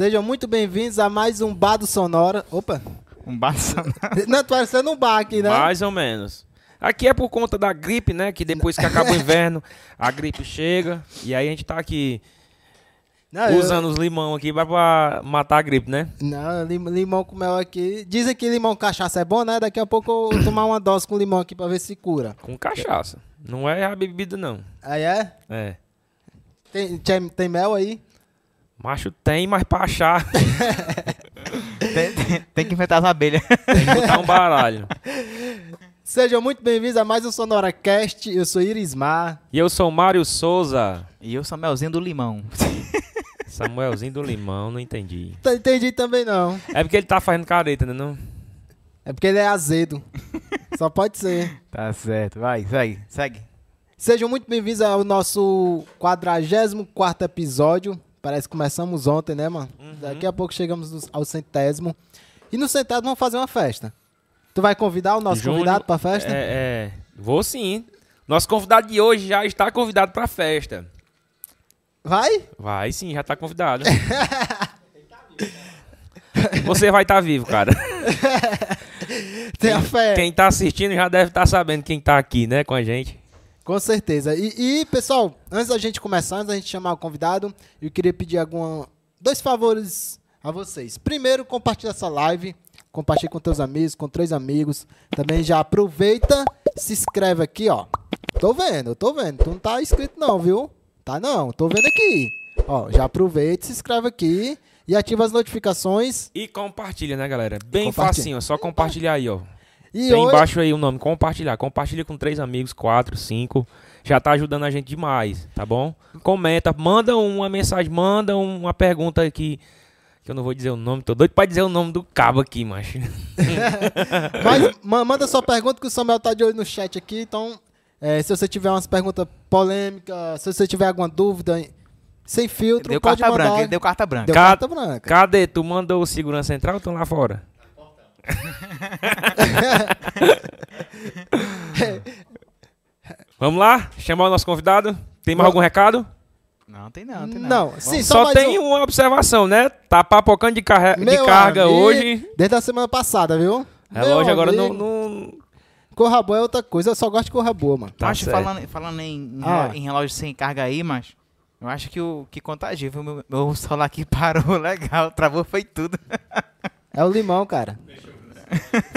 Sejam muito bem-vindos a mais um Bar do Sonora. Opa! Um bar sonoro. Não, tô parecendo um bar aqui, né? Mais ou menos. Aqui é por conta da gripe, né? Que depois que acaba o inverno, a gripe chega. E aí a gente tá aqui Não, eu- usando os limão aqui pra, pra matar a gripe, né? Não, lim- limão com mel aqui. Dizem que limão com cachaça é bom, né? Daqui a pouco eu vou tomar uma dose com limão aqui pra ver se cura. Com cachaça. Não é a bebida, não. Aí é? É. Tem, tem, tem mel aí? Macho tem, mas pra achar tem, tem- tem que inventar as abelhas. tem que botar um baralho. Sejam muito bem-vindos a mais um SonoraCast. Eu sou Irismar. E eu sou Mário Souza. E eu sou Melzinho do Limão. Samuelzinho do limão, não entendi. Tá- Entendi também não. É porque ele tá fazendo careta, né? Não? É porque ele é azedo. Só pode ser. Tá certo, vai, segue, segue. Sejam muito bem-vindos ao nosso 44 episódio. Parece que começamos ontem, né, mano? Daqui a pouco chegamos ao centésimo. E no centésimo vamos fazer uma festa. Tu vai convidar o nosso Júnior, convidado pra festa? É, é. Vou sim. Nosso convidado de hoje já está convidado pra festa. Vai? Vai sim, já tá convidado. Você vai estar vivo, cara. Tem a fé. Quem tá assistindo já deve estar sabendo quem tá aqui, né, com a gente. Com certeza. E, e, pessoal, antes da gente começar, antes da gente chamar o convidado, eu queria pedir alguma, dois favores a vocês. Primeiro, compartilha essa live. Compartilhe com teus amigos, com três amigos. Também já aproveita, se inscreve aqui, ó. Tô vendo, tô vendo. Tu não tá inscrito não, viu? Tá não, tô vendo aqui. Ó, já aproveita, se inscreve aqui e ativa as notificações. E compartilha, né, galera? Bem facinho, é só compartilhar aí, ó. E Tem hoje, embaixo aí o nome, compartilhar. Compartilha com três amigos, quatro, cinco. Já tá ajudando a gente demais, tá bom? Comenta, manda uma mensagem, manda uma pergunta aqui. Que eu não vou dizer o nome, tô doido pra dizer o nome do cabo aqui, macho. Mas ma- manda sua pergunta que o Samuel tá de olho no chat aqui. Então, é, se você tiver umas perguntas polêmicas, se você tiver alguma dúvida, sem filtro, Deu pode carta mandar. branca, ele deu carta branca. Deu Ca- carta branca. Cadê? Tu mandou o segurança central ou estão lá fora? Vamos lá? Chamar o nosso convidado? Tem mais Vamos. algum recado? Não, tem não, tem não. Não, sim, só, Só, tem um. uma observação, né? Tá papocando de, carre- de carga amigo, hoje. Desde a semana passada, viu? Relógio Meu agora não, não. Corra boa é outra coisa, eu só gosto de corra boa, mano. Tá Acho falando, falando em, em, Ah. em relógio sem carga aí, mas eu acho que o que contagia, viu? Meu, meu celular aqui parou legal, travou, foi tudo. É o limão, cara. Foi,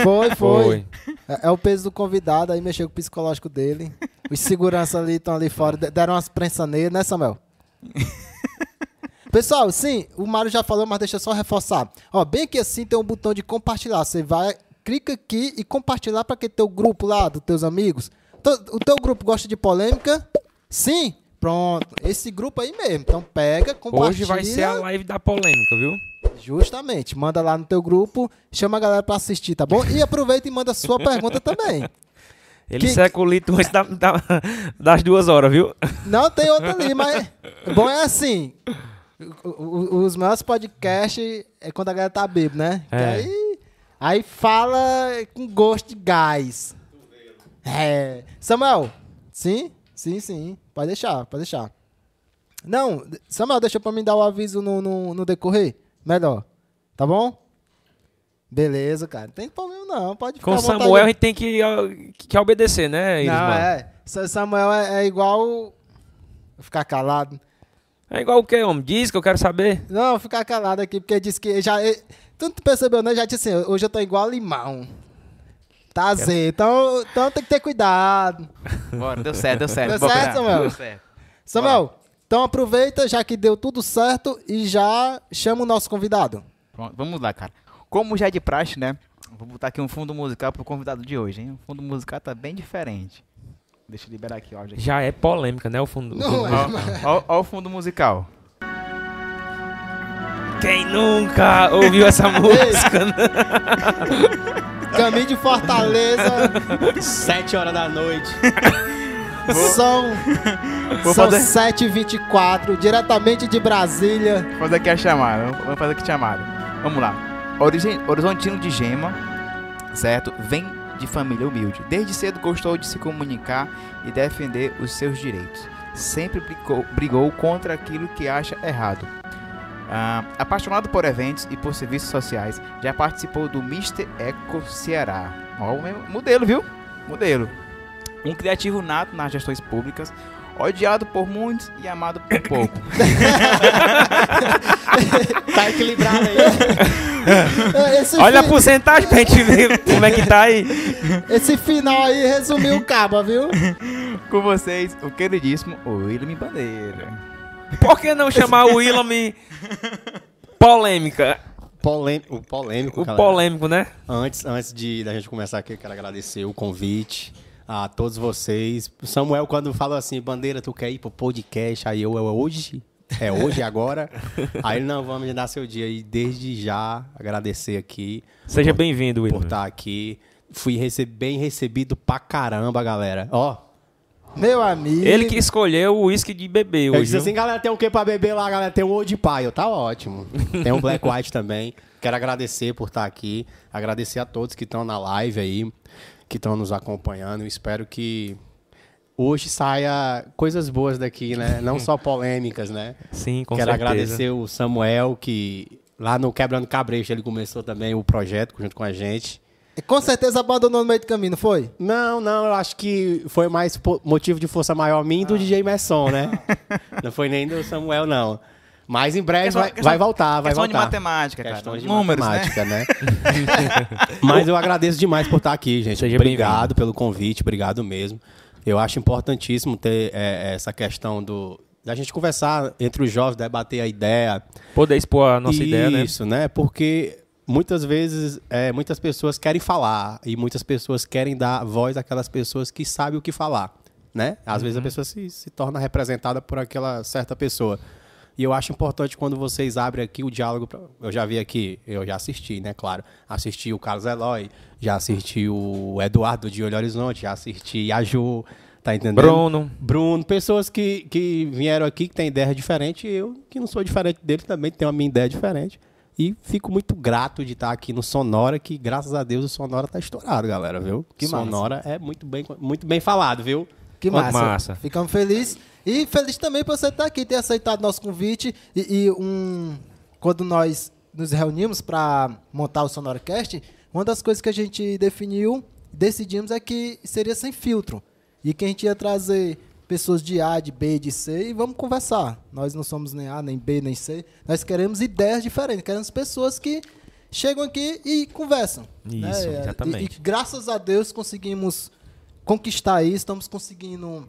foi. Foi. É, é o peso do convidado, aí mexeu com o psicológico dele. Os seguranças ali estão ali fora, de- deram umas prensas nele, né, Samuel? Pessoal, sim, o Mário já falou, mas deixa eu só reforçar. Ó, bem aqui assim tem um botão de compartilhar. Você vai, clica aqui e compartilhar para aquele teu grupo lá, dos teus amigos. O teu grupo gosta de polêmica? Sim? Pronto. Esse grupo aí mesmo. Então pega, compartilha. Hoje vai ser a live da polêmica, viu? Justamente. Manda lá no teu grupo, chama a galera pra assistir, tá bom? E aproveita e manda sua pergunta também. Ele Que- seca o litro antes da- da- das duas horas, viu? Não tem outra ali, mas. Bom é assim. o- o- Os meus podcasts é quando a galera tá bêbada, né? É. aí, aí fala com gosto de gás. É. Samuel, sim? Sim, sim. Pode deixar, pode deixar. Não, Samuel, deixa pra mim dar o aviso no, no, no decorrer. Melhor. Tá bom? Beleza, cara. Não tem problema não. Pode ficar Com. Samuel a gente tem que, que obedecer, né, Não, Irismar? é. Sa- Samuel é, é igual. Ficar calado. É igual o que, homem? Diz que eu quero saber. Não, ficar calado aqui, porque disse que já. Tu não percebeu, né? Já disse assim, hoje eu tô igual limão. Tá. Então, então tem que ter cuidado. Bora, deu certo, deu certo. Deu certo. Samuel? Deu certo. Samuel, então aproveita, já que deu tudo certo, e já chama o nosso convidado. Pronto, vamos lá, cara. Como já é de praxe, né? Vou botar aqui um fundo musical pro convidado de hoje, hein? O fundo musical tá bem diferente. Deixa eu liberar aqui o áudio aqui. Já é polêmica, né, o fundo. o Não fundo- é. Ó, ó, ó o fundo musical. Quem nunca ouviu essa música? Caminho de Fortaleza, Sete horas da noite. são, Vou são fazer- 7h24, diretamente de Brasília. Vou fazer aqui a chamada. Vamos fazer aqui a chamada. Vamos lá. Origi- Horizontino de Gema, certo? Vem de família humilde. Desde cedo gostou de se comunicar e defender os seus direitos. Sempre brigou, brigou contra aquilo que acha errado. Ah, apaixonado por eventos e por serviços sociais, já participou do Mr. Eco Ceará. Ó, modelo, viu? Modelo. Um criativo nato nas gestões públicas, odiado por muitos e amado por pouco. Tá equilibrado aí. Esse, Olha a fi- porcentagem pra gente ver como é que tá aí. esse final aí resumiu o cabo, viu? Com vocês, o queridíssimo William Bandeira. Por que não chamar o Willam polêmica? Polêmico, o polêmico, O galera. polêmico, né? Antes, antes de da gente começar aqui, eu quero agradecer o convite a todos vocês. O Samuel, quando falou assim, Bandeira, tu quer ir pro podcast? Aí eu, é hoje? É hoje, é agora? Aí não, vamos me dar seu dia. E desde já, agradecer aqui Seja bem-vindo, por Willam. estar aqui. Fui rece- bem recebido pra caramba, galera. Ó, Meu amigo. Ele que escolheu o uísque de beber eu hoje. disse viu? assim, galera, tem o que pra beber lá, galera? Tem um Old Pie, tá ótimo. Tem um Black White também. Quero agradecer por estar aqui. Agradecer a todos que estão na live aí, que estão nos acompanhando. Espero que hoje saia coisas boas daqui, né? Não só polêmicas, né? Sim, com Quero certeza. agradecer o Samuel, que lá no Quebrando Cabresto ele começou também o projeto junto com a gente. Com certeza abandonou no meio do caminho, não foi? Não, não, eu acho que foi mais motivo de força maior mim Ah. do DJ Messon, né? não foi nem do Samuel, não. Mas em breve Questão- vai, questão- vai voltar, vai questão voltar. de matemática, cara. Questão de Números, né? matemática, né? Mas eu agradeço demais por estar aqui, gente. Seja obrigado pelo convite, obrigado mesmo. Eu acho importantíssimo ter é, essa questão do da gente conversar entre os jovens, debater a ideia, Poder expor a nossa ideia, né? isso, né? Porque muitas vezes é, muitas pessoas querem falar e muitas pessoas querem dar voz àquelas pessoas que sabem o que falar, né? Às vezes a Uhum. pessoa se, se torna representada por aquela certa pessoa. E eu acho importante quando vocês abrem aqui o diálogo. pra- Eu já vi aqui, eu já assisti, né? Claro. Assisti o Carlos Eloy, já assisti o Eduardo de Olho Horizonte, já assisti a Ju, tá entendendo? Bruno. Bruno, pessoas que, que vieram aqui que têm ideia diferente, e eu que não sou diferente deles também tenho a minha ideia diferente. E fico muito grato de estar aqui no Sonora, que graças a Deus o Sonora tá estourado, galera, viu? Que massa. Sonora é muito bem, muito bem falado, viu? Que massa. Massa. Ficamos felizes. E feliz também por você estar aqui, ter aceitado nosso convite. E, e um, quando nós nos reunimos para montar o SonoraCast, uma das coisas que a gente definiu, decidimos é que seria sem filtro. E que a gente ia trazer pessoas de A, de B, de C e vamos conversar. Nós não somos nem A, nem B, nem C. Nós queremos ideias diferentes. Queremos pessoas que chegam aqui e conversam. Isso, né? exatamente. E, e graças a Deus conseguimos conquistar isso, estamos conseguindo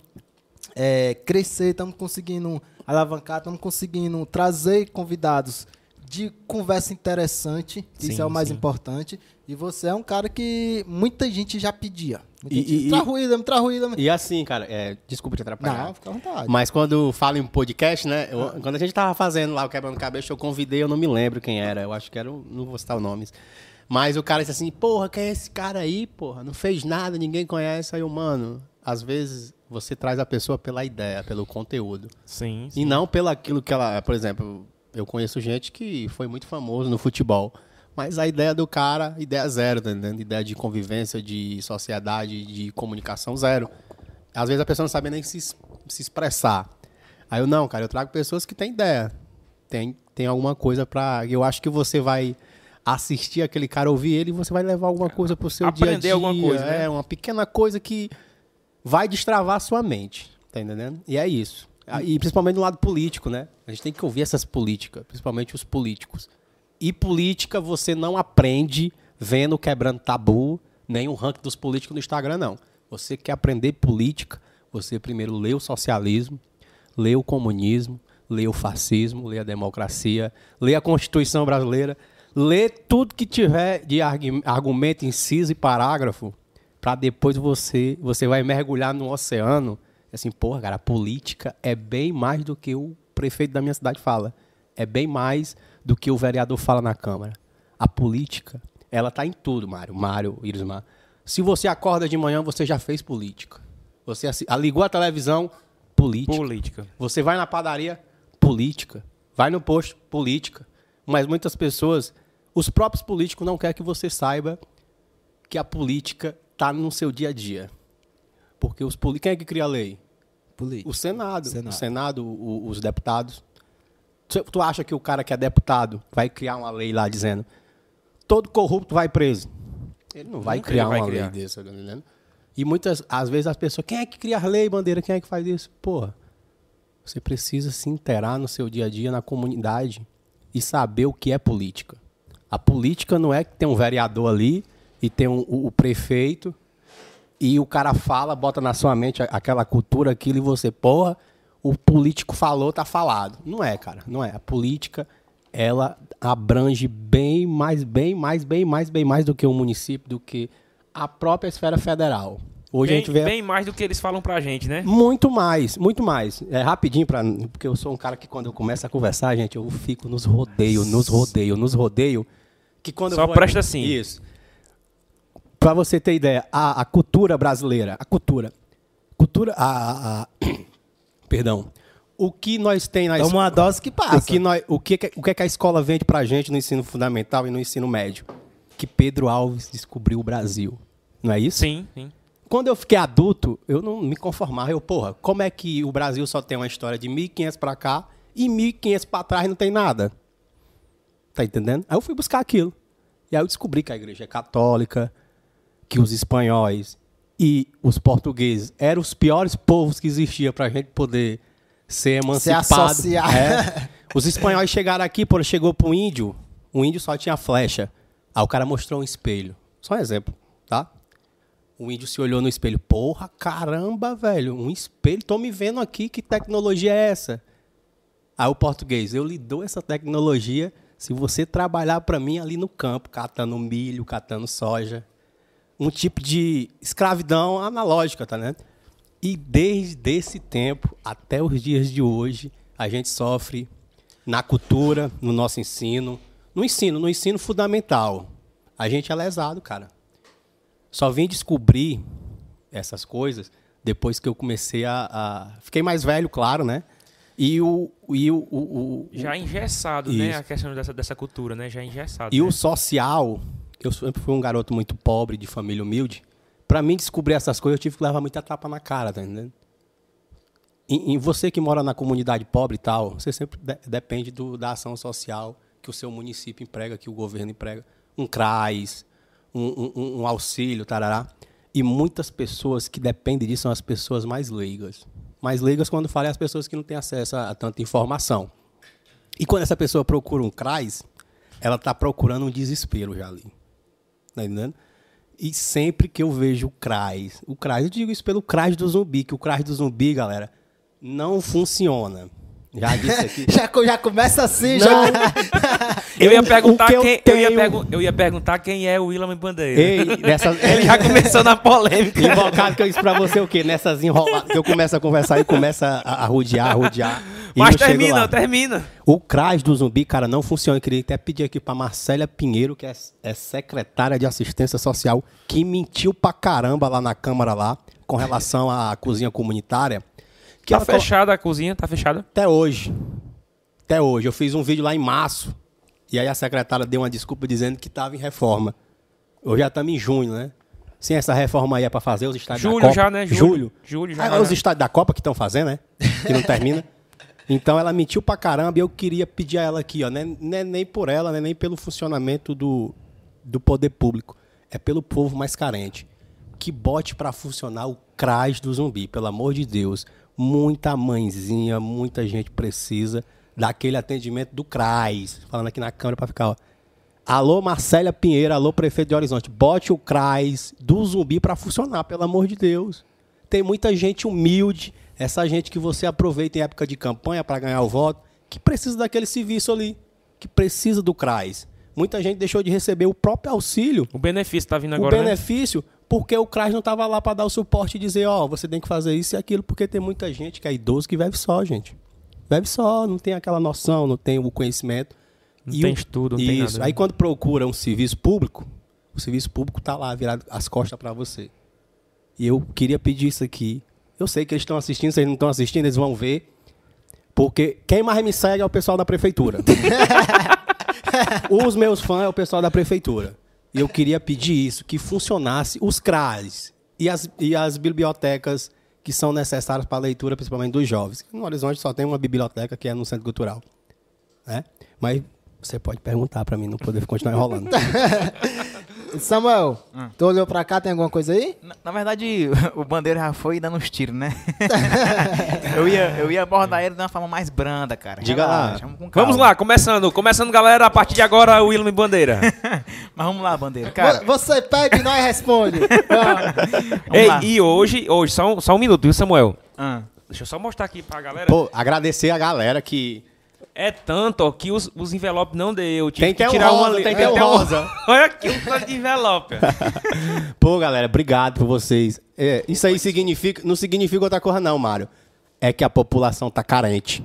é, crescer, estamos conseguindo alavancar, estamos conseguindo trazer convidados de conversa interessante, que isso Sim, é o mais sim. importante. E você é um cara que muita gente já pedia. Muita E- gente, e- e- tra William. E assim, cara, é, desculpa te atrapalhar. Não, fica à vontade. Mas quando falo em podcast, né? eu- quando a gente tava fazendo lá o Quebrando Cabeça, eu convidei, eu não me lembro quem era. Eu acho que era, o- não vou citar os nomes. Mas o cara disse assim, porra, quem é esse cara aí, porra? Não fez nada, ninguém conhece. Aí eu, mano, às vezes você traz a pessoa pela ideia, pelo conteúdo. Sim. E não pelo aquilo que ela. Por exemplo, eu conheço gente que foi muito famoso no futebol. Mas a ideia do cara, ideia zero, tá entendendo? Ideia de convivência, de sociedade, de comunicação zero. Às vezes a pessoa não sabe nem se, se expressar. Aí eu, não, cara, eu trago pessoas que têm ideia. Tem, tem alguma coisa pra. Eu acho que você vai assistir aquele cara, ouvir ele, e você vai levar alguma coisa pro seu dia a Aprender dia. alguma coisa, né? É, uma pequena coisa que vai destravar a sua mente, tá entendendo? E é isso. Ah, E principalmente do lado político, né? A gente tem que ouvir essas políticas, principalmente os políticos. E política você não aprende vendo quebrando tabu, nem o ranking dos políticos no Instagram, não. Você quer aprender política, você primeiro lê o socialismo, lê o comunismo, lê o fascismo, lê a democracia, lê a Constituição brasileira, lê tudo que tiver de argu- argumento, inciso e parágrafo, para depois você você vai mergulhar no oceano. Assim, porra, cara, a política é bem mais do que o prefeito da minha cidade fala. É bem mais do que o vereador fala na Câmara. A política, ela tá em tudo, Mário. Mário, Irismar. Se você acorda de manhã, você já fez política. Você ah, ligou a televisão, política. Política. Você vai na padaria, política. Vai no posto, política. Mas muitas pessoas, os próprios políticos não querem que você saiba que a política está no seu dia a dia. Porque os políticos. Quem é que cria a lei? Político. O Senado. Senado. O Senado, o- os deputados. Tu, tu acha que o cara que é deputado vai criar uma lei lá dizendo todo corrupto vai preso? Ele não vai criar vai uma criar. lei dessa, tá entendendo? E muitas, às vezes as pessoas, quem é que cria a lei, bandeira? Quem é que faz isso? Porra, você precisa se interar no seu dia a dia, na comunidade e saber o que é política. A política não é que tem um vereador ali e tem um- o, o prefeito e o cara fala, bota na sua mente a- aquela cultura, aquilo e você, porra, o político falou, tá falado. Não é, cara, não é. A política, ela abrange bem mais, bem mais, bem mais, bem mais do que o município, do que a própria esfera federal. Hoje a Bem, gente vê bem mais do que eles falam pra gente, né? muito mais, muito mais. É rapidinho para porque eu sou um cara que quando eu começo a conversar, gente, eu fico nos rodeios, nos rodeios, nos rodeios, que quando Só eu vou presta assim. Isso. Para você ter ideia, a, a cultura brasileira, a cultura, cultura, a, a- a- perdão, o que nós tem na escola, uma dose que passa. o que nós, o que o que, que a escola vende pra gente no ensino fundamental e no ensino médio, que Pedro Alves descobriu o Brasil, não é isso? Sim, sim. Quando eu fiquei adulto, eu não me conformava. Eu, porra, como é que o Brasil só tem uma história de 1500 pra cá e 1500 pra trás não tem nada? Tá entendendo? Aí eu fui buscar aquilo. E aí eu descobri que a igreja é católica, que os espanhóis e os portugueses eram os piores povos que existia pra gente poder ser emancipado. associar. É. Os espanhóis chegaram aqui, pô, chegou pro índio, o índio só tinha flecha. Aí o cara mostrou um espelho. Só um exemplo, tá? O índio se olhou no espelho. Porra, caramba, velho. Um espelho. Tô me vendo aqui. Que tecnologia é essa? Aí o português. Eu lhe dou essa tecnologia se você trabalhar para mim ali no campo, catando milho, catando soja. Um tipo de escravidão analógica, tá né? E desde esse tempo até os dias de hoje, a gente sofre na cultura, no nosso ensino. No ensino, no ensino fundamental. A gente é lesado, cara. Só vim descobrir essas coisas depois que eu comecei a, a- Fiquei mais velho, claro, né? E o. E o, o, o- Já engessado, né? Isso. A questão dessa, dessa cultura, né? Já engessado. e né? o social, eu sempre fui um garoto muito pobre, de família humilde. Pra mim descobrir essas coisas, eu tive que levar muita tapa na cara, tá entendendo? E, e você que mora na comunidade pobre e tal, você sempre de- depende do- da ação social que o seu município emprega, que o governo emprega. Um CRAS, um, um- um- um auxílio, tarará. E muitas pessoas que dependem disso são as pessoas mais leigas. Mais leigas, quando falo, é as pessoas que não têm acesso a, a tanta informação. E quando essa pessoa procura um CRAS, ela está procurando um desespero já ali. Tá entendendo? E sempre que eu vejo o CRAS, o CRAS, eu digo isso pelo CRAS do zumbi, que o CRAS do zumbi, galera, não funciona. Já disse aqui. Já, já começa assim, Não. já. Eu ia perguntar que eu quem. Eu ia, pergu- eu ia perguntar quem é o William Bandeira. Ei, nessa, Ele já começou na polêmica. Invocado que eu disse pra você o quê? Nessas enroladas que eu começo a conversar e começa a, a rodear, a rodear. Mas termina, termina. O CRAS do zumbi, cara, não funciona. Eu queria até pedir aqui pra Marcélia Pinheiro, que é, é secretária de assistência social, que mentiu pra caramba lá na Câmara lá, com relação à cozinha comunitária. Que Tá colo- fechada a cozinha, tá fechada. Até hoje. Até hoje. Eu fiz um vídeo lá em março. E aí a secretária deu uma desculpa dizendo que estava em reforma. Hoje já estamos em junho, né? Sim, essa reforma aí é para fazer os estádios da Julho Copa. já, né? Julho. Julho. Julho já, Ah, os né? estádios da Copa que estão fazendo, né? Que não termina. Então ela mentiu pra caramba e eu queria pedir a ela aqui, ó. Não é, não é nem por ela, nem pelo funcionamento do, do poder público. É pelo povo mais carente. Que bote pra funcionar o CRAS do zumbi, pelo amor de Deus. Muita mãezinha, muita gente precisa daquele atendimento do CRAS. Falando aqui na câmera pra ficar, ó. Alô, Marcélia Pinheiro, alô, prefeito de Horizonte. Bote o CRAS do zumbi pra funcionar, pelo amor de Deus. Tem muita gente humilde, essa gente que você aproveita em época de campanha para ganhar o voto, que precisa daquele serviço ali, que precisa do CRAS. Muita gente deixou de receber o próprio auxílio, O benefício tá vindo o agora, né? Porque o CRAS não estava lá para dar o suporte e dizer, ó, você tem que fazer isso e aquilo, porque tem muita gente que é idoso que vive só, gente. Vive só, não tem aquela noção, não tem o conhecimento. Não E tem o- estudo, não tem Isso. nada. Aí quando procura um serviço público, o serviço público tá lá virado as costas para você. E eu queria pedir isso aqui. Eu sei que eles estão assistindo, se eles não estão assistindo, eles vão ver. Porque quem mais me segue é o pessoal da prefeitura. Os meus fãs é o pessoal da prefeitura. E eu queria pedir isso, que funcionasse os CRAs e as, e as bibliotecas que são necessárias para a leitura, principalmente dos jovens. No Horizonte só tem uma biblioteca que é no Centro Cultural. né? Mas você pode perguntar pra mim, não poder continuar enrolando. Samuel, Hum. tu olhou pra cá, tem alguma coisa aí? Na, na verdade, o Bandeira já foi dando uns tiros, né? eu, ia, eu ia abordar ele de uma forma mais branda, cara. Diga lá. Vamos com calma. Vamos lá, começando. Começando, galera. A partir de agora, o William Bandeira. Mas vamos lá, Bandeira. Cara, Vo- Você pega e nós responde. Ei, lá. e hoje, hoje, só um, só um minuto, viu, Samuel? Ah, Deixa eu só mostrar aqui pra galera. Pô, agradecer a galera que. É tanto ó, que os, os envelopes não deu. Tive Tem que que tirar um uma rosa, ali. tem que ter um um- rosa. Olha aqui o tanto de envelope. Pô, galera, obrigado por vocês. É, isso aí significa, não significa outra coisa, não, Mário. É que a população tá carente.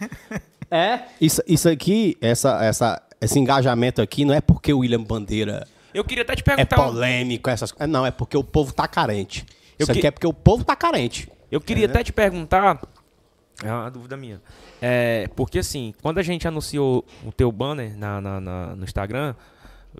É? Isso, isso aqui, essa, essa, esse engajamento aqui, não é porque o William Bandeira Eu queria até te é perguntar. polêmico, essas coisas. Não, é porque o povo tá carente. Eu Isso que- aqui é porque o povo tá carente. Eu queria até te perguntar. É uma dúvida minha. É, porque assim, quando a gente anunciou o teu banner na, na- na- no Instagram,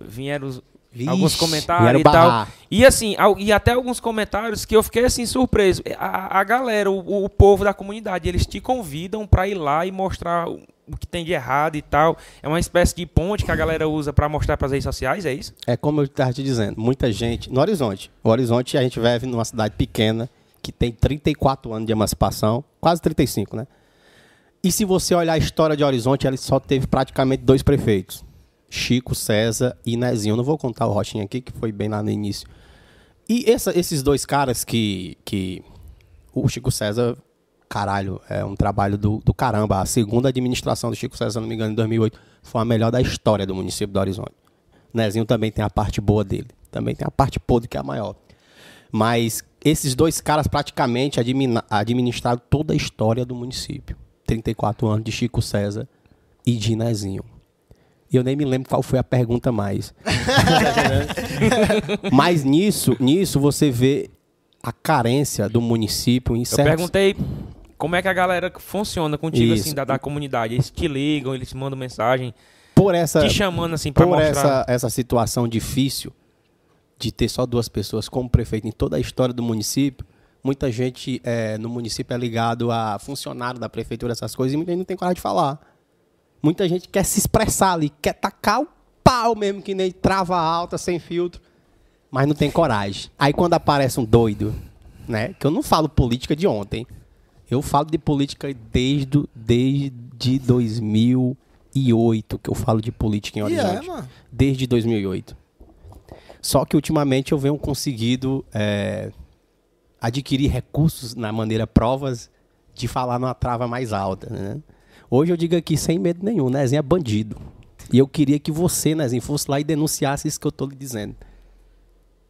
vieram os- Vixe, alguns comentários e tal. barrar. E assim, al- e até alguns comentários que eu fiquei assim surpreso. A, a galera, o, o povo da comunidade, eles te convidam pra ir lá e mostrar o, o que tem de errado e tal. É uma espécie de ponte que a galera usa pra mostrar pras redes sociais, é isso? É como eu estava te dizendo, muita gente. No Horizonte. O Horizonte a gente vive numa cidade pequena que tem 34 anos de emancipação, quase 35, né? E se você olhar a história de Horizonte, ela só teve praticamente dois prefeitos: Chico César e Nezinho. Não vou contar o Rochinha aqui, que foi bem lá no início. E essa- esses dois caras que, que. O Chico César, caralho, é um trabalho do, do caramba. A segunda administração do Chico César, se não me engano, em 2008, foi a melhor da história do município do Horizonte. Nezinho também tem a parte boa dele. Também tem a parte podre que é a maior. Mas esses dois caras praticamente administraram toda a história do município. 34 anos de Chico César e de Nezinho. E eu nem me lembro qual foi a pergunta mais. Mas nisso, nisso você vê a carência do município em Eu certos... perguntei como é que a galera funciona contigo, Isso. assim, da, da comunidade. Eles te ligam, eles te mandam mensagem, por essa te chamando, assim, pra por mostrar. essa, essa situação difícil de ter só duas pessoas como prefeito em toda a história do município, muita gente eh, no município é ligado a funcionário da prefeitura, essas coisas, e muita gente não tem coragem de falar. Muita gente quer se expressar ali, quer tacar o pau mesmo, que nem trava alta, sem filtro, mas não tem coragem. Aí quando aparece um doido, né, que eu não falo política de ontem, eu falo de política desde, desde 2008 que eu falo de política em é, Horizonte mano. desde 2008. Só que ultimamente eu venho conseguido é, adquirir recursos na maneira provas de falar numa trava mais alta. Né? Hoje eu digo aqui sem medo nenhum, Nezinho é bandido. E eu queria que você, Nezinho, fosse lá e denunciasse isso que eu estou lhe dizendo.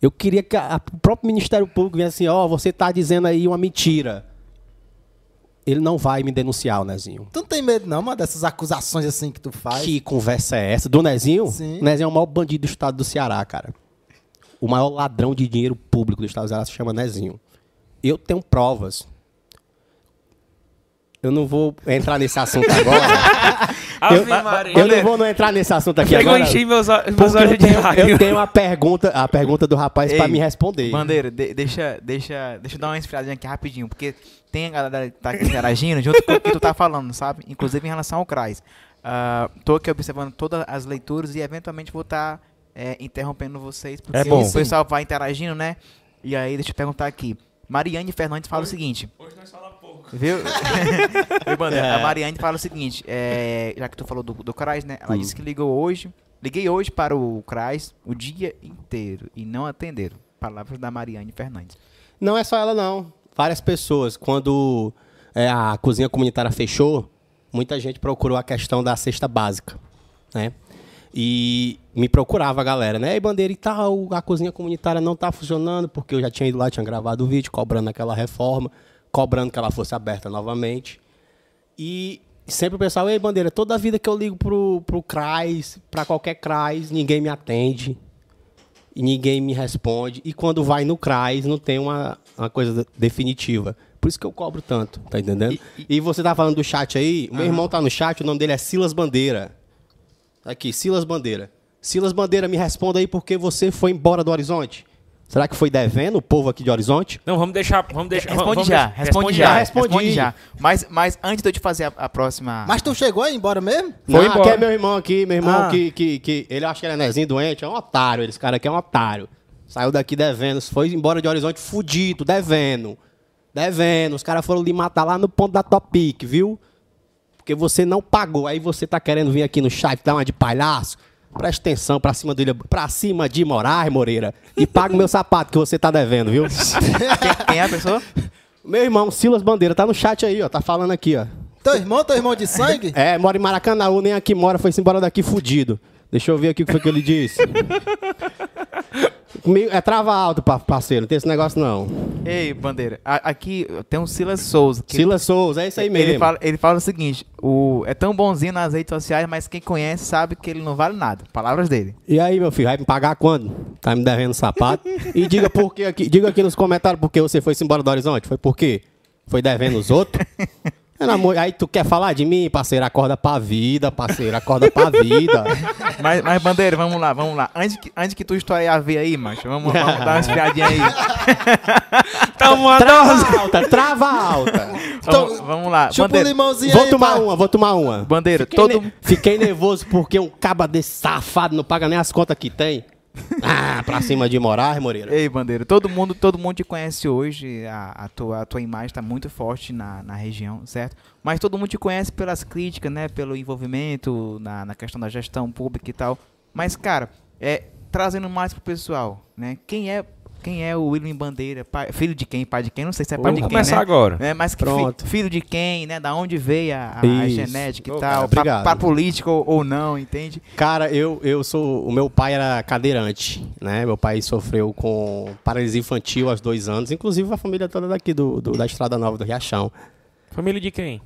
Eu queria que o próprio Ministério Público viesse assim, ó, você está dizendo aí uma mentira. Ele não vai me denunciar, o Nezinho. Tu não tem medo, não, mano, dessas acusações assim que tu faz? Que conversa é essa? Do Nezinho? Sim. O Nezinho é o maior bandido do estado do Ceará, cara. O maior ladrão de dinheiro público do estado do Ceará se chama Nezinho. Eu tenho provas. Eu não vou entrar nesse assunto agora. Eu, eu não vou não entrar nesse assunto aqui Chegou a agora. encher meus, olhos- meus olhos eu de tenho, lágrimas. eu tenho a pergunta, a pergunta do rapaz para me responder. Bandeira, de- deixa, deixa, deixa eu dar uma esfriadinha aqui rapidinho, porque tem a galera que tá aqui interagindo junto com o que tu tá falando, sabe? Inclusive em relação ao CRAS. Ah, tô aqui observando todas as leituras e eventualmente vou estar interrompendo vocês, porque É bom. o pessoal vai interagindo, né? E aí, deixa eu perguntar aqui. Mariane Fernandes fala o seguinte. Hoje nós falamos pouco. Viu? É. A Mariane fala o seguinte, é, já que tu falou do, do CRAS, né? Ela Hum. disse que ligou hoje, liguei hoje para o CRAS o dia inteiro e não atenderam. Palavras da Mariane Fernandes. Não é só ela, não. Várias pessoas. Quando é, a cozinha comunitária fechou, muita gente procurou a questão da cesta básica, né? E me procurava a galera, né? E bandeira e tal, a cozinha comunitária não tá funcionando, porque eu já tinha ido lá, tinha gravado o vídeo, cobrando aquela reforma, cobrando que ela fosse aberta novamente. E sempre o pessoal, ei, bandeira, toda a vida que eu ligo pro, pro CRAS, pra qualquer CRAS, ninguém me atende e ninguém me responde. E quando vai no CRAS, não tem uma, uma coisa definitiva. Por isso que eu cobro tanto, tá entendendo? E, você tá falando do chat aí, meu irmão tá no chat, o nome dele é Silas Bandeira. Aqui, Silas Bandeira. Silas Bandeira, me responda aí porque você foi embora do Horizonte. Será que foi devendo o povo aqui de Horizonte? Não, vamos deixar. Vamos deixar Responde vamos já, deixar- responde já, já, respondi. responde já. Mas, mas antes de eu te fazer a, a próxima... Mas tu chegou aí embora mesmo? Foi Não, embora. aqui é meu irmão aqui, meu irmão Ah. que, que, que... Ele acha que ele é nezinho doente, é um otário. Esse cara aqui é um otário. Saiu daqui devendo, foi embora de Horizonte fudido, devendo. Devendo. Os caras foram lhe matar lá no ponto da Topic, viu? Porque você não pagou. Aí você tá querendo vir aqui no chat dar uma de palhaço. Presta atenção pra cima, dele, pra cima de Moraes, Moreira. E paga o meu sapato que você tá devendo, viu? Quem, quem é a pessoa? meu irmão, Silas Bandeira, tá no chat aí, ó. Tá falando aqui, ó. Teu irmão, teu irmão de sangue? É, mora em Maracanã, nem aqui mora, foi-se embora daqui fudido. Deixa eu ver aqui o que foi que ele disse. Comigo- É trava alto, pa- parceiro, não tem esse negócio não. Ei, Bandeira, a- aqui tem um Silas Souza. Silas Souza, é isso aí mesmo. Ele fala, ele fala o seguinte: o, é tão bonzinho nas redes sociais, mas quem conhece sabe que ele não vale nada. Palavras dele. E aí, meu filho, vai me pagar quando? Tá me devendo sapato? E diga por quê aqui, diga aqui nos comentários por que você foi embora do Horizonte. Foi por quê? Foi devendo os outros? É, namor- Aí tu quer falar de mim, parceiro? Acorda pra vida, parceiro. Acorda pra vida. Mas, mas Bandeira, vamos lá, vamos lá. Antes que, antes que tu estoure a veia aí, macho, vamos, vamos dar uma espiadinha aí. Tamo Trava alta, trava alta. Vamos, vamos lá. Chupa Bandeira, limãozinho Vou aí, tomar pá. uma, vou tomar uma. Bandeira, Fiquei, todo. ne- Fiquei nervoso porque um caba desse safado não paga nem as contas que tem. Ah, pra cima de Moraes, Moreira. Ei, Bandeira, todo mundo, todo mundo te conhece hoje, a, a tua, a tua imagem está muito forte na, na região, certo? Mas todo mundo te conhece pelas críticas, né? Pelo envolvimento na, na questão da gestão pública e tal. Mas, cara, é, trazendo mais pro pessoal, né? Quem é, quem é o William Bandeira? Pai- filho de quem? Pai de quem? Não sei se é pai Vamos de quem, começar né? agora. É, mas que fi- Pronto. filho de quem, né? Da onde veio a, a genética e Ô, tal. cara, pra, obrigado. pra política ou, ou não, entende? Cara, eu, eu sou. O meu pai era cadeirante, né? Meu pai sofreu com paralisia infantil aos dois anos, inclusive a família toda daqui do, do- da Estrada Nova do Riachão. Família de quem?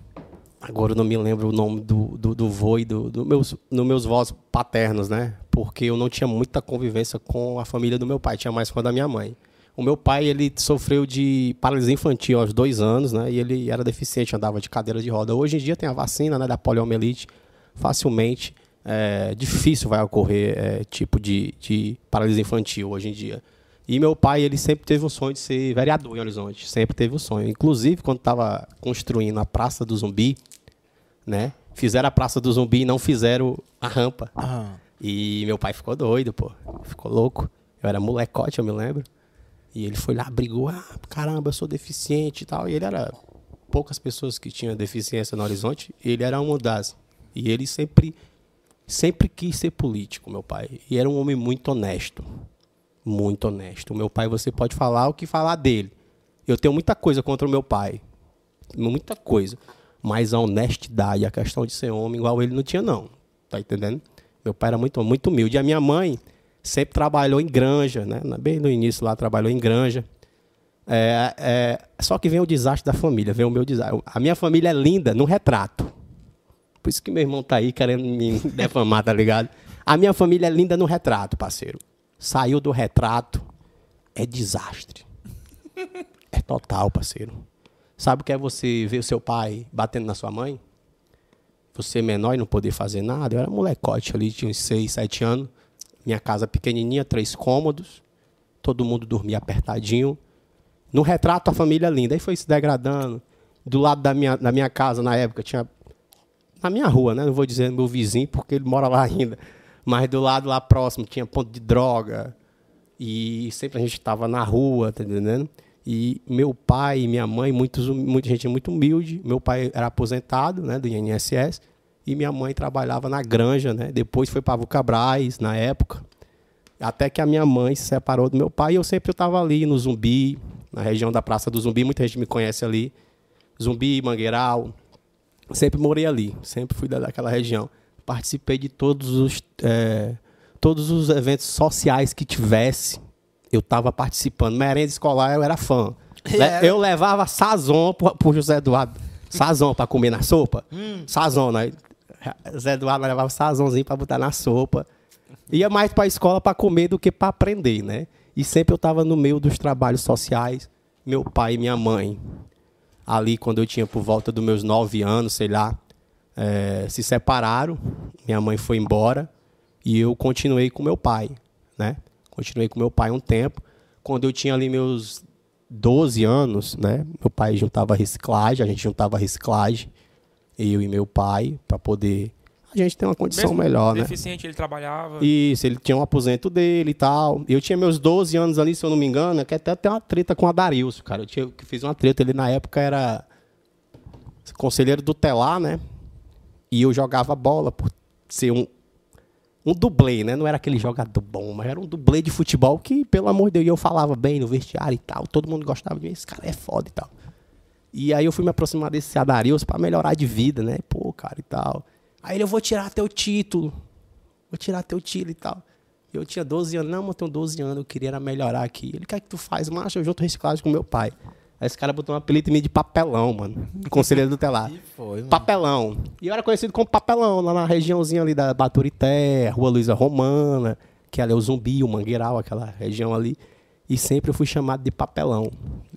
Agora eu não me lembro o nome do, do, do vô e do, do meus, dos meus vós paternos, né? Porque eu não tinha muita convivência com a família do meu pai, tinha mais com a da minha mãe. O meu pai, ele sofreu de paralisia infantil aos dois anos, né? E ele era deficiente, andava de cadeira de roda. Hoje em dia tem a vacina, né? Da poliomielite, facilmente. É, difícil vai ocorrer é, tipo de, de paralisia infantil hoje em dia. E meu pai, ele sempre teve o sonho de ser vereador em Horizonte, sempre teve o sonho. Inclusive, quando estava construindo a Praça do Zumbi, né? Fizeram a Praça do Zumbi e não fizeram a rampa. Ah. E meu pai ficou doido, pô. Ficou louco. Eu era molecote, eu me lembro. E ele foi lá, brigou. Ah, caramba, eu sou deficiente e tal. E ele era poucas pessoas que tinham deficiência no Horizonte. Ele era uma das. E ele sempre, sempre quis ser político, meu pai. E era um homem muito honesto. Muito honesto. O meu pai, você pode falar o que falar dele. Eu tenho muita coisa contra o meu pai. Muita coisa. Mas a honestidade, a questão de ser homem, igual ele não tinha, não. Tá entendendo? Meu pai era muito, muito humilde. E a minha mãe sempre trabalhou em granja, né? Bem no início lá, trabalhou em granja. É, é, só que vem o desastre da família, vem o meu desastre. A minha família é linda no retrato. Por isso que meu irmão tá aí querendo me defamar, tá ligado? A minha família é linda no retrato, parceiro. Saiu do retrato, é desastre. É total, parceiro. Sabe o que é você ver o seu pai batendo na sua mãe? Você menor e não poder fazer nada. Eu era molecote ali, tinha uns 6, 7 anos. Minha casa pequenininha, três cômodos. Todo mundo dormia apertadinho. No retrato, a família linda. Aí foi se degradando. Do lado da minha, da minha casa, na época, tinha. Na minha rua, né? Não vou dizer meu vizinho, porque ele mora lá ainda. Mas do lado lá próximo tinha ponto de droga. E sempre a gente estava na rua, tá entendendo? E meu pai e minha mãe, muitos, muita gente muito humilde. Meu pai era aposentado, né, do INSS, e minha mãe trabalhava na granja, né? Depois foi para Vucabras, na época. Até que a minha mãe se separou do meu pai e eu sempre estava ali no Zumbi, na região da Praça do Zumbi, muita gente me conhece ali. Zumbi, Mangueiral. Sempre morei ali, sempre fui da- daquela região. Participei de todos os, eh, todos os eventos sociais que tivesse, eu estava participando. Merenda escolar, eu era fã. Eu levava sazon pro, pro José Eduardo. Sazon para comer na sopa. Sazon, né? Zé Eduardo levava sazonzinho para botar na sopa. Ia mais para a escola para comer do que para aprender, né? E sempre eu estava no meio dos trabalhos sociais. Meu pai e minha mãe, ali quando eu tinha por volta dos meus nove anos, sei lá, eh, se separaram. Minha mãe foi embora e eu continuei com meu pai, né? Continuei com meu pai um tempo. quando eu tinha ali meus 12 anos, né? Meu pai juntava reciclagem, a gente juntava reciclagem, eu e meu pai, para poder a gente ter uma condição Mesmo melhor, né? Deficiente, ele trabalhava. Isso, ele tinha um aposento dele e tal. Eu tinha meus 12 anos ali, se eu não me engano, que até tem uma treta com a Darilson, cara. Eu tinha, que fiz uma treta, ele na época era conselheiro do Telar, né? E eu jogava bola por ser um, um dublê, né? Não era aquele jogador bom, mas era um dublê de futebol que, pelo amor de Deus, eu falava bem no vestiário e tal. Todo mundo gostava de mim, esse cara é foda e tal. E aí eu fui me aproximar desse Adarilson pra melhorar de vida, né? Pô, cara e tal. Aí ele, eu vou tirar teu título. Vou tirar teu título e tal. Eu tinha 12 anos. Não, eu tenho 12 anos, eu queria melhorar aqui. Ele, o que é que tu faz? Macho, eu junto reciclagem com meu pai. Aí esse cara botou um apelido em mim de papelão, mano. Conselheiro do telar. foi, mano. Papelão. E eu era conhecido como Papelão, lá na regiãozinha ali da Baturité, Rua Luiza Romana, que ali é o Zumbi, o Mangueiral, aquela região ali. E sempre eu fui chamado de Papelão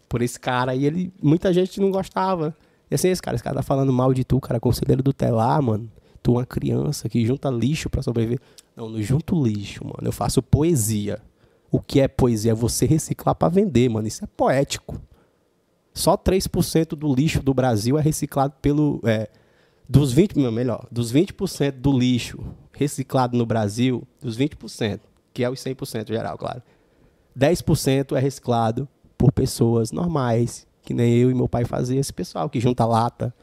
por esse cara. E ele, muita gente não gostava. E assim, esse cara, esse cara tá falando mal de tu, cara, conselheiro do telar, mano. Tu é uma criança que junta lixo pra sobreviver. Não, não junto lixo, mano. Eu faço poesia. O que é poesia? É você reciclar pra vender, mano. Isso é poético. Só 3% do lixo do Brasil é reciclado pelo. É, dos 20%, não, melhor, dos 20% do lixo reciclado no Brasil, dos 20%, que é os 100% geral, claro. 10% é reciclado por pessoas normais, que nem eu e meu pai fazia. Esse pessoal que junta lata,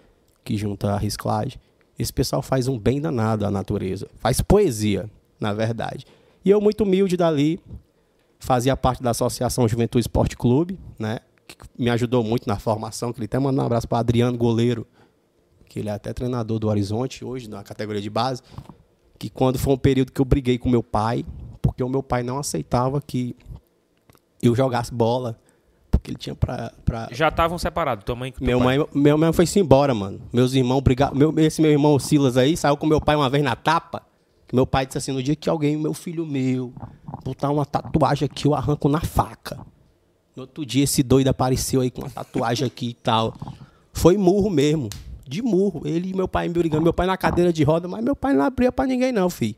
que junta reciclagem. Esse pessoal faz um bem danado à natureza. Faz poesia, na verdade. E eu, muito humilde dali, fazia parte da Associação Juventude Esporte Clube, né? Que me ajudou muito na formação. Que ele até manda um abraço para Adriano Goleiro, que ele é até treinador do Horizonte hoje, na categoria de base. Que quando foi um período que eu briguei com meu pai, porque o meu pai não aceitava que eu jogasse bola, porque ele tinha pra. pra... Já estavam separados, tua mãe e teu Meu, pai. mãe, meu mãe foi-se embora, mano. Meus irmãos brigaram. Meu, esse meu irmão Silas aí saiu com meu pai uma vez na tapa. Meu pai disse assim: no dia que alguém, meu filho meu, botar uma tatuagem aqui, eu arranco na faca. No outro dia, esse doido apareceu aí com uma tatuagem aqui e tal. Foi murro mesmo. De murro. Ele e meu pai me brigando. Meu pai na cadeira de roda, mas meu pai não abria pra ninguém, não, filho.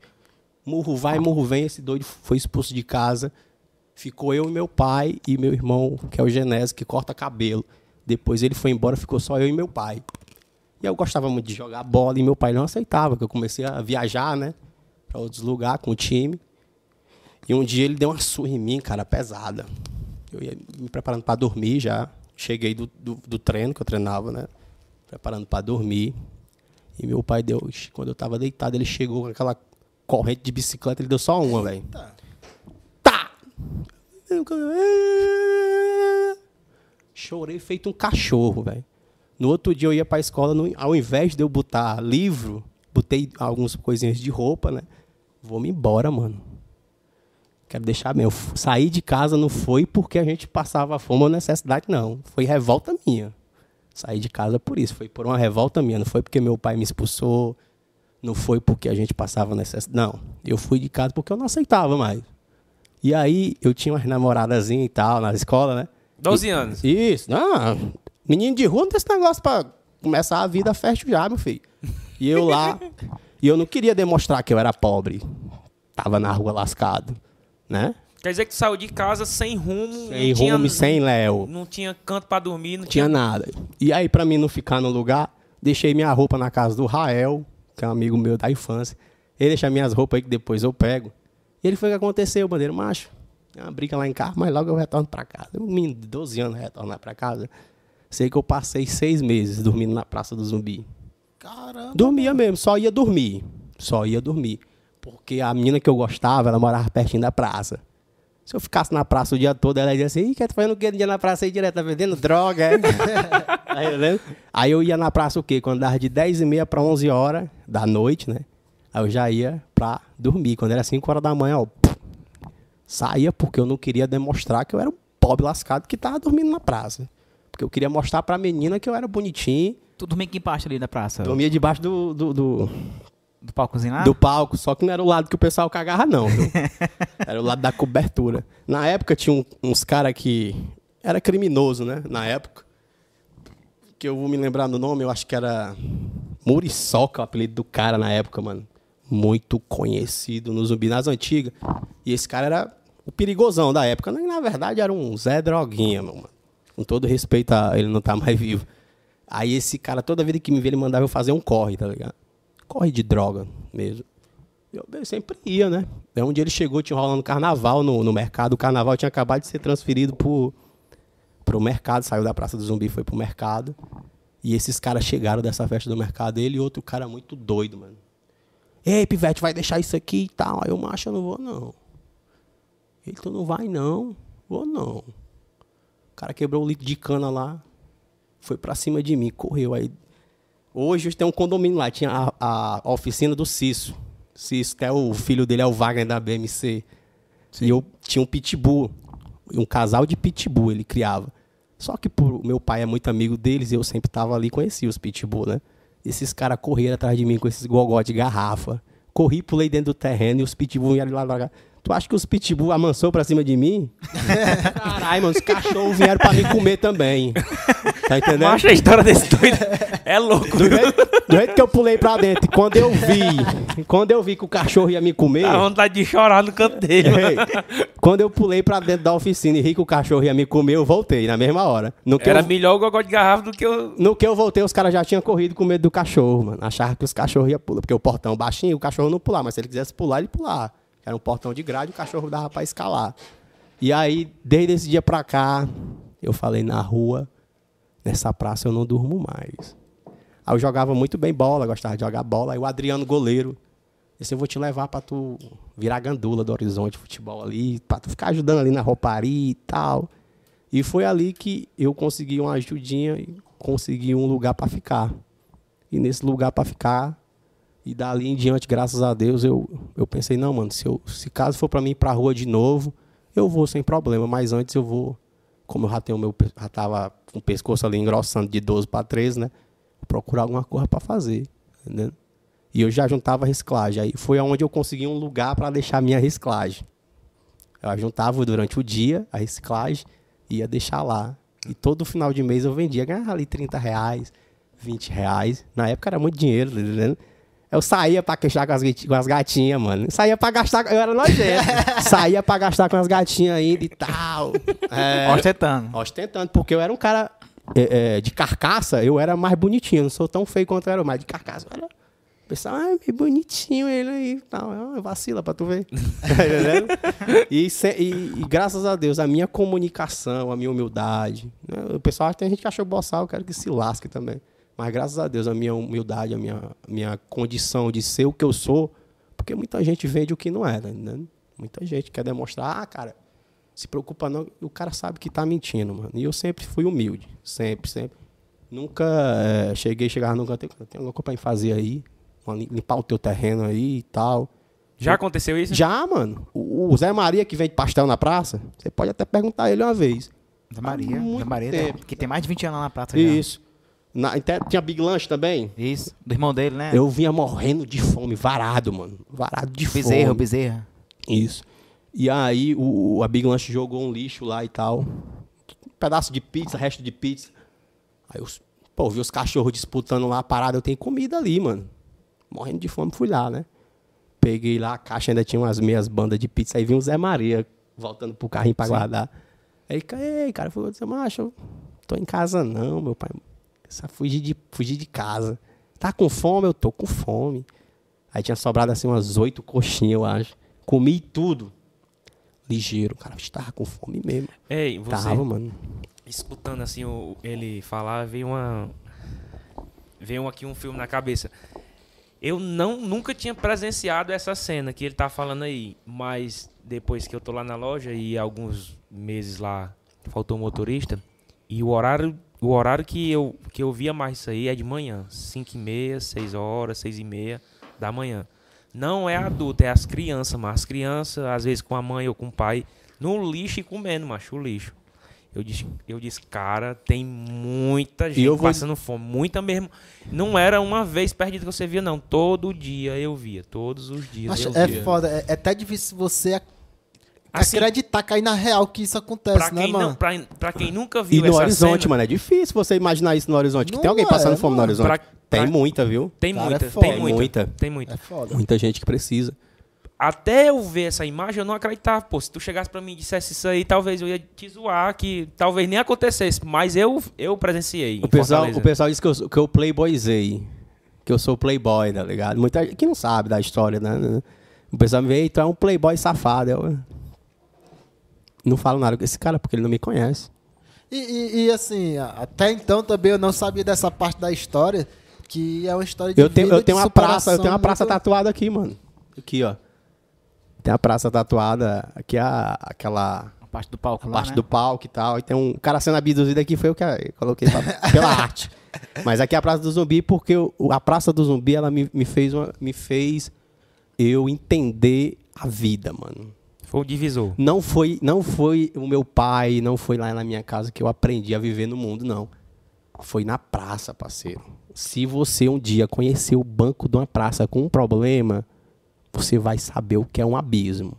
Murro vai, murro vem. Esse doido foi expulso de casa. Ficou eu e meu pai e meu irmão, que é o Genésio, que corta cabelo. Depois ele foi embora, ficou só eu e meu pai. E eu gostava muito de jogar bola e meu pai não aceitava, que eu comecei a viajar, né? Pra outros lugares com o time. E um dia ele deu uma surra em mim, cara, pesada. Eu ia me preparando para dormir já. Cheguei do, do, do treino, que eu treinava, né? Preparando para dormir. E meu pai deu. Quando eu tava deitado, ele chegou com aquela corrente de bicicleta, ele deu só uma, velho. Tá! Chorei feito um cachorro, velho. No outro dia eu ia pra escola, no- ao invés de eu botar livro, botei algumas coisinhas de roupa, né? Vou-me embora, mano. Quero deixar bem. Eu saí de casa não foi porque a gente passava fome ou necessidade, não. Foi revolta minha. Saí de casa por isso. Foi por uma revolta minha. Não foi porque meu pai me expulsou. Não foi porque a gente passava necessidade. Não. Eu fui de casa porque eu não aceitava mais. E aí eu tinha umas namoradazinhas e tal na escola, né? 12 anos. Isso. Não, menino de rua não tem esse negócio pra começar a vida fértil já, meu filho. E eu lá. e eu não queria demonstrar que eu era pobre. Tava na rua lascado, né? Quer dizer que tu saiu de casa sem rumo. Sem não tinha- rumo, sem Léo. Não tinha canto pra dormir, não Não tinha nada. E aí, pra mim não ficar no lugar, deixei minha roupa na casa do Rael, que é um amigo meu da infância. Ele deixa minhas roupas aí que depois eu pego. E ele foi o que aconteceu, bandeiro macho. Tem uma briga lá em casa, mas logo eu retorno pra casa. Um menino de 12 anos retornar pra casa. Sei que eu passei seis meses dormindo na Praça do Zumbi. Caramba. Dormia mesmo, só ia dormir. Só ia dormir. Porque a menina que eu gostava, ela morava pertinho da praça. Se eu ficasse na praça o dia todo, ela ia assim, Ih, que tu fazendo o quê no dia na praça aí direto? Tá vendendo droga, é? Tá entendendo? aí eu ia na praça o quê? Quando dava de 10 e meia para 11 horas da noite, né? Aí eu já ia pra dormir. Quando era 5 horas da manhã, ó, saía porque eu não queria demonstrar que eu era um pobre lascado que tava dormindo na praça. Porque eu queria mostrar pra menina que eu era bonitinho. Tu dormia em que parte ali da praça? Dormia debaixo do, do, do, Do palcozinho lá? do palco, só que não era o lado que o pessoal cagava, não. viu? era o lado da cobertura. Na época tinha um- uns caras que. Era criminoso, né? Na época. Que eu vou me lembrar do nome, eu acho que era. Muriçoca, o apelido do cara na época, mano. Muito conhecido no zumbi nas antigas. E esse cara era o perigosão da época. Na verdade, era um Zé Droguinha, meu mano. Com todo respeito a ele não tá mais vivo. Aí esse cara, toda vida que me via, ele mandava eu fazer um corre, tá ligado? Corre de droga mesmo. Eu, eu sempre ia, né? Um dia ele chegou, tinha rolando carnaval no, no mercado. O carnaval tinha acabado de ser transferido pro, pro mercado, saiu da Praça do Zumbi, foi pro mercado. E esses caras chegaram dessa festa do mercado, ele e outro cara muito doido, mano. Ei, Pivete, vai deixar isso aqui e tal. Aí eu, macho, eu não vou, não. Ele, tu não vai, não. Vou, não. O cara quebrou o litro de cana lá, foi pra cima de mim, correu. Aí, hoje tem um condomínio lá, tinha a, a oficina do Cício. Cício, que é o filho dele, é o Wagner da BMC. E eu tinha um pitbull, um casal de pitbull ele criava. Só que por meu pai é muito amigo deles e eu sempre tava ali, conhecia os pitbull, né? Esses caras correram atrás de mim com esses gogó de garrafa. Corri, pulei dentro do terreno e os pitbull vieram lá lá. Tu acha que os pitbull amansou pra cima de mim? Caralho, mano, os cachorros vieram pra me comer também. Tá entendendo? Macho, a história desse doido é louco. Do jeito, do jeito que eu pulei pra dentro, quando eu vi, quando eu vi que o cachorro ia me comer, Dá vontade de chorar no canto dele. ei, quando eu pulei pra dentro da oficina e vi que o cachorro ia me comer, eu voltei na mesma hora. Era eu, melhor o gogó de garrafa do que o. no que eu voltei, os caras já tinham corrido com medo do cachorro, mano. Achavam que os cachorros iam pular, porque o portão baixinho, o cachorro não pular, mas se ele quisesse pular, ele pular. Era um portão de grade, o cachorro dava pra escalar. E aí, desde esse dia pra cá, eu falei na rua, nessa praça eu não durmo mais. Aí eu jogava muito bem bola, gostava de jogar bola. Aí o Adriano, goleiro, disse, eu vou te levar pra tu virar gandula do Horizonte Futebol ali, pra tu ficar ajudando ali na rouparia e tal. E foi ali que eu consegui uma ajudinha e consegui um lugar pra ficar. E nesse lugar pra ficar, e dali em diante, graças a Deus, eu, eu pensei, não, mano, se, eu, se caso for pra mim ir pra rua de novo, eu vou sem problema, mas antes eu vou, como eu já tenho meu, já tava com o pescoço ali engrossando de 12 para 13, né? Procurar alguma coisa pra fazer, entendeu? E eu já juntava reciclagem. Aí foi onde eu consegui um lugar para deixar minha reciclagem. Eu juntava durante o dia a reciclagem, ia deixar lá. E todo final de mês eu vendia, ganhava ali 30 reais, 20 reais. Na época era muito dinheiro, entendendo? Eu saía pra queixar com as, com as gatinhas, mano. Saía pra gastar, eu era nojento. saía pra gastar com as gatinhas ainda e tal. É, Ostentando. ostentando, porque eu era um cara é, é, de carcaça, eu era mais bonitinho. Eu não sou tão feio quanto eu era, mas de carcaça eu era. O pessoal, ah, que bonitinho ele aí e tal. Ah, vacila pra tu ver. Tá e, se- e- e graças a Deus, a minha comunicação, a minha humildade. né? O pessoal tem gente que acha boçal, eu quero que se lasque também. Mas graças a Deus, a minha humildade, a minha, minha condição de ser o que eu sou, porque muita gente vende o que não é, tá entendendo? Muita gente quer demonstrar, ah, cara, se preocupa não, o cara sabe que tá mentindo, mano. E eu sempre fui humilde, sempre, sempre. Nunca eh, cheguei, chegava nunca, tem, tem alguma coisa pra me fazer aí, limpar o teu terreno aí e tal. Já aconteceu isso? Já, mano, o, o Zé Maria que vende pastel na praça, você pode até perguntar ele uma vez. Zé Maria. Zé Maria, tempo. que tem mais de 20 anos lá na praça já. Isso. Na, tinha Big Lanche também. Isso. Do irmão dele, né? Eu vinha morrendo de fome, varado, mano. Varado de Bezerra, fome. Bezerra. Isso. E aí o, a Big Lanche jogou um lixo lá e tal. Um pedaço de pizza, resto de pizza. Aí os, pô, vi os cachorros disputando lá a parada, eu tenho comida ali, mano. Morrendo de fome, fui lá, né? Peguei lá, a caixa ainda tinha umas meias bandas de pizza. Aí vinha o Zé Maria voltando pro carrinho pra guardar. Aí, ei, cara, falou, Zé Macho, eu tô em casa não, meu pai. Só fugi de, fugi de casa. Tá com fome? Eu tô com fome. Aí tinha sobrado assim umas oito coxinhas, eu acho. Comi tudo. Ligeiro, cara. Estava com fome mesmo. Ei, você Tava, mano. escutando assim o- ele falar, veio uma. Veio aqui um filme na cabeça. Eu não, nunca tinha presenciado essa cena que ele tá falando aí, mas depois que eu tô lá na loja e alguns meses lá faltou motorista, e o horário, o horário que eu, que eu via mais isso aí é de manhã, 5 e meia, 6 horas, 6 e meia da manhã. Não é adulto, é as crianças, mas as crianças, às vezes com a mãe ou com o pai, no lixo e comendo, macho, o lixo. Eu disse, eu disse, cara, tem muita gente vou- passando fome, muita mesmo. Não era uma vez perdida que você via, não. Todo dia eu via, todos os dias. Eu é via. foda, é, é até difícil você Assim, acreditar, cair na real que isso acontece, pra né, quem, mano? não, pra, pra quem nunca E viu no essa horizonte, cena, mano. É difícil você imaginar isso no horizonte. Que Não tem alguém passando é, fome no mano. horizonte. Pra- tem pra- muita, viu? tem Cara, é muita, foda. tem muita, Muita. tem muita. É foda. Muita gente que precisa. até eu ver essa imagem, eu não acreditava. Pô, se tu chegasse pra mim e dissesse isso aí, talvez eu ia te zoar, que talvez nem acontecesse. Mas eu, eu presenciei. O pessoal, Fortaleza. o pessoal diz que eu, que eu playboyzei. Que eu sou playboy, tá ligado? Muita gente que não sabe da história, né? O pessoal me vê, "Ei, tu é um playboy safado. Eu não falo nada com esse cara, porque ele não me conhece. E, e- e, assim, até então também eu não sabia dessa parte da história, que é uma história de Eu tenho, vida, eu tenho de uma praça, eu tenho uma praça muito- tatuada aqui, mano. Aqui, ó. Tem a praça tatuada, aqui é a, aquela A parte do palco a lá, parte né? do palco e tal. E tem um cara sendo abduzido aqui, foi o que eu coloquei pra- pela arte. Mas aqui é a Praça do Zumbi, porque o- a Praça do Zumbi, ela me, me fez uma- me fez eu entender a vida, mano. Foi o divisor. Não foi, não foi o meu pai, não foi lá na minha casa que eu aprendi a viver no mundo, não. Foi na praça, parceiro. Se você um dia conhecer o banco de uma praça com um problema, você vai saber o que é um abismo.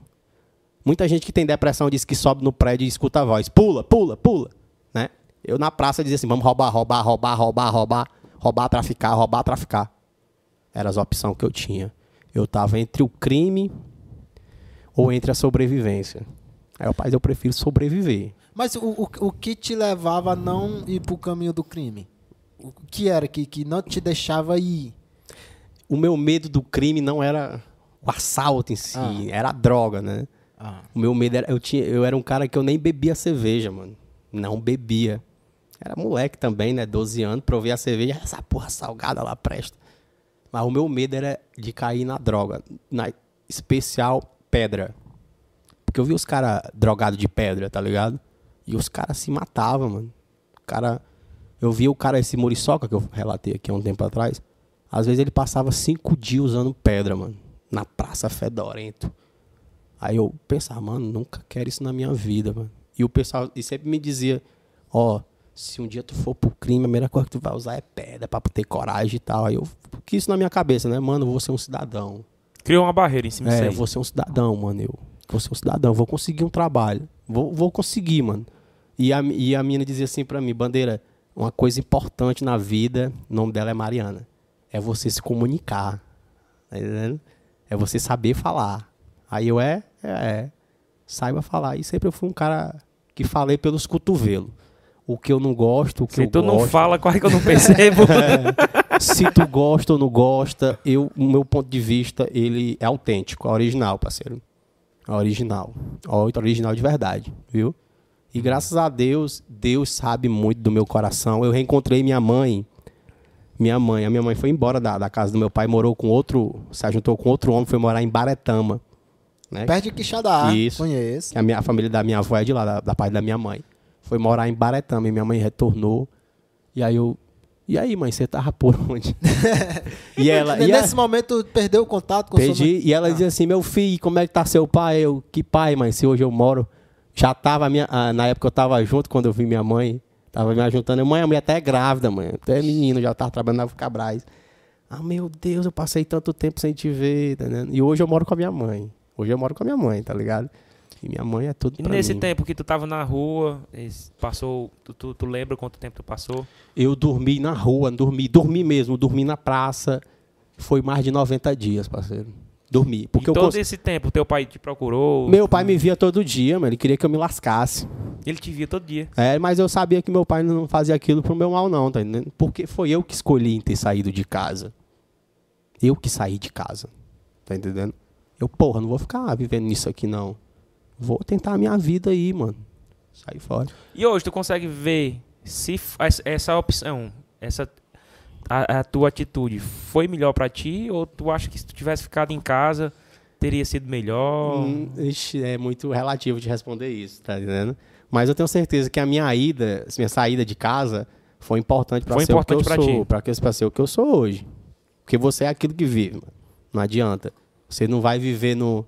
Muita gente que tem depressão diz que sobe no prédio e escuta a voz. Pula, pula, pula. Né? Eu na praça dizia assim, vamos roubar, roubar, roubar, roubar, roubar. Roubar, traficar, roubar, traficar. Eram as opções que eu tinha. Eu tava entre o crime ou entre a sobrevivência. Aí eu, pai, eu prefiro sobreviver. Mas o, o, o que te levava a não ir pro caminho do crime? O que era que, que não te deixava ir? O meu medo do crime não era o assalto em si, Ah. era a droga, né? Ah, O meu medo era. Eu, tinha, eu era um cara que eu nem bebia cerveja, mano. Não bebia. Era moleque também, né? 12 anos, provei a cerveja, essa porra salgada lá presta. Mas o meu medo era de cair na droga. Na especial pedra. Porque eu vi os caras drogados de pedra, tá ligado? E os caras se matavam, mano. O cara. Eu vi o cara, esse Muriçoca que eu relatei aqui há um tempo atrás. Às vezes ele passava cinco dias usando pedra, mano. Na Praça Fedorento. Aí eu pensava, mano, nunca quero isso na minha vida, mano. E o pessoal e sempre me dizia, ó, se um dia tu for pro crime, a primeira coisa que tu vai usar é pedra pra ter coragem e tal. Aí eu que isso na minha cabeça, né? Mano, vou ser um cidadão. Criou uma barreira em cima disso É, vou ser um cidadão, mano. Eu vou ser um cidadão, vou conseguir um trabalho. Vou, vou conseguir, mano. E a, e a mina dizia assim pra mim, Bandeira, uma coisa importante na vida, o nome dela é Mariana, é você se comunicar. Tá entendendo? É você saber falar. Aí eu, é, é, é. Saiba falar. E sempre eu fui um cara que falei pelos cotovelos. O que eu não gosto, o que Se eu tu gosto. não fala, quase que eu não percebo. Se tu gosta ou não gosta, eu, o meu ponto de vista, ele é autêntico, é original, parceiro. É original. É original de verdade, viu? E graças a Deus, Deus sabe muito do meu coração. Eu reencontrei minha mãe. Minha mãe, a minha mãe foi embora da, da casa do meu pai, morou com outro, se juntou com outro homem, foi morar em Baretama. Né? Perto de Quixadá, Isso. conheço. Que a, minha, a família da minha avó é de lá, da, da parte da minha mãe. Foi morar em Baretama e minha mãe retornou. E aí eu. E aí, mãe, você tava por onde? e ela. E Nesse a, momento, perdeu o contato com sua mãe? perdi, e ela dizia assim: meu filho, como é que tá seu pai? Eu, que pai, mãe? Se hoje eu moro. Já tava, minha, ah, na época eu tava junto, quando eu vi minha mãe. Tava me ajuntando. Mãe, a mulher até é grávida, mãe. Até é menino, já tava trabalhando na Cabrais. Ah, meu Deus, eu passei tanto tempo sem te ver, tá entendendo? E hoje eu moro com a minha mãe. Hoje eu moro com a minha mãe, tá ligado? E minha mãe é tudo E pra nesse mim. tempo que tu tava na rua, passou. Tu, tu, tu lembra quanto tempo tu passou? Eu dormi na rua, dormi, dormi mesmo, dormi na praça. Foi mais de 90 dias, parceiro. Dormi. Porque e todo cons- esse tempo, teu pai te procurou? Meu pai me via todo dia, mano. Ele queria que eu me lascasse. Ele te via todo dia. É, mas eu sabia que meu pai não fazia aquilo pro meu mal, não, tá entendendo? Porque foi eu que escolhi em ter saído de casa. Eu que saí de casa. Tá entendendo? Eu, porra, não vou ficar vivendo nisso aqui, não. Vou tentar a minha vida aí, mano. Sair fora. E hoje tu consegue ver se essa- opção, essa a, a tua atitude foi melhor pra ti ou tu acha que se tu tivesse ficado em casa teria sido melhor? Hum, ixi, é muito relativo de responder isso, tá entendendo? Mas eu tenho certeza que a minha ida, minha saída de casa foi importante para ser o que eu sou, para que para ser o que eu sou hoje. Porque você é aquilo que vive, mano. Não adianta. Você não vai viver no,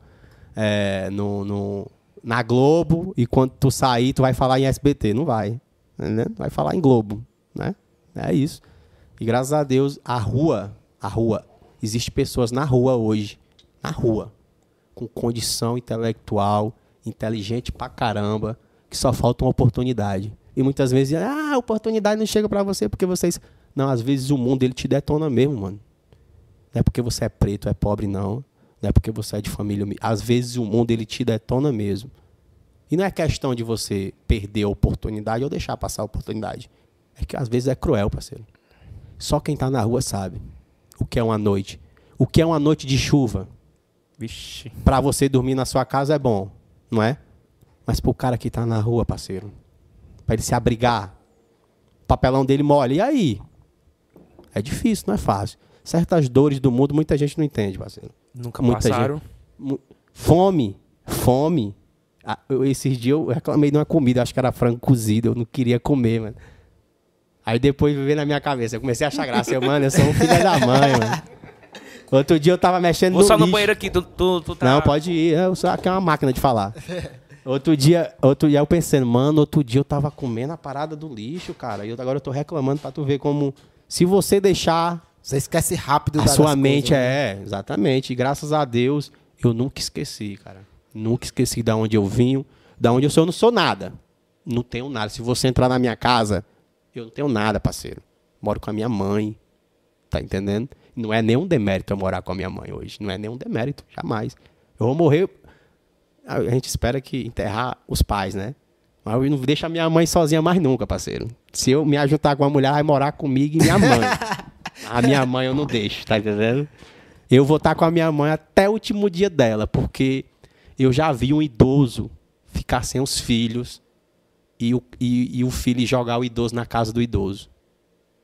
é, no, no- na Globo e quando tu sair tu vai falar em SBT, não vai, entendendo? Vai falar em Globo, né? É isso. E graças a Deus a rua, a rua, existe pessoas na rua hoje, na rua, com condição intelectual, inteligente pra caramba, que só falta uma oportunidade. E muitas vezes, ah, a oportunidade não chega pra você porque vocês. Não, às vezes o mundo ele te detona mesmo, mano. Não é porque você é preto, é pobre, não. Não é porque você é de família humilde. Às vezes o mundo ele te detona mesmo. E não é questão de você perder a oportunidade ou deixar passar a oportunidade. É que às vezes é cruel, parceiro. Só quem tá na rua sabe o que é uma noite. O que é uma noite de chuva. Vixe. Pra você dormir na sua casa é bom, não é? Mas pro cara que tá na rua, parceiro, pra ele se abrigar, o papelão dele mole. E aí? É difícil, não é fácil. Certas dores do mundo muita gente não entende, parceiro. Nunca Muita passaram. Mu- Fome, fome. Ah, eu- esses dias eu reclamei de uma comida, acho que era frango cozido, eu não queria comer, mano. Aí depois veio na minha cabeça, eu comecei a achar graça. Eu, mano, eu sou um filho da mãe, mano. Outro dia eu tava mexendo Vou no só no lixo. banheiro aqui, tu, tu, tu tá... Não, pode ir. Eu sou aqui é uma máquina de falar. Outro dia, outro dia eu pensando, mano, outro dia eu tava comendo a parada do lixo, cara. E agora eu tô reclamando pra tu ver como. Se você deixar Você esquece rápido a da- sua mente coisas, né? é, exatamente. E graças a Deus, eu nunca esqueci, cara. Nunca esqueci da onde eu vim, da onde eu sou. Eu não sou nada. Não tenho nada. Se você entrar na minha casa, eu não tenho nada, parceiro. Moro com a minha mãe. Tá entendendo? Não é nenhum demérito eu morar com a minha mãe hoje. Não é nenhum demérito, jamais. Eu vou morrer. A gente espera que enterrar os pais, né? Mas eu não deixo a minha mãe sozinha mais nunca, parceiro. Se eu me ajuntar com uma mulher, vai morar comigo e minha mãe. A minha mãe eu não deixo, tá entendendo? Eu vou estar com a minha mãe até o último dia dela, porque eu já vi um idoso ficar sem os filhos e o, e, e o filho jogar o idoso na casa do idoso.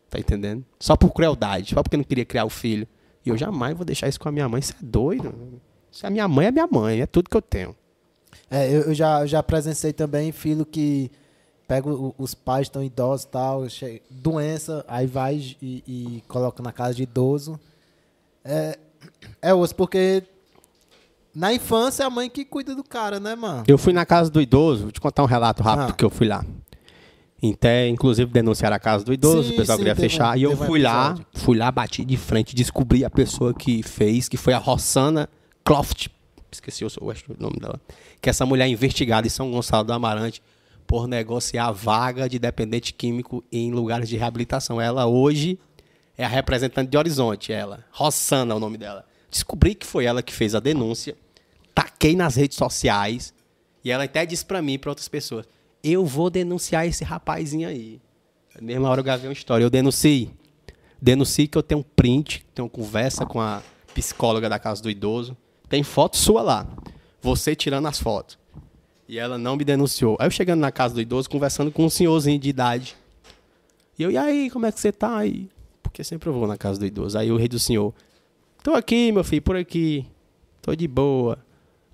Tá entendendo? Só por crueldade, só porque não queria criar o filho. E eu jamais vou deixar isso com a minha mãe. Isso é doido. Se a minha mãe é minha mãe, é tudo que eu tenho. É, eu, já, já presenciei também filho que pega o- os pais tão idosos e tal, doença, aí vai e, e coloca na casa de idoso. É, é osso, porque na infância é a mãe que cuida do cara, né, mano? Eu fui na casa do idoso, vou te contar um relato rápido Ah. que eu fui lá. Até, inclusive, denunciaram a casa do idoso, Sim, o pessoal sim, queria fechar. um- e eu teve um fui lá, fui lá, bati de frente, descobri a pessoa que fez, que foi a Rossana Croft. Esqueci o nome dela. Que essa mulher é investigada em São Gonçalo do Amarante por negociar vaga de dependente químico em lugares de reabilitação. Ela hoje é a representante de Horizonte, ela. Rossana é o nome dela. Descobri que foi ela que fez a denúncia. Taquei nas redes sociais. E ela até disse pra mim e pra outras pessoas: Eu vou denunciar esse rapazinho aí. Na mesma hora eu gravei uma história. Eu denunciei. Denunciei que eu tenho um print, tenho conversa com a psicóloga da casa do idoso. Tem foto sua lá. Você tirando as fotos. E ela não me denunciou. Aí eu chegando na casa do idoso, conversando com um senhorzinho de idade. E eu, e aí, como é que você tá aí? Porque sempre eu vou na casa do idoso. Aí o rei do senhor, tô aqui, meu filho, por aqui. Tô de boa.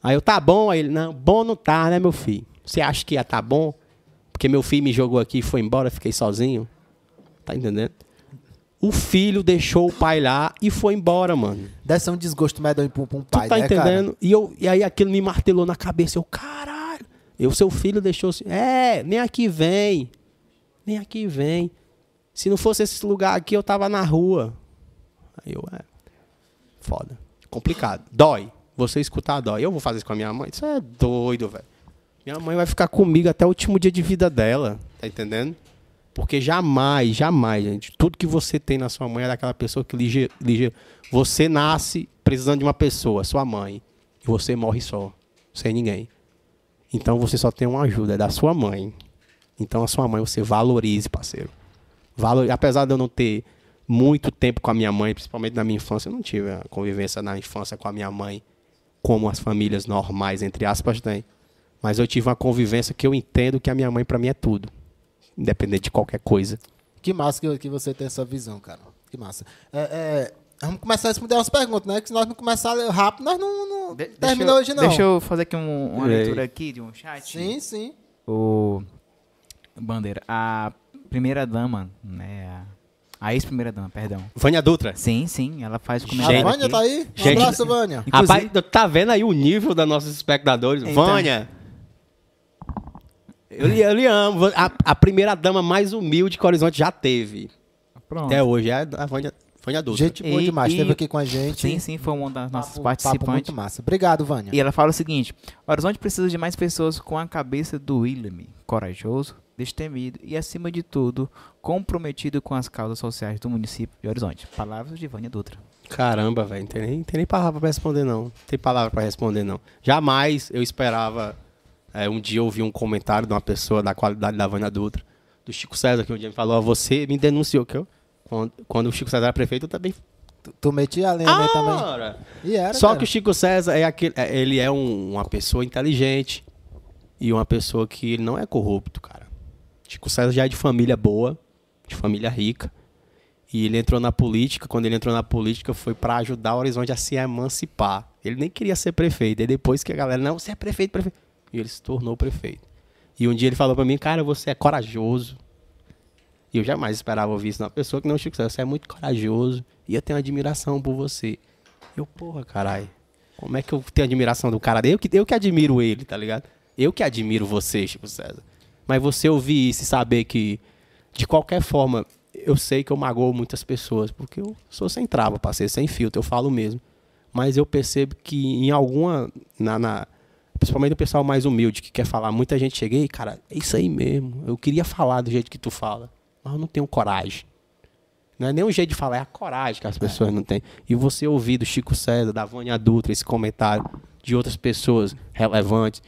Aí eu, tá bom? Aí ele, não, bom não tá, né, meu filho? Você acha que ia tá bom? Porque meu filho me jogou aqui e foi embora, fiquei sozinho. Tá entendendo? O filho deixou o pai lá e foi embora, mano. Deve ser um desgosto medonho pra um, pra um pai, tu tá né, cara? entendendo? E, eu, e aí aquilo me martelou na cabeça. Eu, caralho. Eu, seu filho deixou. assim, É, nem aqui vem. Nem aqui vem. Se não fosse esse lugar aqui, eu tava na rua. Aí eu, é. Foda. Complicado. Dói. Você escutar dói. Eu vou fazer isso com a minha mãe? Isso é doido, velho. Minha mãe vai ficar comigo até o último dia de vida dela. Tá entendendo? Porque jamais, jamais, gente. Tudo que você tem na sua mãe é daquela pessoa que lige, lige, você nasce precisando de uma pessoa, sua mãe, e você morre só, sem ninguém. Então você só tem uma ajuda, é da sua mãe. Então a sua mãe você valorize, parceiro. Apesar de eu não ter muito tempo com a minha mãe, principalmente na minha infância, eu não tive a convivência na infância com a minha mãe como as famílias normais, entre aspas, têm. Mas eu tive uma convivência que eu entendo que a minha mãe para mim é tudo, independente de qualquer coisa. Que massa que, que você tem essa visão, cara. Que massa. É, é, vamos começar a responder umas perguntas, né? Que se nós não começar rápido, nós não, não De- termina hoje, não. Deixa eu fazer aqui um- uma Ei. leitura aqui de um chat. Sim, sim. O Bandeira, a primeira dama, né? A, a ex-primeira dama, perdão. Vânia Dutra. Sim, sim, ela faz o A comentário. Vânia aqui. tá aí? Um Gente- abraço, Vânia. Inclusive- Rapaz, tá vendo aí o nível dos nossos espectadores? Então. Vânia. Eu lhe, eu lhe amo. A, a primeira dama mais humilde que o Horizonte já teve. Pronto. Até hoje. É a Vânia, Vânia Dutra. Gente boa E- demais, e- esteve aqui com a gente. Sim, sim, foi uma das nossas Papo- participantes. Papo muito massa. Obrigado, Vânia. E ela fala o seguinte: Horizonte precisa de mais pessoas com a cabeça do William, corajoso, destemido e, acima de tudo, comprometido com as causas sociais do município de Horizonte. Palavras de Vânia Dutra. Caramba, velho, não tem nem, tem nem palavra pra responder, não. Não tem palavra pra responder, não. Jamais eu esperava é, um dia ouvir um comentário de uma pessoa da qualidade da Vânia Dutra, do Chico César, que um dia me falou, "Ó, você me denunciou, que eu, quando, quando o Chico César era prefeito, eu também... Tu, metia a lenha nele também. Ora! E era, Só cara. que o Chico César é aquele, é- ele é um- uma pessoa inteligente e uma pessoa que não é corrupto, cara. Chico César já é de família boa, de família rica. E ele entrou na política, quando ele entrou na política foi pra ajudar o Horizonte a se emancipar. Ele nem queria ser prefeito. E depois que a galera, não, você é prefeito, prefeito. E ele se tornou prefeito. E um dia ele falou pra mim, cara, você é corajoso. E eu jamais esperava ouvir isso de uma pessoa que não é Chico César. Você é muito corajoso. E eu tenho admiração por você. Eu, porra, caralho. Como é que eu tenho admiração do cara? Eu que, eu que admiro ele, tá ligado? Eu que admiro você, Chico César. Mas você ouvir isso e saber que, de qualquer forma, eu sei que eu magoo muitas pessoas, porque eu sou sem trava, parceiro, sem filtro, eu falo mesmo. Mas eu percebo que em alguma. Na, na- principalmente o pessoal mais humilde que quer falar, muita gente chega e, cara, é isso aí mesmo. Eu queria falar do jeito que tu fala, mas eu não tenho coragem. Não é nem o jeito de falar, é a coragem que as pessoas não têm. E você ouvir do Chico César, da Vânia Dutra, esse comentário de outras pessoas relevantes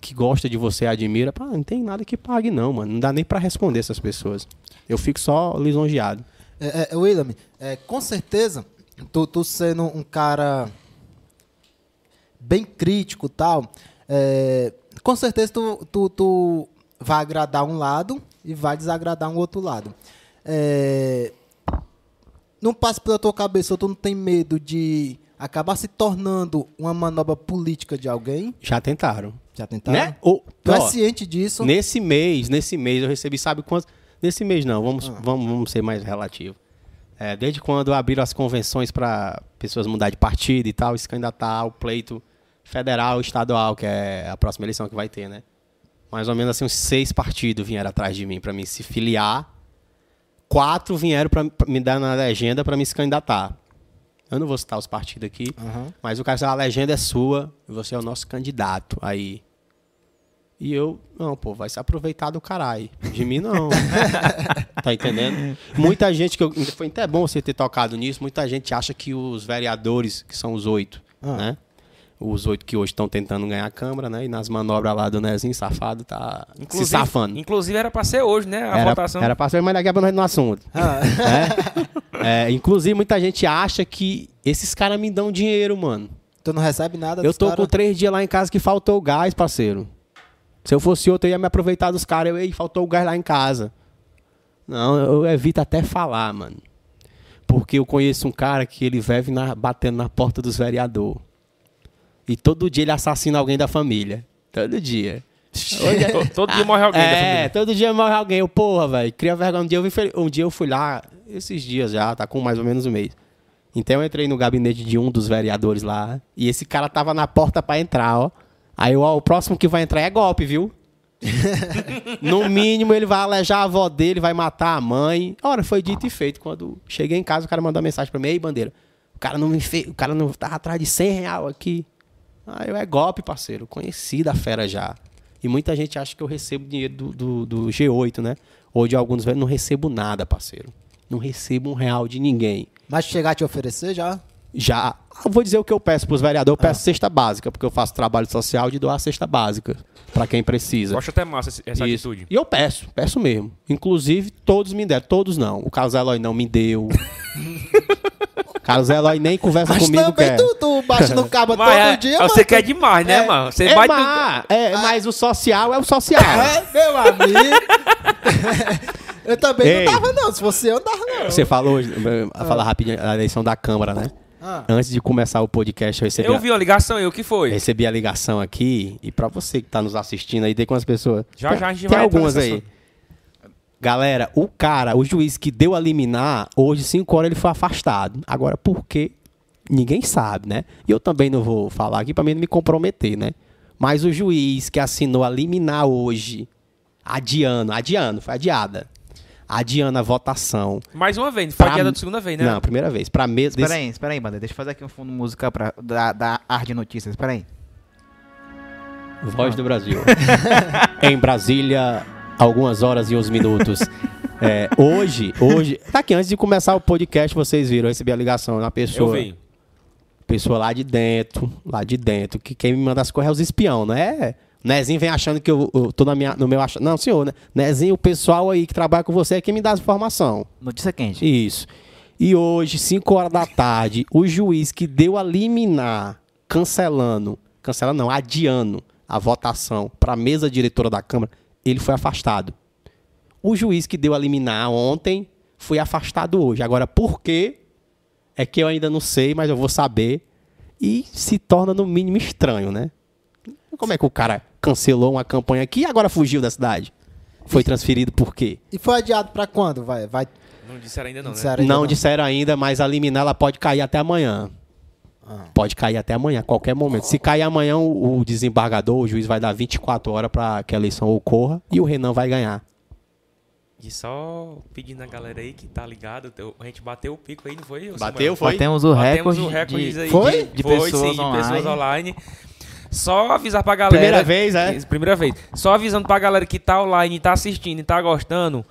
que gosta de você admira, não tem nada que pague não, mano. Não dá nem pra responder essas pessoas. Eu fico só lisonjeado. É, é, William, é, com certeza, tu, tu sendo um cara bem crítico tal, é, com certeza tu, tu, tu vai agradar um lado e vai desagradar um outro lado. É, não passa pela tua cabeça, ou tu não tem medo de acabar se tornando uma manobra política de alguém? Já tentaram. Já tentaram? Né? Ou, Tu é ó, ciente disso? Nesse mês, nesse mês eu recebi, sabe quantos? Nesse mês não, vamos, vamos, vamos ser mais relativo. É, desde quando abriram as convenções para pessoas mudar de partido e tal, se candidatar ao pleito federal e estadual, que é a próxima eleição que vai ter, né? Mais ou menos assim, uns seis partidos vieram atrás de mim para me se filiar. Quatro vieram para me dar na legenda para me se candidatar. Eu não vou citar os partidos aqui, Aham. mas o cara disse, a legenda é sua você é o nosso candidato aí. E eu, não, pô, vai se aproveitar do caralho. De mim, não. tá entendendo? Muita gente que eu. Foi até bom você ter tocado nisso. Muita gente acha que os vereadores, que são os oito, Ah. né? Os oito que hoje estão tentando ganhar a Câmara, né? E nas manobras lá do Nezinho safado tá se safando. Inclusive era pra ser hoje, né? A Era, votação. era pra ser, mas daqui a pouco nós no assunto. Ah, É, inclusive, muita gente acha que esses caras me dão dinheiro, mano. tu não recebe nada Eu tô cara? com três dias lá em casa que faltou gás, parceiro. Se eu fosse outro, eu ia me aproveitar dos caras. Eu, ei, faltou o gás lá em casa. Não, eu evito até falar, mano. Porque eu conheço um cara que ele vive na- batendo na porta dos vereadores. E todo dia ele assassina alguém da família. Todo dia. Hoje é- To- Todo dia morre alguém da é, todo dia morre alguém. Eu, porra, velho, cria vergonha. Um dia, eu vi- um dia eu fui lá, esses dias já, tá com mais ou menos um mês. Então eu entrei no gabinete de um dos vereadores lá, e esse cara tava na porta pra entrar, ó. Aí, ó, o próximo que vai entrar é golpe, viu? no mínimo, ele vai alejar a avó dele, vai matar a mãe. Ora, foi dito e feito. Quando cheguei em casa, o cara mandou uma mensagem pra mim, ei, bandeira, o cara não me fez, o cara não tava atrás de 100 real aqui. Ah, eu é golpe, parceiro. Conheci da fera já. E muita gente acha que eu recebo dinheiro do, do, do G8, né? Ou de alguns velhos. Não recebo nada, parceiro. Não recebo um real de ninguém. Mas chegar a te oferecer já? Já. Eu vou dizer o que eu peço pros vereadores. Eu peço cesta básica, porque eu faço trabalho social de doar cesta básica para quem precisa. Eu acho até massa essa Isso. atitude. E eu peço, peço mesmo. Inclusive, todos me deram. Todos não. O Eloy não me deu. o Carlos Eloy nem conversa Mas comigo, também quer. tu, tu bate no cabo Mas é- todo dia, você mano. quer demais, né, mano? Você é, bate no- mas, é, mas o social é o social. É, meu amigo. eu também Ei. não dava, não. Se fosse eu, não dava, não. Você falou, falar rapidinho, a eleição da Câmara, né? Ah. Antes de começar o podcast, eu recebi, Eu a, vi uma ligação o que foi? recebi a ligação aqui. E pra você que tá nos assistindo aí, tem quantas pessoas? Já, tem, já a gente tem vai algumas aí. assunto. Galera, o cara, o juiz que deu a liminar, hoje, 5 horas, ele foi afastado. Agora, por quê? Ninguém sabe, né? E eu também não vou falar aqui pra mim não me comprometer, né? Mas o juiz que assinou a liminar hoje, adiando, adiando, foi adiada. Adiando a votação. Mais uma vez, foi Pra- adiada da segunda vez, né? Não, primeira vez. Pra mesa. Espera aí, espera aí, banda. Deixa eu fazer aqui um fundo musical pra, da, da Arte de Notícias. Espera aí. Voz do Brasil. em Brasília, algumas horas e uns minutos. É, hoje, hoje. Tá aqui, antes de começar o podcast, vocês viram, eu recebi a ligação na Eu pessoa. vi. Pessoa lá de dentro, lá de dentro, que quem me manda as coisas é os espião, não é? Nezinho vem achando que eu, eu tô na minha, no meu ach... Não, senhor, né? Nezinho, o pessoal aí que trabalha com você é quem me dá as informações. Notícia quente. Isso. E hoje, 5 horas da tarde, o juiz que deu a liminar, cancelando, cancelando não, adiando a votação para a mesa diretora da Câmara, ele foi afastado. O juiz que deu a liminar ontem foi afastado hoje. Agora, por quê? É que eu ainda não sei, mas eu vou saber. E se torna, no mínimo, estranho, né? Como é que o cara cancelou uma campanha aqui e agora fugiu da cidade? Foi transferido por quê? E foi adiado pra quando? Vai, vai. Não disseram ainda não, né? disseram ainda Não disseram ainda, mas a liminar ela pode cair até amanhã. Ah. Pode cair até amanhã, a qualquer momento. Se cair amanhã, o, o desembargador, o juiz vai dar 24 horas para que a eleição ocorra e o Renan vai ganhar. E só pedindo a galera aí que tá ligado, a gente bateu o pico aí, não foi? Bateu, Samuel? foi? Batemos o Batemos recorde, o recorde de... aí Foi? de, de foi, pessoas sim, de pessoas online. online. Só avisar pra galera. Primeira vez, é? Primeira vez. Só avisando pra galera que tá online, tá assistindo e tá gostando.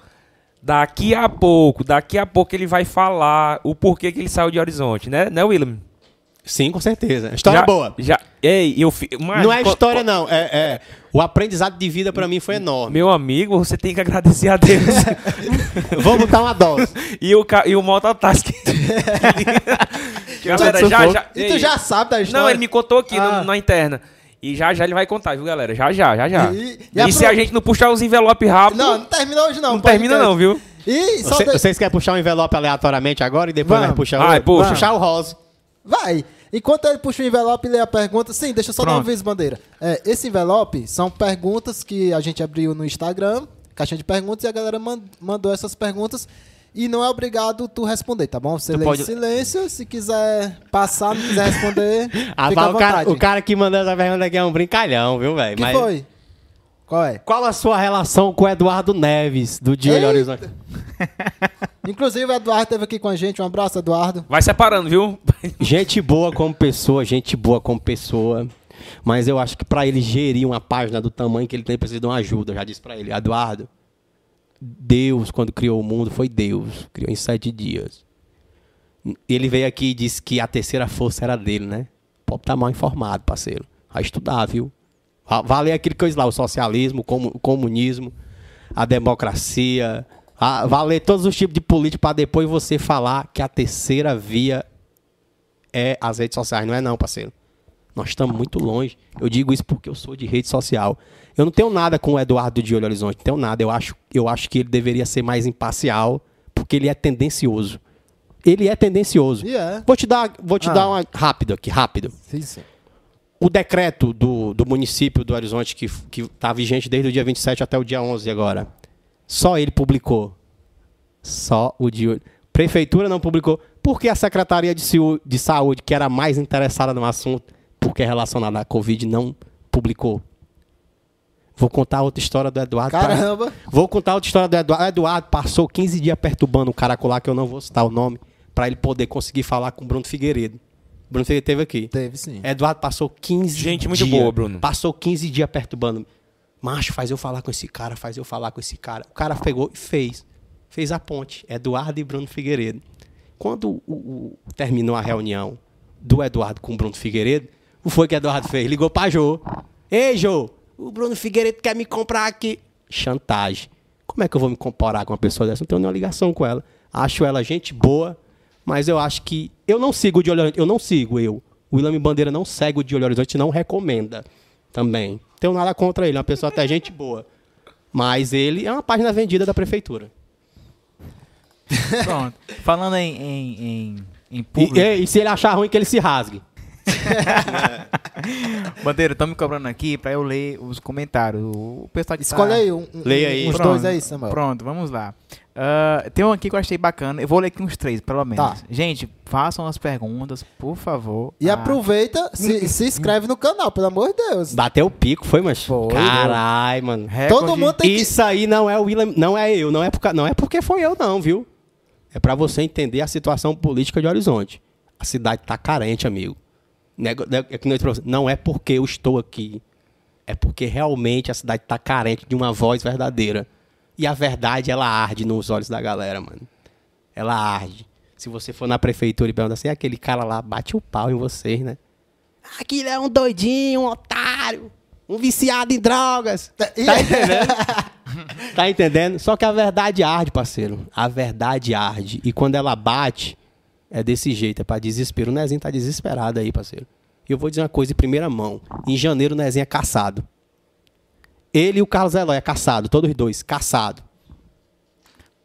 Daqui a pouco, daqui a pouco ele vai falar o porquê que ele saiu de Horizonte, né, né William? Sim, com certeza. História Já- boa. Já, ei, eu fi- mas- Não é história, não. É, é- o aprendizado de vida para mim foi enorme. Meu amigo, você tem que agradecer a Deus. Vou botar uma dose. e o, ca- e o mototask. galera, já, já. E tu ei, já sabe da história. Não, ele me contou aqui Ah. no- na interna. E já já ele vai contar, viu, galera? Já já, já já. E- E, e a se pro- a gente não puxar os envelopes rápido, Não, não, não termina hoje não. termina podcast. não, viu? E só Você- de- Vocês querem puxar um envelope aleatoriamente agora e depois Vamos. vai puxar outro? puxa. Puxar o rosa. Vai. Enquanto ele puxa o envelope e lê a pergunta, sim, deixa eu só dar um Pronto. aviso, bandeira. É, esse envelope são perguntas que a gente abriu no Instagram, caixinha de perguntas, e a galera man- mandou essas perguntas. E não é obrigado tu responder, tá bom? Você Tu lê pode- em silêncio, se quiser passar, não quiser responder, Ah, fica o, cara, o cara que mandou essa pergunta aqui é um brincalhão, viu, velho? que Mas foi? Qual é? Qual a sua relação com o Eduardo Neves, do Dia Eita. Horizonte? Inclusive, o Eduardo esteve aqui com a gente. Um abraço, Eduardo. Vai separando, viu? Gente boa como pessoa, gente boa como pessoa. Mas eu acho que pra ele gerir uma página do tamanho que ele tem, precisa de uma ajuda. Eu já disse pra ele, Eduardo, Deus, quando criou o mundo, foi Deus. Criou em sete dias. Ele veio aqui e disse que a terceira força era dele, né? Pode estar mal informado, parceiro. Vai estudar, viu? Va- Vai ler aquilo que eu disse lá, o socialismo, o comu- o comunismo, a democracia. a- Vai ler todos os tipos de política para depois você falar que a terceira via é as redes sociais. Não é não, parceiro. Nós estamos muito longe. Eu digo isso porque eu sou de rede social. Eu não tenho nada com o Eduardo de Olho Horizonte. Não tenho nada. Eu acho, eu acho que ele deveria ser mais imparcial, porque ele é tendencioso. Ele é tendencioso. E é. Vou te dar, vou te Ah. dar uma rápido aqui, rápido. Sim, sim. O decreto do, do município do Horizonte, que está vigente desde o dia 27 até o dia 11 agora, só ele publicou. Só o de hoje. Prefeitura não publicou. Porque a Secretaria de, de Saúde, que era mais interessada no assunto, porque é relacionado à Covid, não publicou. Vou contar outra história do Eduardo. pra- Caramba. Vou contar outra história do Eduardo. O Eduardo passou 15 dias perturbando um cara lá, que eu não vou citar o nome, para ele poder conseguir falar com o Bruno Figueiredo. Bruno Figueiredo teve aqui. Teve sim. Eduardo passou 15 Gente muito dias. boa, Bruno. Passou 15 dias perturbando. Macho, faz eu falar com esse cara, faz eu falar com esse cara. O cara pegou e fez. Fez a ponte. Eduardo e Bruno Figueiredo. Quando o- o- terminou a reunião do Eduardo com o Bruno Figueiredo, o que foi que Eduardo fez? Ligou pra Jô. Ei, Jô, o Bruno Figueiredo quer me comprar aqui. Chantagem. Como é que eu vou me comparar com uma pessoa dessa? Não tenho nenhuma ligação com ela. Acho ela gente boa, mas eu acho que. Eu não sigo o de Olho Horizonte. Eu não sigo, eu. O William Bandeira não segue o de Olho Horizonte, não recomenda também. Tenho nada contra ele, é uma pessoa até gente boa. Mas ele é uma página vendida da prefeitura. Pronto. Falando em, em, em, em E, público. e- e se ele achar ruim, que ele se rasgue. Bandeira, estão me cobrando aqui pra eu ler os comentários. O pessoal que Escolhe tá... aí, um, um- Leia aí. uns Pronto, dois aí, Samuel. Pronto, vamos lá. Ah, tem um aqui que eu achei bacana. Eu vou ler aqui uns três, pelo menos. Tá. Gente, façam as perguntas, por favor. E Ah, aproveita, se, se inscreve no canal, pelo amor de Deus. Bateu o pico, foi, mas. Foi, Carai, mano. recorde- Todo mundo tem que... Isso aí não é o William, não é eu, não é, por, não é porque foi eu, não, viu? É pra você entender a situação política de Horizonte. A cidade tá carente, amigo. Não é porque eu estou aqui. É porque realmente a cidade tá carente de uma voz verdadeira. E a verdade, ela arde nos olhos da galera, mano. Ela arde. Se você for na prefeitura e perguntar assim, aquele cara lá bate o pau em vocês, né? Aquilo é um doidinho, um otário, um viciado em drogas. Tá entendendo? tá entendendo? Só que a verdade arde, parceiro. A verdade arde. E quando ela bate, é desse jeito, é pra desespero. O Nezinho tá desesperado aí, parceiro. E eu vou dizer uma coisa em primeira mão. Em janeiro, o Nezinho é caçado. Ele e o Carlos Eloy é caçado, todos os dois, caçado.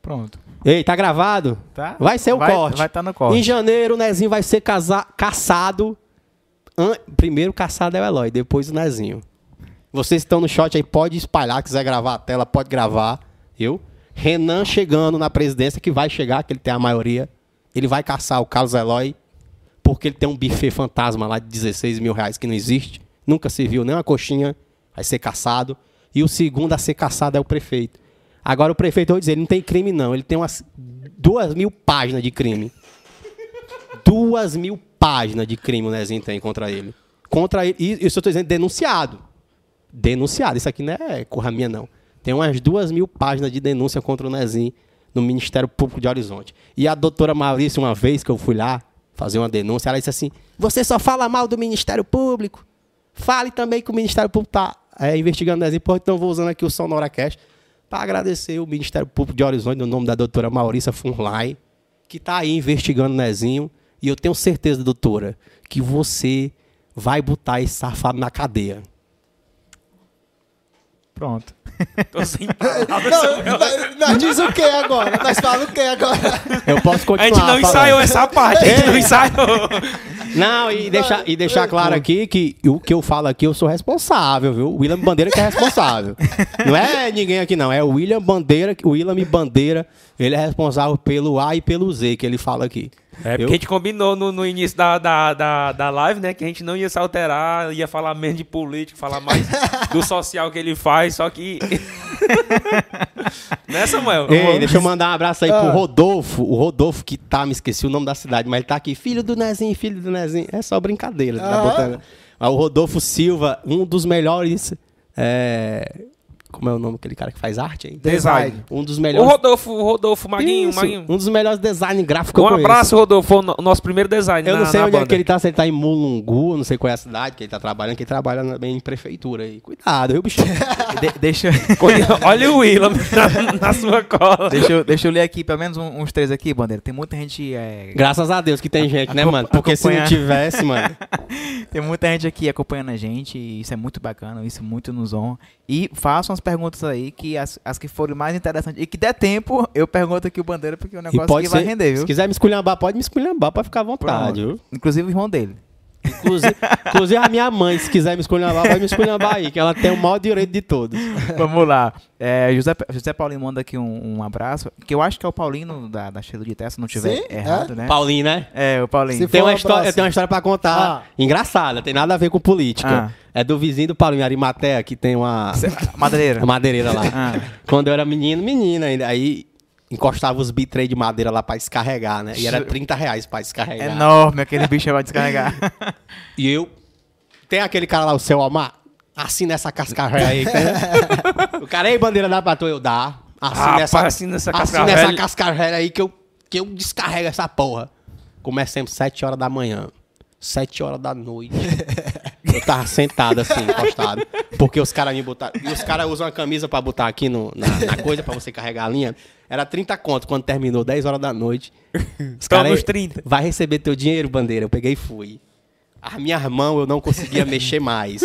Pronto. Ei, tá gravado? Tá? Vai ser o Vai- corte. vai tá no corte. Em janeiro, o Nezinho vai ser casa- caçado. An- Primeiro caçado é o Eloy, depois o Nezinho. Vocês estão no shot aí, pode espalhar, quiser gravar a tela, pode gravar. Eu. Renan chegando na presidência, que vai chegar, que ele tem a maioria. Ele vai caçar o Carlos Eloy, porque ele tem um buffet fantasma lá de 16 mil reais que não existe. Nunca se viu nem uma coxinha, vai ser caçado. E o segundo a ser caçado é o prefeito. Agora o prefeito, eu vou dizer, ele não tem crime não, ele tem umas duas mil páginas de crime. Duas mil páginas de crime o Nezinho tem contra ele. Contra ele, e isso eu estou dizendo denunciado. Denunciado, isso aqui não é corra minha não. Tem umas duas mil páginas de denúncia contra o Nezinho no Ministério Público de Horizonte. E a doutora Maurícia, uma vez que eu fui lá fazer uma denúncia, ela disse assim, você só fala mal do Ministério Público. Fale também que o Ministério Público está investigando o Nezinho, Pô, então vou usando aqui o SonoraCast para agradecer o Ministério Público de Horizonte, no nome da doutora Maurícia Funlai, que está aí investigando o Nezinho. E eu tenho certeza, doutora, que você vai botar esse safado na cadeia. Pronto. Tô sem Não, nós- nós diz o que agora? Nós falamos o que agora? Eu posso A continuar. gente não falando. ensaiou essa parte, a gente não ensaiou. Não, e deixar, e deixar claro aqui que o que eu falo aqui, eu sou responsável, viu? O William Bandeira que é responsável. Não é ninguém aqui, não. É o William Bandeira, o William Bandeira, ele é responsável pelo A e pelo Z que ele fala aqui. É Eu- porque a gente combinou no, no início da, da, da, da live, né? Que a gente não ia se alterar, ia falar menos de político, falar mais do social que ele faz, só que. né, Samuel? Ei, deixa eu mandar um abraço aí pro Ah. Rodolfo. O Rodolfo que tá, me esqueci o nome da cidade, mas ele tá aqui. Filho do Nezinho, filho do Nezinho. É só brincadeira. Tá Ah. botando. Mas o Rodolfo Silva, um dos melhores. é, Como é o nome daquele cara que faz arte aí? Design. Um dos O melhores. Rodolfo, o Rodolfo, Maguinho, Isso, Maguinho. Um dos melhores design gráficos que eu Um conheço. abraço, Rodolfo, foi o no- o nosso primeiro design. Eu na, não sei na onde é banda. que ele tá, se ele tá em Mulungu, não sei qual é a cidade que ele tá trabalhando, que ele trabalha bem em prefeitura aí. Cuidado, viu, bicho? De- deixa, Olha o Willam na, na sua cola. deixa, eu, deixa eu ler aqui, pelo menos um- uns três aqui, Bandeira. Tem muita gente. é, Graças a Deus que tem gente, né, mano? Porque se não tivesse, mano. Tem muita gente aqui acompanhando a gente, e isso é muito bacana, isso muito nos honra. E façam as perguntas aí, que as, as que forem mais interessantes, e que der tempo, eu pergunto aqui o Bandeira, porque o E negócio pode aqui vai ser, render, se viu? quiser me esculhambar, pode me esculhambar pra ficar à vontade, Pronto. viu? Inclusive o irmão dele. Inclusive, inclusive a minha mãe, se quiser me esculhambar, vai me esculhambar aí, que ela tem o maior direito de todos. Vamos lá. É, José, José Paulinho manda aqui um, um abraço, que eu acho que é o Paulinho da, da Cheiro de Terra, se não tiver Sim, errado, né? Paulinho, né? É, o Paulinho. Se Tem uma um história, tenho uma história pra contar. Ah. Engraçada, tem nada a ver com política. Ah. É do vizinho do Paulinho Arimatea, que tem uma, Madeireira. madeireira lá. Ah. Quando eu era menino, menina ainda. Aí encostava os bitrei de madeira lá pra descarregar, né? E era 30 reais pra descarregar. Enorme, aquele bicho vai descarregar. E eu. Tem aquele cara lá, o seu Omar, assim nessa cascavel aí. né? o cara aí, bandeira dá pra tu, eu dá. Rapaz, nessa, assim nessa assim cascavel. nessa cascavel aí que eu, que eu descarrego essa porra. Comecemos 7 horas da manhã. 7 horas da noite. eu tava sentado assim, encostado. Porque os caras me botaram. E os caras usam uma camisa pra botar aqui no, na, na coisa, pra você carregar a linha. Era 30 conto quando terminou, 10 horas da noite. Os Toma cara os 30. Vai receber teu dinheiro, bandeira. Eu peguei e fui. As minhas mãos eu não conseguia mexer mais.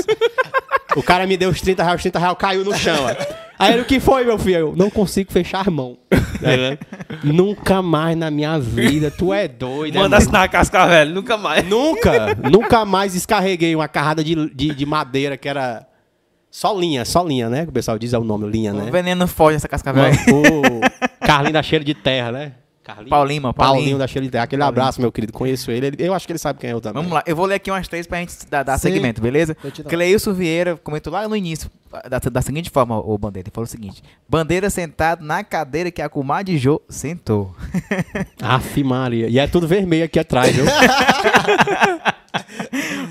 O cara me deu os 30 reais, os 30 reais caiu no chão. ó. Aí ele, o que foi, meu filho? Eu não consigo fechar a mão. Tá vendo? nunca mais na minha vida. Tu é doido. Manda é, assinar a casca velho, nunca mais. Nunca, nunca mais descarreguei uma carrada de, de, de madeira que era só linha, só linha, né? O pessoal diz é o nome, linha, O né? veneno foge nessa cascavel. aí. O Carlinho da Cheiro de Terra, né? Carlinho, Paulinho, mano, Paulinho. Paulinho. da Cheiro de Terra. Aquele Paulinho. abraço, meu querido. Conheço ele. Eu acho que ele sabe quem é eu também. Vamos lá, eu vou ler aqui umas três pra gente dar, dar segmento, beleza? Cleilson Vieira comentou lá no início, da, da seguinte forma, o Bandeira, ele falou o seguinte, Bandeira sentado na cadeira que a comadre Jô sentou. Aff, Maria. E é tudo vermelho aqui atrás, viu?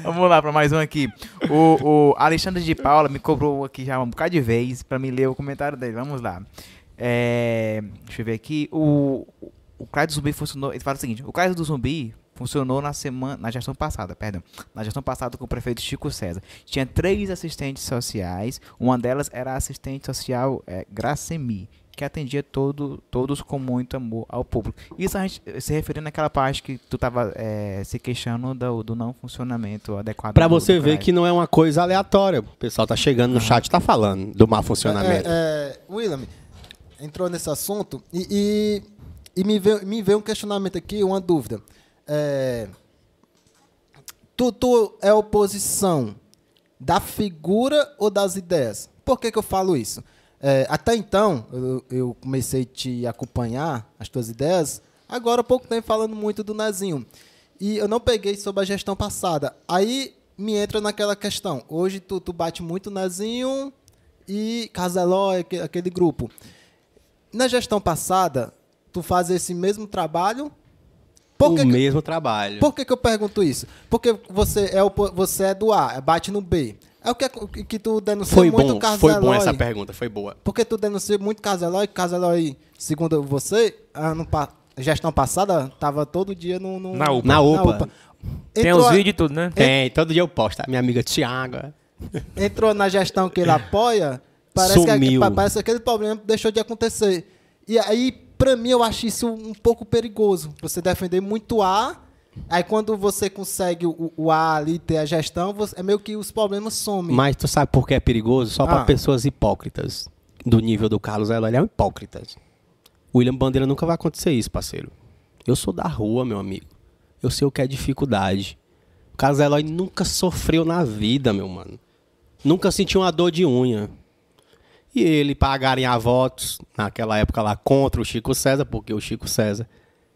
Vamos lá pra mais um aqui. O, o Alexandre de Paula me cobrou aqui já um bocado de vez pra me ler o comentário dele. Vamos lá. É, deixa eu ver aqui. O, o Craio do Zumbi funcionou. Ele fala o seguinte: o Craio do Zumbi funcionou na semana, na gestão passada, perdão, na gestão passada com o prefeito Chico César. Tinha três assistentes sociais, uma delas era a assistente social é, Gracemi, que atendia todo, todos com muito amor ao público. Isso a gente se referindo àquela parte que tu estava é, se queixando do, do, não funcionamento adequado. Para você ver que não é uma coisa aleatória. O pessoal tá chegando no ah. chat e tá falando do mau funcionamento. É, é, William, entrou nesse assunto e, e, e me, veio, me veio um questionamento aqui, uma dúvida. É, tu, tu é oposição da figura ou das ideias? Por que, que eu falo isso? É, até então, eu, eu, comecei a te acompanhar, as tuas ideias, agora há pouco tempo falando muito do Nezinho. E eu não peguei sobre a gestão passada. Aí me entra naquela questão. Hoje tu, tu bate muito Nezinho e Caseló, aquele, grupo. Na gestão passada, tu faz esse mesmo trabalho por o que mesmo trabalho. Por que, que eu pergunto isso? Porque você é, o, você é do A, bate no B. É o que, que tu denuncia foi muito bom, Casalói. Foi bom essa pergunta, foi boa. Porque tu denuncia muito Casalói, Casalói, segundo você, ano, gestão passada, tava todo dia no, no na UPA. Na UPA. Na UPA. Tem os vídeos e tudo, né? Tem, todo dia eu posto. Minha amiga Tiago. Entrou na gestão que ele apoia, parece Sumiu. que, parece que aquele problema deixou de acontecer. E aí para mim, eu acho isso um pouco perigoso. Você defender muito A, aí quando você consegue o, o A ali ter a gestão, você, é meio que os problemas somem. Mas tu sabe por que é perigoso? Só ah. para pessoas hipócritas. Do nível do Carlos ele é um hipócrita. William Bandeira nunca vai acontecer isso, parceiro. Eu sou da rua, meu amigo. Eu sei o que é dificuldade. O Carlos Eloy nunca sofreu na vida, meu mano. Nunca sentiu uma dor de unha e ele pagarem a votos naquela época lá contra o Chico César, porque o Chico César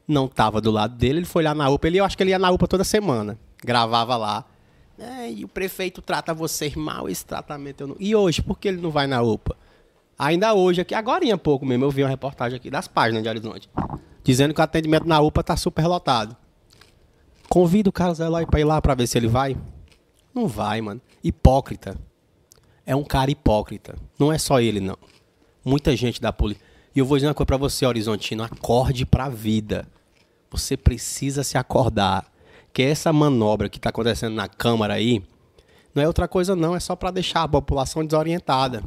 não estava do lado dele, ele foi lá na UPA, ele, eu acho que ele ia na UPA toda semana, gravava lá. É, e o prefeito trata vocês mal, esse tratamento eu não... E hoje, por que ele não vai na UPA? Ainda hoje, aqui, agora em pouco mesmo, eu vi uma reportagem aqui das páginas de Horizonte, dizendo que o atendimento na UPA está super lotado. Convido o Carlos Eloy para ir lá para ver se ele vai. Não vai, mano. Hipócrita é um cara hipócrita. Não é só ele, não. Muita gente da polícia. E eu vou dizer uma coisa para você, Horizontino: acorde para a vida. Você precisa se acordar. Que essa manobra que está acontecendo na Câmara aí não é outra coisa, não. É só para deixar a população desorientada.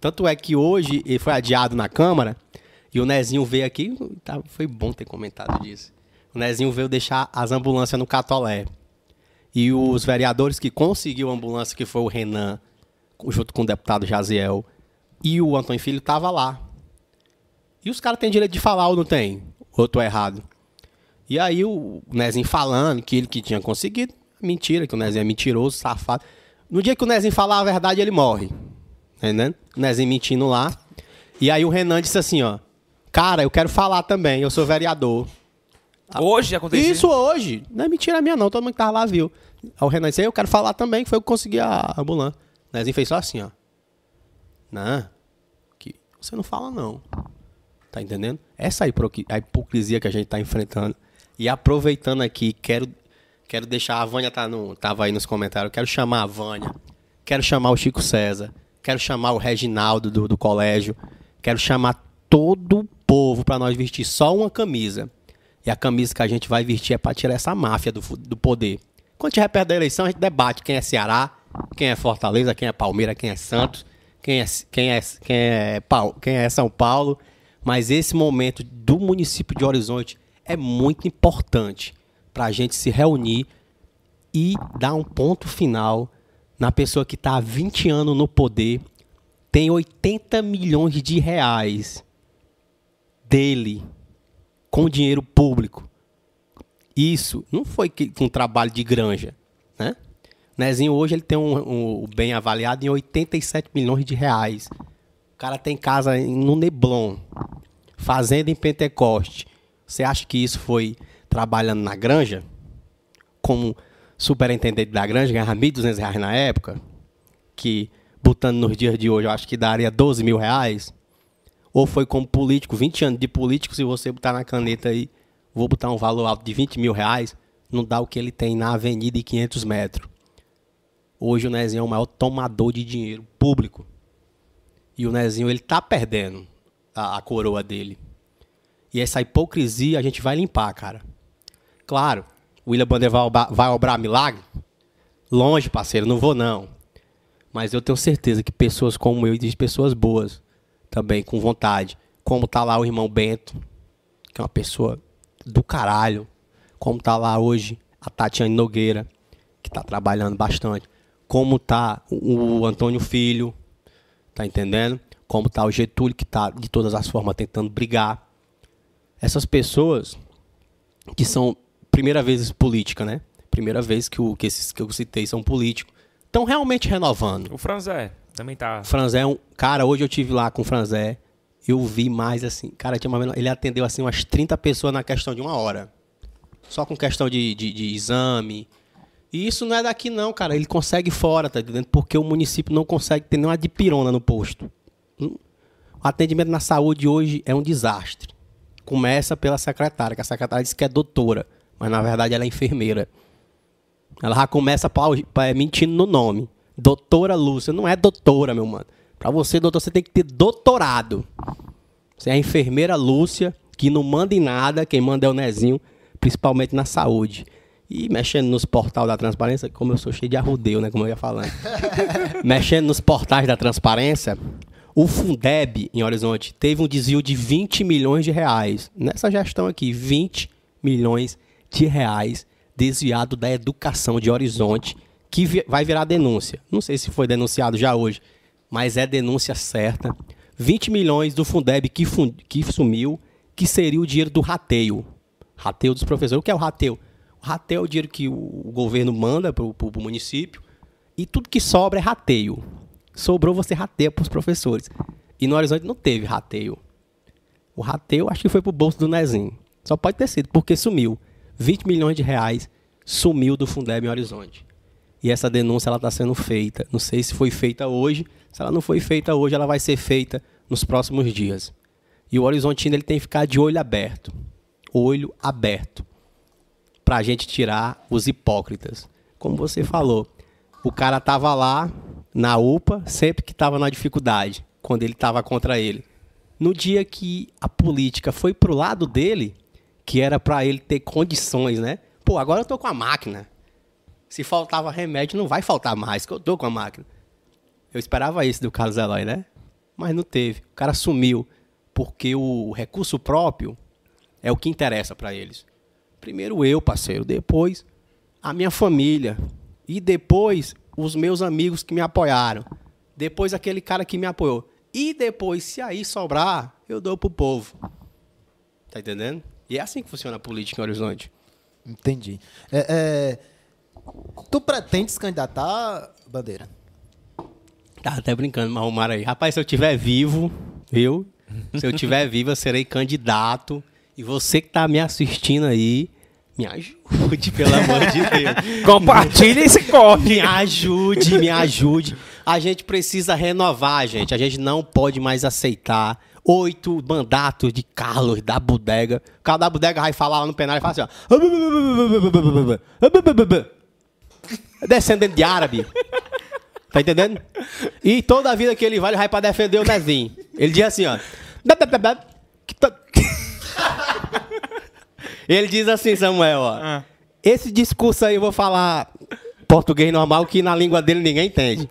Tanto é que hoje ele foi adiado na Câmara e o Nezinho veio aqui. Tá, foi bom ter comentado disso. O Nezinho veio deixar as ambulâncias no Catolé. E os vereadores que conseguiu a ambulância, que foi o Renan junto com o deputado Jaziel, e o Antônio Filho tava lá. E os caras têm direito de falar ou não tem? Ou eu tô errado? E aí o Nezinho falando que ele que tinha conseguido. Mentira, que o Nezinho é mentiroso, safado. No dia que o Nezinho falar a verdade, ele morre. Entendendo? O Nezinho mentindo lá. E aí o Renan disse assim, ó. Cara, eu quero falar também, eu sou vereador. Hoje aconteceu? Isso hoje. Não é mentira minha não, todo mundo que tava lá viu. Aí o Renan disse, eu quero falar também, que foi eu que consegui a ambulância. Nezinho fez só assim, ó. Não, que você não fala não. Tá entendendo? Essa a hipocrisia que a gente tá enfrentando. E aproveitando aqui, quero, quero deixar. A Vânia tá no, tava aí nos comentários. Quero chamar a Vânia. Quero chamar o Chico César. Quero chamar o Reginaldo do, do colégio. Quero chamar todo o povo para nós vestir só uma camisa. E a camisa que a gente vai vestir é para tirar essa máfia do, do poder. Quando tiver perto da eleição, a gente debate quem é Ceará, quem é Fortaleza, quem é Palmeiras, quem é Santos, quem é, quem é, quem é, quem é São Paulo. Mas esse momento do município de Horizonte é muito importante para a gente se reunir e dar um ponto final na pessoa que está há 20 anos no poder, tem 80 milhões de reais dele com dinheiro público. Isso não foi com trabalho de granja? Nezinho hoje ele tem um, um, bem avaliado em 87 milhões de reais. O cara tem casa no Neblon, fazenda em Pentecoste. Você acha que isso foi trabalhando na granja? Como superintendente da granja, ganhava 1.200 reais na época? Que, botando nos dias de hoje, eu acho que daria 12 mil reais? Ou foi como político, 20 anos de político, se você botar na caneta aí, vou botar um valor alto de 20 mil reais, não dá o que ele tem na avenida de 500 metros. Hoje o Nezinho é o maior tomador de dinheiro público. E o Nezinho, ele tá perdendo. a, a coroa dele. E essa hipocrisia a gente vai limpar, cara. Claro, o William Bonner vai, obrar- vai obrar milagre? Longe, parceiro, não vou não. Mas eu tenho certeza que pessoas como eu, existem pessoas boas também, com vontade. Como tá lá o irmão Bento, que é uma pessoa do caralho. Como tá lá hoje a Tatiane Nogueira, que tá trabalhando bastante. Como tá o Antônio Filho, tá entendendo? Como tá o Getúlio, que tá de todas as formas tentando brigar. Essas pessoas que são primeira vez política, né? Primeira vez que, o, que esses que eu citei são políticos. Estão realmente renovando. O Franzé também tá. Franzé é um. Cara, hoje eu tive lá com o Franzé. Eu vi mais assim. Cara, tinha menos- ele atendeu assim umas 30 pessoas na questão de uma hora. Só com questão de, de, de exame. E isso não é daqui, não, cara. Ele consegue fora, tá entendendo? Porque o município não consegue ter nenhuma dipirona no posto. Hum? O atendimento na saúde hoje é um desastre. Começa pela secretária, que a secretária diz que é doutora, mas na verdade ela é enfermeira. Ela já começa pau- pa- é, mentindo no nome. Doutora Lúcia. Não é doutora, meu mano. Pra você, doutor, você tem que ter doutorado. Você é a enfermeira Lúcia, que não manda em nada. Quem manda é o Nezinho, principalmente na saúde. E mexendo nos portais da transparência, como eu sou cheio de arrudeio, né? Como eu ia falando. mexendo nos portais da transparência, o Fundeb, em Horizonte, teve um desvio de 20 milhões de reais. Nessa gestão aqui, 20 milhões de reais desviado da educação de Horizonte, que vi- vai virar denúncia. Não sei se foi denunciado já hoje, mas é denúncia certa. 20 milhões do Fundeb que, que sumiu, que seria o dinheiro do rateio. Rateio dos professores. O que é o rateio? O rateio é o dinheiro que o o governo manda para o município e tudo que sobra é rateio. Sobrou, você rateia para os professores. E no Horizonte não teve rateio. O rateio acho que foi pro bolso do Nezinho. Só pode ter sido, porque sumiu. 20 milhões de reais sumiu do Fundeb em Horizonte. E essa denúncia está sendo feita. Não sei se foi feita hoje. Se ela não foi feita hoje, ela vai ser feita nos próximos dias. E o Horizontino ele tem que ficar de olho aberto. Olho aberto. Para a gente tirar os hipócritas. Como você falou, o cara estava lá na UPA sempre que estava na dificuldade, quando ele estava contra ele. No dia que a política foi pro lado dele, que era para ele ter condições, né? Pô, agora eu tô com a máquina. Se faltava remédio, não vai faltar mais, que eu tô com a máquina. Eu esperava isso do Carlos Eloy, né? Mas não teve. O cara sumiu. Porque o recurso próprio é o que interessa para eles. Primeiro eu, parceiro. Depois a minha família. E depois os meus amigos que me apoiaram. Depois aquele cara que me apoiou. E depois, se aí sobrar, eu dou pro povo. Tá entendendo? E é assim que funciona a política em Horizonte. Entendi. É, é, tu pretende se candidatar, Bandeira? Tava até brincando, mas arrumaram aí. Rapaz, se eu tiver vivo, viu? Se eu tiver vivo, eu serei candidato. E você que tá me assistindo aí, me ajude, pelo amor de Deus. Compartilha esse corte. Me ajude, me ajude. A gente precisa renovar, gente. A gente não pode mais aceitar oito mandatos de Carlos da bodega. O Carlos da bodega vai falar lá no penal e fala assim, ó. Descendente de árabe. Tá entendendo? E toda a vida que ele vai, ele vai pra defender o Nezinho. Ele diz assim, ó. Ele diz assim, Samuel, ó. Esse discurso aí eu vou falar português normal que na língua dele ninguém entende.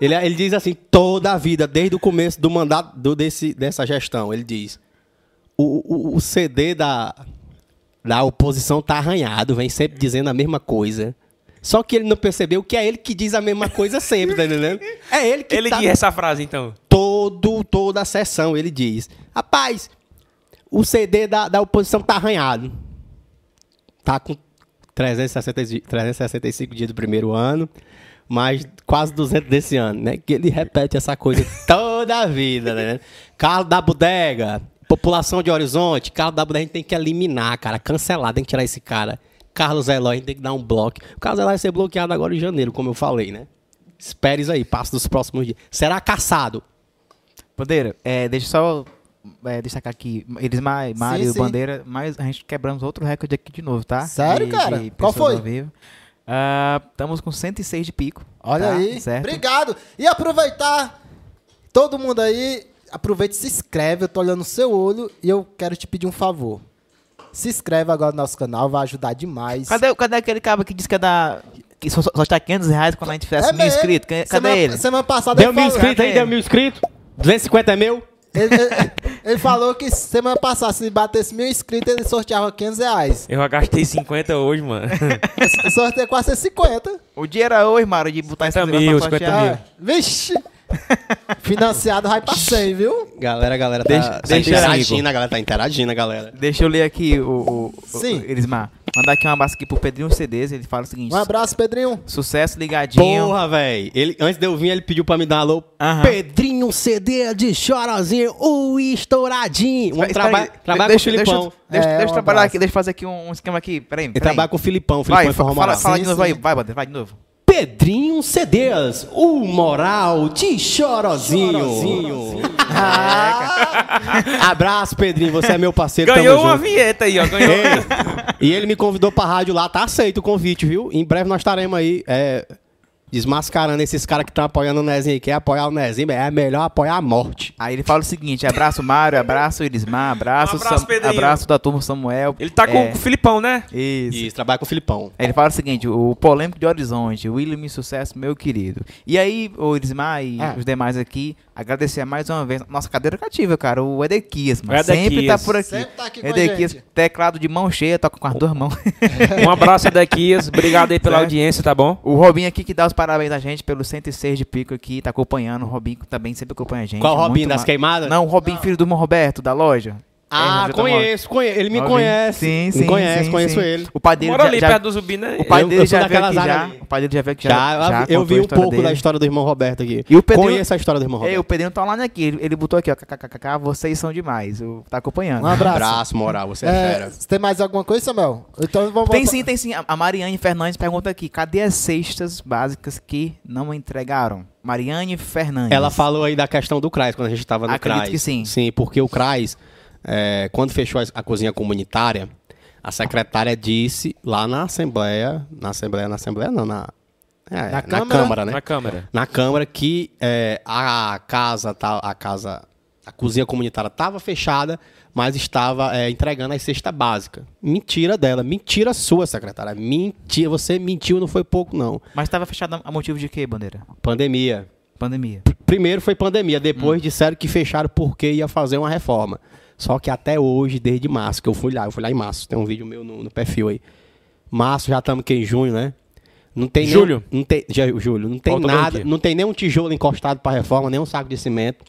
Ele, ele diz assim, toda a vida, desde o começo do mandato do, desse, dessa gestão, ele diz. O, o, o CD da, da oposição tá arranhado, vem sempre dizendo a mesma coisa. Só que ele não percebeu que é ele que diz a mesma coisa sempre, tá entendendo? É ele que Ele tá diz essa frase, então. todo, toda a sessão, ele diz. Rapaz, o CD da, da oposição tá arranhado. Tá com 360, di- 365 dias do primeiro ano, mais quase 200 desse ano, né? Que ele repete essa coisa toda a vida, né? Carlos da Bodega, população de Horizonte, Carlos da Bodega a gente tem que eliminar, cara, cancelar, tem que tirar esse cara. Carlos Eloy, a gente tem que dar um bloco. O Carlos Eloy vai ser bloqueado agora em janeiro, como eu falei, né? Espere isso aí, passo dos próximos dias. Será caçado. Bandeira, é, deixa eu só é, destacar aqui. Eles, Mário. Bandeira, mas a gente quebramos outro recorde aqui de novo, tá? Sério, De- cara? de Qual foi? vivo. Ah, estamos com 106 de pico. Olha tá? aí. Certo? Obrigado. E aproveitar, todo mundo aí, aproveita e se inscreve. Eu tô olhando o seu olho e eu quero te pedir um favor. Se inscreve agora no nosso canal, vai ajudar demais. Cadê, cadê aquele cara que disse que é da. Que só, só está 500 reais quando a gente tivesse É mil inscritos? Cadê semana, ele? Semana passada Deu mil inscritos aí, deu mil inscritos. 250 é meu? ele, ele- ele falou que semana passada, se batesse mil inscritos, ele sorteava 500 reais. Eu já gastei 50 hoje, mano. Esse sorteio é quase 50. O dia era hoje, Mário, de botar 50 inscrito mil, pra 50 sortear. mil. Vixe! Financiado vai pra 100, viu? Galera, galera tá, Deixa- tá deixa interagindo, a galera tá interagindo, a galera. Deixa eu ler aqui o. o, o Sim. o Elismar. Mandar aqui um abraço aqui pro Pedrinho CDs. Ele fala o seguinte: Um abraço, Pedrinho. Sucesso ligadinho. Porra, velho. Ele, antes de eu vir, ele pediu pra me dar um alô. Aham. Pedrinho CD de chorozinho, o estouradinho. Vamos Espera traba trabalhar deixa, com o Filipão. Deixa, deixa, É, deixa eu um trabalhar abraço. aqui, deixa eu fazer aqui um, esquema aqui. Peraí, Ele peraí. trabalha com o Filipão, o Vai, Filipão fa- informa fala, fala Sim, de novo sim. aí. Vai, Bader, vai de novo. Pedrinho CDs, o moral de chorozinho. Ah, abraço, Pedrinho, você é meu parceiro, Ganhou tamo uma junto. vinheta aí, ó. Ganhou. E ele me convidou pra rádio lá, tá aceito o convite, viu? Em breve nós estaremos aí é, desmascarando esses caras que estão apoiando o Nezinho aí. Quer apoiar o Nezinho, é melhor apoiar a morte. Aí ele fala o seguinte: abraço Mário, abraço Elismar, abraço, Um abraço, Sam- abraço da turma Samuel. Ele tá com, É, com o Filipão, né? Isso. Isso, trabalha com o Filipão. Aí ele fala o seguinte: o polêmico de Horizonte, William Sucesso, meu querido. E aí, o Elismar e Ah. os demais aqui, agradecer mais uma vez nossa cadeira cativa, cara, o Edequias, mano. O Edequias. Sempre tá por aqui. Sempre tá aqui com a Edequias, gente. teclado de mão cheia, toca com as duas mãos. Um abraço, Edequias. Obrigado aí pela Certo. audiência, tá bom? O Robinho aqui que dá os parabéns a gente pelo 106 de pico aqui, tá acompanhando. O Robinho também sempre acompanha a gente. Qual o Robinho das ma- queimadas? Não, o Robinho, filho do irmão Roberto, da loja. Ah, É, conheço, conheço. Ele me conhece. Sim, me sim. conhece, sim, conheço sim. ele. O pai dele Mora já, ali já- perto do Zumbi, né? o pai Eu- dele eu já veio aqui já. ali. O pai dele já veio aqui já. Já, já eu vi um pouco da dele. história do irmão Roberto aqui. E o Pedrinho- Conheço a história do irmão Roberto. o Pedrinho tá online aqui. Ele, ele botou aqui, ó. KKKK, vocês são demais. O, tá acompanhando. Um abraço. Abraço, moral, você é, É, fera. você tem mais alguma coisa, Samuel? Então vamos Tem voltar- sim, tem sim. A- Mariane Fernandes pergunta aqui: cadê as cestas básicas que não entregaram? Mariane Fernandes. Ela falou aí da questão do CRAS, quando a gente estava no Acredito CRAS. que sim. Sim, porque o CRAS, é, quando fechou a, a cozinha comunitária, a secretária disse lá na Assembleia, na Assembleia, na Assembleia não, na, é, Na na, Câmara? Câmara, né? Na câmera. Na Câmara que é, a casa, tá, a casa, a cozinha comunitária estava fechada, mas estava é, entregando a cesta básica. Mentira dela, mentira sua, secretária. Mentira, você mentiu, não foi pouco não. Mas tava fechado a motivo de quê, Bandeira? Pandemia. Pandemia. Primeiro foi pandemia, depois disseram que fecharam porque ia fazer uma reforma. Só que até hoje, desde março, que eu fui lá, eu fui lá em março, tem um vídeo meu no, no perfil aí. Março, já estamos aqui em junho, né? Não tem nem- Julho. não tem, já, julho, não tem dois nada, não tem nem um tijolo encostado para reforma, nem um saco de cimento.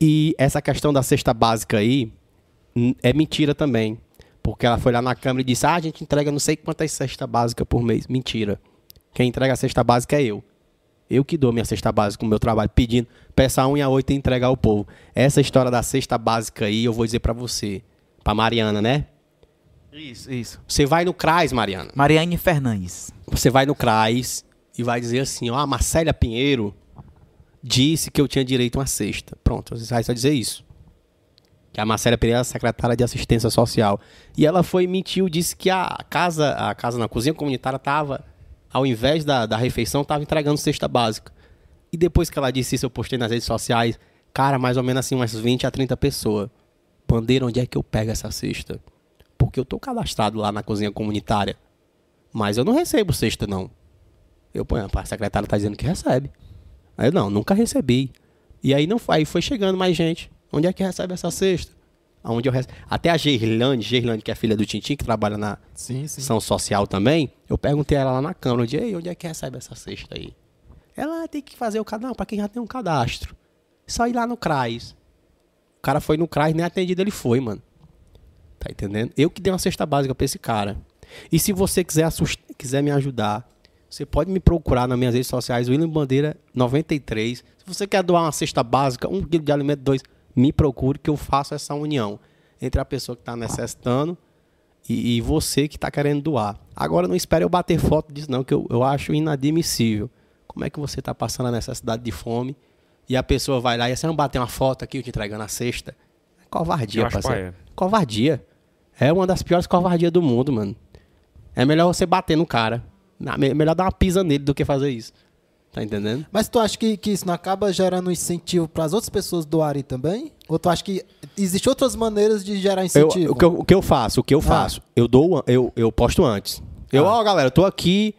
E essa questão da cesta básica aí é mentira também. Porque ela foi lá na Câmara e disse: ah, a gente entrega não sei quantas cestas básicas por mês. Mentira. Quem entrega a cesta básica é eu. Eu que dou minha cesta básica no meu trabalho, pedindo, peça a 1 e a 8 e entregar ao povo. Essa história da cesta básica aí, eu vou dizer pra você, pra Mariana, né? Isso, isso. Você vai no CRAS, Mariana. Mariane Fernandes. Você vai no CRAS e vai dizer assim, ó, a Marcélia Pinheiro disse que eu tinha direito a uma cesta. Pronto, você vai só dizer isso. Que a Marcélia Pinheiro é a secretária de assistência social. E ela foi e mentiu, disse que a casa, a casa na cozinha comunitária estava, ao invés da, da refeição, estava entregando cesta básica. E depois que ela disse isso, eu postei nas redes sociais, cara, mais ou menos assim, umas 20 a 30 pessoas. Bandeira, onde é que eu pego essa cesta? Porque eu tô cadastrado lá na cozinha comunitária. Mas eu não recebo cesta, não. Eu, pô, a secretária tá dizendo que recebe. Aí eu, não, nunca recebi. E aí não aí foi chegando mais gente. Onde é que recebe essa cesta? Aonde eu rece... Até a Gerlane, Gerlane, que é filha do Tintim, que trabalha na Sim, sim. ação social também, eu perguntei a ela lá na Câmara, onde, "Ei, onde é que recebe essa cesta aí? Ela "Ah, tem que fazer o cadastro, para quem já tem um cadastro. Só ir lá no CRAS. O cara foi no CRAS, nem atendido ele foi, mano. Tá entendendo? Eu que dei uma cesta básica pra esse cara. E se você quiser, assus- quiser me ajudar, você pode me procurar nas minhas redes sociais, William Bandeira 93. Se você quer doar uma cesta básica, um quilo de alimento, dois, me procure que eu faço essa união entre a pessoa que está necessitando e, e você que está querendo doar. Agora não espere eu bater foto disso não, que eu, eu acho inadmissível. Como é que você está passando a necessidade de fome e a pessoa vai lá e você não bater uma foto aqui eu te entregando a cesta? É covardia, Eu parceiro. paia. Covardia. É uma das piores covardias do mundo, mano. É melhor você bater no cara. Me- melhor dar uma pisa nele do que fazer isso. Tá entendendo? Mas tu acha que, que isso não acaba gerando incentivo para as outras pessoas doarem também? Ou tu acha que existem outras maneiras de gerar Eu- incentivo? o, que eu, o que eu faço? O que eu Ah. faço? Eu dou, eu, eu posto antes. Eu, Ah. ó, galera, eu tô aqui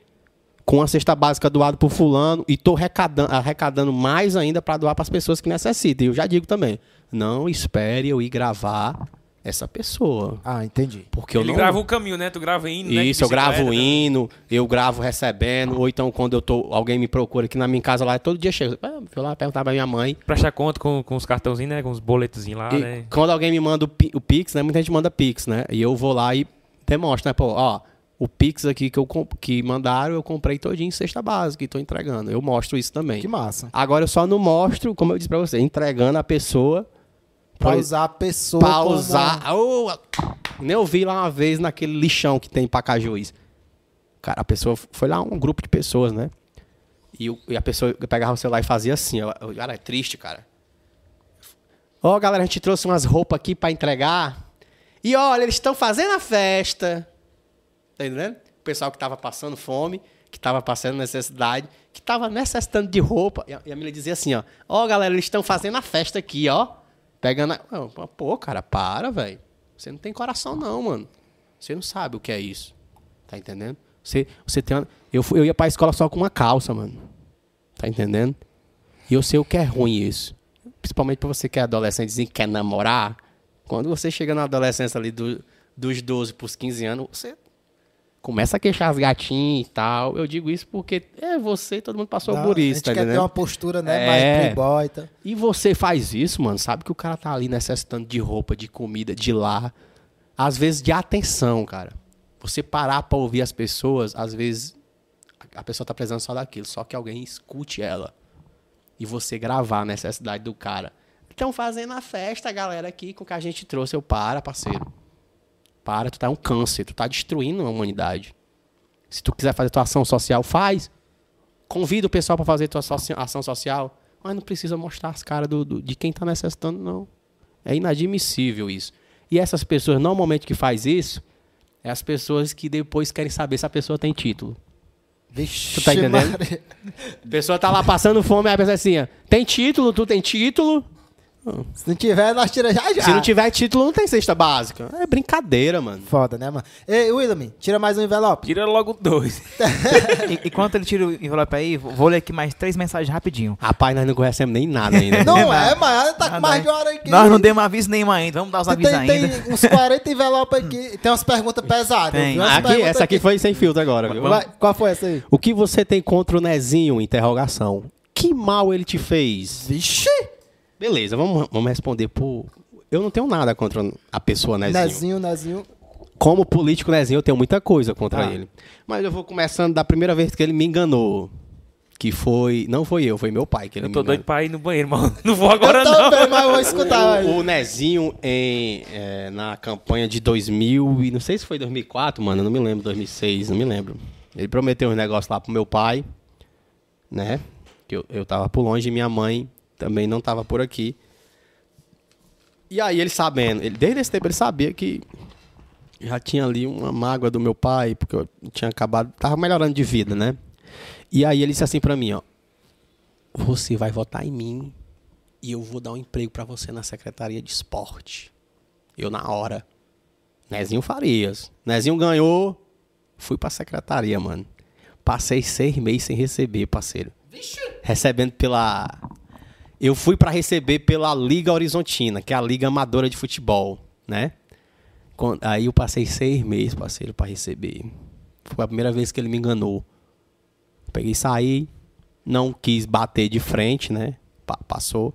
com a cesta básica doada por fulano e tô arrecadando, arrecadando mais ainda para doar para as pessoas que necessitam. E eu já digo também, não espere eu ir gravar essa pessoa. Ah, entendi. Porque eu Ele não... grava o caminho, né? Tu grava indo, né? Isso, eu gravo né? indo, eu gravo recebendo, ou então quando eu tô, alguém me procura aqui na minha casa lá, todo dia chega, ah, fui lá perguntar pra minha mãe. Prestar conta com, com os cartãozinhos, né? Com os boletozinhos lá, E né? quando alguém me manda o, o Pix, né? Muita gente manda Pix, né? E eu vou lá e demonstra, né? Pô, ó, o Pix aqui que, eu, comp- que mandaram, eu comprei todinho em cesta básica e tô entregando. Eu mostro isso também. Que massa. Agora eu só não mostro, como eu disse pra você, entregando a pessoa Pra usar a pessoa pra como- usar. Ô, nem eu vi lá uma vez naquele lixão que tem em Pacajuiz. Cara, a pessoa foi lá, um grupo de pessoas, né? E, o- e a pessoa pegava o celular e fazia assim, ó. Cara, é triste, cara. Ó, galera, a gente trouxe umas roupas aqui pra entregar. E olha, eles estão fazendo a festa. Tá entendendo? O pessoal que tava passando fome, que tava passando necessidade, que tava necessitando de roupa. E a, e a dizia assim, ó. Ó, galera, eles estão fazendo a festa aqui, ó. Pegando a... Não, Pô, cara, para, velho. Você não tem coração, não, mano. Você não sabe o que é isso. Tá entendendo? Você, você tem uma... eu, fui- eu ia pra escola só com uma calça, mano. Tá entendendo? E eu sei o que é ruim isso. Principalmente pra você que é adolescente e quer namorar. Quando você chega na adolescência ali do- dos 12 pros 15 anos, você começa a queixar as gatinhas e tal. Eu digo isso porque é você, todo mundo passou Não, por A isso, gente tá quer ter uma postura, né? É. Mais playboy e tal. E você faz isso, mano, sabe que o cara tá ali necessitando de roupa, de comida, de lar. Às vezes de atenção, cara. Você parar pra ouvir as pessoas, às vezes a pessoa tá precisando só daquilo, só que alguém escute ela. E você gravar a necessidade do cara. Estão fazendo a festa, galera, aqui com o que a gente trouxe. Eu para, parceiro. Para, tu tá um câncer, tu tá destruindo a humanidade. Se tu quiser fazer tua ação social, faz. Convida o pessoal para fazer tua ação social. Mas não precisa mostrar as caras do, do- de quem tá necessitando, não. É inadmissível isso. E essas pessoas, normalmente, que faz isso, é as pessoas que depois querem saber se a pessoa tem título. Vixe, Tu tá entendendo? Maria. A pessoa tá lá passando fome, aí a pessoa assim, ó, tem título, tu tem título? Se não tiver, nós tira já já. Se não tiver título, não tem cesta básica. É brincadeira, mano. Foda, né, mano? Ei, William, tira mais um envelope. Tira logo dois. E- Enquanto ele tira o envelope aí, vou ler aqui mais três mensagens rapidinho. Rapaz, nós não conhecemos nem nada ainda. Não é, mas tá com mais de hora aqui. Nós não demos aviso nenhum ainda, vamos dar os avisos tem, ainda. tem uns 40 envelopes aqui. Tem umas perguntas pesadas. Tem. Umas Aqui, perguntas essa aqui foi sem filtro agora, viu? Vai, qual foi essa aí? O que você tem contra o Nezinho? Interrogação. Que mal ele te fez? Vixe! Beleza, vamos, vamos responder por... Eu não tenho nada contra a pessoa Nezinho. Nezinho, Nezinho. Como político Nezinho, eu tenho muita coisa contra Ah. ele. Mas eu vou começando da primeira vez que ele me enganou. Que foi... Não foi eu, foi meu pai que ele Eu me tô enganou. doido pra ir no banheiro, mano. Não vou agora, eu não. também, mas eu vou escutar. O, o Nezinho, em, é, na campanha de 2000, e não sei se foi 2004, mano, eu não me lembro, 2006, não me lembro. Ele prometeu uns negócios lá pro meu pai, né? Que eu, eu tava por longe e minha mãe também não tava por aqui. E aí ele sabendo, ele, desde esse tempo ele sabia que já tinha ali uma mágoa do meu pai, porque eu tinha acabado, tava melhorando de vida, né? E aí ele disse assim pra mim, ó, você vai votar em mim e eu vou dar um emprego pra você na Secretaria de Esporte. Eu na hora. Nezinho Farias. Nezinho ganhou, fui pra secretaria, mano. Passei seis meses sem receber, parceiro. Recebendo pela... Eu fui pra receber pela Liga Horizontina, que é a Liga Amadora de Futebol, né? Aí eu passei seis meses, parceiro, pra receber. Foi a primeira vez que ele me enganou. Peguei saí, não quis bater de frente, né? Pa- passou.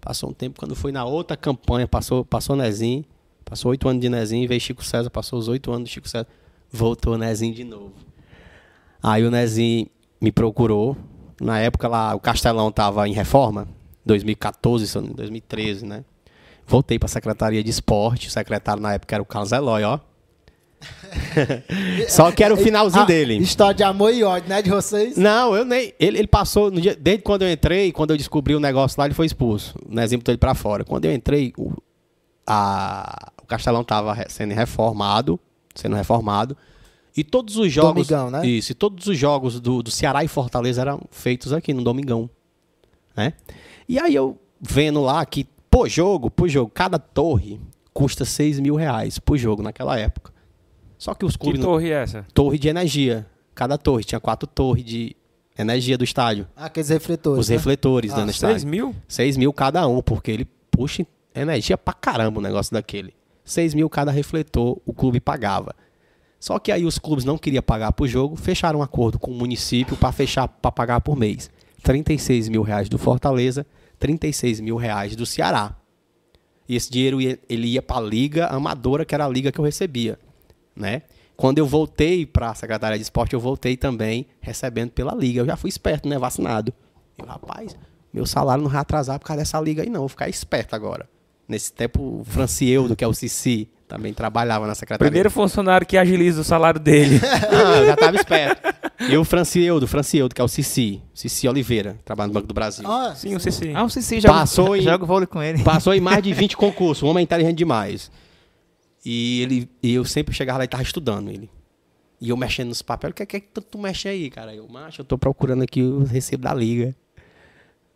Passou um tempo, quando foi na outra campanha, passou, passou Nezinho, passou oito anos de Nezinho, veio Chico César, passou os oito anos do Chico César, voltou Nezinho de novo. Aí o Nezinho me procurou, na época lá o Castelão tava em reforma, 2014, se eu não- 2013, né? Voltei pra Secretaria de Esporte, o secretário na época era o Carlos Eloy, ó. Só que era o finalzinho Ah, dele. História de amor e ódio, né, de vocês? Não, eu nem. Ele, ele passou. no dia- desde quando eu entrei, quando eu descobri o negócio lá, ele foi expulso. O Nezinho botou ele pra fora. Quando eu entrei, o, a- o Castelão tava re- sendo reformado. Sendo reformado. E todos os jogos. Domingão, né? Isso, e todos os jogos do, do Ceará e Fortaleza eram feitos aqui no Domingão. Né? E aí eu vendo lá que, por jogo, por jogo, cada torre custa 6 mil reais por jogo naquela época. Só que os Que clubes. torre é essa? torre de energia. Cada torre. Tinha quatro torres de energia do estádio. Aqueles refletores. Os né? refletores Ah, dentro do 6 estádio. mil? 6 mil cada um, porque ele puxa energia pra caramba o negócio daquele. 6 mil cada refletor o clube pagava. Só que aí os clubes não queriam pagar por jogo, fecharam um acordo com o município para fechar para pagar por mês. 36 mil reais do Fortaleza, 36 mil reais do Ceará. E esse dinheiro ia- ele ia para a liga amadora, que era a liga que eu recebia, né? Quando eu voltei para a Secretaria de Esporte, eu voltei também recebendo pela liga. Eu já fui esperto, né? Vacinado. Eu, rapaz, meu salário não vai atrasar por causa dessa liga aí, não. Vou ficar esperto agora. Nesse tempo, o Francieldo, que é o Cici, também trabalhava na Secretaria. Primeiro funcionário que agiliza o salário dele. Eu já estava esperto. E o Francieldo, Francieldo, que é o Cici, Cici Oliveira, trabalha no Banco do Brasil. Ah, Sim, o CC. Ah, o Cici joga, Passou em- joga vôlei com ele. Passou em mais de 20 concursos, um homem inteligente demais. E, ele, e eu sempre chegava lá e estava estudando ele. E eu mexendo nos papéis, o que é que tu, tu mexe aí, cara? Eu, macho, eu tô procurando aqui o recibo da liga.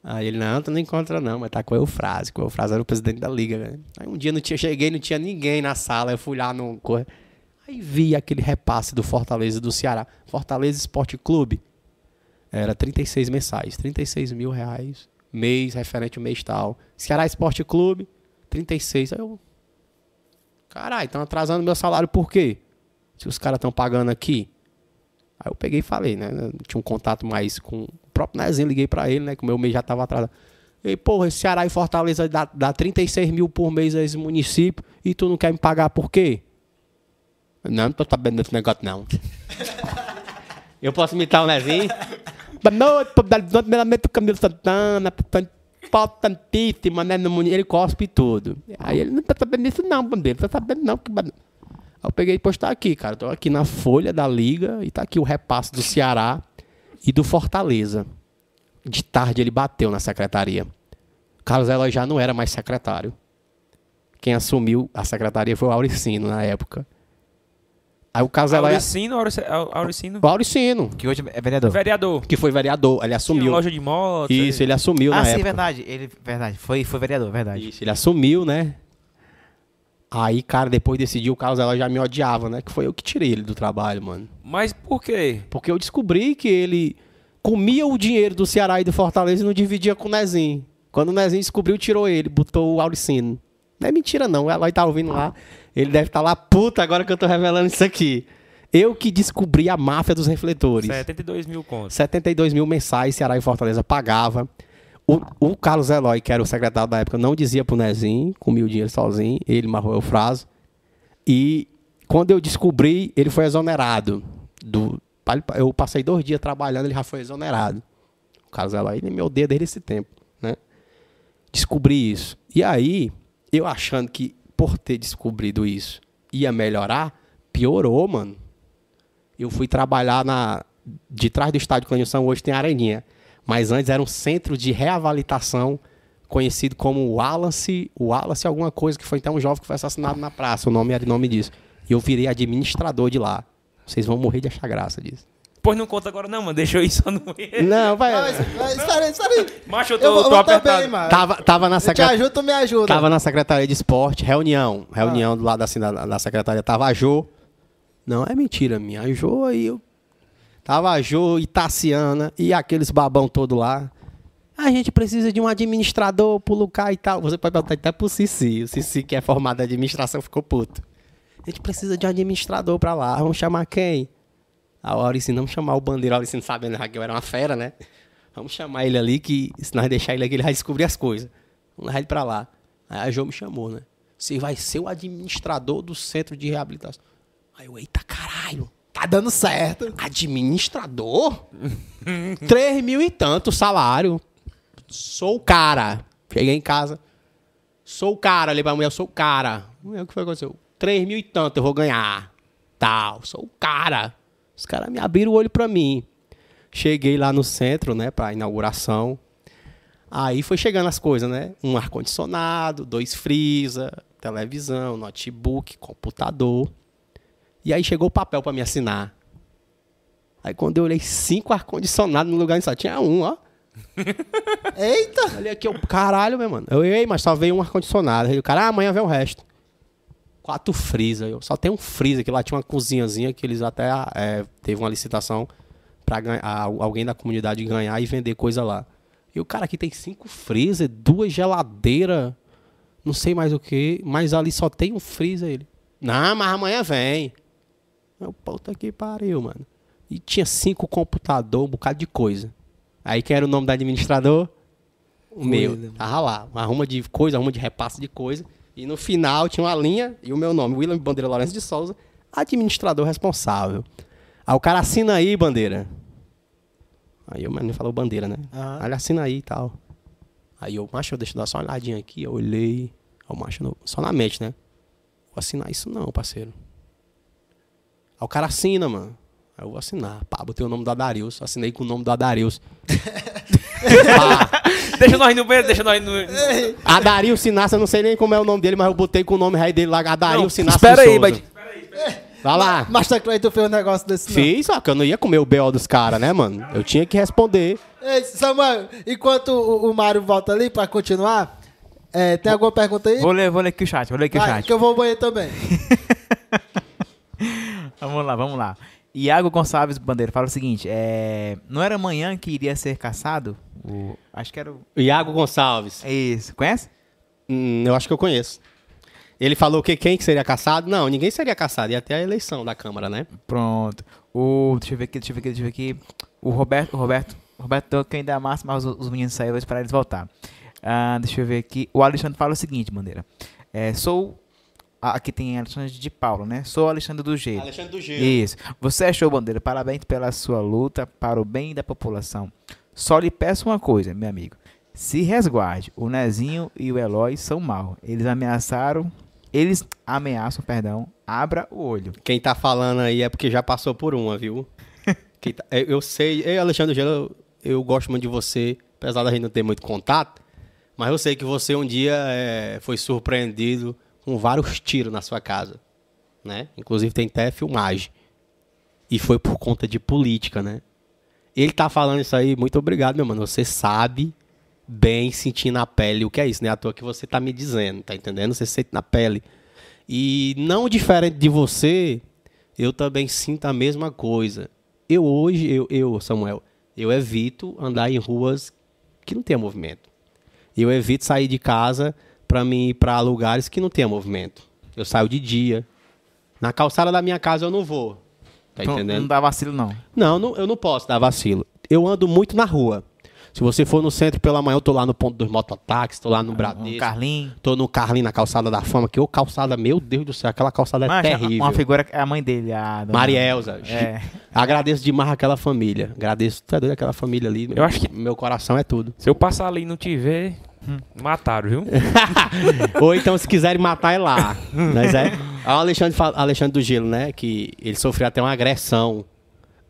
Aí ele, não, tu não encontra não, mas tá com o Eufrase, que o Eufrase era o presidente da liga, né? Aí um dia não tinha, cheguei, não tinha ninguém na sala, eu fui lá no... Aí vi aquele repasse do Fortaleza do Ceará. Fortaleza Esporte Clube era 36 mensais, 36 mil reais, mês, referente ao mês tal. Ceará Esporte Clube, 36. Aí eu, caralho, estão atrasando meu salário por quê? Se os caras estão pagando aqui. Aí eu peguei e falei, né? eu Tinha um contato mais com o próprio Nezinho, liguei pra ele, né? Que o meu mês já tava atrasado. E, porra, esse Ceará e Fortaleza dá, dá 36 mil por mês a esse município e tu não quer me pagar por quê? Não, não tô sabendo desse negócio, não. eu posso imitar o Nezinho? Boa noite, nome é Camilo Santana, importantíssima, né? Ele cospe tudo. Aí ele não tá sabendo disso, não, bandeira, não tá sabendo, não. Que Aí eu peguei e postar aqui, cara. Tô aqui na folha da liga e tá aqui o repasse do Ceará e do Fortaleza. De tarde ele bateu na secretaria. Carlos Eloy já não era mais secretário. Quem assumiu a secretaria foi o Auricino na época. Aí o Carlos Eloy. Auricino, Aurici- Au- Auricino. O Auricino, Que hoje é vereador. Vereador. que foi vereador, ele Tinha assumiu. loja de moto. Isso, ele assumiu Ah, na sim, época. verdade. Ele, verdade. Foi, foi vereador, verdade. Isso, ele assumiu, né? Aí, cara, depois desse dia o Carlos Eloy já me odiava, né? Que foi eu que tirei ele do trabalho, mano. Mas por quê? Porque eu descobri que ele comia o dinheiro do Ceará e do Fortaleza e não dividia com o Nezinho. Quando o Nezinho descobriu, tirou ele, botou o Auricino. Não é mentira, não. Eloy tá ouvindo lá. Ele deve estar lá, puta, agora que eu tô revelando isso aqui. Eu que descobri a máfia dos refletores. 72 mil contos. 72 mil mensais, Ceará e Fortaleza pagava. O, o Carlos Eloy, que era o secretário da época, não dizia pro Nezinho, comia o dinheiro sozinho, ele marrou o fraso. E quando eu descobri, ele foi exonerado. Do, eu passei dois dias trabalhando, ele já foi exonerado. O Carlos Eloy, ele me odeia desde esse tempo, né? Descobri isso. E aí, eu achando que por ter descobrido isso ia melhorar, piorou, mano. Eu fui trabalhar na de trás do estádio Clenilson, hoje tem Areninha. Mas antes era um centro de reabilitação conhecido como Wallace, Wallace alguma coisa, que foi então um jovem que foi assassinado na praça. O nome era o nome disso. E eu virei administrador de lá. Vocês vão morrer de achar graça disso. Pois não conta agora não, mano. Deixa eu ir só no Não, vai. Mas, mas, espera aí, espera aí. Macho, eu Eu, tô, vou- tô eu apertado. também, mano. Tava, tava na Eu te secretaria. ajudo, tu me ajuda. Tava na Secretaria de Esporte, reunião. Reunião do lado assim, da, da secretaria. Tava a Jô. Não, é mentira minha. A Jô aí. Eu... Tava a Jô e e aqueles babão todo lá. A gente precisa de um administrador pro Lucas e tal. Você pode perguntar até pro Cici. O Cici, que é formado em administração, ficou puto. A gente precisa de um administrador pra lá. Vamos chamar quem? A Auricino, vamos chamar o Bandeira. A Auricino sabendo que eu era uma fera, né? Vamos chamar ele ali, que se nós deixar ele aqui, ele vai descobrir as coisas. Vamos levar ele pra lá. Aí a Jo me chamou, né? Você vai ser o administrador do centro de reabilitação. Aí eu, eita caralho. Tá dando certo. Administrador? Três mil e tanto salário. Sou o cara. Cheguei em casa. Sou o cara. Olhei pra mulher, sou o cara. Mulher, O que foi que aconteceu? Três mil e tanto eu vou ganhar. Tal. Sou o cara. Os caras me abriram o olho pra mim. Cheguei lá no centro, né, pra inauguração. Aí foi chegando as coisas, né? Um ar-condicionado, dois freezer, televisão, notebook, computador. E aí chegou o papel pra me assinar. Aí quando eu olhei cinco ar-condicionados no lugar só tinha um, ó. Eita! Olha aqui, eu, caralho, meu mano. Eu, ei, mas só veio um ar-condicionado. Aí o cara, ah, amanhã vem o resto. Quatro freezer. Eu só tem um freezer, que lá tinha uma cozinhazinha que eles até é, teve uma licitação pra alguém da comunidade ganhar e vender coisa lá. E o cara aqui tem cinco freezer, duas geladeiras, não sei mais o que, mas ali só tem um freezer ele. Não, mas amanhã vem. Eu, puta que pariu, mano. E tinha cinco computador, um bocado de coisa. Aí quem era o nome do administrador? O meu. William. Tava lá. Uma arruma de coisa, arruma de repasse de coisa. E no final tinha uma linha e o meu nome, William Bandeira Lourenço de Souza, administrador responsável. Aí o cara assina aí, Bandeira. Aí o menino falou Bandeira, né? Aham. Aí ele assina aí e tal. Aí eu, macho, deixa eu dar só uma olhadinha aqui. Eu olhei. O macho, só na mente, né? Vou assinar isso não, parceiro. Aí o cara assina, mano. Aí eu vou assinar. Pá, botei o nome do Adarius. Assinei com o nome do Adarius. Pá, Deixa nós no banheiro, deixa nós no. Adarius Sinassa, eu não sei nem como é o nome dele, mas eu botei com o nome rei dele lá, Adarius Não, Sinassa espera aí, mas- Vai lá. Master Clayton fez um negócio desse, não. Fiz, só que eu não ia comer o B.O. dos caras, né, mano? Eu tinha que responder. Ei, Samuel, enquanto o, o Mário volta ali pra continuar, é, tem alguma pergunta aí? Vou ler, vou ler aqui o chat, vou ler aqui o Vai, chat. que eu vou ao banheiro também. Vamos lá, vamos lá. Iago Gonçalves Bandeira fala o seguinte: é, não era amanhã que iria ser caçado? O, acho que era o. Iago Gonçalves. É isso. Conhece? Hum, eu acho que eu conheço. Ele falou que quem que seria caçado? Não, ninguém seria caçado. Ia até a eleição da Câmara, né? Pronto. O. Deixa eu ver aqui, deixa eu ver aqui, deixa eu ver aqui. O Roberto. O Roberto. o Roberto que ainda é massa, mas os, os meninos saíram, esperar eles voltar. Ah, deixa eu ver aqui. O Alexandre fala o seguinte, Bandeira. É, sou. Ah, aqui tem Alexandre de Paulo, né? Sou Alexandre do Gelo. Alexandre do Gelo. Isso. Você achou, Bandeira. Parabéns pela sua luta para o bem da população. Só lhe peço uma coisa, meu amigo. Se resguarde. O Nezinho e o Eloy são mal. Eles ameaçaram. Eles ameaçam, perdão. Abra o olho. Quem tá falando aí é porque já passou por uma, viu? Tá- eu, eu sei, ei, Alexandre Gelo, eu, eu gosto muito de você, apesar da gente não ter muito contato, mas eu sei que você um dia é, foi surpreendido com vários tiros na sua casa, né? Inclusive tem até filmagem. E foi por conta de política, né? Ele tá falando isso aí, muito obrigado, meu mano. Você sabe bem sentir na pele o que é isso, né? À toa que você tá me dizendo, tá entendendo? Você sente na pele. E não diferente de você, eu também sinto a mesma coisa. Eu hoje, eu, eu, Samuel, eu evito andar em ruas que não tenha movimento. Eu evito sair de casa para mim ir para lugares que não tenha movimento. Eu saio de dia. Na calçada da minha casa eu não vou. Tá Então, entendendo? Não dá vacilo, não. Não, não, eu não posso dar vacilo. Eu ando muito na rua. Se você for no centro pela manhã, eu tô lá no ponto dos mototáxis, tô lá no Um Bradesco. Carlinho. Tô no Carlinho, na calçada da fama, que ô calçada, meu Deus do céu, aquela calçada é Mas, terrível. Uma figura é a mãe dele, a dona- Marielza. É. Agradeço demais aquela família. Agradeço, tu é doido, aquela família ali. Eu acho que- Meu coração é tudo. Se eu passar ali e não te ver, mataram, viu? Ou então, se quiserem matar, é lá. Mas é. Aí O Alexandre, Alexandre do Gelo, né? Que ele sofreu até uma agressão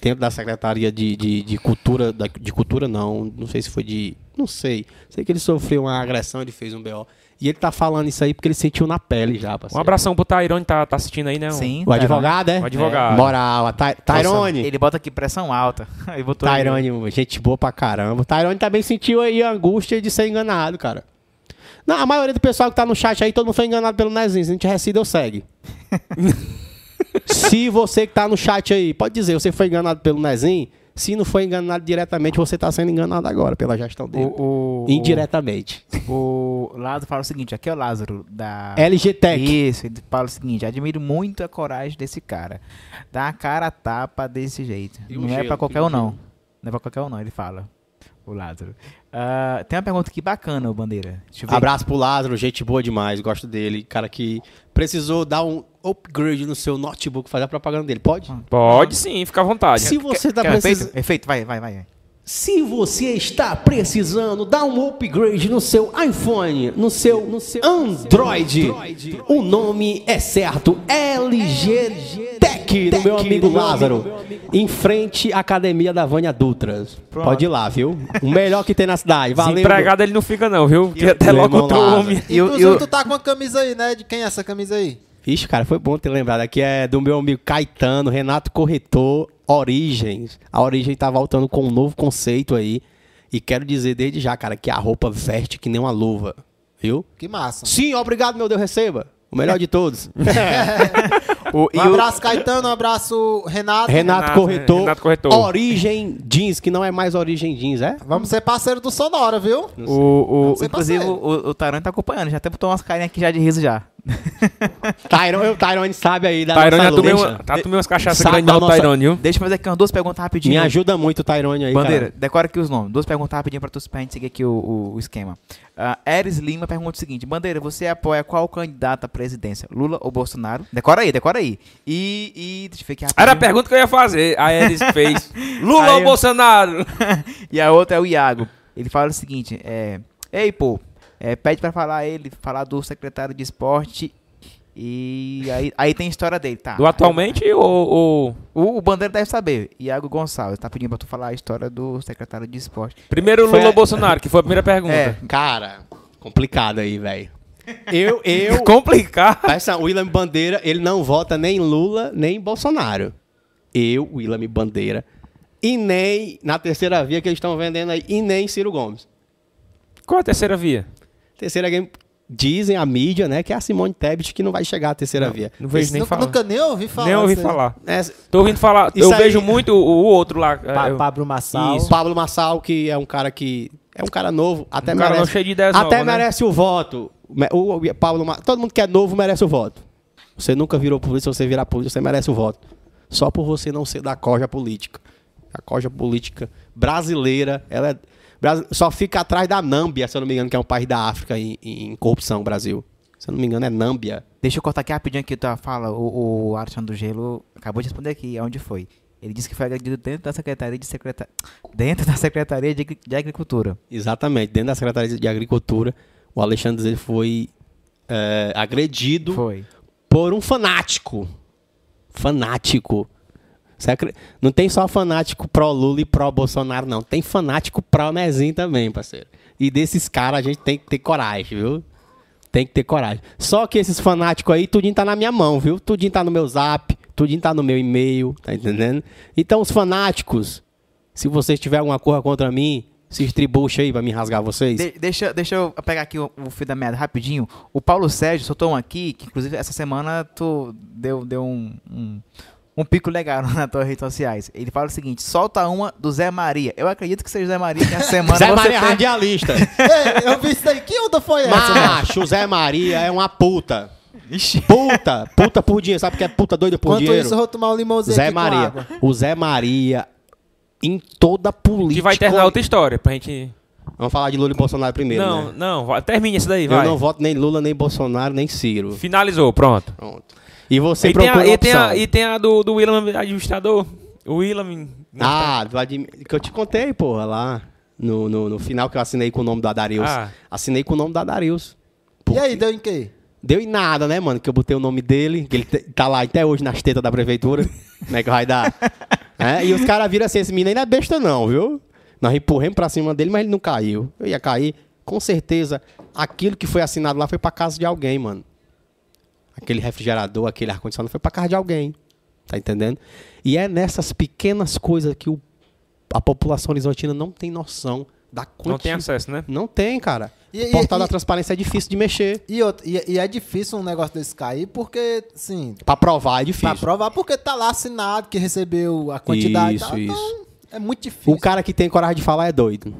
dentro da Secretaria de, de, de Cultura. da- de Cultura, não. Não sei se foi de. Não sei. Sei que ele sofreu uma agressão, ele fez um BO. E ele tá falando isso aí porque ele sentiu na pele já, Um parceiro. abração pro Tairone, tá, tá assistindo aí, né? Sim. O advogado, é? O advogado. Moral. A Ty- Tyrone. Ele bota aqui pressão alta. Aí botou Tyrone, gente boa pra caramba. O Tyrone também sentiu aí a angústia de ser enganado, cara. Não, a maioria do pessoal que tá no chat aí, todo mundo foi enganado pelo Nezinho. Se a gente recida, eu segue. Se você que tá no chat aí, pode dizer, você foi enganado pelo Nezinho. Se não foi enganado diretamente, você tá sendo enganado agora pela gestão dele. O, o, Indiretamente. O, o Lázaro fala o seguinte, aqui é o Lázaro da... LG Tech. Isso, ele fala o seguinte, admiro muito a coragem desse cara. Dá a cara a tapa desse jeito. E não é gelo, pra qualquer e o um, não. Não é pra qualquer um, não, ele fala. O Lázaro. Ah, tem uma pergunta aqui bacana, Bandeira. Deixa eu ver. Abraço pro Lázaro, gente boa demais, gosto dele. Cara que precisou dar um upgrade no seu notebook, fazer a propaganda dele. Pode? Pode sim, fica à vontade. Se você tá Quer precisando. efeito? Vai, vai, vai. Se você está precisando dar um upgrade no seu iPhone, no seu, no seu Android, o nome é certo, LG Tech, do meu amigo Lázaro, em frente à Academia da Vânia Dutras. Pronto. Pode ir lá, viu? O melhor que tem na cidade. Valeu. Desempregado ele não fica não, viu? Porque até logo. E o- Inclusive, e o- tu tá com uma camisa aí, né? De quem é essa camisa aí? Ixi, cara, foi bom ter lembrado. Aqui é do meu amigo Caetano, Renato Corretor, Origens. A Origem tá voltando com um novo conceito aí. E quero dizer desde já, cara, que a roupa veste que nem uma luva. Viu? Que massa. Sim, obrigado, meu Deus, receba. O melhor de todos. O, e Um o- abraço, Caetano. Um abraço, Renato. Renato, Renato, Corretor, Renato Corretor. Origem Jeans, que não é mais Origem Jeans, é? Vamos ser parceiro do Sonora, viu? o, o- inclusive, o, o Taran tá acompanhando. Já até botou umas carinhas aqui já de riso já. Tyron, o Tyrone sabe aí da Tyrone já nossa tomei luta. uma, tá tomei umas cachaças Sabe grandes do nossa- Tyrone, viu? Deixa eu fazer aqui umas duas perguntas rapidinho. Me ajuda muito o Tyrone aí, Bandeira, cara. decora aqui os nomes. Duas perguntas rapidinho pra, tu, pra gente seguir aqui o, o- o esquema. Ah, Eres Lima pergunta o seguinte: Bandeira, você apoia qual candidato à presidência? Lula ou Bolsonaro? Decora aí, decora aí. E. e deixa eu ver aqui Era a rapidinho. pergunta que eu ia fazer. A Eris fez. Lula Aí ou eu- Bolsonaro? E a outra é o Iago. Ele fala o seguinte: é, Ei, pô, é, pede pra falar ele, falar do secretário de esporte. E aí, aí tem a história dele, tá? Do atualmente ou. ou- O, o Bandeira deve saber. Iago Gonçalves tá pedindo pra tu falar a história do secretário de esporte. Primeiro Foi Lula a- ou Bolsonaro, que foi a primeira pergunta. É. Cara, complicado aí, velho. Eu, eu. Complicar. Presta atenção, o William Bandeira, ele não vota nem em Lula, nem em Bolsonaro. Eu, William Bandeira, e nem na terceira via que eles estão vendendo aí, e nem Ciro Gomes. Qual a terceira via? Terceira via, dizem a mídia, né, que é a Simone Tebet que não vai chegar à terceira via. Não vejo Esse nem nunca, falar. nunca nem ouvi falar. nem ouvi aí. falar. É, Tô ouvindo falar. Eu aí- vejo muito o, o outro lá. Pa é, Pablo Massal. Isso. Pablo Massal, que é um cara que. É um cara novo, até Um cara merece. não cheio de ideias até novas, né? merece o voto. O, o Pablo, Ma- todo mundo que é novo merece o voto. Você nunca virou polícia, se você virar polícia, você merece o voto. Só por você não ser da coja política. A coja política brasileira, ela é, só fica atrás da Nâmbia, se eu não me engano, que é um país da África em, em corrupção, Brasil. Se eu não me engano, é Nâmbia. Deixa eu cortar aqui rapidinho aqui tua fala. O, o Alexandre do Gelo acabou de responder aqui onde foi. Ele disse que foi agredido dentro da Secretaria de Secreta... dentro da Secretaria de, de Agricultura. Exatamente, dentro da Secretaria de Agricultura, o Alexandre ele foi é, agredido Foi. por um fanático. Fanático. Não tem só fanático pró-Lula e pró-Bolsonaro, não. Tem fanático pró-Nezinho também, parceiro. E desses caras a gente tem que ter coragem, viu? Tem que ter coragem. Só que esses fanáticos aí, tudinho tá na minha mão, viu? Tudinho tá no meu zap, tudinho tá no meu e-mail, tá entendendo? Então, os fanáticos, se vocês tiverem alguma coisa contra mim, se estribucha aí pra me rasgar vocês. De- deixa, deixa eu pegar aqui o, o fio da meada rapidinho. O Paulo Sérgio soltou um aqui, que inclusive essa semana tu deu, deu um, um, um pico legal nas tuas redes sociais. Ele fala o seguinte: solta uma do Zé Maria. Eu acredito que seja o Zé Maria que a semana Zé você Maria é tem- radialista. Ei, eu vi isso aí. Que onda foi essa? Macho, Zé Maria é uma puta. Ixi. Puta, puta por dinheiro. Sabe o que é puta doida por Enquanto dinheiro? isso, eu vou tomar um limãozinho Zé aqui com Maria. água. O Zé Maria, em toda a política. Que vai terminar outra história pra gente. Vamos falar de Lula e Bolsonaro primeiro, não, né? não, termine isso daí, Eu vai. não voto nem Lula, nem Bolsonaro, nem Ciro. Finalizou, pronto. Pronto. E você e, tem procura a, e, tem a, e tem a do, do William administrador. O William. Ah, do Admi- que eu te contei, porra, lá. No, no, no final que eu assinei com o nome do Adarius. Ah. Assinei com o nome do Adarius. E aí, deu em quê? Deu em nada, né, mano? Que eu botei o nome dele, que ele tá lá até hoje nas tetas da prefeitura. Como é que vai dar? É, e os caras viram assim, esse menino aí não é besta não, viu? Nós empurramos pra cima dele, mas ele não caiu. Eu ia cair. Com certeza, aquilo que foi assinado lá foi pra casa de alguém, mano. Aquele refrigerador, aquele ar-condicionado foi pra casa de alguém. Tá entendendo? E é nessas pequenas coisas que o- a população horizontina não tem noção da quantidade. Não tem acesso, né? Não tem, cara. E- o portal e- da e- transparência é difícil de mexer. E, outra- e- e é difícil um negócio desse cair, porque, assim, Pra provar é difícil. pra provar, porque tá lá assinado que recebeu a quantidade. Isso, tal, isso. Então, é muito difícil. O cara que tem coragem de falar é doido.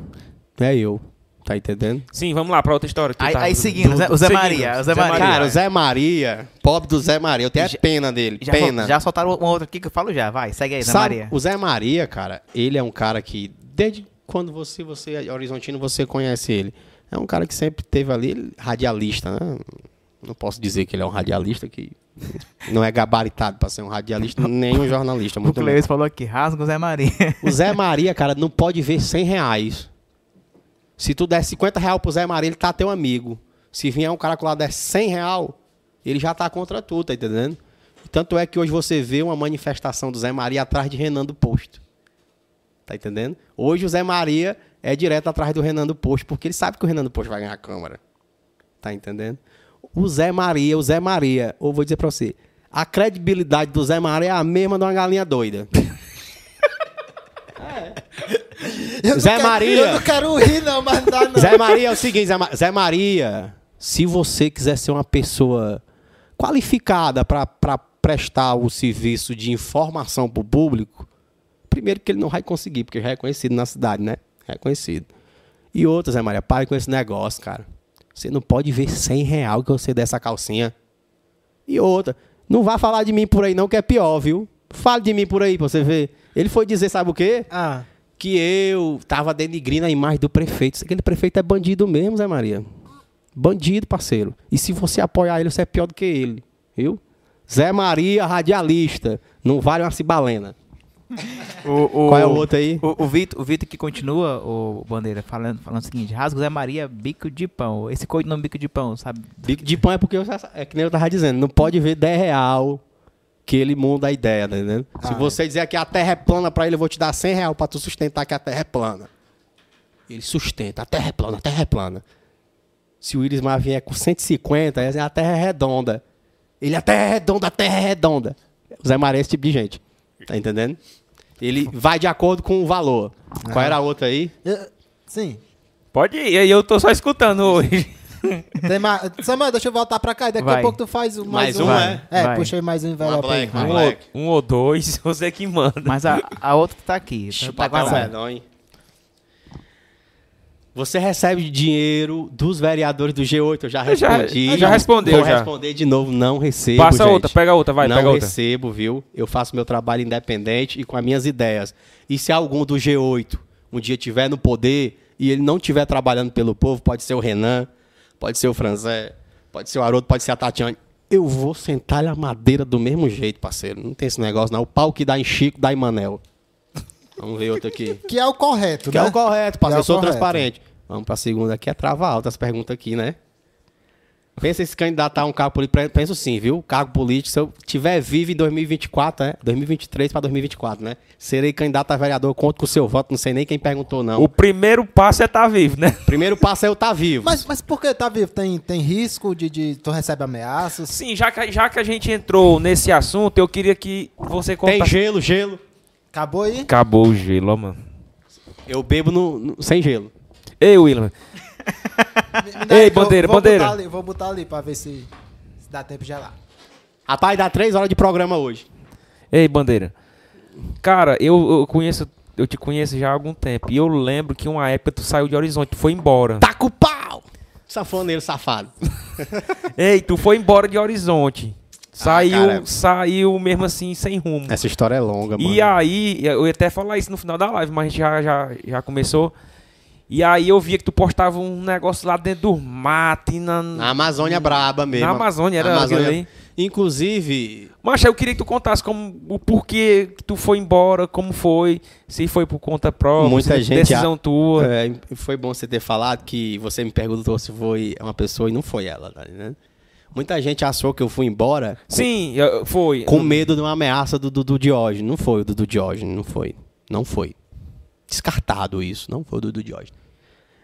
Não é eu. Tá entendendo? Sim, vamos lá pra outra história. Aí, tá- aí seguindo, do- Zé- o Zé seguindo. Maria. O Zé Maria. Cara, o. Zé Maria, pobre do Zé Maria, eu tenho a Já- pena dele. Já, pena. já soltaram uma outra aqui que eu falo já. Vai, segue aí, Zé Sabe, Maria. o Zé Maria, cara, ele é um cara que, desde quando você, você é horizontino, você conhece ele. É um cara que sempre teve ali, radialista, né? Não posso dizer que ele é um radialista, que não é gabaritado pra ser um radialista, nem um jornalista. O Muito Cleus falou aqui, rasga o Zé Maria. O Zé Maria, cara, não pode ver 100 reais. Se tu der 50 reais pro Zé Maria, ele tá teu amigo. Se vier um cara com lá der 100 real, ele já tá contra tu, tá entendendo? Tanto é que hoje você vê uma manifestação do Zé Maria atrás de Renan do Posto. Tá entendendo? Hoje o Zé Maria é direto atrás do Renan do Posto, porque ele sabe que o Renan do Posto vai ganhar a Câmara. Tá entendendo? O Zé Maria, o Zé Maria, eu vou dizer pra você, a credibilidade do Zé Maria é a mesma de uma galinha doida. Eu Zé quero- Maria. Eu não quero rir, não, mas não dá, não. Zé Maria é o seguinte, Zé, Ma- Zé Maria, se você quiser ser uma pessoa qualificada para prestar o serviço de informação para o público, primeiro que ele não vai conseguir, porque já é conhecido na cidade, né? É conhecido. E outra, Zé Maria, pare com esse negócio, cara. Você não pode ver 100 real que você der essa calcinha. E outra, não vá falar de mim por aí não, que é pior, viu? Fale de mim por aí pra você ver. Ele foi dizer, sabe o quê? Ah, que eu tava denigrindo a imagem do prefeito. Aquele prefeito é bandido mesmo, Zé Maria. Bandido, parceiro. E se você apoiar ele, você é pior do que ele. Viu? Zé Maria, radialista. Não vale uma cibalena. O, o- Qual é o outro aí? O, o Vitor, o Vitor que continua, o Bandeira, falando, falando o seguinte: Rasgo Zé Maria, bico de pão. Esse codinome bico de pão, sabe? Bico de pão é porque, eu é que nem eu tava dizendo, não pode ver 10 real que ele muda a ideia, tá entendendo? Se Ah, você dizer que a terra é plana pra ele, eu vou te dar 100 real pra tu sustentar que a terra é plana. Ele sustenta, a terra é plana, a terra é plana. Se o Willis Mar vier com 150, aí a terra é redonda. Ele, a terra é redonda, a terra é redonda. O Zé Maria é esse tipo de gente, tá entendendo? Ele vai de acordo com o valor. Qual era a outra aí? eu- sim. Pode ir, aí eu tô só escutando hoje. Tem mais... Samuel, deixa eu voltar pra cá. e Daqui Vai. a pouco tu faz mais, Mais um. um, é? É, Vai. puxa aí mais um envelope aí. black, Um, Vai. ou, um ou dois, você que manda. Mas a, a outra que tá aqui. Tá o papel guardada. medonho. Você recebe dinheiro dos vereadores do G8, eu já Eu já- respondi. eu já respondeu, Vou já. responder de novo, não recebo, Passa gente. outra, pega outra, vai, não pega outra. recebo, viu? Eu faço meu trabalho independente e com as minhas ideias. E se algum do G8 um dia tiver no poder e ele não estiver trabalhando pelo povo, pode ser o Renan, pode ser o Franzé, pode ser o Haroldo, pode ser a Tatiane. Eu vou sentar a madeira do mesmo jeito, parceiro. Não tem esse negócio, não. O pau que dá em Chico, dá em Manel. Vamos ver outro aqui. Que é o correto, Que né? é o correto, Que parceiro. é Eu sou correto. transparente. Vamos pra segunda aqui, é trava alta as perguntas aqui, né? Pensa em se candidatar a um cargo político. Penso sim, viu? Cargo político, se eu tiver vivo em 2024, né? 2023 para 2024, né? Serei candidato a vereador, conto com o seu voto, não sei nem quem perguntou, não. O primeiro passo é estar vivo, né? Primeiro passo é eu estar vivo. Mas, mas por que tá vivo? Tem, tem risco de, de. Tu recebe ameaças? Sim, já que, já que a gente entrou nesse assunto, eu queria que você Tem contasse. gelo, gelo. Acabou aí? Acabou o gelo, ó, mano. Eu bebo no, no- sem gelo. Ei, William. Ei, aí bandeira, vou bandeira. Botar ali, vou botar ali pra ver se, se dá tempo de gelar. Rapaz, dá três horas de programa hoje. Ei, Bandeira. Cara, eu, eu conheço. Eu te conheço já há algum tempo. E eu lembro que uma época tu saiu de Horizonte, tu foi embora. Taca o pau! Safoneiro safado. Ei, tu foi embora de Horizonte. Saiu, cara. saiu mesmo assim, sem rumo. Essa história é longa, mano. E aí, eu ia até falar isso no final da live, mas a gente já, já, já começou. E aí eu via que tu postava um negócio lá dentro do mato e na, Na Amazônia braba mesmo. na Amazônia, era Amazônia- aí. Inclusive, Mas eu queria que tu contasse como, o porquê que tu foi embora, como foi, se foi por conta própria, Muita gente decisão tua. é, foi bom você ter falado que você me perguntou se foi uma pessoa e não foi ela, entendendo? Muita gente achou que eu fui embora Sim, eu- foi. com medo de uma ameaça do Dudu Diógenes. Não foi o Dudu Diógenes, não foi. Não foi. Descartado isso, não foi o Dudu Diógenes.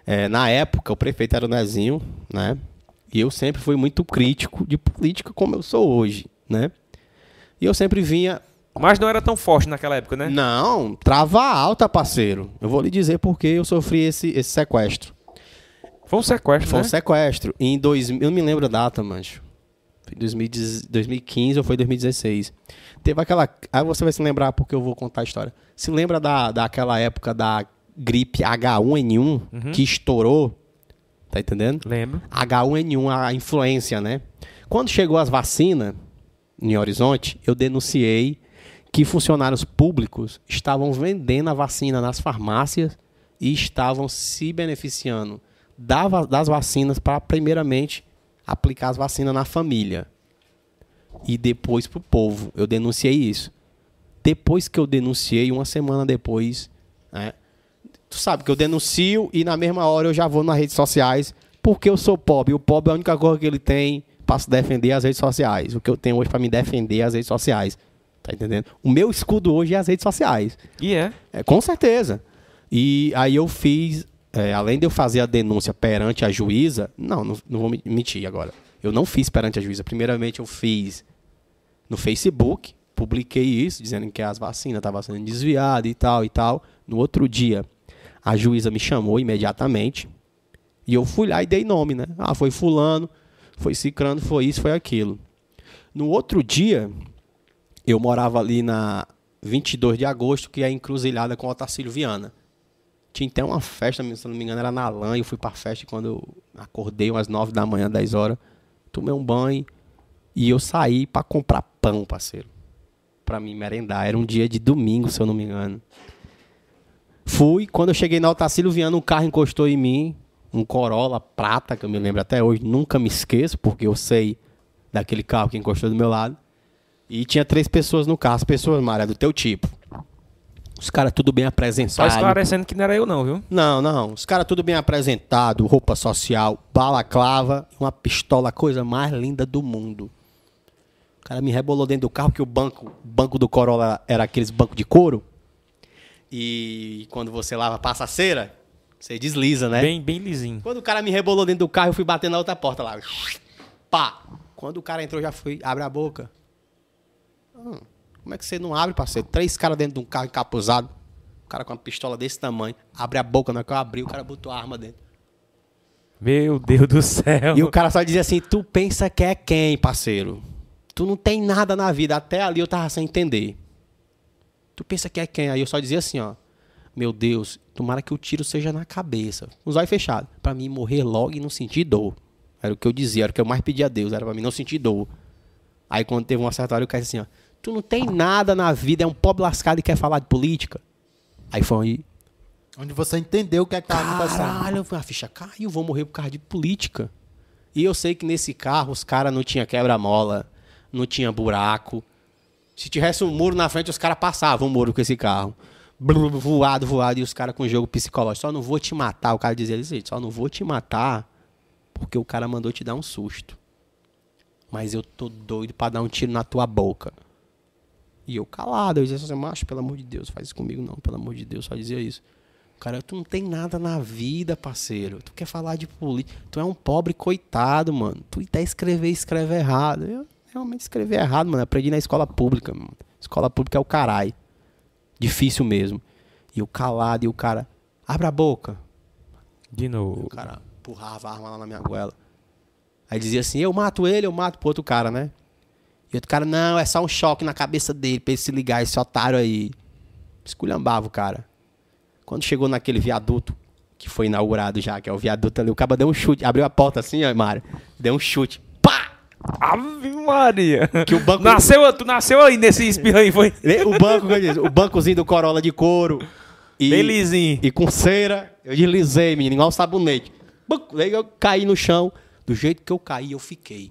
É, na época, o prefeito era o Nezinho, né? E eu sempre fui muito crítico de política como eu sou hoje, né? E eu sempre vinha Mas não era tão forte naquela época, né? Não, trava alta, parceiro. Eu vou lhe dizer porque eu sofri esse, esse sequestro. Foi um sequestro, Foi um né? sequestro. Em dois, eu não me lembro a data, mancho. Foi em 2010 2015 ou foi 2016. Teve aquela. Aí você vai se lembrar porque eu vou contar a história. Se lembra da, daquela época da gripe H1N1 que estourou? Tá entendendo? Lembro. H1N1, a influência, né? Quando chegou as vacinas em Horizonte, eu denunciei que funcionários públicos estavam vendendo a vacina nas farmácias e estavam se beneficiando das vacinas para, primeiramente, aplicar as vacinas na família e depois para o povo. Eu denunciei isso. Depois que eu denunciei, uma semana depois, né, tu sabe que eu denuncio e na mesma hora eu já vou nas redes sociais porque eu sou pobre. O pobre é a única coisa que ele tem para se defender as redes sociais. O que eu tenho hoje para me defender é as redes sociais. Tá entendendo? O meu escudo hoje é as redes sociais. E é. É, com certeza. E aí eu fiz, é, além de eu fazer a denúncia perante a juíza, não, não, não vou me- mentir agora. Eu não fiz perante a juíza. Primeiramente, eu fiz no Facebook, publiquei isso, dizendo que as vacinas estavam sendo desviadas e tal e tal. No outro dia, a juíza me chamou imediatamente e eu fui lá e dei nome, né? Ah, foi fulano, foi cicrano, foi isso, foi aquilo. No outro dia, eu morava ali na 22 de agosto, que é encruzilhada com o Otacílio Viana. Tinha até uma festa, se não me engano, era na LAN, eu fui pra festa quando eu acordei umas 9 da manhã, 10 horas, tomei um banho e eu saí para comprar pão, parceiro. Pra me merendar. Era um dia de domingo, se eu não me engano. Fui, quando eu cheguei na Otacílio Viana, um carro encostou em mim, um Corolla prata, que eu me lembro até hoje, nunca me esqueço, porque eu sei daquele carro que encostou do meu lado. E tinha três pessoas no carro, as pessoas, Mária, do teu tipo. Os caras tudo bem Só apresentados. esclarecendo que não era eu não, viu? Não, não. Os caras tudo bem apresentado, roupa social, balaclava, uma pistola, coisa mais linda do mundo. O cara me rebolou dentro do carro, que o banco, banco do Corolla era aqueles bancos de couro. E quando você lava, passa a cera, você desliza, né? Bem, bem lisinho. Quando o cara me rebolou dentro do carro, eu fui bater na outra porta lá. Pá! Quando o cara entrou, já fui, abre a boca. Hum, como é que você não abre, parceiro? Três caras dentro de um carro encapuzado. O cara com uma pistola desse tamanho. Abre a boca, na hora que eu abri, o cara botou a arma dentro. Meu Deus do céu. E o cara só dizia assim: Tu pensa que é quem, parceiro? Tu não tem nada na vida. Até ali eu tava sem entender. Tu pensa que é quem? Aí eu só dizia assim: Ó, meu Deus, tomara que o tiro seja na cabeça. Os olhos fechados. Pra mim morrer logo e não sentir dor. Era o que eu dizia, era o que eu mais pedia a Deus. Era pra mim não sentir dor. Aí quando teve uma certa hora, o cara disse assim: Ó, Tu não tem nada na vida, é um pobre lascado e quer falar de política. Aí foi aí. Onde você entendeu o que é que tava acontecendo. Caralho, a ficha caiu, vou morrer por causa de política. E eu sei que nesse carro os caras não tinha quebra-mola, não tinha buraco. Se tivesse um muro na frente, os caras passavam o muro com esse carro. Voado, voado, e os caras com jogo psicológico. Só não vou te matar. O cara dizia assim, só não vou te matar porque o cara mandou te dar um susto. Mas eu tô doido pra dar um tiro na tua boca. E eu calado, eu dizia assim, macho, pelo amor de Deus, faz isso comigo não, pelo amor de Deus, só dizia isso. Cara, tu não tem nada na vida, parceiro. Tu quer falar de política. Tu é um pobre coitado, mano. Tu até escrever, escreve errado. Eu realmente escrevi errado, mano. Aprendi na escola pública, mano. Escola pública é o caralho. Difícil mesmo. E eu calado, e o cara, abre a boca. De E novo. o cara empurrava a arma lá na minha goela. Aí dizia assim, eu mato ele, eu mato pro outro cara, né? E outro cara, não, é só um choque na cabeça dele pra ele se ligar, esse otário aí. Esculhambava o cara. Quando chegou naquele viaduto, que foi inaugurado já, que é o viaduto ali, o cara deu um chute, abriu a porta assim, ó, Mário, deu um chute. Pá! Ave Maria. Que o banco... Nasceu, tu nasceu aí nesse espirro aí, foi? O banco, disse, o bancozinho do Corolla de couro. E, Bem lisinho. E com cera, eu deslizei, menino, igual sabonete. Buc, Aí eu caí no chão. Do jeito que eu caí, eu fiquei.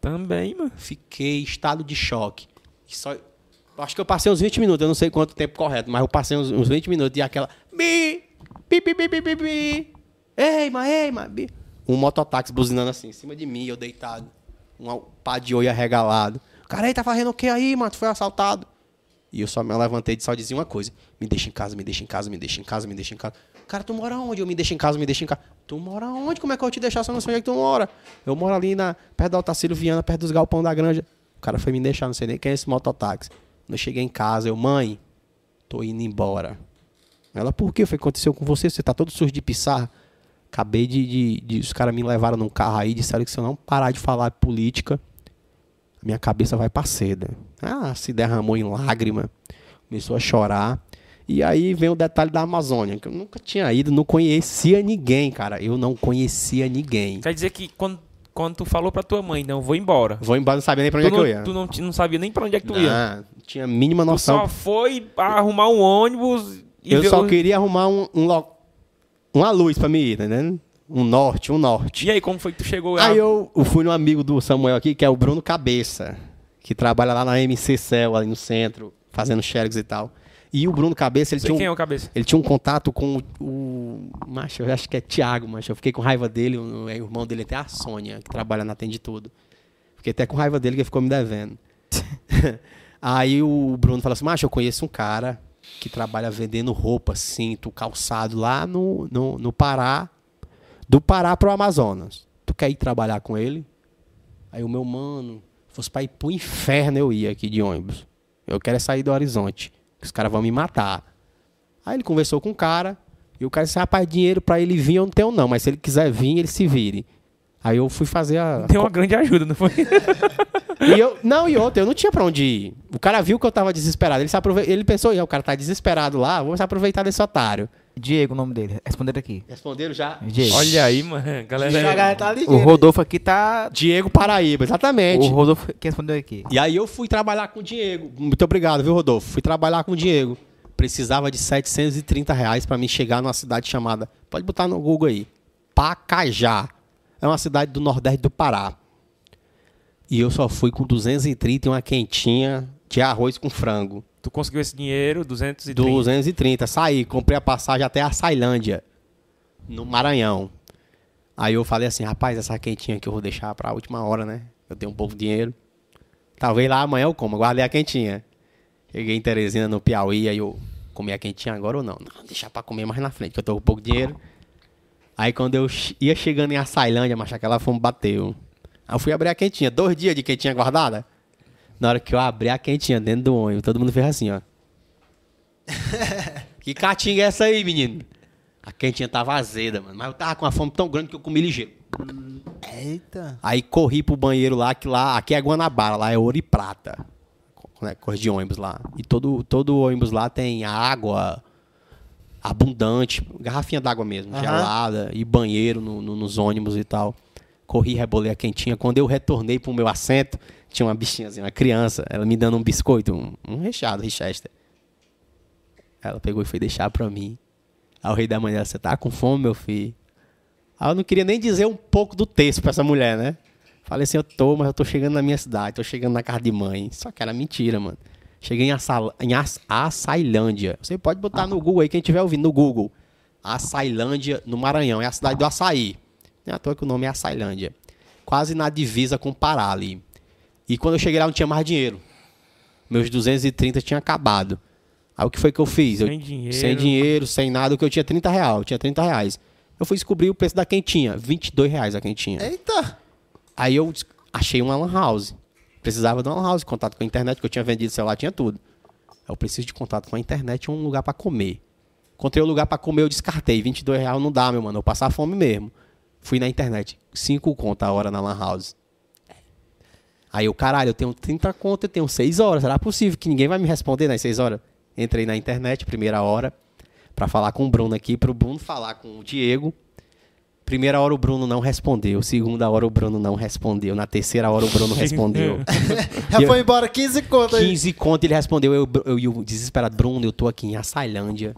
Também, mano. Fiquei em estado de choque. Só, acho que eu passei uns 20 minutos, eu não sei quanto tempo correto, mas eu passei uns, uns 20 minutos e aquela. Bi, bi, bi, bi, bi, bi, bi. Ei, mas. Bi. Um mototáxi buzinando assim, em cima de mim, eu deitado. Um pá de olho arregalado. Cara aí tá fazendo o que aí, mano? Tu foi assaltado. E eu só me levantei e só dizia uma coisa: me deixa em casa, me deixa em casa, me deixa em casa, me deixa em casa. Cara, tu mora onde? Eu me deixa em casa, me deixa em casa. Tu mora onde? Como é que eu te deixar eu não sei onde é que tu mora? Eu moro ali na, perto da Otacílio Viana, perto dos galpão da granja. O cara foi me deixar, não sei nem quem é esse mototáxi. Quando eu cheguei em casa, eu, mãe, tô indo embora. Ela, por quê? Foi o que aconteceu com você? Você tá todo sujo de pisar? Acabei de, de, de- Os caras me levaram num carro aí, disseram que se eu não parar de falar política, minha cabeça vai pra seda. Ah, se derramou em lágrima, começou a chorar. E aí vem o detalhe da Amazônia, que eu nunca tinha ido, não conhecia ninguém, cara. Eu não conhecia ninguém. Quer dizer que quando, quando tu falou pra tua mãe, não, vou embora. Vou embora, não sabia nem pra onde Tu é que eu não, ia. tu não, não sabia nem pra onde é que tu ia. Não, não tinha a mínima Tu noção. só foi arrumar um ônibus e Eu só o- queria arrumar um, um lo- uma luz pra mim ir, tá entendendo? Um norte, um norte. E aí, como foi que tu chegou? Aí eu, eu fui no amigo do Samuel aqui, que é o Bruno Cabeça, que trabalha lá na MC Cell, ali no centro, fazendo xerox e tal. E o Bruno Cabeça, ele sei tinha, quem é um, o cabeça. ele tinha um contato com o, o macho, eu acho que é Thiago, macho. Eu fiquei com raiva dele, o, o irmão dele até a Sônia, que trabalha na Atende Tudo. Fiquei até com raiva dele, que ele ficou me devendo. Aí o Bruno falou assim, macho, eu conheço um cara que trabalha vendendo roupa, cinto, calçado lá no, no, no Pará, do Pará pro Amazonas. Tu quer ir trabalhar com ele? Aí o meu mano, fosse pra ir pro inferno eu ia aqui de ônibus. Eu quero é sair do horizonte. que Os caras vão me matar. Aí ele conversou com o cara. E o cara disse, rapaz, dinheiro pra ele vir eu não tenho não. Mas se ele quiser vir, ele se vire. Aí eu fui fazer a... Deu uma grande ajuda, não foi? E eu, não, e outra, eu não tinha pra onde ir. O cara viu que eu tava desesperado. Ele, se aprove... ele pensou, "Ih, o cara tá desesperado lá, vou se aproveitar desse otário. Diego, o nome dele. Responderam aqui. Responderam já? Diego. Olha aí, mano. Galera. Galera tá O. Rodolfo aqui tá. Diego Paraíba, exatamente. O Rodolfo que respondeu aqui. E aí eu fui trabalhar com o Diego. Muito obrigado, viu, Rodolfo? Fui trabalhar com o Diego. Precisava de 730 reais pra me chegar numa cidade chamada. Pode botar no Google aí. Pacajá. É uma cidade do Nordeste do Pará. E eu só fui com 230 e uma quentinha de arroz com frango. Tu conseguiu esse dinheiro, 230. 230. Saí, comprei a passagem até a Sailândia, no Maranhão. Aí eu falei assim, rapaz, essa quentinha aqui eu vou deixar pra última hora, né? Eu tenho um pouco de dinheiro. Talvez lá amanhã eu como. Guardei a quentinha. Cheguei em Teresina, no Piauí, aí eu comi a quentinha agora ou não? Não, deixar pra comer mais na frente, que eu tô com pouco dinheiro. Aí quando eu ia chegando em Açailândia, mas aquela fome bateu. Aí eu fui abrir a quentinha. Dois dias de quentinha guardada. Na hora que eu abri a quentinha dentro do ônibus, todo mundo fez assim, ó. que catinga é essa aí, menino? A quentinha tava azeda, mano. Mas eu tava com uma fome tão grande que eu comi ligeiro. Eita. Aí corri pro banheiro lá, que lá, aqui é Guanabara, lá é ouro e prata. Né, coisa de ônibus lá. E todo, todo ônibus lá tem água abundante, garrafinha d'água mesmo, Aham. gelada, e banheiro no- no- nos ônibus e tal. Corri, rebolei a quentinha. Quando eu retornei pro meu assento, tinha uma bichinhazinha, uma criança, ela me dando um biscoito, um, um recheado, Richester. Ela pegou e foi deixar pra mim. Aí o rei da manhã, você tá com fome, meu filho? Aí eu não queria nem dizer um pouco do texto pra essa mulher, né? Falei assim, eu tô, mas eu tô chegando na minha cidade, tô chegando na casa de mãe. Só que era mentira, mano. Cheguei em, Açal, em Aç- Açailândia. Você pode botar no Google aí, quem estiver ouvindo, no Google. Açailândia, no Maranhão. É a cidade do açaí. Não é à toa que o nome é Açailândia. Quase na divisa com Pará ali. E quando eu cheguei lá, não tinha mais dinheiro. Meus 230 tinha acabado. Aí o que foi que eu fiz? Eu- Sem dinheiro. Sem dinheiro, sem nada, o que eu tinha 30 reais. Eu tinha 30 reais. Eu fui descobrir o preço da quentinha. 22 reais a quentinha. Eita. Aí eu achei uma lan house. Precisava de uma house, contato com a internet, que eu tinha vendido celular, tinha tudo. Eu preciso de contato com a internet e um lugar pra comer. Encontrei um lugar pra comer, eu descartei. 22 reais não dá, meu mano. Eu passar fome mesmo. Fui na internet. 5 conto a hora na lan house. Aí eu, caralho, eu tenho 30 conto, eu tenho 6 horas. Será possível que ninguém vai me responder nas 6 horas? Entrei na internet, primeira hora, pra falar com o Bruno aqui, pro Bruno falar com o Diego. Primeira hora o Bruno não respondeu. Segunda hora o Bruno não respondeu. Na terceira hora o Bruno respondeu. Já Eu- foi embora 15 conto aí. 15 conto ele respondeu. Eu, eu, eu desesperado. Bruno, eu tô aqui em Açailândia.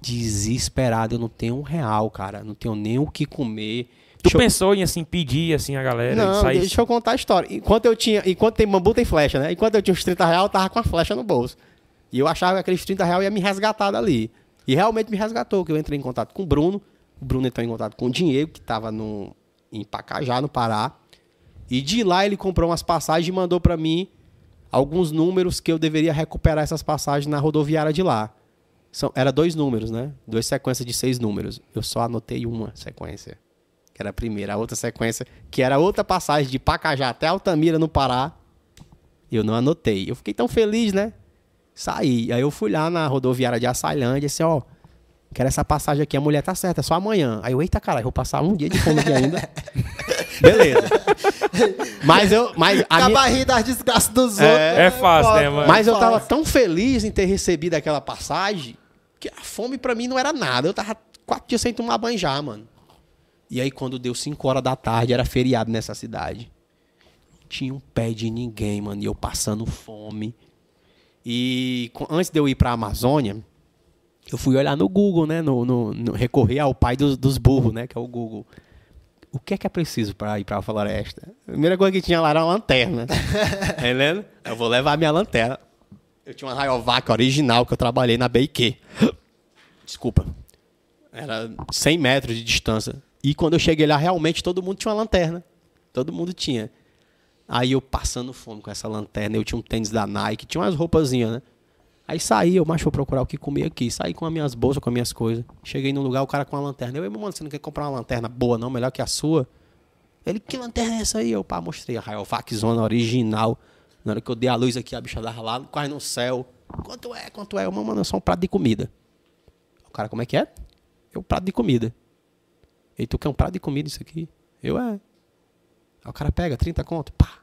Desesperado. Eu não tenho um real, cara. Não tenho nem o que comer. Tu Deixa eu- pensou em assim pedir assim a galera Não, e sair deixa eu contar a história. Enquanto eu tinha. Enquanto tem bambu, tem flecha, né? Enquanto eu tinha os 30 reais, eu tava com a flecha no bolso. E eu achava que aqueles 30 reais ia me resgatar dali. E realmente me resgatou, que eu entrei em contato com o Bruno. O Bruno entrou em contato com o Diego, que tava no, em Pacajá, no Pará. E de lá ele comprou umas passagens e mandou pra mim alguns números que eu deveria recuperar essas passagens na rodoviária de lá. São, era dois números, né? Duas sequências de seis números. Eu só anotei uma sequência que era a primeira. A outra sequência, que era outra passagem de Pacajá até Altamira, no Pará, eu não anotei. Eu fiquei tão feliz, né? Saí. Aí eu fui lá na rodoviária de Açailândia e disse, ó, quero essa passagem aqui, a mulher tá certa, é só amanhã. Aí eu, eita caralho, vou passar um dia de fome aqui ainda. Beleza. Mas eu. Mas, a minha- Acabar rindo das desgraças dos outros. É fácil, né, mano? mas eu tava tão feliz em ter recebido aquela passagem que a fome pra mim não era nada. Eu tava quatro dias sem tomar banho já, mano. E aí, quando deu 5 horas da tarde, era feriado nessa cidade. Tinha um pé de ninguém, mano. E eu passando fome. E antes de eu ir pra Amazônia, eu fui olhar no Google, né? No, no- no- recorrer ao pai dos, dos burros, né? Que é o Google. O que é que é preciso pra ir pra floresta? A primeira coisa que tinha lá era uma lanterna. Tá entendendo? Eu vou levar minha lanterna. Eu tinha uma Rayovac original que eu trabalhei na BQ. Desculpa. Era 100 metros de distância. E quando eu cheguei lá, realmente todo mundo tinha uma lanterna. Todo mundo tinha. Aí eu passando fome com essa lanterna, eu tinha um tênis da Nike, tinha umas roupazinhas, né? Aí saí, eu, macho, vou procurar o que comer aqui. Saí com as minhas bolsas, com as minhas coisas. Cheguei num lugar, o cara com uma lanterna. Eu, mano, você não quer comprar uma lanterna boa, não? Melhor que a sua? Ele, que lanterna é essa aí? Eu, pá, mostrei a Rayovac Zona original. Na hora que eu dei a luz aqui, a bicha dava lá, quase no céu. Quanto é? Quanto é? Eu, mano, é só um prato de comida. O cara, como é que é? Eu, prato de comida. E tu quer um prato de comida isso aqui? Eu, é. Aí o cara pega, 30 conto, pá.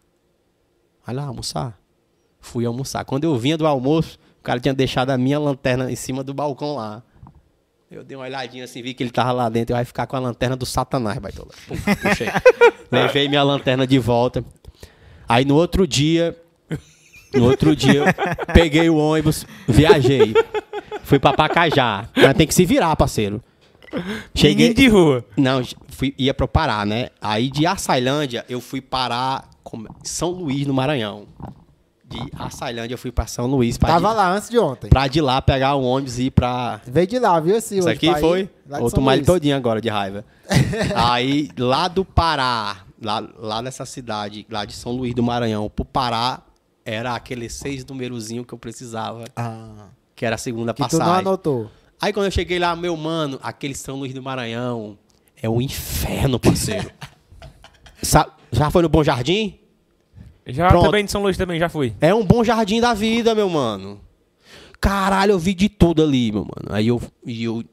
Vai lá almoçar. Fui almoçar. Quando eu vinha do almoço, cara tinha deixado a minha lanterna em cima do balcão lá. Eu dei uma olhadinha assim, vi que ele tava lá dentro. Eu ia ficar com a lanterna do Satanás, baitola. Pum, Puxei. Levei minha lanterna de volta. Aí no outro dia, no outro dia, peguei o ônibus, viajei. Fui pra Pacajá. Mas tem que se virar, parceiro. Cheguei. De rua. Não, fui, ia pro Pará, né? Aí de Açailândia eu fui parar como- São Luís, no Maranhão. De Açailândia eu fui pra São Luís. Pra, Tava de, lá antes de ontem. pra de lá pegar o ônibus e ir pra. Veio de lá, viu? Esse Isso aqui foi. São malho Luís. todinho agora de raiva. Aí lá do Pará, lá, lá dessa cidade, lá de São Luís do Maranhão, pro Pará, era aquele seis numerozinho que eu precisava, Ah, que era a segunda que tu não passagem. anotou. Aí quando eu cheguei lá, meu mano, aquele São Luís do Maranhão é um inferno, parceiro. Sa- já foi no Bom Jardim? Já Pronto. também de São Luís também, já fui. É um bom jardim da vida, meu mano. Caralho, eu vi de tudo ali, meu mano. Aí eu. E, eu,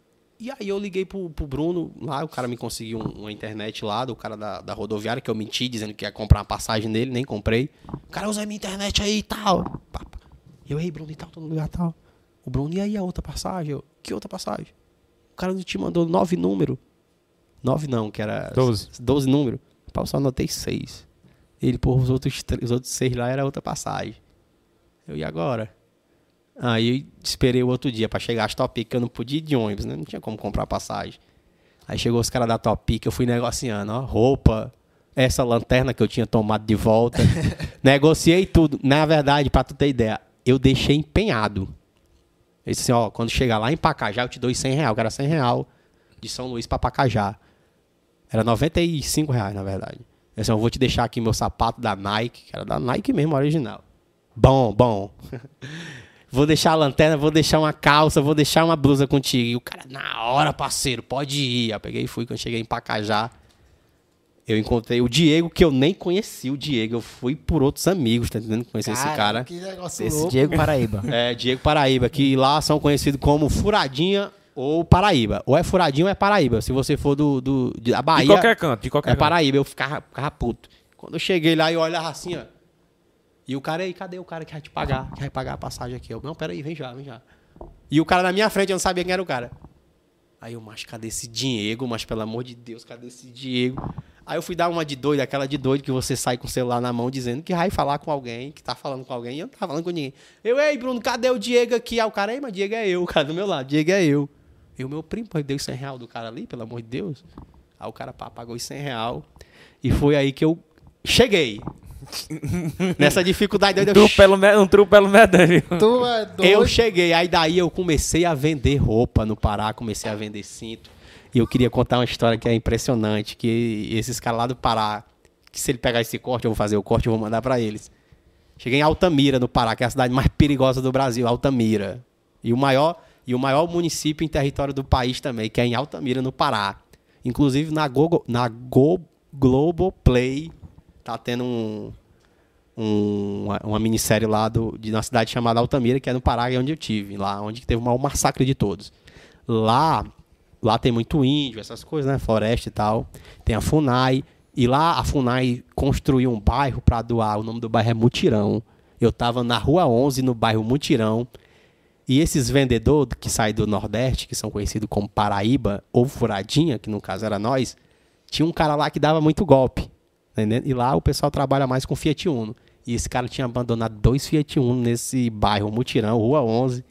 e aí eu liguei pro, pro Bruno lá, o cara me conseguiu um- uma internet lá, do cara da, da rodoviária, que eu menti dizendo que ia comprar uma passagem nele, nem comprei. O cara usa a minha internet aí e tal. Eu, ei, Bruno, e tal, tô no lugar tal. O Bruno, e aí a outra passagem? Eu, que outra passagem? O cara te mandou nove números. Nove não, que era. Doze. Doze números. Pá, eu só anotei seis. Ele, pô, os outros, os outros seis lá era outra passagem. Eu, e agora? Aí eu esperei o outro dia pra chegar as Topic, que eu não podia ir de ônibus, né? Não tinha como comprar passagem. Aí chegou os caras da Topic, eu fui negociando, ó, roupa, essa lanterna que eu tinha tomado de volta. Negociei tudo. Na verdade, pra tu ter ideia, eu deixei empenhado. Ele disse assim, ó, quando chegar lá em Pacajá, eu te dou 100 reais. O cara 100 real de São Luís pra Pacajá. Era 95 reais, na verdade. Eu disse, eu vou te deixar aqui meu sapato da Nike, que era da Nike mesmo, original. Bom, bom. vou deixar a lanterna, vou deixar uma calça, vou deixar uma blusa contigo. E o cara, na hora, parceiro, pode ir. Eu peguei e fui. Quando cheguei em Pacajá, eu encontrei o Diego, que eu nem conheci o Diego. Eu fui por outros amigos, tá entendendo? Conheci esse cara. Que negócio Esse louco. Diego Paraíba. É, Diego Paraíba, que lá são conhecidos como Furadinha ou Paraíba. Ou é Furadinha ou é Paraíba. Se você for do, do, da Bahia, De qualquer canto, de qualquer é canto. Paraíba. Eu ficava, ficava puto. Quando eu cheguei lá, eu olhava assim, ó. E o cara aí, cadê o cara que vai te pagar? Que vai pagar a passagem aqui? Eu, não, peraí, vem já, vem já. E o cara na minha frente, eu não sabia quem era o cara. Aí eu, mas cadê esse Diego? Mas pelo amor de Deus, cadê esse Diego? Aí eu fui dar uma de doido, aquela de doido que você sai com o celular na mão dizendo que vai falar com alguém, que tá falando com alguém, e eu não tava falando com ninguém. Eu, ei, Bruno, cadê o Diego aqui? Aí o cara, ei, mas Diego é eu, o cara do meu lado, Diego é eu. Eu, meu primo, pô, deu 100 real do cara ali, pelo amor de Deus. Aí o cara pá, pagou os 100 real. E foi aí que eu cheguei. Nessa dificuldade Um truque pelo, me- um pelo medalho. Tu é doido. eu cheguei, aí daí eu comecei a vender roupa no Pará, comecei a vender cinto. E eu queria contar uma história que é impressionante, que esses caras lá do Pará, que se ele pegar esse corte, eu vou fazer o corte, eu vou mandar pra eles. Cheguei em Altamira, no Pará, que é a cidade mais perigosa do Brasil, Altamira. E o maior, e o maior município em território do país também, que é em Altamira, no Pará. Inclusive na, Gogo, na Go, Globoplay tá tendo um, um- uma, uma minissérie lá do, de uma cidade chamada Altamira, que é no Pará, é onde eu tive, lá onde teve o maior massacre de todos. Lá, lá tem muito índio, essas coisas, né? Floresta e tal. Tem a FUNAI. E lá a FUNAI construiu um bairro para doar. O nome do bairro é Mutirão. Eu tava na Rua 11, no bairro Mutirão. E esses vendedores que saem do Nordeste, que são conhecidos como Paraíba ou Furadinha, que no caso era nós, tinha um cara lá que dava muito golpe. entendendo? E lá o pessoal trabalha mais com Fiat Uno. E esse cara tinha abandonado dois Fiat Uno nesse bairro Mutirão, Rua 11,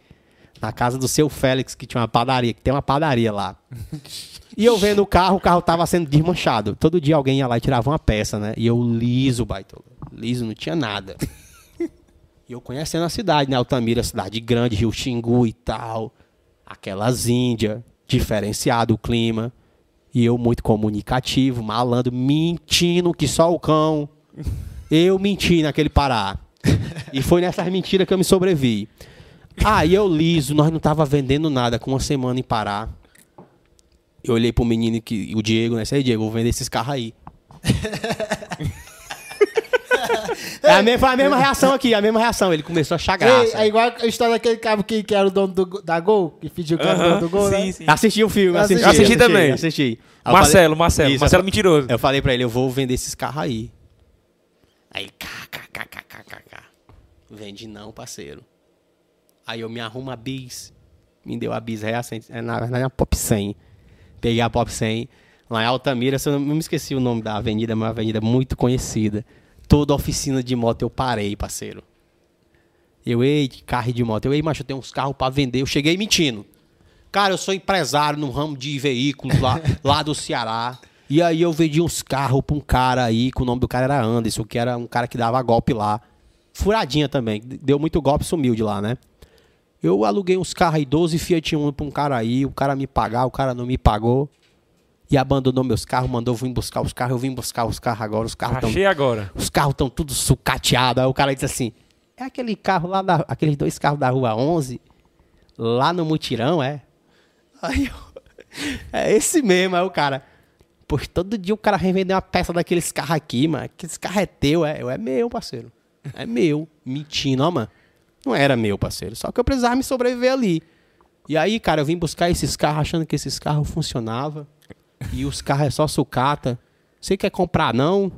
na casa do seu Félix, que tinha uma padaria, que tem uma padaria lá. E eu vendo o carro, o carro tava sendo desmanchado. Todo dia alguém ia lá e tirava uma peça, né? E eu liso, baitola. Liso, não tinha nada. E eu conhecendo a cidade, né? Altamira, cidade grande, Rio Xingu e tal. Aquelas índias, diferenciado o clima. E eu muito comunicativo, malandro, mentindo que só o cão. Eu menti naquele Pará. E foi nessas mentiras que eu me sobrevi. Aí eu liso, nós não tava vendendo nada com uma semana em Pará. Eu olhei pro menino que o Diego, né? Aí, Diego, vou vender esses carros aí. É a mesma, foi a mesma reação aqui, a mesma reação. Ele começou a achar graça. é igual a história daquele cabo que, que era o dono do, da Gol, que fingiu que era o dono do Gol, sim, né? sim. Assisti o filme, Eu assisti. assisti. Assisti também. Assisti. Marcelo, falei- Marcelo. Isso, Marcelo eu fa- mentiroso. Eu falei pra ele, eu vou vender esses carros aí. Aí cá. Vende não, parceiro. Aí eu me arrumo a bis. Me deu a bis recente, é na verdade é uma Pop 100. Peguei a Pop 100 lá em Altamira, eu não, não me esqueci o nome da avenida, mas é uma avenida muito conhecida. Toda oficina de moto eu parei, parceiro. Eu, ei, carro de moto. Eu, ei, macho, eu tenho uns carros pra vender. Eu cheguei mentindo. Cara, eu sou empresário no ramo de veículos lá, lá do Ceará. E aí eu vendi uns carros pra um cara aí, que o nome do cara era Anderson, que era um cara que dava golpe lá. Furadinha também. Deu muito golpe, sumiu de lá, né? Eu aluguei uns carros aí, 12 Fiat Uno pra um cara aí, o cara me pagar, o cara não me pagou. E abandonou meus carros, mandou vim buscar os carros, eu vim buscar os carros agora, os carros Achei agora. os carros estão tudo sucateados. Aí o cara disse assim: é aquele carro lá, da, aqueles dois carros da rua 11, lá no mutirão, é? Aí eu, é esse mesmo, aí o cara. Pois todo dia o cara vem vender uma peça daqueles carros aqui, mano. Que esse carro é teu, é? Eu, é meu, parceiro. É meu. Mentindo, ó, mano. Não era meu, parceiro. Só que eu precisava me sobreviver ali. E aí, cara, eu vim buscar esses carros achando que esses carros funcionavam. E os carros é só sucata. Você quer comprar, não?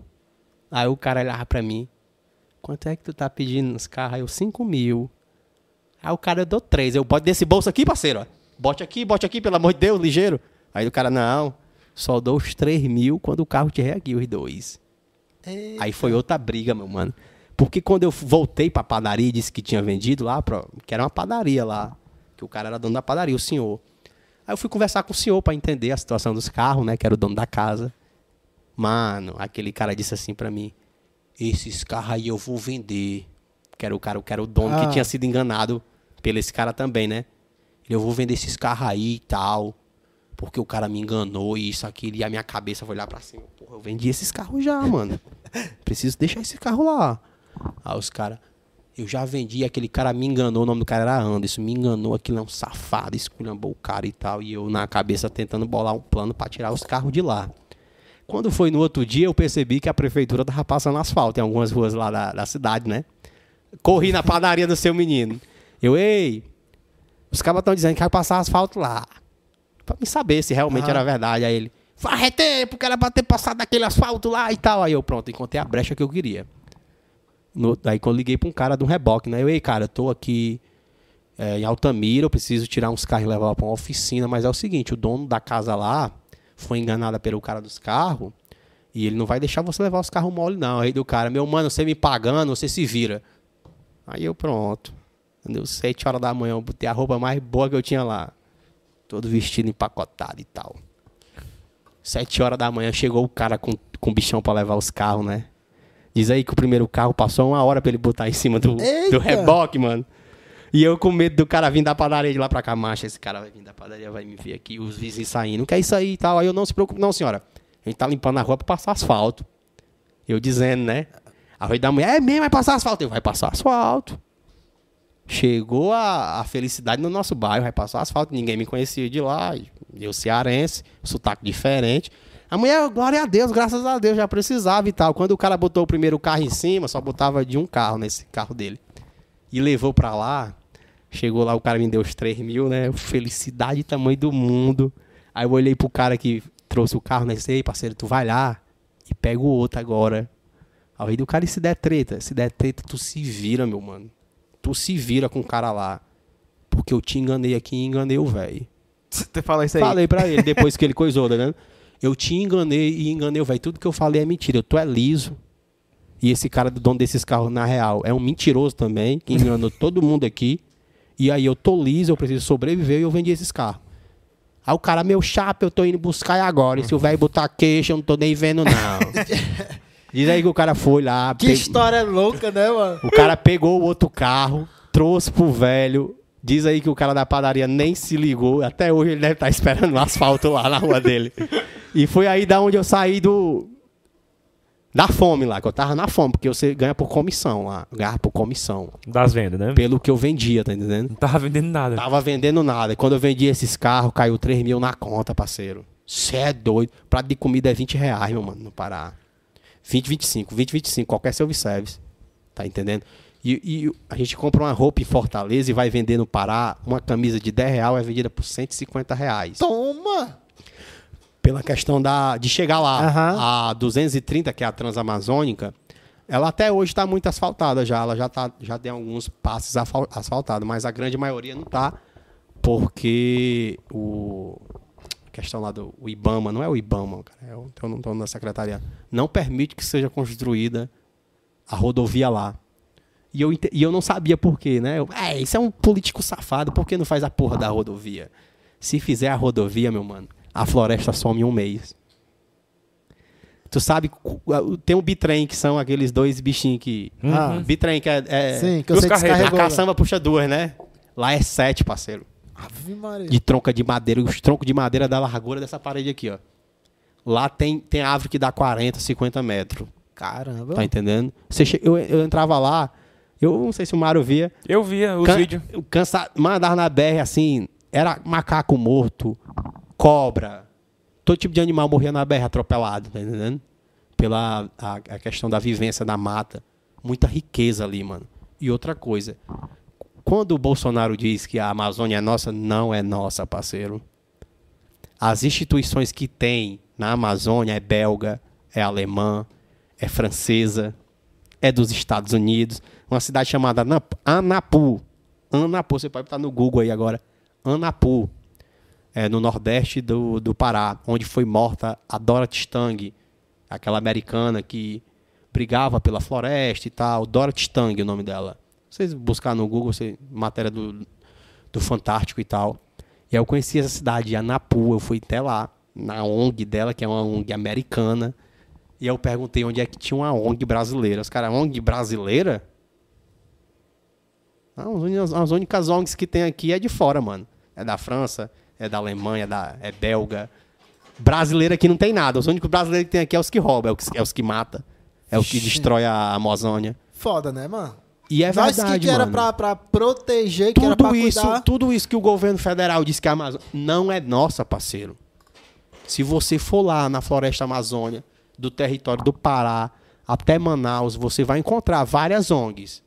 Aí o cara olhava pra mim. Quanto é que tu tá pedindo nos carros? Aí eu, 5 mil. Aí o cara, eu dou 3. Eu, bote desse bolso aqui, parceiro. ó. Bote aqui, bote aqui, pelo amor de Deus, ligeiro. Aí o cara, não. Só dou os 3 mil quando o carro tiver aqui, os dois. Aí foi outra briga, meu mano. Porque quando eu voltei pra padaria e disse que tinha vendido lá, pro- que era uma padaria lá, que o cara era dono da padaria, o senhor. Aí eu fui conversar com o senhor pra entender a situação dos carros, né, que era o dono da casa. Mano, aquele cara disse assim pra mim: "Esses carros aí eu vou vender". Que era o cara, que era o dono Ah. que tinha sido enganado pelo esse cara também, né? Ele, eu vou vender esses carros aí e tal. Porque o cara me enganou e isso, aquilo. E a minha cabeça foi olhar pra cima. Porra, eu vendi esses carros já, mano. Preciso deixar esse carro lá. Aí os caras, eu já vendi, aquele cara me enganou, o nome do cara era Anderson, me enganou, aquilo é um safado, esculhambou o cara e tal. E eu na cabeça tentando bolar um plano pra tirar os carros de lá. Quando foi no outro dia, eu percebi que a prefeitura tava passando asfalto em algumas ruas lá da, da cidade, né? Corri na padaria do seu menino. Eu, ei, os caras estão dizendo que vai passar asfalto lá. Pra me saber se realmente Ah. era verdade. Aí ele, faz tempo que era pra ter passado aquele asfalto lá e tal. Aí eu, pronto, encontrei a brecha que eu queria. No, aí quando eu liguei pra um cara de um reboque, né? Eu, ei, cara, eu tô aqui é, em Altamira, eu preciso tirar uns carros e levar pra uma oficina, mas é o seguinte, o dono da casa lá foi enganado pelo cara dos carros e ele não vai deixar você levar os carros mole, não. Aí do cara, meu mano, você me pagando, você se vira. Aí eu, pronto. Deu sete horas da manhã, eu botei a roupa mais boa que eu tinha lá. Todo vestido empacotado e tal. Sete horas da manhã chegou o cara com, com o bichão pra levar os carros, né? Diz aí que o primeiro carro passou uma hora pra ele botar em cima do, Eita! do reboque, mano. E eu com medo do cara vir da padaria de lá pra cá, macho, esse cara vai vir da padaria, vai me ver aqui, os vizinhos saindo. Não quer isso aí e tal. Aí eu não se preocupe, não, senhora. A gente tá limpando a rua pra passar asfalto. Eu dizendo, né? A rua da mulher, é mesmo, vai passar asfalto. Eu, vai passar asfalto. Chegou a, a felicidade no nosso bairro, vai passar asfalto. Ninguém me conhecia de lá. Eu cearense, sotaque diferente. A mulher, glória a Deus, graças a Deus, já precisava e tal. Quando o cara botou o primeiro carro em cima, só botava de um carro nesse carro dele. E levou pra lá. Chegou lá, o cara me deu os 3 mil, né? Felicidade tamanho do mundo. Aí eu olhei pro cara que trouxe o carro, né? Ei, parceiro, tu vai lá e pega o outro agora. Aí do cara, e se der treta? Se der treta, tu se vira, meu mano. Tu se vira com o cara lá. Porque eu te enganei aqui e enganei o velho. Você fala isso aí. Falei pra ele, depois que ele coisou, tá vendo? Eu te enganei e enganei o velho. Tudo que eu falei é mentira. Tu é liso. E esse cara do dono desses carros, na real, é um mentiroso também, que enganou todo mundo aqui. E aí eu tô liso, eu preciso sobreviver e eu vendi esses carros. Aí o cara, meu chapa, eu tô indo buscar agora. E se o velho botar queixa, eu não tô nem vendo, não. Diz aí que o cara foi lá. Que pe- história louca, né, mano? o cara pegou o outro carro, trouxe pro velho. Diz aí que o cara da padaria nem se ligou. Até hoje ele deve estar esperando o asfalto lá na rua dele. E foi aí da onde eu saí do. Da fome lá, que eu tava na fome, porque você ganha por comissão lá. Ganha por comissão. Das vendas, né? Pelo que eu vendia, tá entendendo? Não tava vendendo nada. Tava vendendo nada. E quando eu vendi esses carros, caiu 3 mil na conta, parceiro. Cê é doido. Prato de comida é 20 reais, meu mano, no Pará. 2025, 2025, qualquer self-service. Tá entendendo? E, e a gente compra uma roupa em Fortaleza e vai vender no Pará, uma camisa de 10 reais é vendida por 150 reais. Toma! Pela questão da, de chegar lá, Aham. a 230, que é a Transamazônica, ela até hoje está muito asfaltada já, ela já, tá, já tem alguns passos afal- asfaltados, mas a grande maioria não está, porque o a questão lá do o IBAMA, não é o IBAMA, cara, é o, eu não estou na secretaria, não permite que seja construída a rodovia lá. E eu, e eu não sabia por quê, né? Eu, é, isso é um político safado, por que não faz a porra da rodovia? Se fizer a rodovia, meu mano, a floresta some em um mês. Tu sabe, tem um bitrem, que são aqueles dois bichinhos que... Ah. Bitrem, que é... é Sim, que eu Os sei carretas. a descarregou. caçamba puxa duas, né? Lá é sete, parceiro. Ave Maria. De tronca de madeira. Os troncos de madeira da largura dessa parede aqui, ó. Lá tem, tem árvore que dá 40, 50 metros. Caramba. Tá entendendo? Você che- eu, eu entrava lá, eu não sei se o Mário via. Eu via os Can- vídeos. Cansa, mandar na BR assim, era macaco morto, cobra, todo tipo de animal morria na BR atropelado, tá entendendo? Pela a, a questão da vivência da mata. Muita riqueza ali, mano. E outra coisa, quando o Bolsonaro diz que a Amazônia é nossa, não é nossa, parceiro. As instituições que tem na Amazônia é belga, é alemã, é francesa, é dos Estados Unidos. Uma cidade chamada Anap- Anapu. Anapu, você pode estar no Google aí agora. Anapu, é, no nordeste do, do Pará, onde foi morta a Dorothy Stang, aquela americana que brigava pela floresta e tal. Dorothy Stang, o nome dela. Vocês buscar no Google, você, matéria do, do Fantástico e tal. E aí eu conheci essa cidade, Anapu. Eu fui até lá, na ONG dela, que é uma ONG americana. E eu perguntei onde é que tinha uma ONG brasileira. Os caras, ONG brasileira? Não, as únicas, as únicas ONGs que tem aqui é de fora, mano. É da França, é da Alemanha, é, da, é belga. Brasileira aqui não tem nada. Os únicos brasileiros que tem aqui é os que roubam, é os que, é os que mata. É o que destrói a Amazônia. Foda, né, mano? E é Nós verdade, que, que era pra, pra proteger, que era pra tudo isso, cuidar. tudo isso que o governo federal diz que a Amazônia não é nossa, parceiro. Se você for lá na floresta Amazônia, do território do Pará até Manaus, você vai encontrar várias ONGs.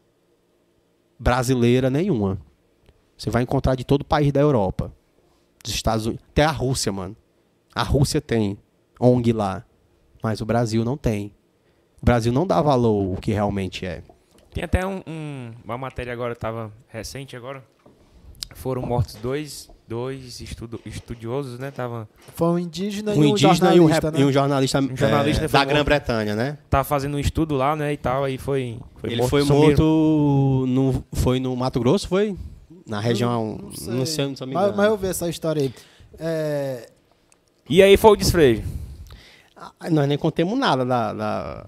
Brasileira nenhuma. Você vai encontrar de todo o país da Europa. Dos Estados Unidos. Até a Rússia, mano. A Rússia tem ONG lá. Mas o Brasil não tem. O Brasil não dá valor o que realmente é. Tem até um, um- uma matéria agora, tava recente agora. Foram mortos dois, dois estudo- estudiosos, né? Tava, Foi um indígena um e um indígena e um, rep- né? e um jornalista, Um jornalista foi da. Grã-Bretanha, né? tava fazendo um estudo lá, né? E tal, aí foi, foi Ele morto. foi sumiram. morto no, foi no Mato Grosso, foi? Na região, não sei, não sei, não me mas, mas eu vi essa história aí. É, E aí foi o desfreio. Ah, Nós nem contemos nada da, da,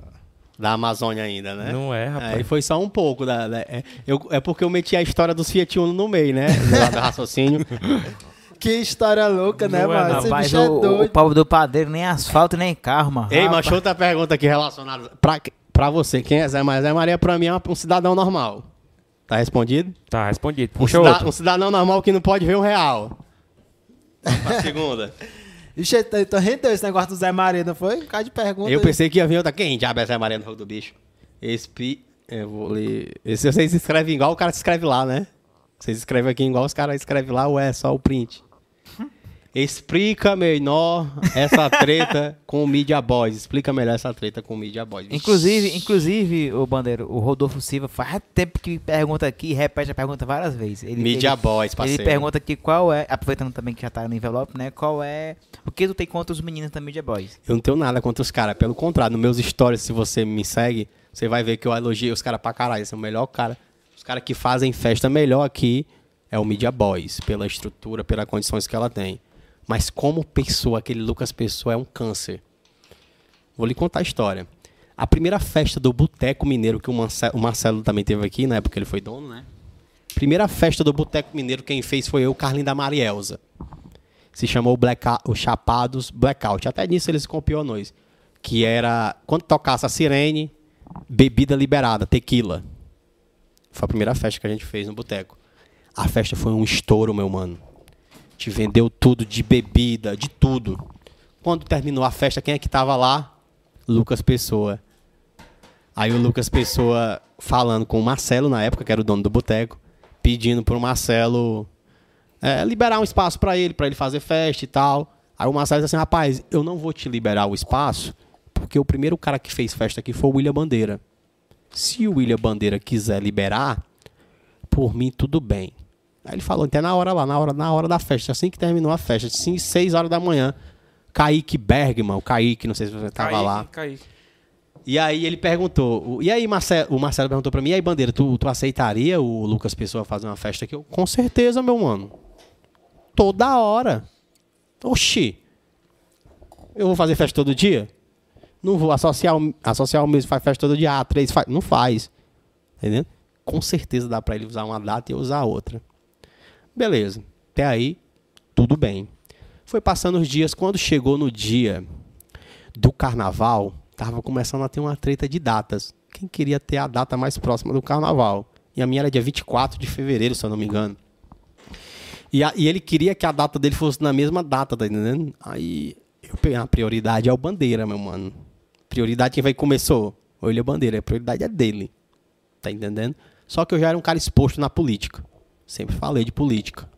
da Amazônia ainda, né? Não é, rapaz. Aí foi só um pouco. Da, da- é, eu- é porque eu meti a história dos Fiat Uno no meio, né? Do lado do raciocínio. que história louca, né, Não é, mano? não. Esse Rapaz, é o, o povo do padeiro nem asfalto nem carro, mano. Ei, mas outra pergunta aqui relacionada. Pra, pra você, quem é Zé Maria? Zé Maria, pra mim, é um cidadão normal. Tá respondido? Tá, respondido. Um, Puxa cida- outro. um cidadão normal que não pode ver um real. Pra segunda. Ixi, então rendeu esse negócio do Zé Maria, não foi? Um cara de pergunta. Eu aí. pensei que ia vir outra. Quem diabo é Zé Maria no Rogo do Bicho? Espi... Eu vou ler... Esse vocês escrevem igual o cara se escreve lá, né? Vocês escrevem aqui igual os caras escrevem lá ou é só o print? Explica melhor essa treta com o Media Boys. Explica melhor essa treta com o Media Boys. Inclusive, inclusive, o Bandeiro, o Rodolfo Silva faz tempo que pergunta aqui e repete a pergunta várias vezes. Ele, Media ele, Boys, ele parceiro. pergunta aqui qual é, aproveitando também que já tá no envelope, né? Qual é. O que tu tem contra os meninos da Media Boys? Eu não tenho nada contra os caras. Pelo contrário, nos meus stories, se você me segue, você vai ver que eu elogio os caras pra caralho. Esse é o melhor cara. Os caras que fazem festa melhor aqui é o Media Boys, pela estrutura, pelas condições que ela tem. Mas como pessoa, aquele Lucas Pessoa é um câncer. Vou lhe contar a história. A primeira festa do Boteco Mineiro, que o Marcelo, também teve aqui, na época que ele foi dono, né? Primeira festa do Boteco Mineiro, quem fez foi eu, Carlinho da Marielza se chamou Blackout, o Chapados Blackout. Até nisso eles copiou nós. Que era, quando tocasse a sirene, bebida liberada, tequila. Foi a primeira festa que a gente fez no boteco. A festa foi um estouro, meu mano. Te vendeu tudo de bebida, de tudo. Quando terminou a festa, quem é que tava lá? Lucas Pessoa. Aí o Lucas Pessoa falando com o Marcelo na época, que era o dono do boteco, pedindo pro Marcelo é, liberar um espaço pra ele, pra ele fazer festa e tal. Aí o Marcelo disse assim, rapaz, eu não vou te liberar o espaço, porque o primeiro cara que fez festa aqui foi o William Bandeira. Se o William Bandeira quiser liberar, por mim tudo bem. Aí ele falou até na hora lá, na hora, na hora da festa, assim que terminou a festa, assim, 6 horas da manhã, Kaique Bergman, o Kaique, não sei se você tava Kaique, lá. Kaique. E aí ele perguntou, o- e aí Marcelo, o Marcelo perguntou pra mim, e aí Bandeira, tu, tu aceitaria o Lucas Pessoa fazer uma festa aqui? Eu, com certeza, meu mano. Toda hora. Oxi. Eu vou fazer festa todo dia? Não vou. A social, a social mesmo faz festa todo dia. Ah, três faz. Não faz. Entendeu? Com certeza dá pra ele usar uma data e eu usar outra. Beleza. Até aí, tudo bem. Foi passando os dias. Quando chegou no dia do carnaval, tava começando a ter uma treta de datas. Quem queria ter a data mais próxima do carnaval? E a minha era dia 24 de fevereiro, se eu não me engano. E, a- e ele queria que a data dele fosse na mesma data, tá entendendo? Aí eu peguei a prioridade é o Bandeira, meu mano. Prioridade quem vai começou? O William Bandeira, a prioridade é dele. Tá entendendo? Só que eu já era um cara exposto na política. Sempre falei de política.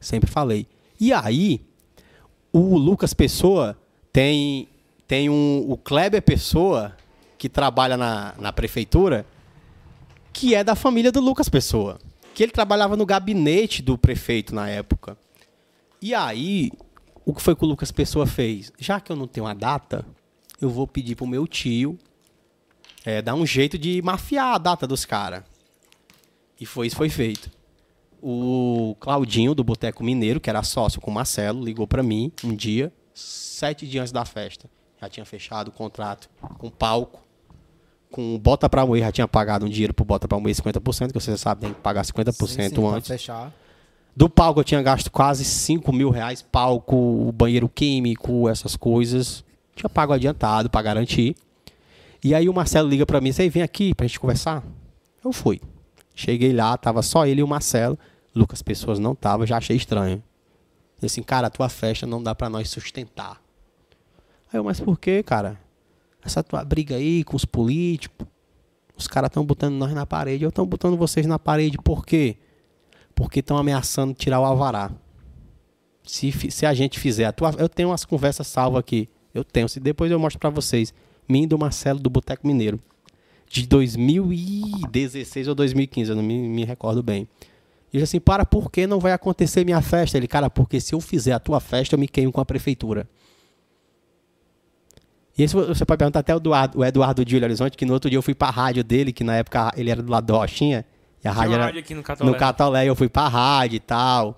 Sempre falei. E aí, o Lucas Pessoa tem, tem um, o Kleber Pessoa, que trabalha na, na prefeitura, que é da família do Lucas Pessoa. Que ele trabalhava no gabinete do prefeito na época. E aí, o que foi que o Lucas Pessoa fez? Já que eu não tenho a data, eu vou pedir pro meu tio é, dar um jeito de mafiar a data dos caras. E foi isso foi feito. O Claudinho, do Boteco Mineiro, que era sócio com o Marcelo, ligou pra mim um dia, sete dias antes da festa. Já tinha fechado o contrato com o palco, com o Bota Pra Moer, já tinha pagado um dinheiro pro Bota Pra Moer 50%, que você sabe, tem que pagar 50% Sim, sim, antes. fechar. Do palco eu tinha gasto quase 5 mil reais, palco, banheiro químico, essas coisas. Tinha pago adiantado pra garantir. E aí o Marcelo liga pra mim, você vem aqui pra gente conversar? Eu fui. Cheguei lá, tava só ele e o Marcelo. Lucas Pessoas não tava, já achei estranho. Disse assim, cara, a tua festa não dá pra nós sustentar. Aí eu, mas por quê, cara? Essa tua briga aí com os políticos, os caras estão botando nós na parede, eu estão botando vocês na parede, por quê? Porque estão ameaçando tirar o alvará. Se, se a gente fizer a tua. Eu tenho umas conversas salvas aqui. Eu tenho. Se depois eu mostro pra vocês. Mim do Marcelo do Boteco Mineiro. De 2016 ou 2015, eu não me, me recordo bem. E ele assim, para, por que não vai acontecer minha festa? Ele, cara, porque se eu fizer a tua festa, eu me queimo com a prefeitura. E esse você pode perguntar até o Eduardo, o Eduardo de Ilha Horizonte, que no outro dia eu fui pra rádio dele, que na época ele era do lado do Rochinha. E a rádio era, rádio aqui no Catolé. no Catolé, eu fui pra rádio e tal.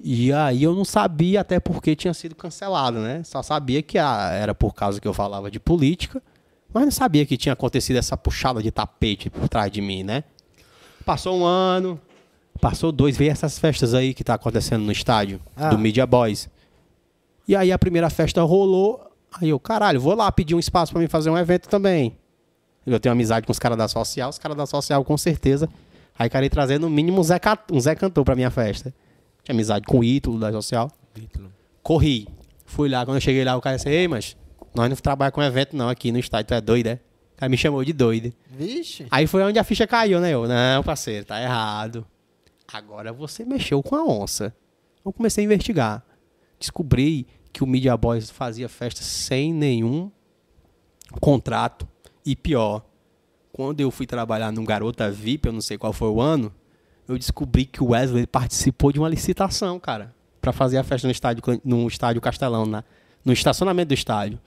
E aí eu não sabia até porque tinha sido cancelado, né? Só sabia que ah, era por causa que eu falava de política, mas não sabia que tinha acontecido essa puxada de tapete por trás de mim, né? Passou um ano, passou dois, veio essas festas aí que tá acontecendo no estádio Ah. do Media Boys. E aí a primeira festa rolou, aí eu, caralho, vou lá pedir um espaço pra mim fazer um evento também. Eu tenho amizade com os caras da Social, os caras da Social com certeza. Aí queria trazer no mínimo um Zé, um Zé Cantor pra minha festa. Tinha amizade com o Ítalo da Social. Título. Corri. Fui lá, quando eu cheguei lá, o cara disse, ei, mas nós não trabalhamos com evento não aqui no estádio, tu é doido, é? O cara me chamou de doido. Vixe. Aí foi onde a ficha caiu, né? Eu, não, parceiro, tá errado. Agora você mexeu com a onça. Eu comecei a investigar. Descobri que o Media Boys fazia festa sem nenhum contrato. E pior, quando eu fui trabalhar num Garota VIP, eu não sei qual foi o ano, eu descobri que o Wesley participou de uma licitação, cara, Pra fazer a festa no estádio, no estádio Castelão, na, no estacionamento do estádio.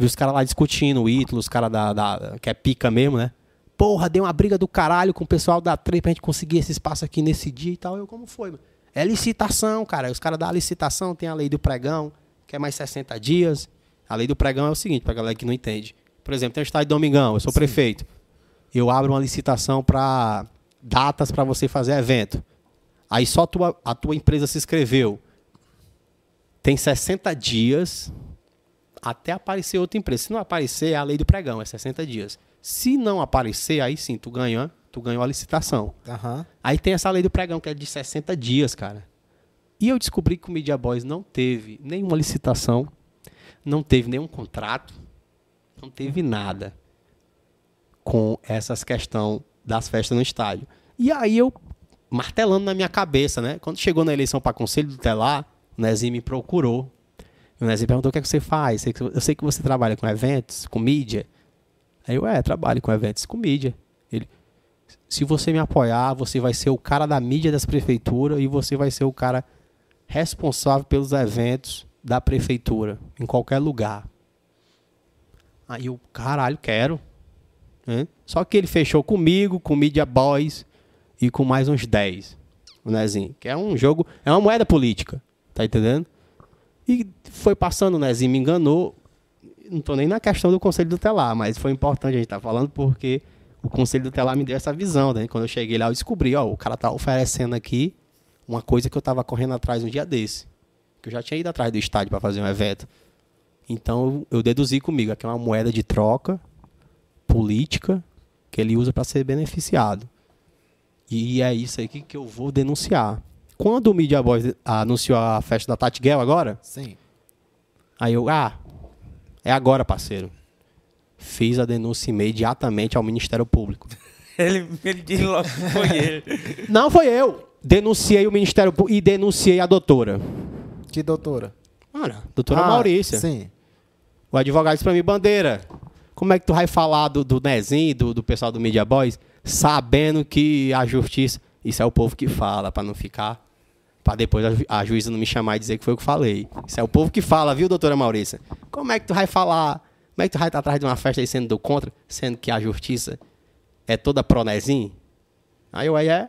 Vi os caras lá discutindo, o Ítalo, os caras da, da- que é pica mesmo, né? Porra, deu uma briga do caralho com o pessoal da Trem pra gente conseguir esse espaço aqui nesse dia e tal. Eu, como foi? mano? É licitação, cara. Os caras da licitação tem a lei do pregão, que é mais 60 dias. A lei do pregão é o seguinte, pra galera que não entende. Por exemplo, tem o estádio Domingão, eu sou prefeito. Eu abro uma licitação para datas para você fazer evento. Aí só tua, a tua empresa se inscreveu. Tem 60 dias até aparecer outra empresa. Se não aparecer, é a lei do pregão, é 60 dias. Se não aparecer, aí sim, tu ganha, tu ganhou a licitação. Aham. Aí tem essa lei do pregão, que é de 60 dias, cara. E eu descobri que o Media Boys não teve nenhuma licitação, não teve nenhum contrato, não teve nada. com essas questões das festas no estádio. E aí eu, martelando na minha cabeça, né? Quando chegou na eleição para Conselho Tutelar, o Nezinho me procurou. E o Nezinho perguntou o que, é que você faz. Eu sei que- você trabalha com eventos, com mídia. Aí eu, é, trabalho com eventos, com mídia. Ele, se você me apoiar, você vai ser o cara da mídia das prefeituras e você vai ser o cara responsável pelos eventos da prefeitura, em qualquer lugar. Aí eu, caralho, quero. né? Só que ele fechou comigo, com Media Boys e com mais uns 10. O Nezinho. Que é um jogo, é uma moeda política. Tá entendendo? E foi passando, o Nezinho me enganou. Não tô nem na questão do Conselho Tutelar, mas foi importante a gente estar falando porque o Conselho Tutelar me deu essa visão. Né? Quando eu cheguei lá, eu descobri, ó, o cara tá oferecendo aqui uma coisa que eu tava correndo atrás um dia desse. Que eu já tinha ido atrás do estádio para fazer um evento. Então eu deduzi comigo, aqui é uma moeda de troca política que ele usa para ser beneficiado. E é isso aí que, que eu vou denunciar. Quando o Media Boys anunciou a festa da Tati Guel agora, Sim. aí eu, ah, é agora, parceiro. Fiz a denúncia imediatamente ao Ministério Público. Ele, ele disse logo que foi ele. Não foi eu. Denunciei o Ministério Público e denunciei a doutora. Que doutora? Olha, doutora Ah, Maurícia. Sim. O advogado disse pra mim, Bandeira, como é que tu vai falar do, do Nezinho, do, do pessoal do Media Boys, sabendo que a justiça... Isso é o povo que fala, pra não ficar... Depois a, ju- a juíza não me chamar e dizer que foi eu que falei. Isso é o povo que fala, viu, doutora Maurícia? Como é que tu vai falar... Como é que tu vai estar atrás de uma festa aí sendo do contra, sendo que a justiça é toda pró Nezinho? Aí eu aí é...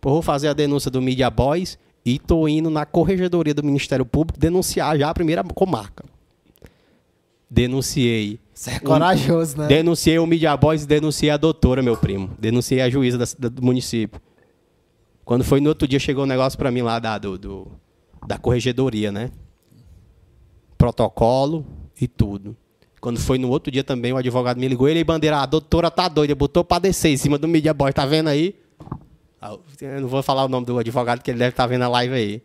Pô, vou fazer a denúncia do Media Boys e tô indo na corregedoria do Ministério Público denunciar já a primeira comarca. Denunciei. Você é corajoso, né? Denunciei o Media Boys e denunciei a doutora, meu primo. Denunciei a juíza da- do município. Quando foi no outro dia, chegou um negócio pra mim lá da, do, do- da corregedoria, né? Protocolo e tudo. Quando foi no outro dia também, o advogado me ligou. Ele, "Ei, bandeira, a doutora tá doida, botou pra descer em cima do Media Boys, tá vendo aí? Eu não vou falar o nome do advogado, que ele deve estar vendo a live aí.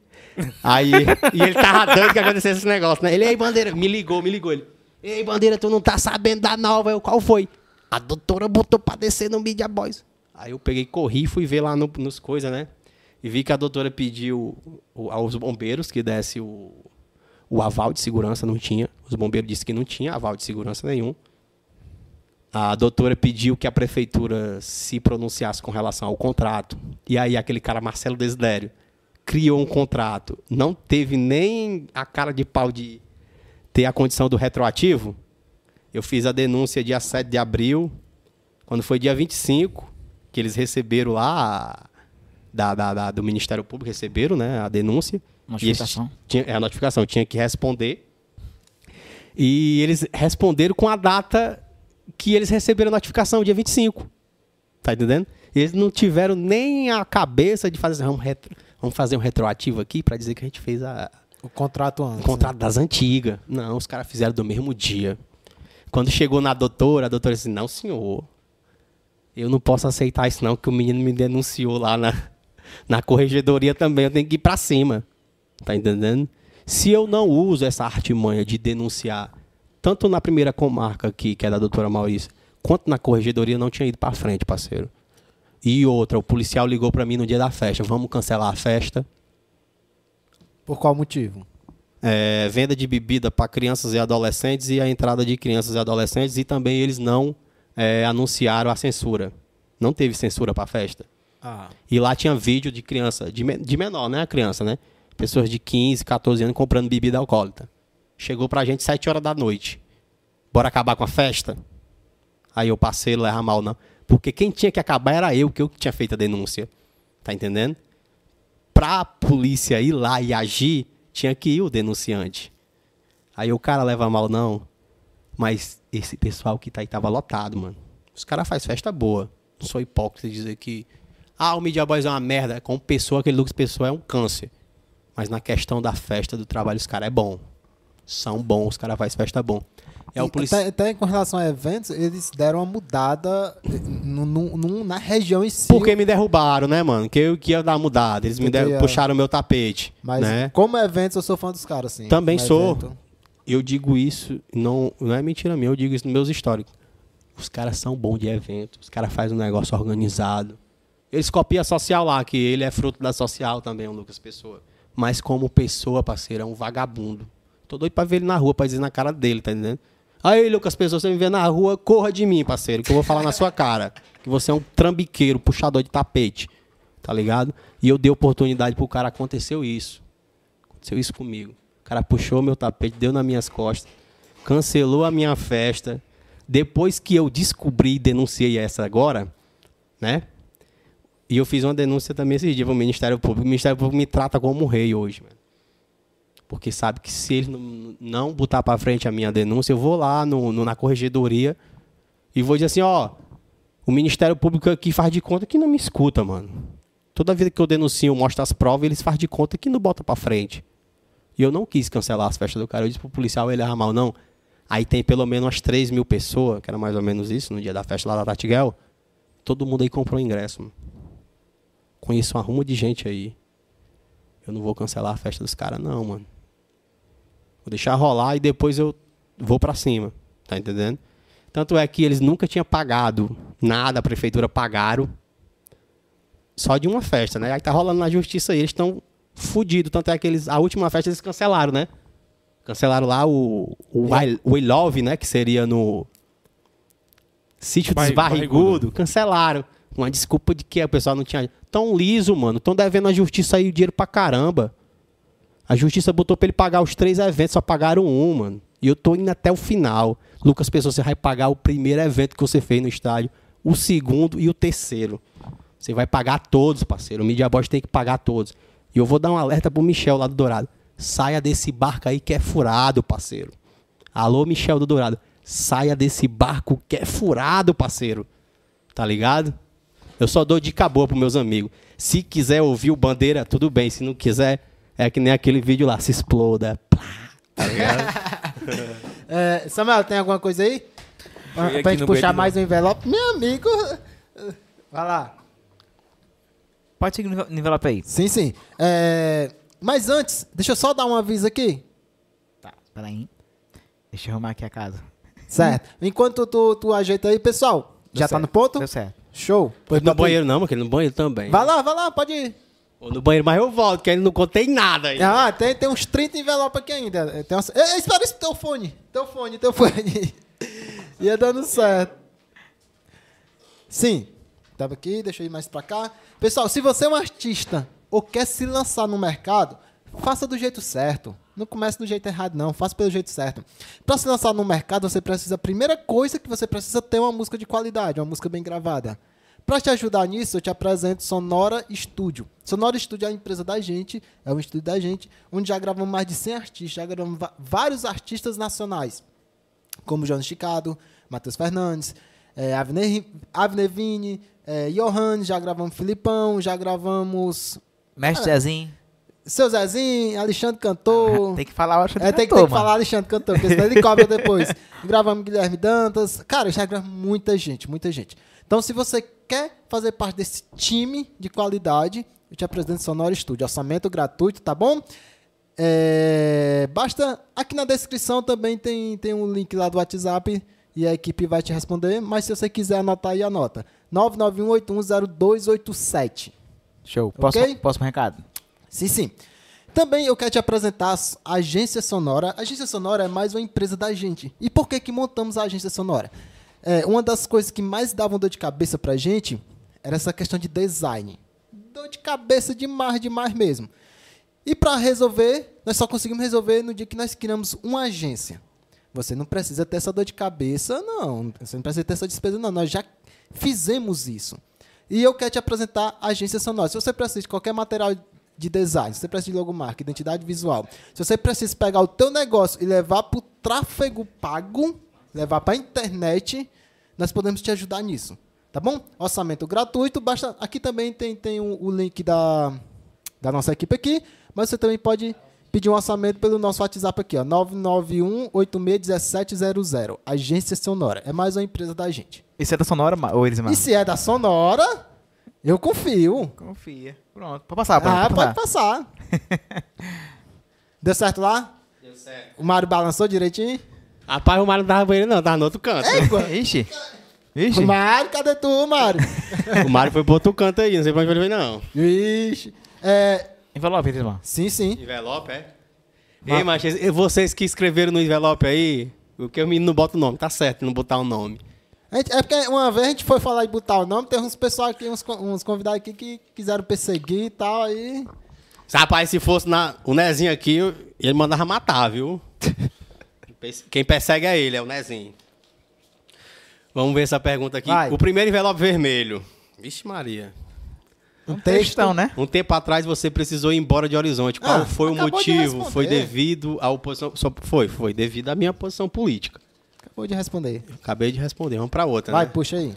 Aí, e ele tava dando que acontecesse esse negócio, né? Ele, ei, bandeira, me ligou, me ligou. Ele, ei, bandeira, tu não tá sabendo da nova. Eu, qual foi? A doutora botou pra descer no Media Boys. Aí eu peguei, corri e fui ver lá no- nos coisas, né? E vi que a doutora pediu aos bombeiros que desse o, o aval de segurança, não tinha. Os bombeiros disseram que não tinha aval de segurança nenhum. A doutora pediu que a prefeitura se pronunciasse com relação ao contrato. E aí aquele cara, Marcelo Desidério, criou um contrato. Não teve nem a cara de pau de ter a condição do retroativo. Eu fiz a denúncia dia 7 de abril. Quando foi dia 25, que eles receberam lá da, da- da- do Ministério Público, receberam né, a denúncia. Notificação. E tinha, é a notificação, tinha que responder. E eles responderam com a data que eles receberam a notificação, dia 25. Tá entendendo? Eles não tiveram nem a cabeça de fazer, vamos, retro- vamos fazer um retroativo aqui para dizer que a gente fez a, O contrato o antes. contrato das antigas. Não, os caras fizeram do mesmo dia. Quando chegou na doutora, a doutora disse: Não, senhor. Eu não posso aceitar isso, não, que o menino me denunciou lá na, na corregedoria também. Eu tenho que ir pra cima. Tá entendendo? Se eu não uso essa artimanha de denunciar, tanto na primeira comarca aqui, que é da doutora Maurícia, quanto na corregedoria, eu não tinha ido pra frente, parceiro. E outra, o policial ligou pra mim no dia da festa: Vamos cancelar a festa. Por qual motivo? é, venda de bebida para crianças e adolescentes e a entrada de crianças e adolescentes e também eles não é, anunciaram a censura. Não teve censura para a festa. Ah. E lá tinha vídeo de criança, de, de menor, né? A criança, né? Pessoas de 15, 14 anos comprando bebida alcoólica. Chegou pra gente 7 horas da noite. Bora acabar com a festa? Aí eu passei, não leva mal não. Porque quem tinha que acabar era eu, que eu tinha feito a denúncia. Tá entendendo? Pra polícia ir lá e agir, tinha que ir o denunciante. Aí o cara leva mal não. Mas esse pessoal que tá aí tava lotado, mano. Os caras fazem festa boa. Não sou hipócrita dizer que. Ah, o Media Boys é uma merda. Como pessoa, aquele Lucas Pessoa é um câncer. Mas na questão da festa, do trabalho, os caras é bom. São bons, os caras fazem festa bom. É o policial. até, até com relação a eventos, eles deram uma mudada no- no- no- na região em si. Porque me derrubaram, né, mano? Que eu que ia dar mudada. Eles me der- ia- puxaram o meu tapete. Mas né? como eventos, eu sou fã dos caras, assim. Também Como sou. evento. Eu digo isso, não, não é mentira minha, eu digo isso nos meus históricos. Os caras são bons de evento, os caras fazem um negócio organizado. Eles copiam a social lá, que ele é fruto da social também, o Lucas Pessoa. Mas como pessoa, parceiro, é um vagabundo. Tô doido pra ver ele na rua, pra dizer na cara dele, tá entendendo? Aí, Lucas Pessoa, você me vê na rua, corra de mim, parceiro, que eu vou falar na sua cara. Que você é um trambiqueiro, puxador de tapete. Tá ligado? E eu dei oportunidade pro cara, aconteceu isso. Aconteceu isso comigo. O cara puxou meu tapete, deu nas minhas costas, cancelou a minha festa. Depois que eu descobri e denunciei essa agora, né? E eu fiz uma denúncia também esse dia pro Ministério Público. O Ministério Público me trata como um rei hoje, mano. Porque sabe que se eles não, botar pra frente a minha denúncia, eu vou lá no, no- na corregedoria e vou dizer assim, ó, o Ministério Público aqui faz de conta que não me escuta, mano. Toda vida que eu denuncio, mostro as provas, eles fazem de conta que não bota pra frente. E eu não quis cancelar as festas do cara. Eu disse pro policial, ele erra mal, não. Aí tem pelo menos umas 3 mil pessoas, que era mais ou menos isso, no dia da festa lá da Tatiguel. Todo mundo aí comprou ingresso, mano. Conheço uma ruma de gente aí. Eu não vou cancelar a festa dos caras, não, mano. Vou deixar rolar e depois eu vou pra cima. Tá entendendo? Tanto é que eles nunca tinham pagado nada, a prefeitura pagaram. Só de uma festa, né? Aí tá rolando na justiça aí, eles estão fudidos. Tanto é que eles, a última festa eles cancelaram, né? Cancelaram lá o, o, I, o I Love, né? Que seria no Sítio dos Barri- Barrigudo. Barrigudo. Cancelaram. Uma desculpa de que o pessoal não tinha. Tão liso, mano. Tão devendo a justiça aí o dinheiro pra caramba. A justiça botou pra ele pagar os três eventos, só pagaram um, mano. E eu tô indo até o final. Lucas Pessoa, você vai pagar o primeiro evento que você fez no estádio, o segundo e o terceiro. Você vai pagar todos, parceiro. O Media Boys tem que pagar todos. E eu vou dar um alerta pro Michel lá do Dourado. Saia desse barco aí que é furado, parceiro. Alô, Michel do Dourado. Saia desse barco que é furado, parceiro. Tá ligado? Eu só dou dica boa pros meus amigos. Se quiser ouvir o Bandeira, tudo bem. Se não quiser, é que nem aquele vídeo lá, se exploda. Plá, tá ligado? É, Samuel, tem alguma coisa aí? Pra, pra gente puxar mais um envelope? Meu amigo. Vai lá. Pode seguir no envelope aí. Sim, sim. É, mas antes, deixa eu só dar um aviso aqui. Tá, espera aí. Deixa eu arrumar aqui a casa. Certo. Enquanto tu, tu ajeita aí, pessoal, já tá certo. no ponto? Deu certo. Show. Pois no banheiro não, porque no banheiro também. Vai lá, vai lá, pode ir. Ou no banheiro, mas eu volto, que ainda não contei nada aí. Ah, tem, tem uns 30 envelopes aqui ainda. Tem umas... Ei, espera isso, teu fone. Teu fone, teu fone. Ia dando certo. Sim. Tava aqui, deixa eu ir mais pra cá. Pessoal, se você é um artista ou quer se lançar no mercado, faça do jeito certo. Não comece do jeito errado, não. Faça pelo jeito certo. Para se lançar no mercado, você precisa. A primeira coisa que você precisa ter é uma música de qualidade, uma música bem gravada. Para te ajudar nisso, eu te apresento Sonora Studio. Sonora Studio é a empresa da gente, é um estúdio da gente, onde já gravamos mais de 100 artistas, já gravamos va- vários artistas nacionais, como Jonas Chicado, Matheus Fernandes, é, Avner, Avner Vini, é, Johan, já gravamos Filipão, já gravamos Mestre Zezinho. Seu Zezinho, Alexandre Cantor. Tem que falar, acho que É, tem que, tem que falar Alexandre Cantor, porque senão ele cobra depois. Gravamos Guilherme Dantas. Cara, já gravamos muita gente, muita gente. Então, se você quer fazer parte desse time de qualidade, eu te apresento Sonora Studio. Orçamento gratuito, tá bom? É, basta. Aqui na descrição também tem, tem um link lá do WhatsApp e a equipe vai te responder. Mas se você quiser anotar aí, anota. 991810287. Show. Posso, Ok? Próximo recado. Sim, sim. Também eu quero te apresentar a Agência Sonora. A Agência Sonora é mais uma empresa da gente. E por que que montamos a Agência Sonora? É, uma das coisas que mais davam dor de cabeça pra gente era essa questão de design. Dor de cabeça demais, demais mesmo. E para resolver, nós só conseguimos resolver no dia que nós criamos uma agência. Você não precisa ter essa dor de cabeça, não. Você não precisa ter essa despesa, não. Nós já fizemos isso. E eu quero te apresentar a agência sonora. Se você precisa de qualquer material de design, se você precisa de logomarca, identidade visual, se você precisa pegar o teu negócio e levar para o tráfego pago, levar para a internet, nós podemos te ajudar nisso. Tá bom? Orçamento gratuito, basta. Aqui também tem, tem o, o link da, da nossa equipe aqui, mas você também pode pedir um orçamento pelo nosso WhatsApp aqui, ó, 991-861700. Agência Sonora. É mais uma empresa da gente. Isso é da Sonora ou Elismar? E se é da Sonora, eu confio. Confia. Pronto. Pode passar, pode, ah, pode passar. Deu certo lá? Deu certo. O Mário balançou direitinho? Rapaz, o Mário não tava banheiro, não, tava no outro canto. Ixi. Vixe. Mário, cadê tu, Mário? O Mário foi pro outro canto aí, não sei pra onde ele veio, não. Vixe. É, Envelope, irmão. sim, sim. Envelope, é? Ei, mas vocês que escreveram no envelope aí, o que o menino não bota o nome, tá certo, não botar o nome. Gente- é porque uma vez a gente foi falar de botar o nome, tem uns pessoal aqui, uns, uns convidados aqui que quiseram perseguir e tal, aí... Rapaz, se fosse na, o Nezinho aqui, ele mandava matar, viu? Quem persegue é ele, é o Nezinho. Vamos ver essa pergunta aqui. Vai. O primeiro envelope vermelho. Vixe Maria. Um Textão, né? Um tempo atrás você precisou ir embora de Horizonte. Qual Ah, foi o motivo? Foi devido à oposição. só- Foi, foi devido à minha posição política. Acabou de responder. Acabei de responder. Vamos pra outra, Vai, né? puxa aí.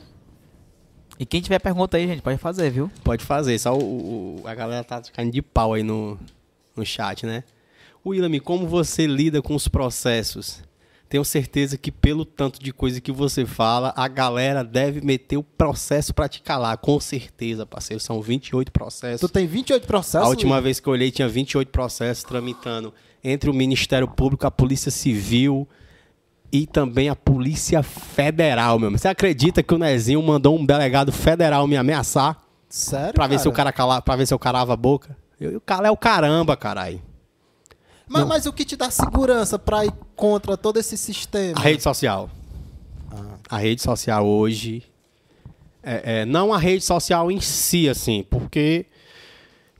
E quem tiver pergunta aí, gente, pode fazer, viu? Pode fazer. Só o, o- a galera tá caindo de pau aí no, no chat, né? William, como você lida com os processos? Tenho certeza que pelo tanto de coisa que você fala, a galera deve meter o processo pra te calar. Com certeza, parceiro. São 28 processos. Tu tem 28 processos? A última Luiz? vez que eu olhei tinha 28 processos tramitando entre o Ministério Público, a Polícia Civil e também a Polícia Federal, meu. Você acredita que o Nezinho mandou um delegado federal me ameaçar Sério, pra ver se o cara cala, para ver se eu calava a boca? Eu, o cara é o caramba, caralho. Mas, mas o que te dá segurança pra ir contra todo esse sistema? A rede social. A rede social hoje é, é, não a rede social em si, assim, porque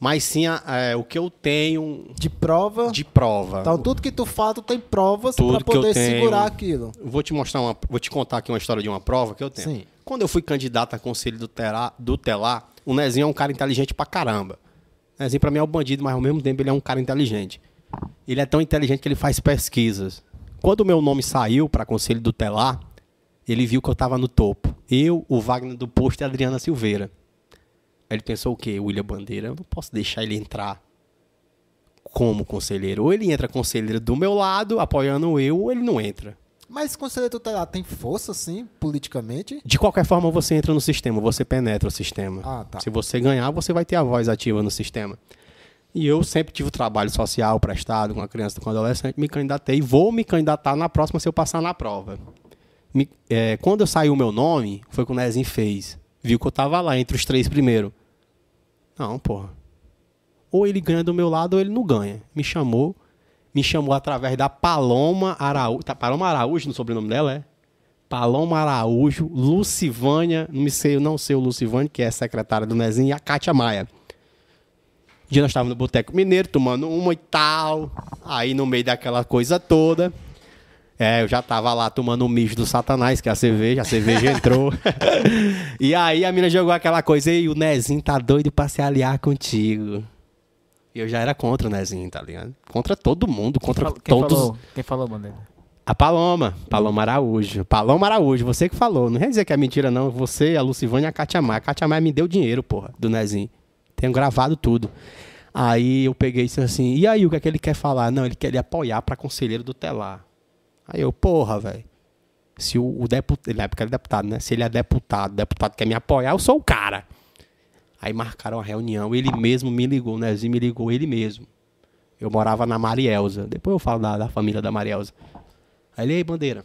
mas sim é, o que eu tenho De prova? de prova. Então tudo que tu fala, tu tem provas eu poder segurar aquilo. Vou te mostrar uma, vou te contar aqui uma história de uma prova que eu tenho. Sim. Quando eu fui candidato a conselho do, Terá, do Telar, o Nezinho é um cara inteligente pra caramba. O Nezinho pra mim é um bandido, mas ao mesmo tempo ele é um cara inteligente. Ele é tão inteligente que ele faz pesquisas. Quando o meu nome saiu para conselho do Telar, ele viu que eu tava no topo. Eu, o Wagner do Posto e a Adriana Silveira. Aí ele pensou o quê? William Bandeira, eu não posso deixar ele entrar como conselheiro. Ou ele entra conselheiro do meu lado, apoiando eu, ou ele não entra. Mas conselheiro tutelar tem força, assim, politicamente? De qualquer forma, você entra no sistema, você penetra o sistema. Ah, tá. Se você ganhar, você vai ter a voz ativa no sistema. E eu sempre tive o trabalho social prestado com a criança, com a adolescente, me candidatei. Vou me candidatar na próxima se eu passar na prova. Me- é, quando eu saiu o meu nome, foi o que o Nezinho fez. Viu que eu tava lá entre os três primeiros. Não, porra. Ou ele ganha do meu lado ou ele não ganha. Me chamou. Me chamou através da Paloma Araújo. Tá, Paloma Araújo no sobrenome dela, é? Paloma Araújo, Lucivânia, não sei, não sei o Lucivânia, que é secretária do Nezinho, e a Kátia Maia. Um dia nós estávamos no Boteco Mineiro, tomando uma e tal. Aí no meio daquela coisa toda. É, eu já tava lá tomando um mijo do Satanás, que é a cerveja, a cerveja entrou. e aí a mina jogou aquela coisa, ei, o Nezinho tá doido pra se aliar contigo. E eu já era contra o Nezinho, tá ligado? Contra todo mundo, contra Quem todos. falou? Quem falou, Bandeira? A Paloma, Paloma Araújo. Paloma Araújo, você que falou. Não quer dizer que é mentira, não. Você, a Lucivânia e a Katia Maia. A Katia Maia me deu dinheiro, porra, do Nezinho. Tenho gravado tudo. Aí eu peguei e disse assim, e aí, o que é que ele quer falar? Não, ele quer lhe apoiar pra conselheiro do Telar. Aí eu, porra, velho. Se o, o deputado, na época era deputado, né? Se ele é deputado, deputado quer me apoiar, eu sou o cara. Aí marcaram a reunião, ele mesmo me ligou, o Nezinho me ligou, ele mesmo. Eu morava na Marielza. Depois eu falo da, da família da Marielza. Aí ele, ei, Bandeira.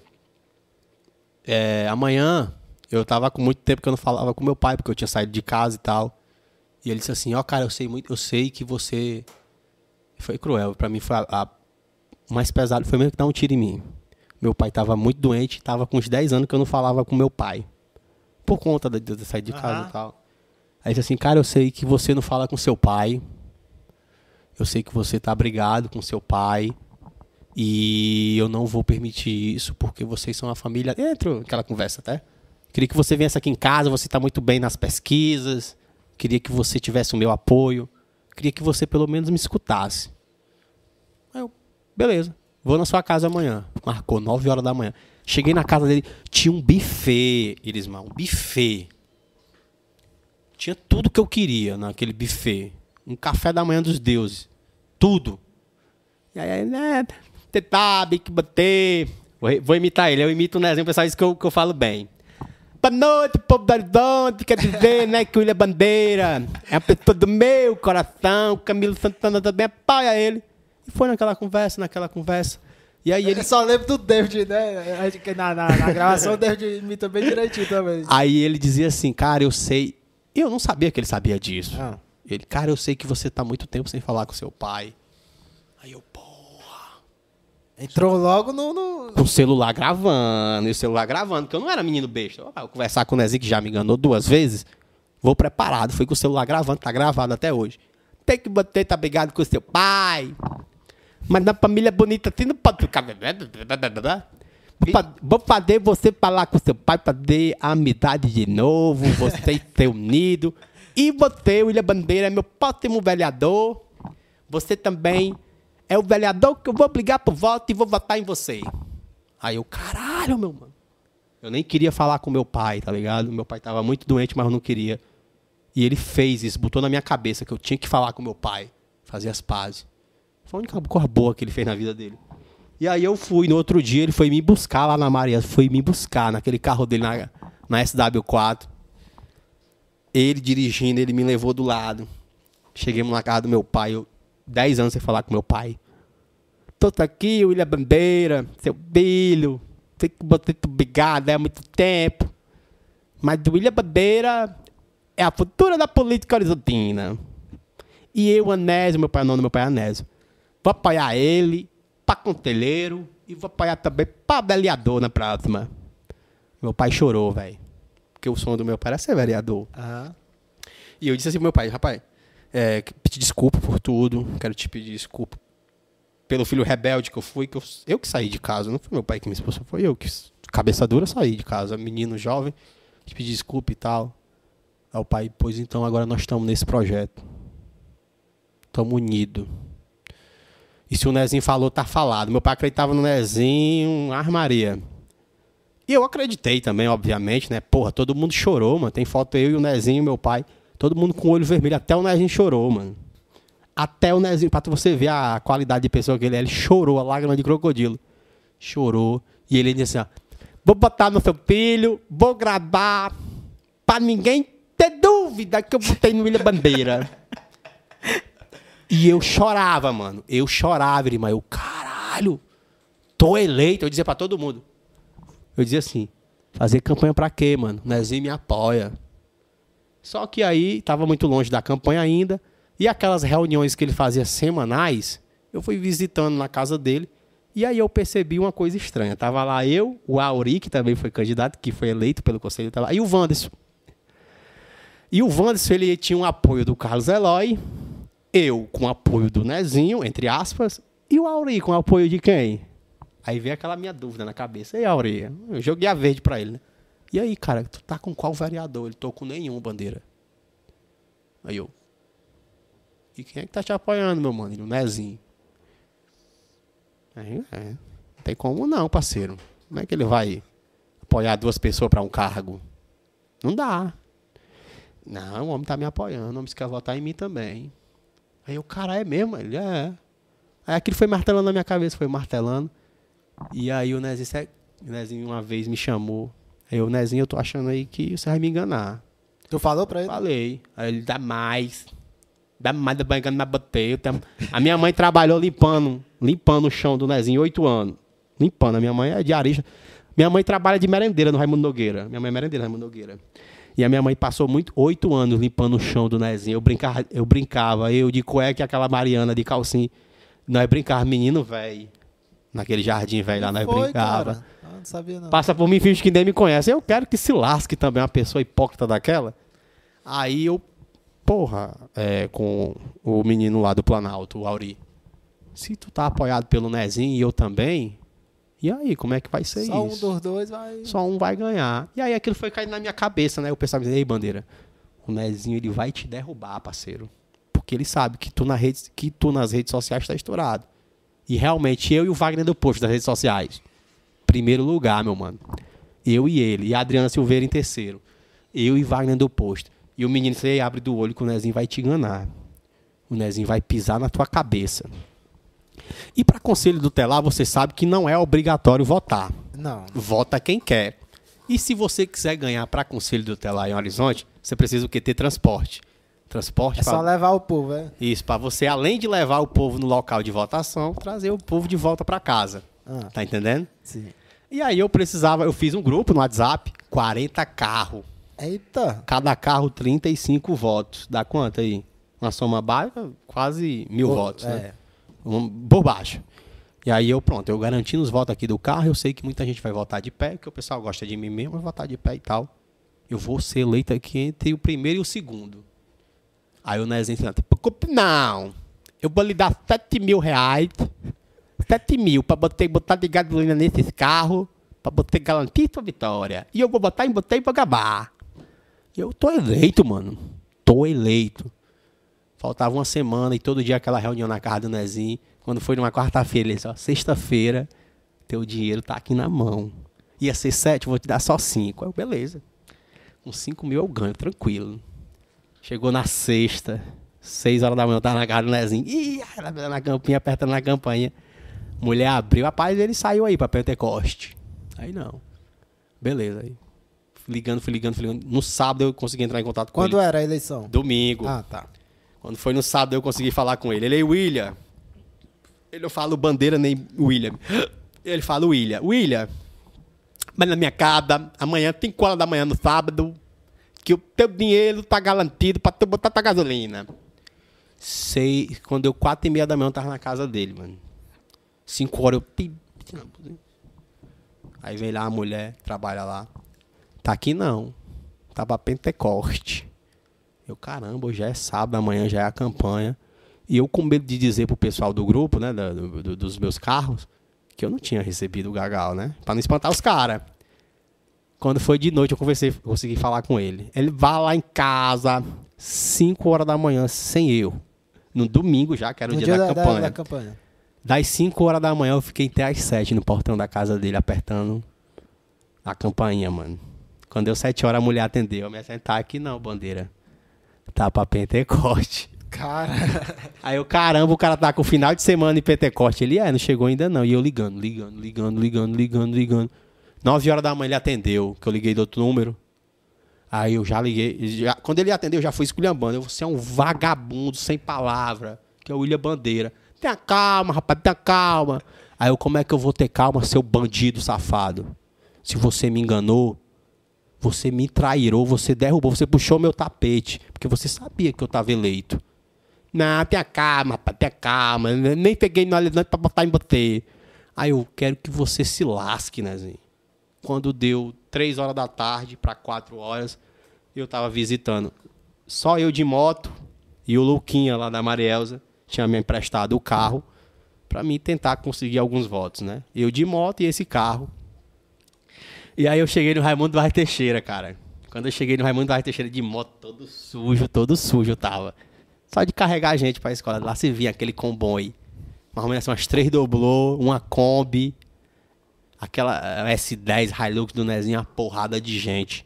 É, amanhã eu tava com muito tempo que eu não falava com meu pai, porque eu tinha saído de casa e tal. E ele disse assim, ó, cara, eu sei muito, eu sei que você. Foi cruel. Pra mim foi a, a- mais pesado foi mesmo que dar um tiro em mim. Meu pai tava muito doente, tava com uns 10 anos que eu não falava com meu pai. Por conta de, de sair de casa Aham. e tal. Aí disse assim, cara, eu sei que você não fala com seu pai. Eu sei que você tá brigado com seu pai. E eu não vou permitir isso porque vocês são uma família. Entra aquela conversa, até. Queria que você viesse aqui em casa, você está muito bem nas pesquisas. Queria que você tivesse o meu apoio. Queria que você pelo menos me escutasse. Aí eu, beleza, vou na sua casa amanhã. Marcou 9 horas da manhã. Cheguei na casa dele, tinha um buffet, Elismar, um buffet. Tinha tudo que eu queria naquele buffet. Um café da manhã dos deuses. Tudo. E aí, né? Sabe que bater. Vou, imitar ele, eu imito o Nezinho, o pessoal diz que eu, que eu falo bem. Boa noite, povo da Horizonte, quer dizer, né, que o William Bandeira é a pessoa do meu coração, Camilo Santana também apoia ele. E foi naquela conversa, naquela conversa. E aí ele Eu só lembro do David, né? Na, na, na gravação o David imita bem direitinho também. Aí ele dizia assim, cara, eu sei. Eu não sabia que ele sabia disso. Ah. Ele, cara, eu sei que você tá muito tempo sem falar com seu pai. Aí eu, pô. Entrou logo no. no- Com o celular gravando, e o celular gravando, porque eu não era menino besta. Eu vou conversar com o Nezinho, que já me enganou duas vezes. Vou preparado, fui com o celular gravando, tá gravado até hoje. Tem que bater, tá brigado com seu pai. Mas na família bonita assim não pode ficar. Vou fa- Vou fazer você falar com seu pai, fazer a amizade de novo, vocês ser unidos. E você, William Bandeira, é meu próximo vereador. Você também é o vereador que eu vou brigar por voto e vou votar em você. Aí eu, caralho, meu mano. Eu nem queria falar com meu pai, tá ligado? Meu pai tava muito doente, mas eu não queria. E ele fez isso, botou na minha cabeça que eu tinha que falar com meu pai, fazer as pazes. Foi a única coisa boa que ele fez na vida dele. E aí eu fui, no outro dia ele foi me buscar lá na Maria, foi me buscar naquele carro dele na, na SW4. Ele dirigindo, ele me levou do lado. Chegamos na casa do meu pai, eu 10 anos sem falar com meu pai. Tô aqui, William Bandeira, seu filho. Sei que você tá brigado há muito tempo. Mas o William Bandeira é a futura da política horizontina. E eu, Anésio, meu pai é o nome do meu pai é Anésio. Vou apoiar ele pra conselheiro e vou apoiar também pra vereador na próxima. Meu pai chorou, velho. Porque o sonho do meu pai era ser vereador. Aham. E eu disse assim pro meu pai, rapaz, é, pedir desculpa por tudo, quero te pedir desculpa pelo filho rebelde que eu fui, que eu, eu que saí de casa, não foi meu pai que me expulsou, foi eu que, cabeça dura, saí de casa, menino jovem, te pedir desculpa e tal. Aí o pai, pois então, agora nós estamos nesse projeto. Estamos unidos. E se o Nezinho falou, tá falado. Meu pai acreditava no Nezinho, armaria. E eu acreditei também, obviamente, né? Porra, todo mundo chorou, mano. Tem foto eu e o Nezinho meu pai. Todo mundo com o olho vermelho. Até o Nezinho chorou, mano. Até o Nezinho, pra você ver a qualidade de pessoa que ele é, ele chorou, a lágrima de crocodilo. Chorou. E ele disse assim, ó. Vou botar no seu filho, vou gravar, pra ninguém ter dúvida que eu botei no William Bandeira. E eu chorava, mano. Eu chorava, irmão. Eu, caralho, tô eleito. Eu dizia pra todo mundo. Eu dizia assim, fazer campanha pra quê, mano? Nezinho me apoia. Só que aí, tava muito longe da campanha ainda. E aquelas reuniões que ele fazia semanais, eu fui visitando na casa dele. E aí eu percebi uma coisa estranha. Tava lá eu, o Auri, que também foi candidato, que foi eleito pelo Conselho Tutelar, e o Wanderson. E o Wanderson, ele tinha um apoio do Carlos Eloy, eu com apoio do Nezinho, entre aspas, e o Auri com apoio de quem? Aí veio aquela minha dúvida na cabeça. E Auri? Eu joguei a verde pra ele, né? E aí, cara, tu tá com qual vereador? Ele tô com nenhum, bandeira. Aí eu. E quem é que tá te apoiando, meu mano? Ele, o Nezinho. Aí, é. Não tem como não, parceiro. Como é que ele vai apoiar duas pessoas pra um cargo? Não dá. Não, o homem tá me apoiando, o homem quer votar em mim também. Aí o cara é mesmo, ele é. Aí aquilo foi martelando na minha cabeça, foi martelando. E aí o Nezinho, o Nezinho uma vez me chamou. Aí o Nezinho, eu tô achando aí que você vai me enganar. Tu falou pra ele? Falei. Aí ele dá mais. Dá mais, dá banhando na bateia. A minha mãe trabalhou limpando, limpando o chão do Nezinho oito anos. Limpando. A minha mãe é diarista. Minha mãe trabalha de merendeira no Raimundo Nogueira. Minha mãe é merendeira no Raimundo Nogueira. E a minha mãe passou muito, oito anos limpando o chão do Nezinho. Eu brincava, eu brincava, eu de cueca e aquela Mariana de calcinha. Nós brincava, menino velho. Naquele jardim velho lá, nós Foi, brincava. cara. Ah, não sabia não. Passa por mim, finge que nem me conhece. Eu quero que se lasque também uma pessoa hipócrita daquela. Aí eu, porra, é, com o menino lá do Planalto, o Auri. Se tu tá apoiado pelo Nezinho e eu também, e aí, como é que vai ser Só um isso? dos dois vai. Só um vai ganhar. E aí aquilo foi caindo na minha cabeça, né? Eu pensava, ei, Bandeira, o Nezinho ele vai te derrubar, parceiro. Porque ele sabe que tu, na rede, que tu nas redes sociais tá estourado. E realmente, eu e o Wagner do Posto das redes sociais. Primeiro lugar, meu mano. Eu e ele. E a Adriana Silveira em terceiro. Eu e Wagner do Posto. E o menino ei, abre do olho que o Nezinho vai te enganar. O Nezinho vai pisar na tua cabeça. E para conselho tutelar, você sabe que não é obrigatório votar Não. vota quem quer. E se você quiser ganhar para Conselho Tutelar em Horizonte, você precisa o quê? Ter transporte. Transporte É só para levar o povo, é. isso, para você além de levar o povo no local de votação, trazer o povo de volta para casa. Ah, Tá entendendo? sim. E aí eu precisava, eu fiz um grupo no WhatsApp, 40 carros. Eita. Cada carro 35 votos. Dá quanto aí? Uma soma básica, quase mil Pô, votos, né? Um- baixo. E aí eu, pronto, eu garantindo os votos aqui do carro, eu sei que muita gente vai votar de pé, porque o pessoal gosta de mim mesmo, vai votar de pé e tal. Eu vou ser eleito aqui entre o primeiro e o segundo. Aí o Nezinho "Preocupe não, eu vou lhe dar 7 mil reais, 7 mil pra botar, botar de gasolina nesses carros, pra botar garantir sua vitória. E eu vou botar em botar e vou acabar. E eu tô eleito, mano. Tô eleito. Faltava uma semana e todo dia aquela reunião na casa do Nezinho. Quando foi numa quarta-feira, ele disse, ó, sexta-feira, teu dinheiro tá aqui na mão. Ia ser sete, vou te dar só cinco. Aí eu, beleza. Com cinco mil eu ganho, tranquilo. Chegou na sexta, seis horas da manhã, eu tava na casa do Nezinho. Ih, na campinha, apertando na campanha. Mulher abriu, rapaz, ele saiu aí pra Pentecoste. Aí não. Beleza, aí. Ligando, fui ligando, fui ligando. No sábado eu consegui entrar em contato com Quando ele. era a eleição? Domingo. Ah, tá. Quando foi no sábado eu consegui falar com ele. Ele é William. Ele não fala bandeira nem William. Ele fala William. William, mas na minha casa, amanhã, 5 horas da manhã no sábado, que o teu dinheiro tá garantido pra tu botar tua gasolina. Sei, quando deu 4 e meia da manhã eu tava na casa dele, mano. 5 horas eu... pi- Aí vem lá a mulher, trabalha lá. Tá aqui não. Tá pra Pentecoste. Eu, caramba, hoje já é sábado, amanhã já é a campanha. E eu com medo de dizer pro pessoal do grupo, né, da- do- do- dos meus carros, que eu não tinha recebido o Gagal, né? Pra não espantar os caras. Quando foi de noite, eu conversei, consegui falar com ele. Ele vai lá em casa, 5 horas da manhã, sem eu. No domingo já, que era o No dia, da, campanha. da campanha. Das 5 horas da manhã eu fiquei até às 7 no portão da casa dele, apertando a campainha, mano. Quando deu 7 horas a mulher atendeu. Eu me sentar aqui não, bandeira. Tá pra Pentecoste. Cara. Aí eu, caramba, o cara tá com o final de semana em Pentecoste. Ele, é, não chegou ainda não. E eu ligando, ligando, ligando, ligando, ligando, ligando. 9 horas da manhã ele atendeu, que eu liguei do outro número. Aí eu já liguei. já- quando ele atendeu, eu já fui esculhambando. Eu, você é um vagabundo sem palavra, que é o William Bandeira. Tenha calma, rapaz, tenha calma. Aí eu, como é que eu vou ter calma, seu bandido safado? Se você me enganou, você me trairou, você derrubou, você puxou meu tapete, porque você sabia que eu tava eleito. Não, tenha calma, tenha calma. Eu Nem peguei no alinhante pra botar em bater. Aí eu quero que você se lasque, Nezinho. Quando deu 3 horas da tarde para 4 horas, eu tava visitando. Só eu de moto e o Luquinha lá da Marielza tinha me emprestado o carro para mim tentar conseguir alguns votos, né? Eu de moto e esse carro. E aí eu cheguei no Raimundo Vaz Teixeira, cara. Quando eu cheguei no Raimundo Vaz Teixeira de moto, todo sujo, todo sujo tava. Só de carregar a gente pra escola. Lá se via aquele comboio. Mais ou menos assim, umas três doblô, uma Kombi, aquela eh, S10 Hilux do Nezinho, uma porrada de gente.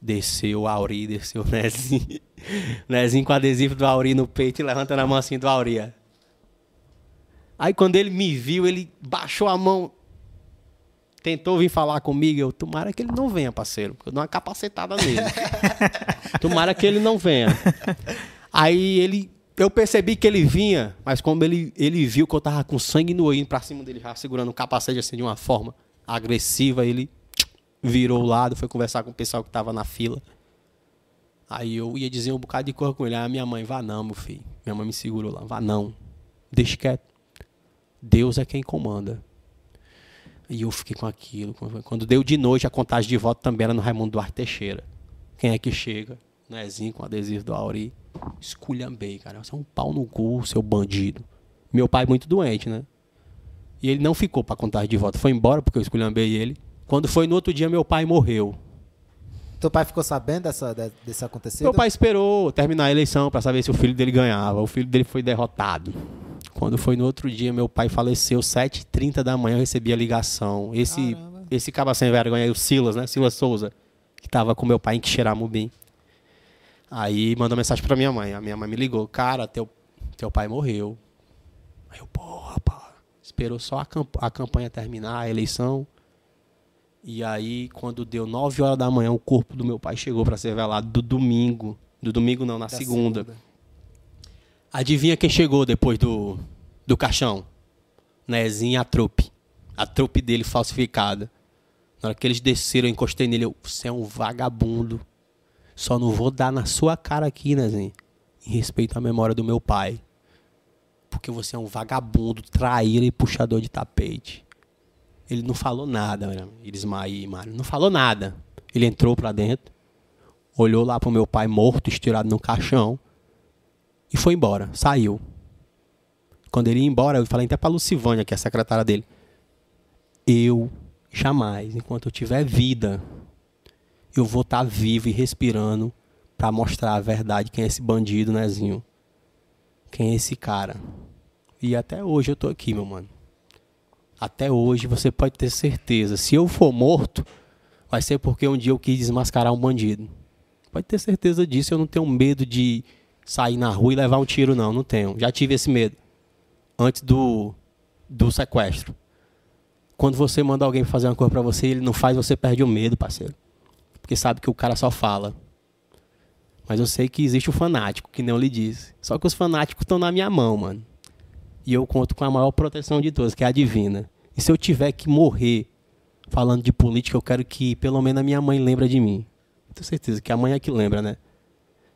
Desceu o Auri, desceu o Nezinho. Nezinho com adesivo do Auri no peito e levantando a mão assim do Auri. Aí quando ele me viu, ele baixou a mão, tentou vir falar comigo. Eu, tomara que ele não venha, parceiro, porque eu dou uma capacetada nele. tomara que ele não venha. Aí ele, eu percebi que ele vinha, mas como ele, ele viu que eu tava com sangue no olho pra cima dele, já segurando o capacete assim de uma forma agressiva, ele virou o lado, foi conversar com o pessoal que tava na fila. Aí eu ia dizer um bocado de coisa com ele. Aí a minha mãe, vá não, meu filho. Minha mãe me segurou lá, vá não. Deixa quieto. Deus é quem comanda. E eu fiquei com aquilo. Quando deu de noite, a contagem de voto também era no Raimundo Duarte Teixeira. Quem é que chega? Nezinho com adesivo do Auri. Esculhambei, cara. Você é um pau no cu, seu bandido. Meu pai muito doente, né? E ele não ficou pra contagem de voto. Foi embora porque eu esculhambei ele. Quando foi no outro dia, meu pai morreu. Teu pai ficou sabendo dessa, de- desse acontecido? Meu pai esperou terminar a eleição para saber se o filho dele ganhava. O filho dele foi derrotado. Quando foi no outro dia, meu pai faleceu, 7h30 da manhã, eu recebi a ligação. Esse, Caramba. esse caba sem vergonha aí, o Silas, né? Silas Souza, que tava com meu pai em Quixeramobim. Aí mandou mensagem pra minha mãe. A minha mãe me ligou. Cara, teu, teu pai morreu. Aí eu, porra, pá. Esperou só a, camp a campanha terminar, a eleição. E aí, quando deu 9 horas da manhã, o corpo do meu pai chegou para ser velado do domingo. Do domingo não, na Da segunda. Adivinha quem chegou depois do, do caixão? Nezinho a trupe. A trupe dele falsificada. Na hora que eles desceram, eu encostei nele. Eu, você é um vagabundo. Só não vou dar na sua cara aqui, Nezinho. Em respeito à memória do meu pai. Porque você é um vagabundo, traíra e puxador de tapete. Ele não falou nada, né? Irismar e Mário. Não falou nada. Ele entrou pra dentro, olhou lá pro meu pai morto, estirado no caixão, e foi embora. Saiu. Quando ele ia embora, eu falei até pra Lucivânia, que é a secretária dele. Eu jamais, enquanto eu tiver vida, eu vou estar vivo e respirando pra mostrar a verdade quem é esse bandido, Nezinho. Quem é esse cara. E até hoje eu tô aqui, meu mano. Até hoje você pode ter certeza. Se eu for morto, vai ser porque um dia eu quis desmascarar um bandido. Pode ter certeza disso. Eu não tenho medo de sair na rua e levar um tiro, não. Não tenho. Já tive esse medo. Antes do, do sequestro. Quando você manda alguém fazer uma coisa pra você ele não faz, você perde o medo, parceiro. Porque sabe que o cara só fala. Mas eu sei que existe o fanático, que eu lhe disse. Só que os fanáticos estão na minha mão, mano. E eu conto com a maior proteção de todas, que é a divina. E se eu tiver que morrer falando de política, eu quero que pelo menos a minha mãe lembre de mim. Tenho certeza que a mãe é que lembra, né?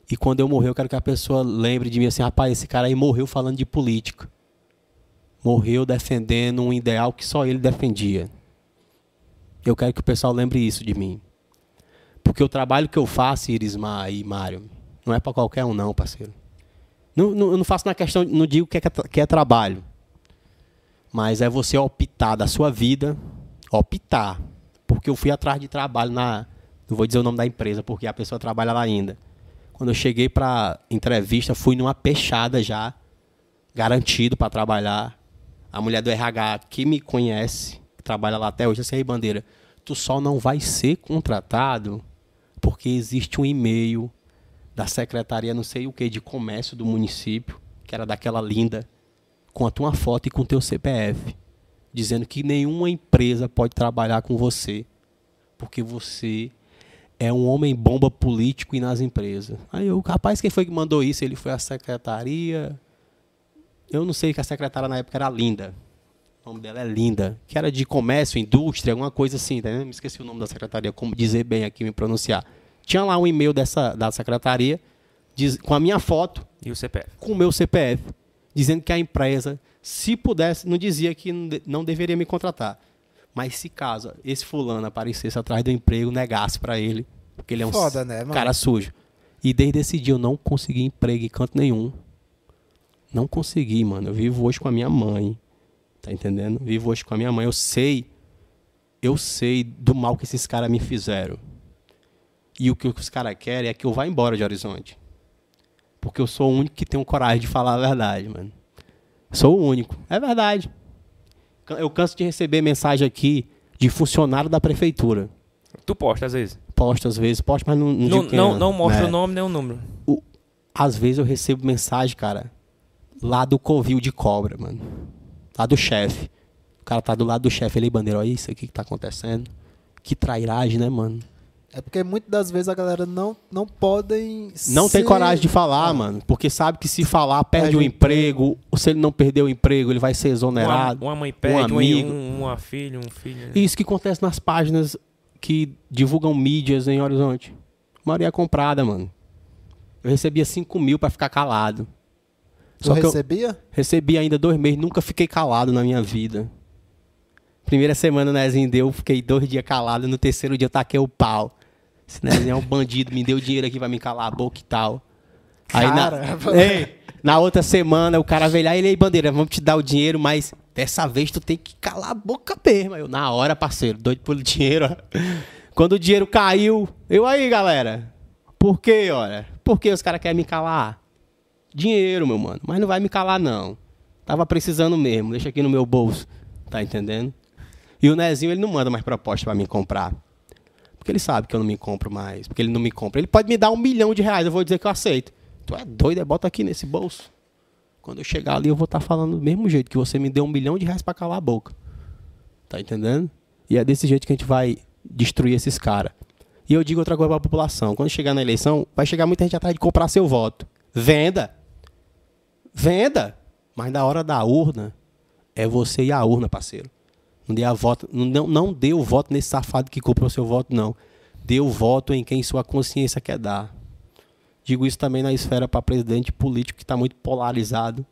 E quando eu morrer, eu quero que a pessoa lembre de mim assim, rapaz, esse cara aí morreu falando de política. Morreu defendendo um ideal que só ele defendia. Eu quero que o pessoal lembre isso de mim. Porque o trabalho que eu faço, Irismar e Mário, não é para qualquer um não, parceiro. Não, não, eu não faço na questão, não digo que é, que é trabalho. Mas é você optar da sua vida, optar. Porque eu fui atrás de trabalho na. Não vou dizer o nome da empresa, porque a pessoa trabalha lá ainda. Quando eu cheguei para entrevista, fui numa peixada já, garantido para trabalhar. A mulher do RH que me conhece, que trabalha lá até hoje, assim, aí, bandeira, tu só não vai ser contratado porque existe um e-mail da secretaria, não sei o que, de comércio do município, que era daquela linda, com a tua foto e com o teu CPF, dizendo que nenhuma empresa pode trabalhar com você, porque você é um homem bomba político e nas empresas. Aí o rapaz, quem foi que mandou isso? Ele foi a secretaria. Eu não sei que a secretária na época era Linda. O nome dela é Linda. Que era de comércio, indústria, alguma coisa assim, tá? Me esqueci o nome da secretaria, como dizer bem aqui, me pronunciar. Tinha lá um e-mail dessa, da secretaria, diz, com a minha foto, E o CPF? com o meu CPF, dizendo que a empresa, se pudesse, não dizia que não, de- não deveria me contratar. Mas se caso esse fulano aparecesse atrás do emprego, negasse para ele, porque ele é um Foda, né, cara sujo. E desde esse dia eu não consegui emprego em canto nenhum. Não consegui, mano. Eu vivo hoje com a minha mãe. Tá entendendo? Vivo hoje com a minha mãe. Eu sei, eu sei do mal que esses caras me fizeram. E o que os caras querem é que eu vá embora de Horizonte. Porque eu sou o único que tem coragem de falar a verdade, mano. Sou o único. É verdade. Eu canso de receber mensagem aqui de funcionário da prefeitura. Tu posta às vezes. Posto às vezes, posto, mas não não, Não, não, é. não mostra É. o nome nem o número. O- às vezes eu recebo mensagem, cara, lá do covil de cobra, mano. Lá do chefe. O cara tá do lado do chefe, ele, bandeira, olha isso aqui que tá acontecendo. Que trairagem, né, mano? É porque muitas das vezes a galera não, não podem. Não tem ser- coragem de falar, Ah. mano. Porque sabe que se falar, perde Perde o o emprego. Ou se ele não perder o emprego, ele vai ser Uma, exonerado. uma mãe perde, um amigo. um, uma filha, um filho. né? Isso que acontece nas páginas que divulgam mídias em Horizonte. A maioria é comprada, mano. Eu recebia 5 mil pra ficar calado. Tu Só que eu recebia? recebi ainda dois meses, nunca fiquei calado na minha vida. Primeira semana o Nezinho deu, fiquei dois dias calado, no terceiro dia eu taquei o pau. Esse Nezinho é um bandido, me deu dinheiro aqui pra me calar a boca e tal. Aí na. Ei, na outra semana o cara veio lá e ele aí, bandeira, vamos te dar o dinheiro, mas dessa vez tu tem que calar a boca mesmo. Eu, na hora, parceiro, doido pelo dinheiro. Quando o dinheiro caiu, eu aí, galera. Por quê, olha? Por que os caras querem me calar? Dinheiro, meu mano. Mas não vai me calar, não. Tava precisando mesmo. Deixa aqui no meu bolso. Tá entendendo? E o Nezinho, ele não manda mais proposta pra mim comprar. Porque ele sabe que eu não me compro mais. Porque ele não me compra. Ele pode me dar um milhão de reais. Eu vou dizer que eu aceito. Tu é doido? É bota aqui nesse bolso. Quando eu chegar ali, eu vou estar falando do mesmo jeito. Que você me deu um milhão de reais pra calar a boca. Tá entendendo? E é desse jeito que a gente vai destruir esses caras. E eu digo outra coisa pra população. Quando chegar na eleição, vai chegar muita gente atrás de comprar seu voto. Venda. Venda. Mas na hora da urna, é você e a urna, parceiro. Não dê, a voto, não, não dê o voto nesse safado que compra o seu voto, não. Dê o voto em quem sua consciência quer dar. Digo isso também na esfera para presidente político que está muito polarizado.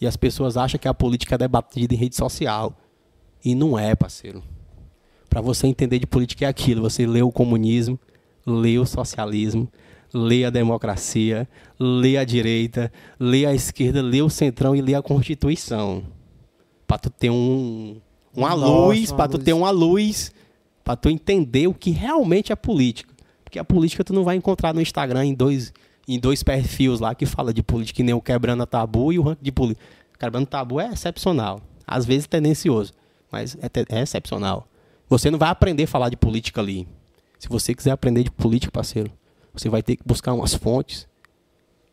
E as pessoas acham que a política é debatida em rede social. E não é, parceiro. Para você entender de política é aquilo. Você lê o comunismo, lê o socialismo, lê a democracia, lê a direita, lê a esquerda, lê o centrão e lê a Constituição. Para tu ter um, uma Nossa, luz, para tu luz. ter uma luz, para tu entender o que realmente é política. Porque a política tu não vai encontrar no Instagram em dois, em dois perfis lá que fala de política, que nem o Quebrando a Tabu e o ranking de política. Quebrando Tabu é excepcional. Às vezes tendencioso, mas é, te- é excepcional. Você não vai aprender a falar de política ali. Se você quiser aprender de política, parceiro, você vai ter que buscar umas fontes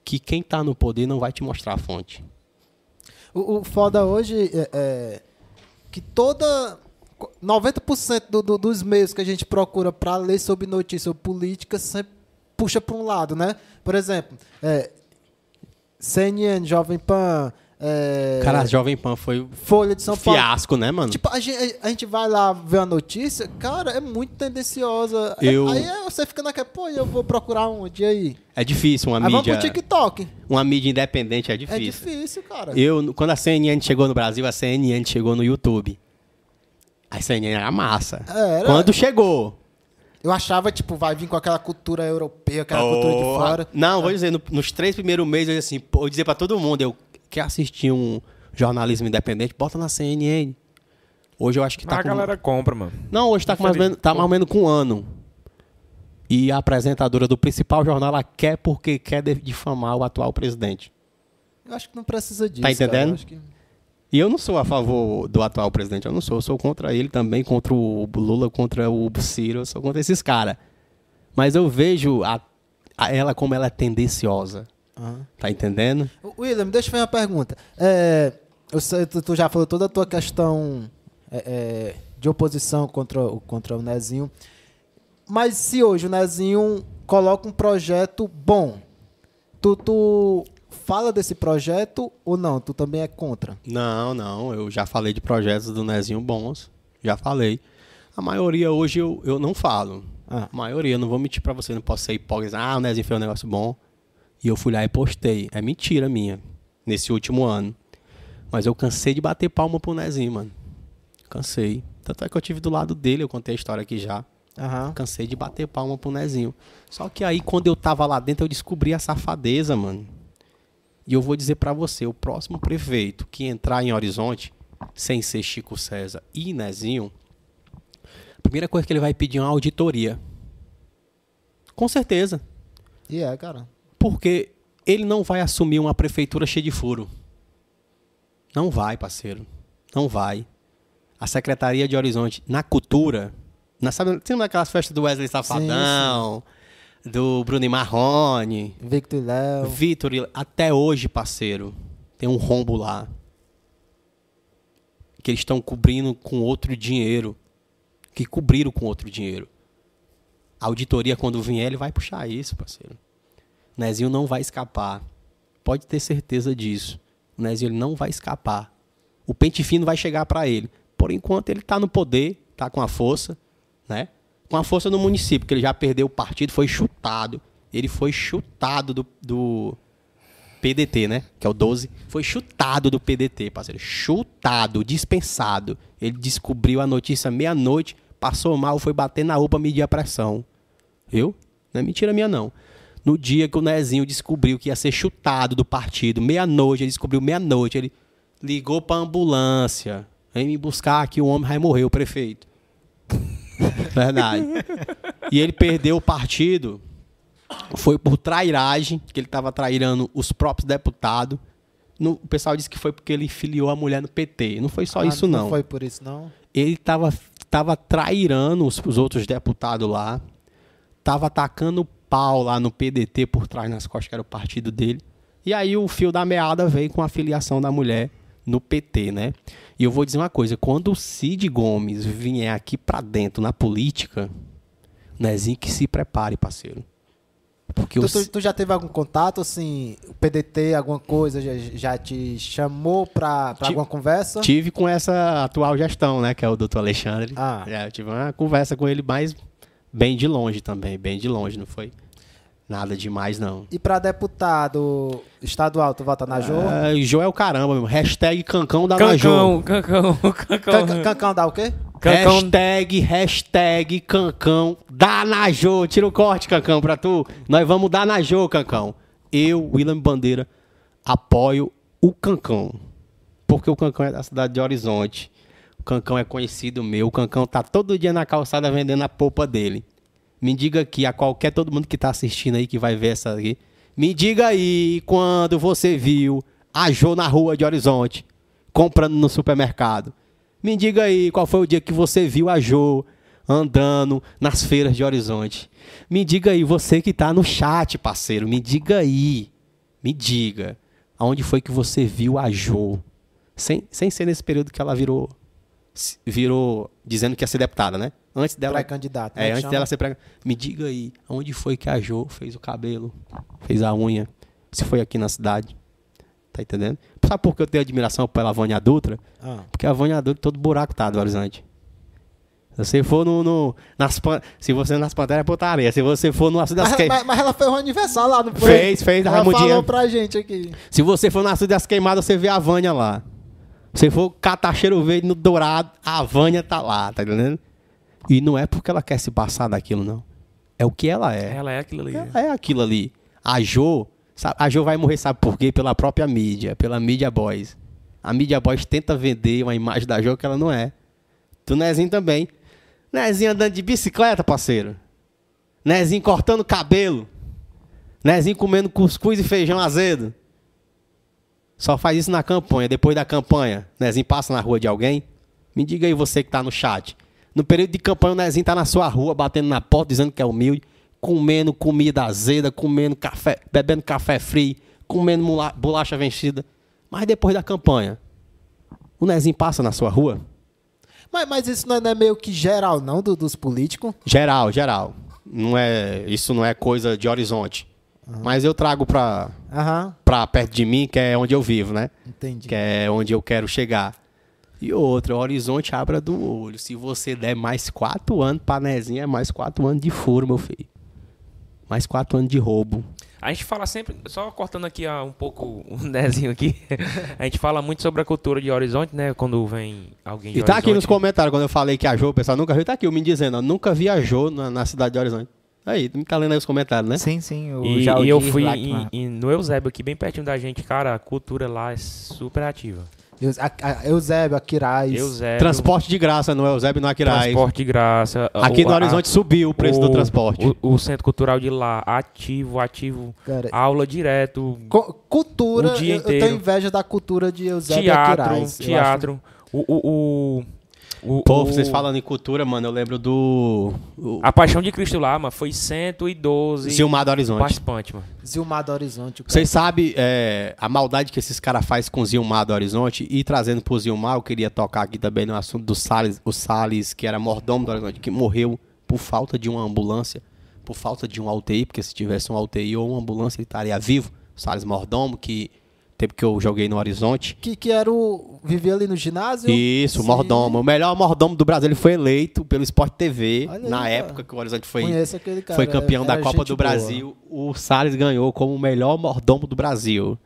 que quem está no poder não vai te mostrar a fonte. O, o foda hoje é, é que toda. 90% do, do- dos meios que a gente procura para ler sobre notícia ou política sempre puxa para um lado, né? Por exemplo, é, CNN, Jovem Pan, é, Cara, a Jovem Pan foi Folha de São Paulo. fiasco, né, mano? Tipo, a gente, a gente vai lá ver a notícia, cara, é muito tendenciosa. Eu- Aí é, você fica naquela, pô, eu vou procurar onde aí? É difícil uma Aí vamos mídia, pro TikTok. uma mídia independente é É difícil. difícil, cara. Eu, quando a CNN chegou no Brasil, a CNN chegou no YouTube. A CNN era massa. Era. Quando chegou. Eu achava, tipo, vai vir com aquela cultura europeia, aquela cultura de fora. Não, vou dizer, no- nos três primeiros meses, eu, assim, eu dizer pra todo mundo, eu quer assistir um jornalismo independente, bota na CNN. Hoje eu acho que tá a com... galera compra, mano. Não, hoje tá, com mais ou menos, tá mais ou menos com um ano. E a apresentadora do principal jornal, ela quer porque quer de- difamar o atual presidente. Eu acho que não precisa disso. Tá entendendo? cara. Eu acho que- E eu não sou a favor do atual presidente, eu não sou. Eu sou contra ele também, contra o Lula, contra o Ciro, eu sou contra esses caras. Mas eu vejo a, a ela como ela é tendenciosa. Aham. Tá entendendo? William, deixa eu fazer uma pergunta. É, eu sei, tu, tu já falou toda a tua questão é, é, de oposição contra, o- contra o Nezinho. Mas se hoje o Nezinho coloca um projeto bom, tu, tu fala desse projeto ou não? Tu também é contra? Não, não. Eu já falei de projetos do Nezinho bons. Já falei. A maioria hoje eu, eu não falo. Ah. A maioria, não vou mentir pra você, não posso ser hipócrita. Ah, o Nezinho fez um negócio bom. E eu fui lá e postei. É mentira minha. Nesse último ano. Mas eu cansei de bater palma pro Nezinho, mano. Cansei. Tanto é que eu tive do lado dele, eu contei a história aqui já. Aham. Cansei de bater palma pro Nezinho. Só que aí, quando eu tava lá dentro, eu descobri a safadeza, mano. E eu vou dizer pra você, o próximo prefeito que entrar em Horizonte, sem ser Chico César e Nezinho, a primeira coisa que ele vai pedir é uma auditoria. Com certeza. E é, cara. Porque ele não vai assumir uma prefeitura cheia de furo. Não vai, parceiro. Não vai. A Secretaria de Horizonte, na cultura, na, sabe, você lembra daquelas festas do Wesley Safadão, do Bruno Marrone, Victor e Léo. Vitor, e- até hoje, parceiro, tem um rombo lá. Que eles estão cobrindo com outro dinheiro. Que cobriram com outro dinheiro. A auditoria, quando vier, ele vai puxar isso, parceiro. Nezinho não vai escapar. Pode ter certeza disso. O Nezinho ele não vai escapar. O pente fino vai chegar para ele. Por enquanto, ele está no poder, está com a força, né? Com a força no município, que ele já perdeu o partido, foi chutado. Ele foi chutado do, do PDT, né? Que é o 12. Foi chutado do PDT, parceiro. Chutado, dispensado. Ele descobriu a notícia meia-noite, passou mal, foi bater na UPA medir a pressão. Viu? Não é mentira minha, não. No dia que o Nezinho descobriu que ia ser chutado do partido, meia-noite, ele descobriu meia-noite, ele ligou pra ambulância. Vem me buscar aqui, o homem vai morrer, o prefeito. Verdade. E ele perdeu o partido, foi por trairagem, que ele estava trairando os próprios deputados. No- o pessoal disse que foi porque ele filiou a mulher no PT. Não foi só Ah, isso, não Não foi por isso, não? ele tava, tava trairando os, os outros deputados lá, tava atacando o pau lá no PDT por trás nas costas, que era o partido dele. E aí o fio da meada veio com a filiação da mulher no PT, né? E eu vou dizer uma coisa, quando o Cid Gomes vier aqui pra dentro na política, Nezinho que se prepare, parceiro. Porque Tu, os- tu- já teve algum contato, assim, o PDT, alguma coisa, já, já te chamou pra, pra Ti- alguma conversa? tive com essa atual gestão, né? Que é o doutor Alexandre. Ah. É, eu tive uma conversa com ele mais bem de longe também, bem de longe, não foi nada demais, não. E pra deputado estadual, tu vota na Jô? Ah, Jô é o caramba, meu. Hashtag cancão da Najô. Cancão, cancão, cancão. Can- Cancão dá o quê? Cancão. Hashtag, hashtag cancão da Najô. Tira o corte, cancão, pra tu. Nós vamos dar Najô, cancão. Eu, William Bandeira, apoio o cancão. Porque o cancão é da cidade de Horizonte. O cancão é conhecido meu. O cancão tá todo dia na calçada vendendo a polpa dele. Me diga aqui, a qualquer todo mundo que tá assistindo aí, que vai ver essa aqui. Me diga aí quando você viu a Jô na rua de Horizonte, comprando no supermercado. Me diga aí qual foi o dia que você viu a Jô andando nas feiras de Horizonte. Me diga aí, você que tá no chat, parceiro, me diga aí. Me diga. Aonde foi que você viu a Jô? Sem, sem ser nesse período que ela virou virou dizendo que ia ser deputada, né? Antes dela Pré-candidato, né, É, antes chama? dela ser pré Me diga aí, aonde foi que a Jo fez o cabelo, fez a unha? Se foi aqui na cidade. Tá entendendo? Sabe por que eu tenho admiração pela Vânia Dutra? Ah. Porque a Vânia Dutra todo buraco tá do horizonte. Se você for no, no- nas pan- se você nas panteras é putaria, se você for no açude das queimadas, mas- mas ela fez um aniversário lá, não foi? Fez, fez, Ela Raimundinha. falou pra gente aqui. se você for no açude das queimadas, você vê a Vânia lá. Se for catar cheiro verde no dourado, a Vânia tá lá, tá entendendo? E não é porque ela quer se passar daquilo, não. É o que ela é. Ela é aquilo ali. É, é aquilo ali. A Jo, sabe, a Jo vai morrer, sabe por quê? Pela própria mídia, pela Media Boys. A Media Boys tenta vender uma imagem da Jo que ela não é. Do Nezinho também. Nezinho andando de bicicleta, parceiro. Nezinho cortando cabelo. Nezinho comendo cuscuz e feijão azedo. Só faz isso na campanha. Depois da campanha, Nezinho passa na rua de alguém. Me diga aí você que tá no chat. No período de campanha, o Nezinho tá na sua rua, batendo na porta, dizendo que é humilde, comendo comida azeda, comendo café, bebendo café frio, comendo bolacha vencida. Mas depois da campanha, o Nezinho passa na sua rua? Mas, mas isso não é, não é meio que geral, não, do- dos políticos? Geral, geral. Não é, isso não é coisa de horizonte. Mas eu trago pra, Aham, pra perto de mim, que é onde eu vivo, né? entendi. que é onde eu quero chegar. E outra, o horizonte abra do olho. Se você der mais quatro anos pra Nezinha, é mais quatro anos de furo, meu filho. Mais quatro anos de roubo. A gente fala sempre, só cortando aqui um pouco o desenho aqui, a gente fala muito sobre a cultura de Horizonte, né? Quando vem alguém de E tá aqui nos Horizonte. comentários, quando eu falei que a Jo, o pessoal nunca viu, tá aqui o me dizendo, ó, nunca viajou na, na cidade de Horizonte. Aí, tu me tá lendo aí os comentários, né? Sim, sim. O E, e eu fui em- em- no Eusébio aqui, bem pertinho da gente, cara, a cultura lá é super ativa. Eus- a- a- Eusébio, Aquiraz. Eusébio, Transporte de graça, não é Eusébio, não é Aquiraz. transporte de graça. Aqui o- no a- Horizonte subiu o preço do o- transporte. O, o centro cultural de lá, ativo, ativo, Cara, aula direto, co- cultura, o dia eu, eu inteiro. tenho inveja da cultura de Eusébio teatro, Aquiraz. Eu teatro. O, o, o, o- Pô, o- vocês falando em cultura, mano, eu lembro do... o A Paixão de Cristo lá, mano, foi 112 Zilmar do Horizonte. participantes, mano. Zilmar do Horizonte. Vocês sabem é, a maldade que esses caras fazem com o Zilmar do Horizonte e trazendo pro Zilmar, eu queria tocar aqui também no assunto do Salles, o Salles, que era mordomo do Horizonte, que morreu por falta de uma ambulância, por falta de um UTI, porque se tivesse um UTI ou uma ambulância ele estaria vivo. O Salles Mordomo, que tempo que eu joguei no Horizonte. Que, que era o... Vivia ali no ginásio? Isso, o mordomo. O melhor mordomo do Brasil. Ele foi eleito pelo Sport TV Olha aí, na cara. época que o Horizonte foi cara. foi campeão é- da é Copa do boa. Brasil. O Salles ganhou como o melhor mordomo do Brasil.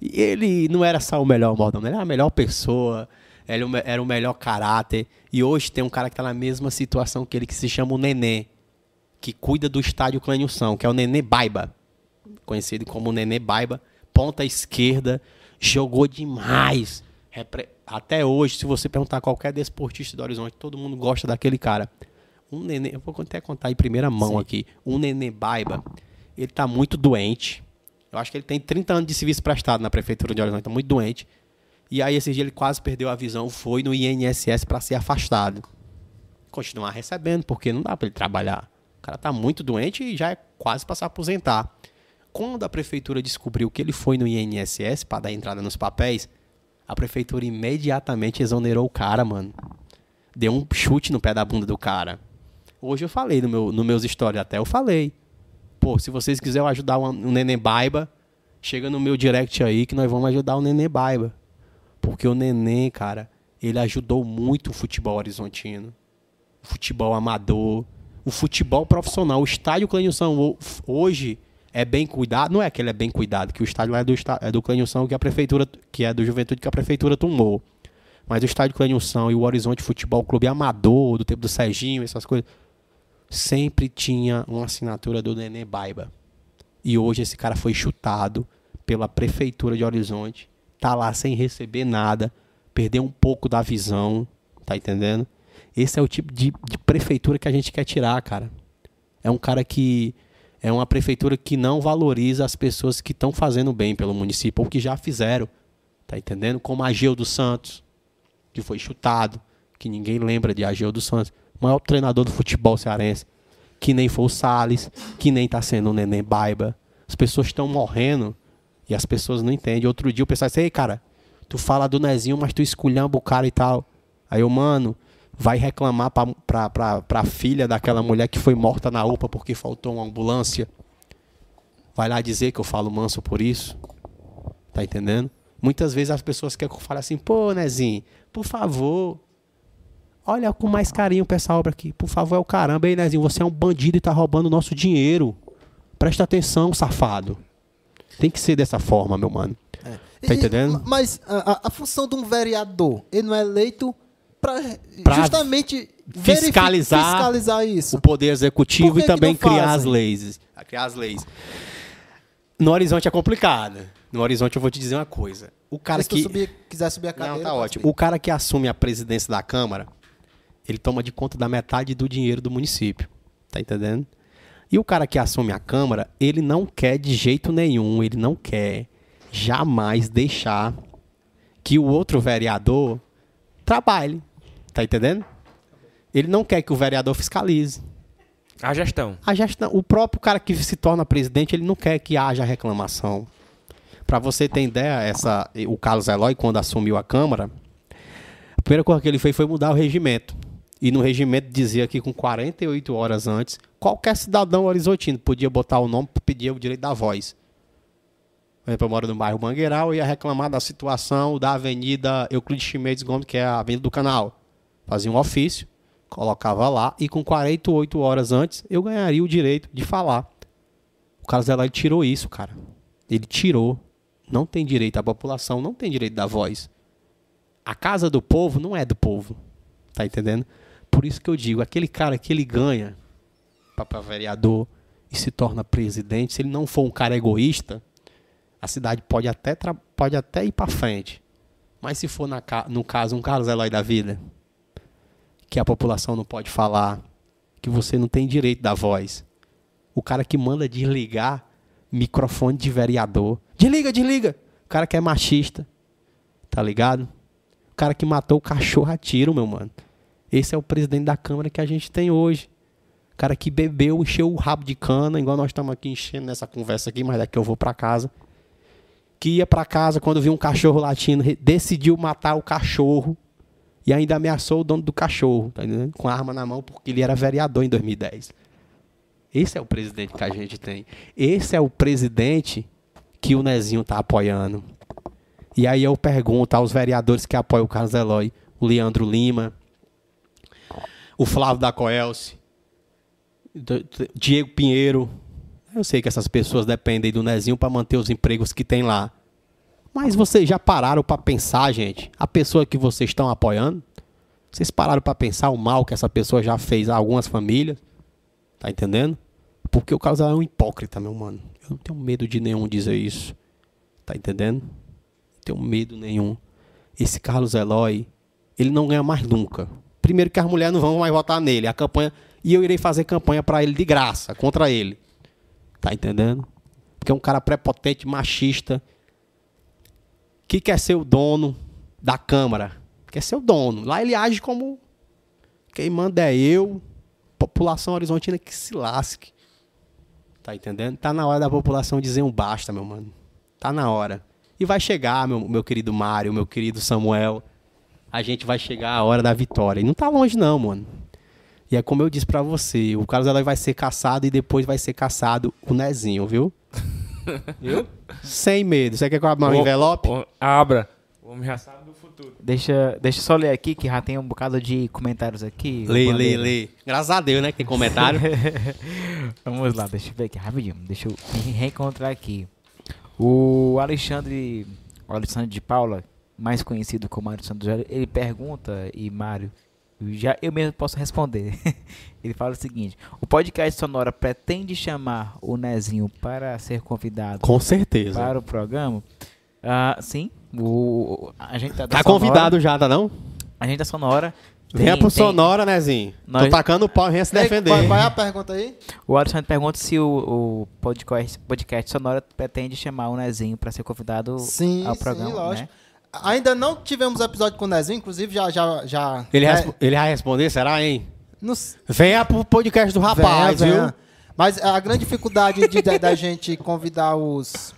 E ele não era só o melhor mordomo, ele era a melhor pessoa, ele era o melhor caráter. E hoje tem um cara que está na mesma situação que ele, que se chama o Nenê, que cuida do estádio Clanilson, que é o Nenê Baiba, conhecido como Nenê Baiba, ponta esquerda, jogou demais. Até hoje, se você perguntar a qualquer desportista do Horizonte, todo mundo gosta daquele cara. Um nenê, eu vou até contar em primeira mão aqui. Um nenê Baiba, ele tá muito doente. Eu acho que ele tem 30 anos de serviço prestado na prefeitura de Horizonte, tá muito doente. E aí esse dia ele quase perdeu a visão, foi no INSS para ser afastado. Continuar recebendo, porque não dá para ele trabalhar. O cara tá muito doente e já é quase para se aposentar. Quando a prefeitura descobriu que ele foi no INSS para dar entrada nos papéis, a prefeitura imediatamente exonerou o cara, mano. Deu um chute no pé da bunda do cara. Hoje eu falei no meu, no meus stories até, eu falei. Pô, se vocês quiserem ajudar um, neném baiba, chega no meu direct aí que nós vamos ajudar o neném baiba. Porque o neném, cara, ele ajudou muito o futebol horizontino. O futebol amador, o futebol profissional. O estádio Clenilson ho- hoje é bem cuidado. Não é que ele é bem cuidado, que o estádio lá é do, é do Clenilson que a prefeitura, que é do Juventude que a prefeitura tomou. Mas o estádio Clenilson e o Horizonte Futebol Clube Amador, do tempo do Serginho, essas coisas, sempre tinha uma assinatura do Nenê Baiba. E hoje esse cara foi chutado pela prefeitura de Horizonte, tá lá sem receber nada, perdeu um pouco da visão, tá entendendo? Esse é o tipo de, de prefeitura que a gente quer tirar, cara. É um cara que é uma prefeitura que não valoriza as pessoas que estão fazendo bem pelo município ou que já fizeram, tá entendendo? Como Ageu dos Santos, que foi chutado, que ninguém lembra de Ageu dos Santos, maior treinador do futebol cearense, que nem foi o Salles, que nem tá sendo o Neném Baiba. As pessoas estão morrendo e as pessoas não entendem. Outro dia o pessoal disse, ei, cara, tu fala do Nezinho, mas tu esculhamba o cara e tal. Aí eu, mano, vai reclamar pra, pra filha daquela mulher que foi morta na UPA porque faltou uma ambulância. Vai lá dizer que eu falo manso por isso. Tá entendendo? Muitas vezes as pessoas querem que eu fale assim, pô, Nezinho, por favor, olha com mais carinho pra essa obra aqui. Por favor, é o caramba, ei, Nezinho, você é um bandido e tá roubando o nosso dinheiro. Presta atenção, safado. Tem que ser dessa forma, meu mano. Tá E- entendendo? Mas a, a- a função de um vereador, ele não é eleito para justamente fiscalizar fiscalizar isso. o poder executivo que e que também criar as leis. a Criar as leis. No horizonte é complicado. No horizonte eu vou te dizer uma coisa. O cara se que subir- quiser subir a cadeira, Não, tá ótimo. subir. O cara que assume a presidência da Câmara, ele toma de conta da metade do dinheiro do município. Tá entendendo? E o cara que assume a Câmara, ele não quer de jeito nenhum, ele não quer jamais deixar que o outro vereador trabalhe. Tá entendendo? Ele não quer que o vereador fiscalize. A gestão. A gestão, o próprio cara que se torna presidente, ele não quer que haja reclamação. Para você ter ideia, essa, o Carlos Eloy, quando assumiu a Câmara, a primeira coisa que ele fez foi mudar o regimento. E no regimento dizia que com 48 horas antes, qualquer cidadão horizontino podia botar o nome, pedir o direito da voz. Por exemplo, eu moro no bairro Mangueiral e ia reclamar da situação da Avenida Euclides Chimenez Gomes, que é a Avenida do Canal. Fazia um ofício, colocava lá e com 48 horas antes eu ganharia o direito de falar. O Carlos Eloy tirou isso, cara. Ele tirou. Não tem direito, a população não tem direito da voz. A casa do povo não é do povo. Tá entendendo? Por isso que eu digo, aquele cara que ele ganha para vereador e se torna presidente, se ele não for um cara egoísta, a cidade pode até, pode até ir para frente. Mas se for na no caso um Carlos Eloy da vida, que a população não pode falar, que você não tem direito da voz. O cara que manda desligar microfone de vereador. Desliga, desliga. O cara que é machista. Tá ligado? O cara que matou o cachorro a tiro, meu mano. Esse é o presidente da Câmara que a gente tem hoje. O cara que bebeu, encheu o rabo de cana, igual nós estamos aqui enchendo nessa conversa aqui, mas daqui eu vou pra casa. Que ia pra casa quando viu um cachorro latindo, decidiu matar o cachorro e ainda ameaçou o dono do cachorro, tá? Com a arma na mão, porque ele era vereador em 2010. Esse é o presidente que a gente tem. Esse é o presidente que o Nezinho tá apoiando. E aí eu pergunto aos vereadores que apoiam o Carlos Eloy, o Leandro Lima, o Flávio da Coelce, Diego Pinheiro. Eu sei que essas pessoas dependem do Nezinho para manter os empregos que tem lá. Mas vocês já pararam para pensar, gente? A pessoa que vocês estão apoiando? Vocês pararam para pensar o mal que essa pessoa já fez a algumas famílias? Tá entendendo? Porque o Carlos é um hipócrita, meu mano. Eu não tenho medo de nenhum dizer isso. Tá entendendo? Não tenho medo nenhum. Esse Carlos Eloy, ele não ganha mais nunca. Primeiro que as mulheres não vão mais votar nele. A campanha e eu irei fazer campanha para ele de graça, contra ele. Tá entendendo? Porque é um cara prepotente, machista, que quer ser o dono da Câmara. Quer ser o dono. Lá ele age como quem manda é eu, população horizontina que se lasque. Tá entendendo? Tá na hora da população dizer um basta, meu mano. Tá na hora. E vai chegar, meu, meu querido Mário, meu querido Samuel. A gente vai chegar a hora da vitória. E não tá longe, não, mano. E é como eu disse pra você, o Carlos Eloy vai ser caçado e depois vai ser caçado o Nezinho, viu? Viu? Sem medo. Você quer que eu abra um Ô, envelope? ô, Abra. O homem já sabe do futuro. Deixa, deixa eu só ler aqui, que já tem um bocado de comentários aqui. o Lê, lê, Bandeira. lê. Graças a Deus, né? Que tem comentário. Vamos lá, deixa eu ver aqui rapidinho. Deixa eu me reencontrar aqui. O Alexandre, o Alexandre de Paula, mais conhecido como Alexandre ele pergunta, e Mário, já eu mesmo posso responder. ele fala o seguinte: O podcast Sonora pretende chamar o Nezinho para ser convidado Com certeza. para o programa? Ah, sim, o, a gente tá, da Tá Sonora- convidado já, tá não? A gente da Sonora. Venha tem- pro tem- Sonora, Nezinho. Tô Nós- tacando o pau e venha se defender. Qual, qual é a pergunta aí? O Alexandre pergunta se o, o podcast, podcast Sonora pretende chamar o Nezinho para ser convidado Sim, ao sim, programa. lógico. Né? Ainda não tivemos episódio com o Nezinho, inclusive já. já, já Ele, é, respo- ele vai responder, será, hein? nos- Venha pro podcast do rapaz, Venha, viu? venha. Mas a grande dificuldade de- da, da gente convidar os,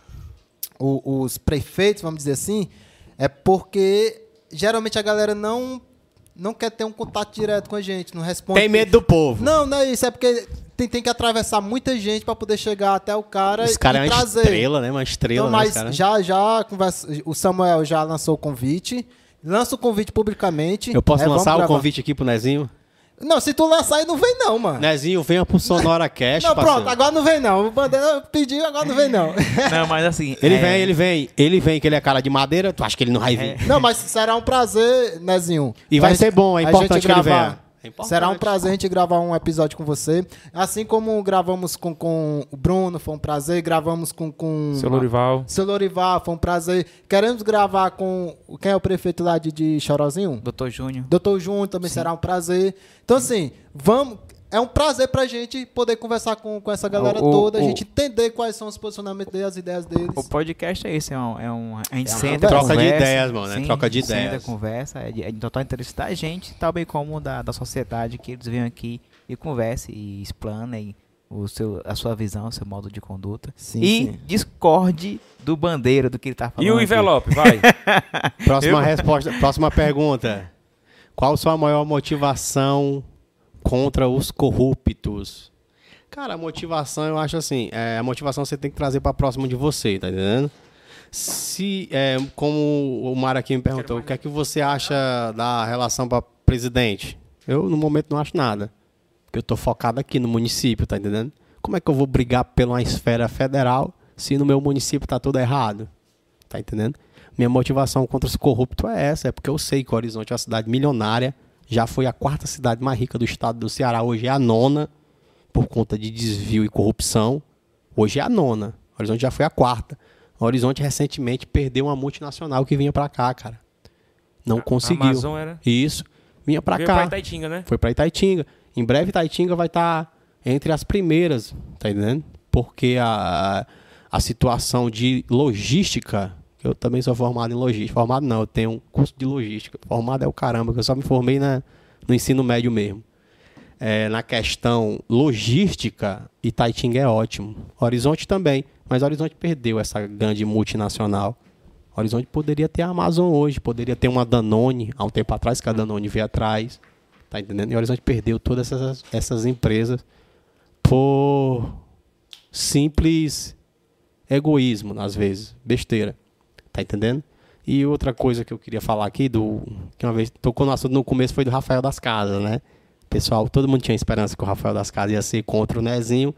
o- os prefeitos, vamos dizer assim, é porque geralmente a galera não, não quer ter um contato direto com a gente, não responde. Tem medo do povo. Não, não é isso, é porque tem, tem que atravessar muita gente para poder chegar até o cara Esse e cara é uma trazer. estrela, né? Uma estrela, Então, né? mas esse cara? já, já conversa, o Samuel já lançou o convite. Lança o convite publicamente. Eu posso É, lançar o gravar. convite aqui pro Nezinho? Não, se tu lançar aí, não vem não, mano. Nezinho, venha pro Sonora Cash, não, parceiro. pronto, agora não vem não. O Bandeira pediu, agora não vem não. Não, mas assim. Ele é, vem, ele vem. Ele vem, que ele é cara de madeira. Tu acha que ele não vai vir? não, mas será um prazer, Nezinho. E vai gente- ser bom, é importante gente que ele gravar- venha. É importante. Será um prazer a gente gravar um episódio com você. Assim como gravamos com, com o Bruno, foi um prazer. Gravamos com. com Seu Lorival. Seu Lorival, foi um prazer. Queremos gravar com. Quem é o prefeito lá de, de Chorozinho? Doutor Júnior. Doutor Júnior também será um prazer. Então, assim, vamos. É um prazer pra gente poder conversar com, com essa galera O- o- toda, a o- gente entender quais são os posicionamentos deles, as ideias deles. O podcast é isso, é um. É um a gente É uma senta, troca de conversa, ideias, mano, é sim, troca de senta, ideias. conversa, é de, é de total interesse da gente, tal bem como da, da sociedade, que eles venham aqui e conversem e explanem o seu, a sua visão, o seu modo de conduta. Sim, e sim. discorde do bandeira, do que ele tá falando. E o aqui. envelope, vai. Próxima resposta, próxima pergunta. Qual sua maior motivação contra os corruptos? Cara, a motivação, eu acho assim, é, a motivação você tem que trazer para próximo de você, tá entendendo? Se, é, como o Mário aqui me perguntou, o que é que você acha da relação para presidente? Eu, no momento, não acho nada. Porque eu tô focado aqui no município, tá entendendo? Como é que eu vou brigar pela esfera federal se no meu município tá tudo errado? Tá entendendo? Minha motivação contra os corruptos é essa, é porque eu sei que o Horizonte é uma cidade milionária, já foi a quarta cidade mais rica do estado do Ceará, hoje é a nona, por conta de desvio e corrupção. Hoje é a nona. O Horizonte já foi a quarta. O Horizonte recentemente perdeu uma multinacional que vinha pra cá, cara. Não A conseguiu. Amazon era. Isso. Vinha pra Veio cá. pra Itaitinga, né? Foi pra Itaitinga. Em breve Itaitinga vai estar entre as primeiras, tá entendendo? Porque a, a situação de logística, eu também sou formado em logística. Formado não, eu tenho um curso de logística. Formado é o caramba, que eu só me formei na, no ensino médio mesmo. É, na questão logística, Itaitinga é ótimo. Horizonte também, mas Horizonte perdeu essa grande multinacional. Horizonte poderia ter a Amazon hoje, poderia ter uma Danone, há um tempo atrás que a Danone veio atrás. Tá entendendo? E Horizonte perdeu todas essas, essas empresas por simples egoísmo, às vezes, besteira. Tá entendendo? E outra coisa que eu queria falar aqui, do que uma vez tocou no assunto no começo, foi do Rafael das Casas, né? Pessoal, todo mundo tinha esperança que o Rafael das Casas ia ser contra o Nezinho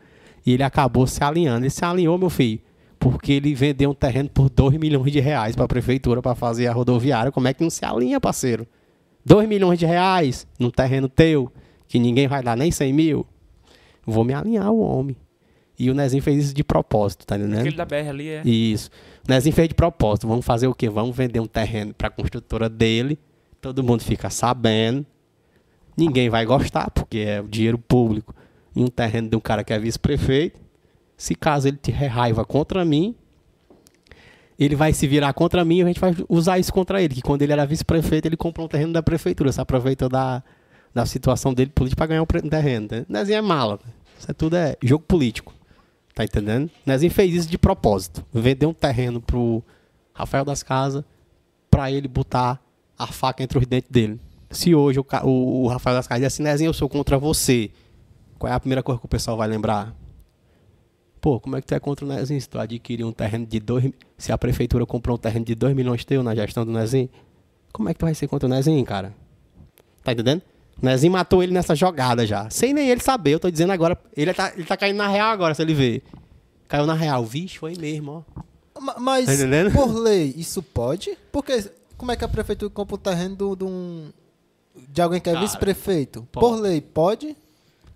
e ele acabou se alinhando. Ele se alinhou, meu filho, porque ele vendeu um terreno por 2 milhões de reais para a prefeitura para fazer a rodoviária. Como é que não se alinha, parceiro? 2 milhões de reais num terreno teu, que ninguém vai dar nem 100 mil. Vou me alinhar o homem. E o Nezinho fez isso de propósito, tá entendendo? Aquele da BR ali é. Isso. Nezinho fez de propósito. Vamos fazer o quê? Vamos vender um terreno para a construtora dele. Todo mundo fica sabendo. Ninguém vai gostar, porque é o dinheiro público. E um terreno de um cara que é vice-prefeito. Se caso ele tiver raiva contra mim, ele vai se virar contra mim e a gente vai usar isso contra ele. Que quando ele era vice-prefeito, ele comprou um terreno da prefeitura. Se aproveitou da, da situação dele política para ganhar um terreno. Né? Nezinho é mala. Isso é tudo é jogo político. Tá entendendo? Nezinho fez isso de propósito. Vendeu um terreno pro Rafael das Casas pra ele botar a faca entre os dentes dele. Se hoje o, o, o Rafael das Casas diz assim, Nezinho, eu sou contra você. Qual é a primeira coisa que o pessoal vai lembrar? Pô, como é que tu é contra o Nezinho? Se tu adquirir um terreno de 2 Se a prefeitura comprou um terreno de 2 milhões teu na gestão do Nezinho, como é que tu vai ser contra o Nezinho, cara? Tá entendendo? Nezinho matou ele nessa jogada já. Sem nem ele saber, eu tô dizendo agora. Ele tá, ele tá caindo na real agora, se ele ver. Caiu na real. Vixe, foi mesmo, ó. Ma- Mas, Tá entendendo? por lei, isso pode? Porque como é que a prefeitura compra o terreno do- de, um, de alguém que é Cara, vice-prefeito? pode. Por lei, pode?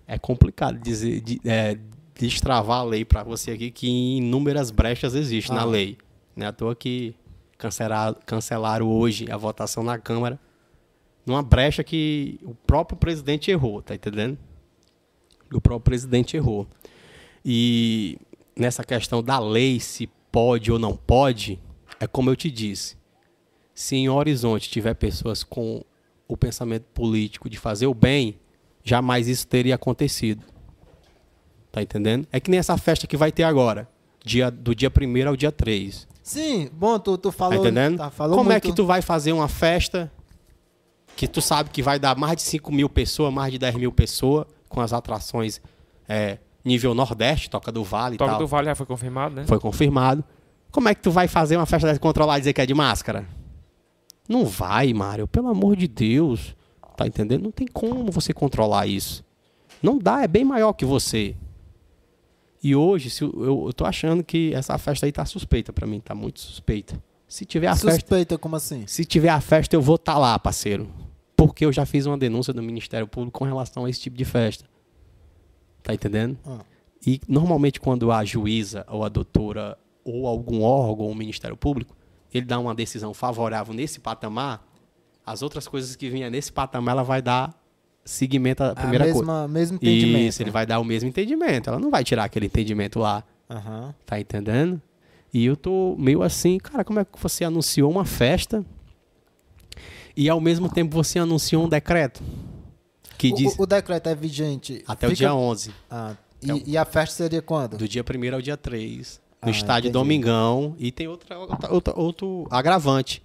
É complicado dizer, de, é, destravar a lei pra você aqui, que inúmeras brechas existem Ah. na lei. Não é à toa que cancelar, cancelaram hoje a votação na Câmara numa brecha que o próprio presidente errou, tá entendendo? O próprio presidente errou. E nessa questão da lei, se pode ou não pode, é como eu te disse. Se em Horizonte tiver pessoas com o pensamento político de fazer o bem, jamais isso teria acontecido. Tá entendendo? É que nem essa festa que vai ter agora, dia, do dia 1 ao dia 3. Sim, bom, tu, tu Tá falou. entendendo? tá, falou Como é muito. que tu vai fazer uma festa que tu sabe que vai dar mais de 5 mil pessoas, mais de 10 mil pessoas, com as atrações é, nível Nordeste, Toca do Vale e Toca tal. do Vale já foi confirmado, né? Foi confirmado. Como é que tu vai fazer uma festa dessa controlar e dizer que é de máscara? Não vai, Mário. Pelo amor de Deus. Tá entendendo? Não tem como você controlar isso. Não dá, é bem maior que você. E hoje, se eu, eu, eu tô achando que essa festa aí tá suspeita pra mim, tá muito suspeita. Se tiver a festa, Suspeita, como assim? se tiver a festa, eu vou estar lá, parceiro. Porque eu já fiz uma denúncia do Ministério Público com relação a esse tipo de festa. Tá entendendo? Ah. E normalmente quando a juíza ou a doutora ou algum órgão ou Ministério Público, ele dá uma decisão favorável nesse patamar, as outras coisas que vinham nesse patamar, ela vai dar seguimento à A primeira coisa. mesma, mesmo entendimento. Isso, ele vai dar o mesmo entendimento. Ela não vai tirar aquele entendimento lá. Aham. Tá entendendo? E eu tô meio assim, cara, como é que você anunciou uma festa e ao mesmo tempo você anunciou um decreto que O- diz O, o decreto é vigente. até o fica- dia 11, Ah, e, Então- e a festa seria quando? do dia 1 ao dia 3, no Ah, estádio entendi. Domingão, e tem outra, outra- outra- outro agravante.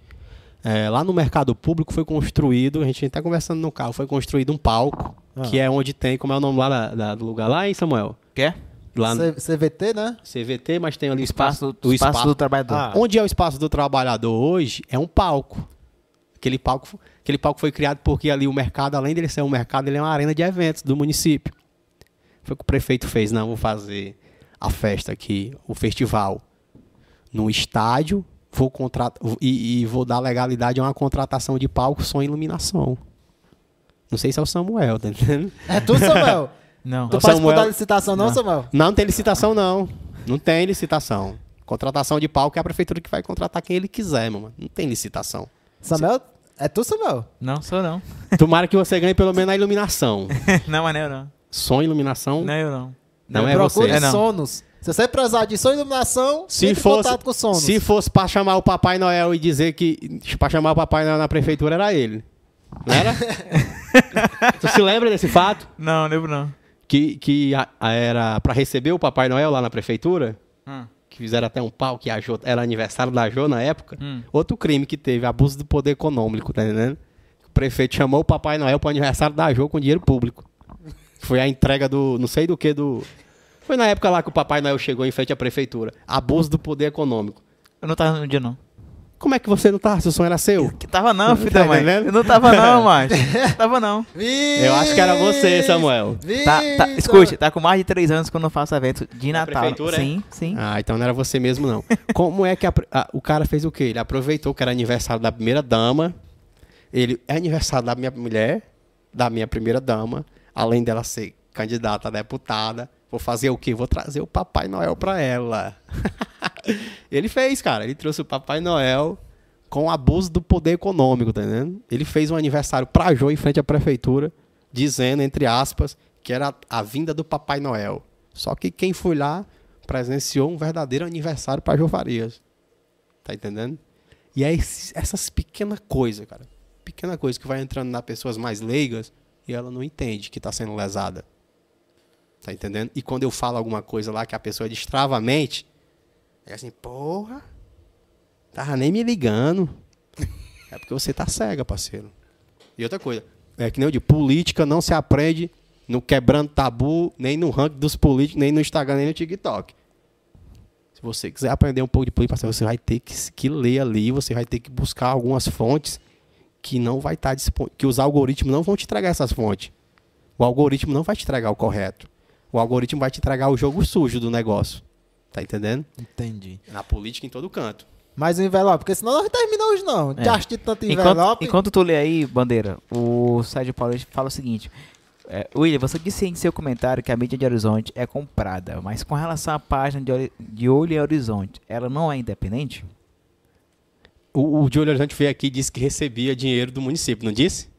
É, lá no mercado público foi construído, a gente está conversando no carro, foi construído um palco, Ah. que é onde tem, como é o nome lá da- da- do lugar lá, hein, Samuel? Quer? Lá no C- CVT, né? CVT, mas tem ali o Espaço, espaço, do, o espaço espaço do trabalhador. Ah. Onde é o espaço do trabalhador hoje é um palco. Aquele palco, aquele palco foi criado porque ali o mercado, além dele ser um mercado, ele é uma arena de eventos do município. Foi o que o prefeito fez, não, vou fazer a festa aqui, o festival, no estádio, vou contratar e, e vou dar legalidade a uma contratação de palco som e iluminação. Não sei se é o Samuel, tá entendendo? É tu, Samuel? Não. tu participou Samuel- da licitação, não, Não. Samuel? Não tem licitação, não. Não tem licitação. Contratação de palco é a prefeitura que vai contratar quem ele quiser, mano. Não tem licitação. Samuel? É tu, Samuel? Não, sou não. Tomara que você ganhe pelo menos a iluminação. não, mas não, eu não. Som e iluminação. Não, eu não. Não é Procure você. É, não. Sonos. Se você precisar de som e iluminação, Se fosse, contato com Sonos. se fosse pra chamar o Papai Noel e dizer que. pra chamar o Papai Noel na prefeitura era ele. Não era? tu se lembra desse fato? Não, lembro não. Que, que a- a- era pra receber o Papai Noel lá na prefeitura? Hum. Fizeram até um pau que a Jo, era aniversário da Jo na época. Hum. Outro crime que teve, abuso do poder econômico, tá entendendo? O prefeito chamou o Papai Noel pro aniversário da Jo com dinheiro público. Foi a entrega do. não sei do que do. Foi na época lá que o Papai Noel chegou em frente à prefeitura. Abuso do poder econômico. Eu não tava no dia, não. Como é que você não tá? Se o som era seu? Que tava não, filho Tá da mãe. entendendo? Eu não tava não, macho. tava não. Eu acho que era você, Samuel. Tá, tá, escute, tá com mais de três anos quando eu faço evento de Na Natal. prefeitura, é? sim, sim. Ah, então não era você mesmo, não. Como é que a a- o cara fez o quê? Ele aproveitou que era aniversário da primeira dama. Ele é aniversário da minha mulher, da minha primeira dama, além dela ser candidata a deputada. Vou fazer o quê? Vou trazer o Papai Noel pra ela. ele fez, cara. Ele trouxe o Papai Noel com abuso do poder econômico, tá entendendo? Ele fez um aniversário pra Jô em frente à prefeitura, dizendo, entre aspas, que era a vinda do Papai Noel. Só que quem foi lá presenciou um verdadeiro aniversário para Jô Farias. Tá entendendo? E é essas pequenas coisas, cara. Pequena coisa que vai entrando nas pessoas mais leigas e ela não entende que tá sendo lesada. Tá entendendo? E quando eu falo alguma coisa lá que a pessoa destrava a mente, é assim, porra, tava nem me ligando. É porque você tá cega, parceiro. E outra coisa, é que nem eu digo, política não se aprende no quebrando tabu, nem no ranking dos políticos, nem no Instagram, nem no TikTok. Se você quiser aprender um pouco de política, você vai ter que, que ler ali, você vai ter que buscar algumas fontes que não vai estar disponível, que os algoritmos não vão te entregar essas fontes. O algoritmo não vai te entregar o correto. O algoritmo vai te entregar o jogo sujo do negócio. Tá entendendo? Entendi. Na política em todo canto. Mais um envelope, porque senão não vai terminar hoje não. É. Já de tanto Enquanto, envelope. enquanto tu lê aí, Bandeira, o Sérgio Paulo fala o seguinte. É, William, você disse em seu comentário que a mídia de Horizonte é comprada, mas com relação à página de, de Olho em Horizonte, ela não é independente? O, o de Olho Horizonte veio aqui e disse que recebia dinheiro do município, não disse?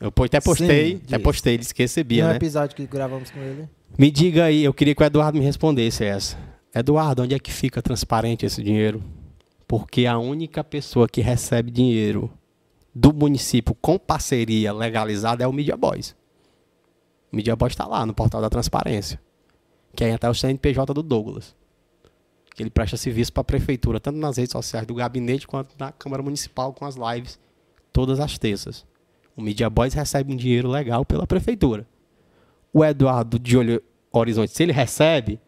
Eu até postei, Sim, até disse. postei, disse que recebia, no né? episódio que gravamos com ele. Me diga aí, eu queria que o Eduardo me respondesse essa. Eduardo, onde é que fica transparente esse dinheiro? Porque a única pessoa que recebe dinheiro do município com parceria legalizada é o Media Boys. O Media Boys está lá no portal da transparência. Que é até o CNPJ do Douglas. Que ele presta serviço para a prefeitura, tanto nas redes sociais do gabinete quanto na Câmara Municipal com as lives, todas as terças. O Media Boys recebe um dinheiro legal pela prefeitura o Eduardo de Olho Horizonte, se ele recebe,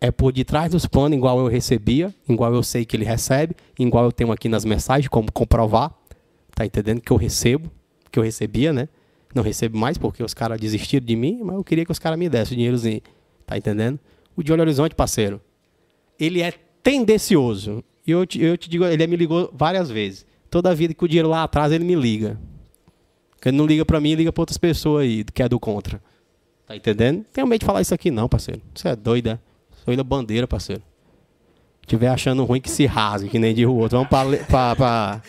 é por detrás dos panos, igual eu recebia, igual eu sei que ele recebe, igual eu tenho aqui nas mensagens, como comprovar. Tá entendendo? Que eu recebo, que eu recebia, né? Não recebo mais porque os caras desistiram de mim, mas eu queria que os caras me dessem o dinheirozinho. Tá entendendo? O de Olho Horizonte, parceiro, ele é tendencioso. E eu te, eu te digo, ele me ligou várias vezes. Toda vida que o dinheiro lá atrás, ele me liga. Ele não liga pra mim, liga pra outras pessoas aí, que é do contra. Tá entendendo? Tenho medo de falar isso aqui não, parceiro. Você é doido, é? Sou ilha bandeira, parceiro. Tiver achando ruim que se rasgue, que nem de o outro. Vamos le- pra, pra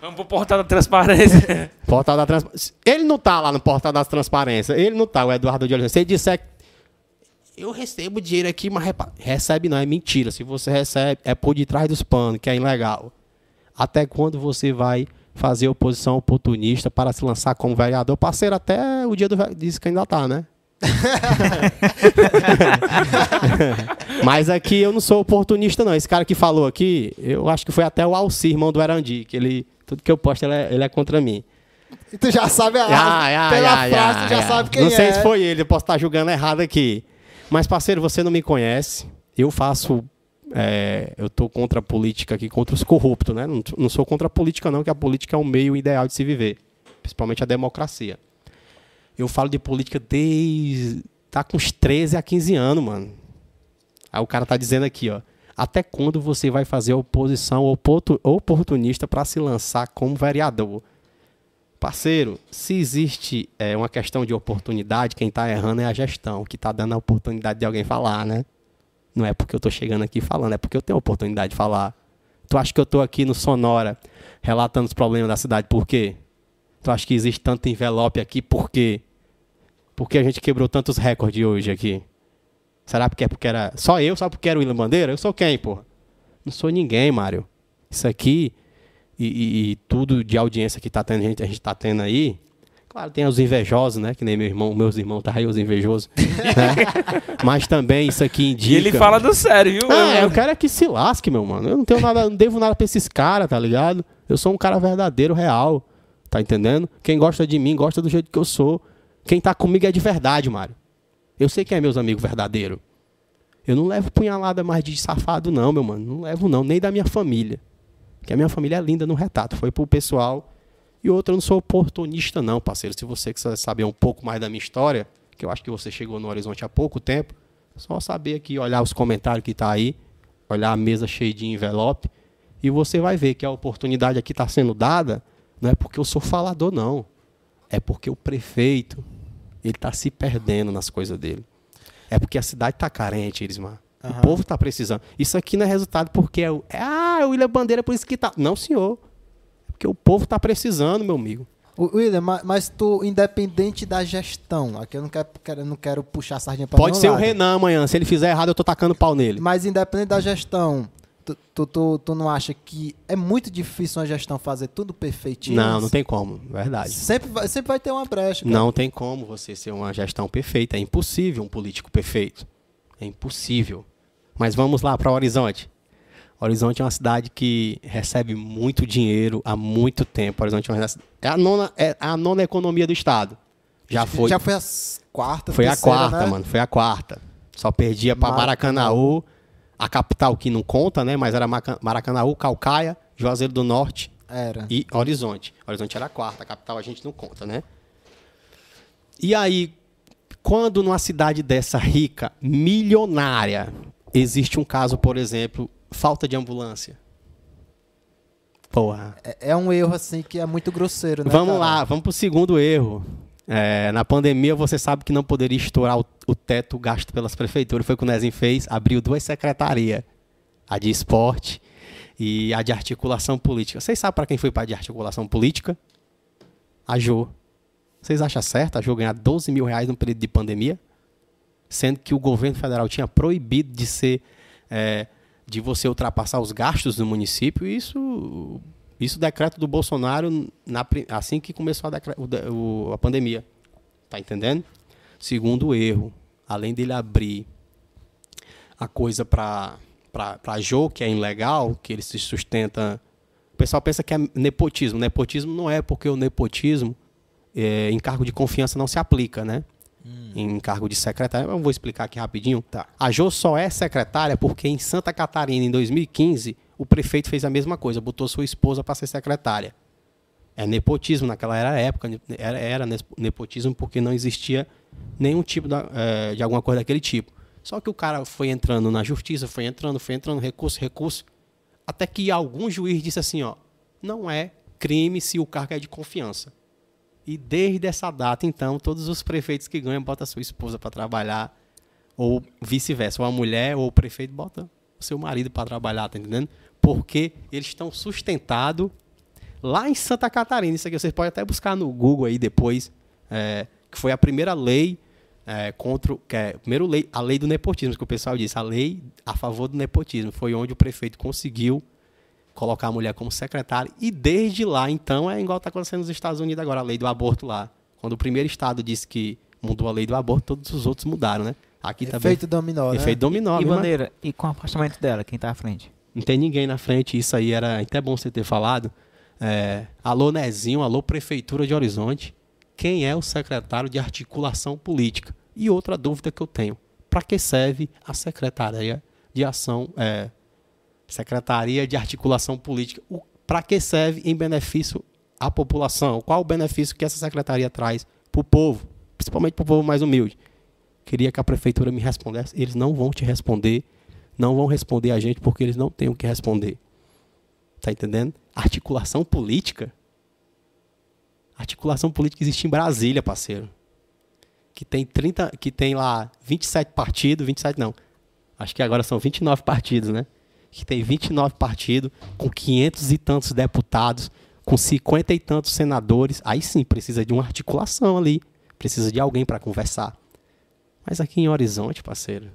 Vamos pro portal da transparência. portal da transparência. Ele não tá lá no portal das transparências. Ele não tá, o Eduardo de Oliveira. Se ele disser que eu recebo dinheiro aqui, mas repa- recebe não, é mentira. Se você recebe, é por detrás dos panos, que é ilegal. Até quando você vai fazer oposição oportunista para se lançar como vereador? Parceiro, até o dia do de se candidatar, né? Mas aqui eu não sou oportunista, não. Esse cara que falou aqui, eu acho que foi até o Alci, irmão do Erandi, que ele, tudo que eu posto, ele é, ele é contra mim. E tu já sabe a Ah, ah, pela ah, frase, tu já sabe quem Não sei é. se foi ele, eu posso estar julgando errado aqui. Mas, parceiro, você não me conhece. Eu faço. é, eu tô contra a política aqui, contra os corruptos, né? Não, não sou contra a política, não, que a política é um meio ideal de se viver. Principalmente a democracia. Eu falo de política desde. Tá com uns 13 a 15 anos, mano. Aí o cara tá dizendo aqui, ó. Até quando você vai fazer oposição oportu- oportunista para se lançar como vereador? Parceiro, se existe é, uma questão de oportunidade, quem está errando é a gestão, que está dando a oportunidade de alguém falar, né? Não é porque eu estou chegando aqui falando, é porque eu tenho a oportunidade de falar. Tu acha que eu estou aqui no Sonora relatando os problemas da cidade por quê? Tu acha que existe tanto envelope aqui por quê? Porque a gente quebrou tantos recordes hoje aqui? Será porque é porque era só eu? Só porque era o William Bandeira? Eu sou quem, porra? Não sou ninguém, Mário. Isso aqui e, e- e tudo de audiência que tá tendo, a gente, a gente tá tendo aí. Claro, tem os invejosos, né? Que nem meu irmão, meus irmãos tá aí, os invejosos. né? Mas também isso aqui indica. E ele fala do sério, viu? Ah, eu quero é que se lasque, meu mano. Eu não tenho nada, não devo nada pra esses caras, tá ligado? Eu sou um cara verdadeiro, real. Tá entendendo? Quem gosta de mim, gosta do jeito que eu sou. Quem tá comigo é de verdade, Mário. Eu sei quem é meus amigos verdadeiros. Eu não levo punhalada mais de safado, não, meu mano. Não levo, não, nem da minha família. Porque a minha família é linda no retrato. Foi pro pessoal. E outra, eu não sou oportunista, não, parceiro. Se você quiser saber um pouco mais da minha história, que eu acho que você chegou no Horizonte há pouco tempo, só saber aqui, olhar os comentários que tá aí, olhar a mesa cheia de envelope, e você vai ver que a oportunidade aqui está sendo dada, não é porque eu sou falador, não. É porque o prefeito, ele está se perdendo nas coisas dele. É porque a cidade está carente, Irismar. Aham. O povo está precisando. Isso aqui não é resultado porque é o. é, ah, é o William Bandeira, por isso que tá. Não, senhor. É porque o povo está precisando, meu amigo. O- William, ma- mas tu, independente da gestão, aqui eu não quero, quero- não quero puxar a sardinha pra Pode ser o lado. Renan amanhã. Se ele fizer errado, eu tô tacando pau nele. Mas independente da gestão, tu, tu, tu, tu não acha que é muito difícil uma gestão fazer tudo perfeitinho? Não, não tem como. Verdade. Sempre vai, sempre vai ter uma brecha. cara. Não tem como você ser uma gestão perfeita. É impossível um político perfeito. É impossível. Mas vamos lá para o Horizonte. Horizonte é uma cidade que recebe muito dinheiro há muito tempo. Horizonte é, uma, é a, nona, é a nona economia do estado. Já foi. Já foi a quarta, Foi a terceira, quarta, né? mano. Foi a quarta. Só perdia pra Maracanaú. A capital que não conta, né? Mas era Maracanaú, Calcaia, Juazeiro do Norte Era. e Horizonte. Horizonte era a quarta, a capital a gente não conta, né? E aí, quando numa cidade dessa rica, milionária, existe um caso, por exemplo, falta de ambulância. Porra. É, é um erro, assim, que é muito grosseiro, né? Vamos cara? lá, vamos pro segundo erro. É, na pandemia, você sabe que não poderia estourar o, o teto gasto pelas prefeituras. Foi o que o Nezinho fez, abriu duas secretarias. A de esporte e a de articulação política. Vocês sabem para quem foi para de articulação política? A Jô. Vocês acham certo a Jô ganhar 12 mil reais no período de pandemia? Sendo que o governo federal tinha proibido de ser... é, de você ultrapassar os gastos do município. Isso isso decreto do Bolsonaro na assim que começou a, decre- o a pandemia. Tá entendendo? Segundo erro, além dele abrir a coisa para para Jô, que é ilegal, que ele se sustenta. O pessoal pensa que é nepotismo. Nepotismo não é porque o nepotismo é, em cargo de confiança não se aplica, né? Em cargo de secretária. Eu vou explicar aqui rapidinho. Tá. A Jô só é secretária porque em Santa Catarina, em 2015, o prefeito fez a mesma coisa, botou sua esposa para ser secretária. É nepotismo naquela era época, era, era nepotismo porque não existia nenhum tipo da- eh, de alguma coisa daquele tipo. Só que o cara foi entrando na justiça, foi entrando, foi entrando, recurso, recurso, até que algum juiz disse assim, ó, não é crime se o cargo é de confiança. E desde essa data, então, todos os prefeitos que ganham botam a sua esposa para trabalhar, ou vice-versa, ou a mulher ou o prefeito bota o seu marido para trabalhar, tá entendendo? Porque eles estão sustentados lá em Santa Catarina. Isso aqui vocês podem até buscar no Google aí depois, é, que foi a primeira lei é, contra, que é, primeiro lei, a lei do nepotismo, que o pessoal disse, a lei a favor do nepotismo. Foi onde o prefeito conseguiu colocar a mulher como secretária. E desde lá, então, é igual está acontecendo nos Estados Unidos agora, a lei do aborto lá. Quando o primeiro estado disse que mudou a lei do aborto, todos os outros mudaram, né? Aqui também. Efeito dominó, né? Efeito dominó. E mesma- bandeira, e com o afastamento dela, quem tá à frente? Não tem ninguém na frente, isso aí era até bom você ter falado. É, alô Nezinho, alô Prefeitura de Horizonte. Quem é o secretário de articulação política? E outra dúvida que eu tenho: para que serve a Secretaria de Ação, é, Secretaria de Articulação Política? Para que serve em benefício à população? Qual o benefício que essa secretaria traz para o povo, principalmente para o povo mais humilde? Queria que a prefeitura me respondesse. Eles não vão te responder, não vão responder a gente porque eles não têm o que responder. Tá entendendo? Articulação política. Articulação política existe em Brasília, parceiro. Que tem 30, que tem lá 27 partidos, 27 não. Acho que agora são 29 partidos, né? Que tem 29 partidos com 500 e tantos deputados, com 50 e tantos senadores. Aí sim precisa de uma articulação ali, precisa de alguém para conversar. Mas aqui em Horizonte, parceiro,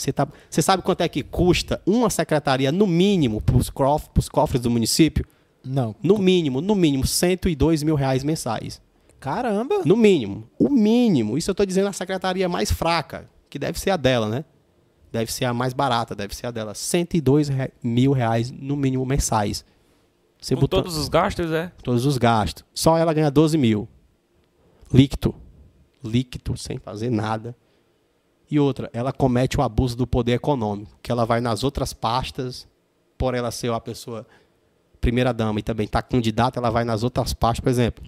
você, tá, você sabe quanto é que custa uma secretaria, no mínimo, para os cofres do município? Não. No mínimo, no mínimo, 102 mil reais mensais. Caramba. No mínimo. O mínimo. Isso eu estou dizendo a secretaria mais fraca, que deve ser a dela, né? Deve ser a mais barata, deve ser a dela. 102 re- mil reais, no mínimo, mensais. Você Com botou todos os gastos, é? todos os gastos. Só ela ganha 12 mil. Líquido. Líquido, sem fazer nada. E outra, ela comete o abuso do poder econômico, que ela vai nas outras pastas, por ela ser uma pessoa primeira dama e também estar candidata, ela vai nas outras pastas, por exemplo.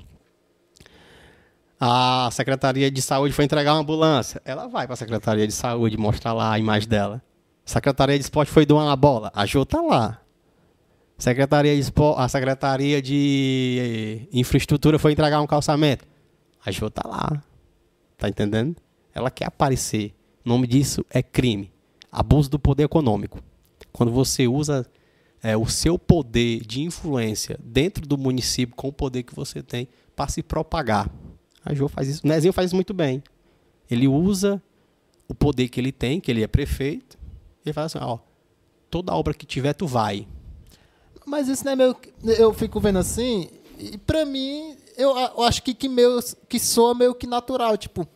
A Secretaria de Saúde foi entregar uma ambulância. Ela vai para a Secretaria de Saúde mostrar lá a imagem dela. Secretaria de Esporte foi doar uma bola. A Jô tá lá. Secretaria de Espo- a Secretaria de Infraestrutura foi entregar um calçamento. A Jô tá lá. Tá entendendo? Ela quer aparecer. O nome disso é crime. Abuso do poder econômico. Quando você usa é, o seu poder de influência dentro do município com o poder que você tem para se propagar. A Jô faz isso. O Nezinho faz isso muito bem. Ele usa o poder que ele tem, que ele é prefeito, e ele fala assim, ó, toda obra que tiver, tu vai. Mas isso não é que- Eu fico vendo assim, e pra mim, eu, eu acho que, que, meio, que soa meio que natural. Tipo,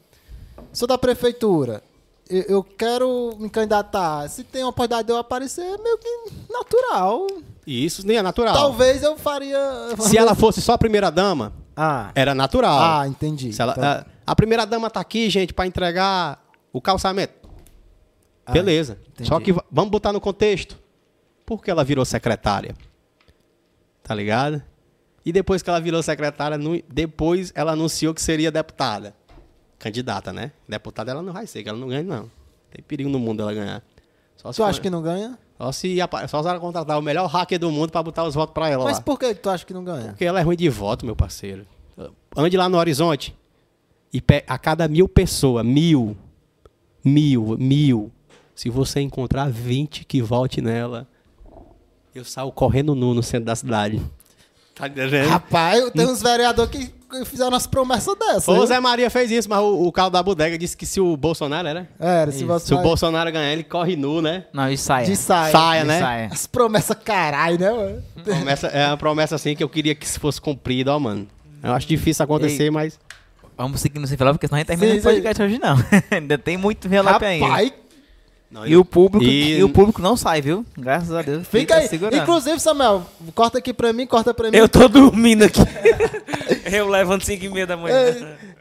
sou da prefeitura. Eu, eu quero me candidatar. Se tem uma oportunidade de eu aparecer, é meio que natural. E isso nem é natural. Talvez eu faria. Se ela fosse só a primeira dama, Ah, era natural. ah entendi. Se ela- Então- a, a primeira dama tá aqui, gente, pra entregar o calçamento. Ah, Beleza. entendi. Só que va- vamos botar no contexto. Por que ela virou secretária? Tá ligado? E depois que ela virou secretária, depois ela anunciou que seria deputada. Candidata, né? Deputada ela não vai ser, que ela não ganha, não. Tem perigo no mundo ela ganhar. Só se Tu for- acha que não ganha? Só se, só se ela contratar o melhor hacker do mundo pra botar os votos pra ela Mas lá. por que tu acha que não ganha? Porque ela é ruim de voto, meu parceiro. Ande lá no horizonte. E pe- a cada mil pessoas, mil, mil, mil, se você encontrar 20 que vote nela, eu saio correndo nu no centro da cidade. Tá entendendo? Rapaz, tem uns vereadores que fizeram umas promessas dessas. O? Zé Maria fez isso, mas o, o carro da bodega disse que se o Bolsonaro era. Era, se você Se o Bolsonaro ganhar, ele corre nu, né? Não, e saia. de saia. Saia, De né? saia. As promessas caralho, né, mano? Promessa, é uma promessa assim que eu queria que fosse cumprida, ó, mano. Eu acho difícil acontecer, Ei. mas. Vamos seguir no sem falar, porque senão a gente termina Sim, o podcast hoje, não. ainda tem muito envelope ainda. Rapaz, E o público, E- e... o público não sai, viu? Graças a Deus. fica aí. segurando. Inclusive, Samuel, corta aqui pra mim, corta pra mim. Eu tô dormindo aqui. eu levanto 5 e meia da manhã.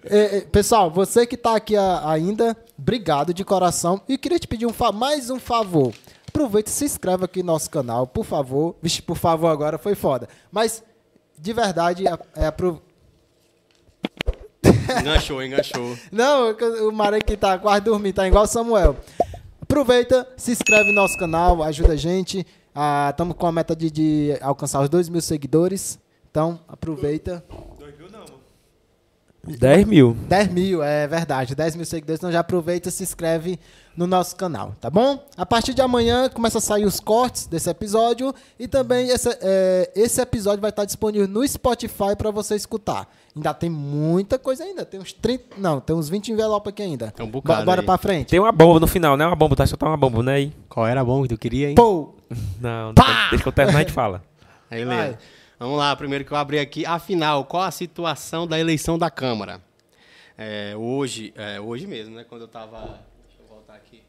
É, é, pessoal, você que tá aqui a- ainda, obrigado de coração. E queria te pedir um fa- mais um favor. Aproveita e se inscreve aqui no nosso canal, por favor. Vixe, por favor, agora foi foda. Mas, de verdade, é, é apro- Enganchou, enganchou. Não, o que tá quase dormindo, tá igual o Samuel. Aproveita, se inscreve no nosso canal, ajuda a gente. Estamos com a meta de, de alcançar os 2 mil seguidores. Então, aproveita. 10 mil. 10 mil, é verdade. 10 mil seguidores, então já aproveita e se inscreve no nosso canal, tá bom? A partir de amanhã começa a sair os cortes desse episódio e também esse, é, esse episódio vai estar disponível no Spotify para você escutar. Ainda tem muita coisa ainda, tem uns 30, não, tem uns 20 envelopes aqui ainda. Tem um bocado Bo- Bora aí. pra frente. Tem uma bomba no final, né? Uma bomba, tá? Soltar uma bomba, né? Aí. Qual era bom que tu queria, hein? Pô, Não, deixa, deixa que eu terminar e a gente fala. Aí, Vai. Vamos lá, primeiro que eu abri aqui. Afinal, qual a situação da eleição da Câmara? É, hoje, é, hoje mesmo, né? Quando eu tava. Deixa eu voltar aqui.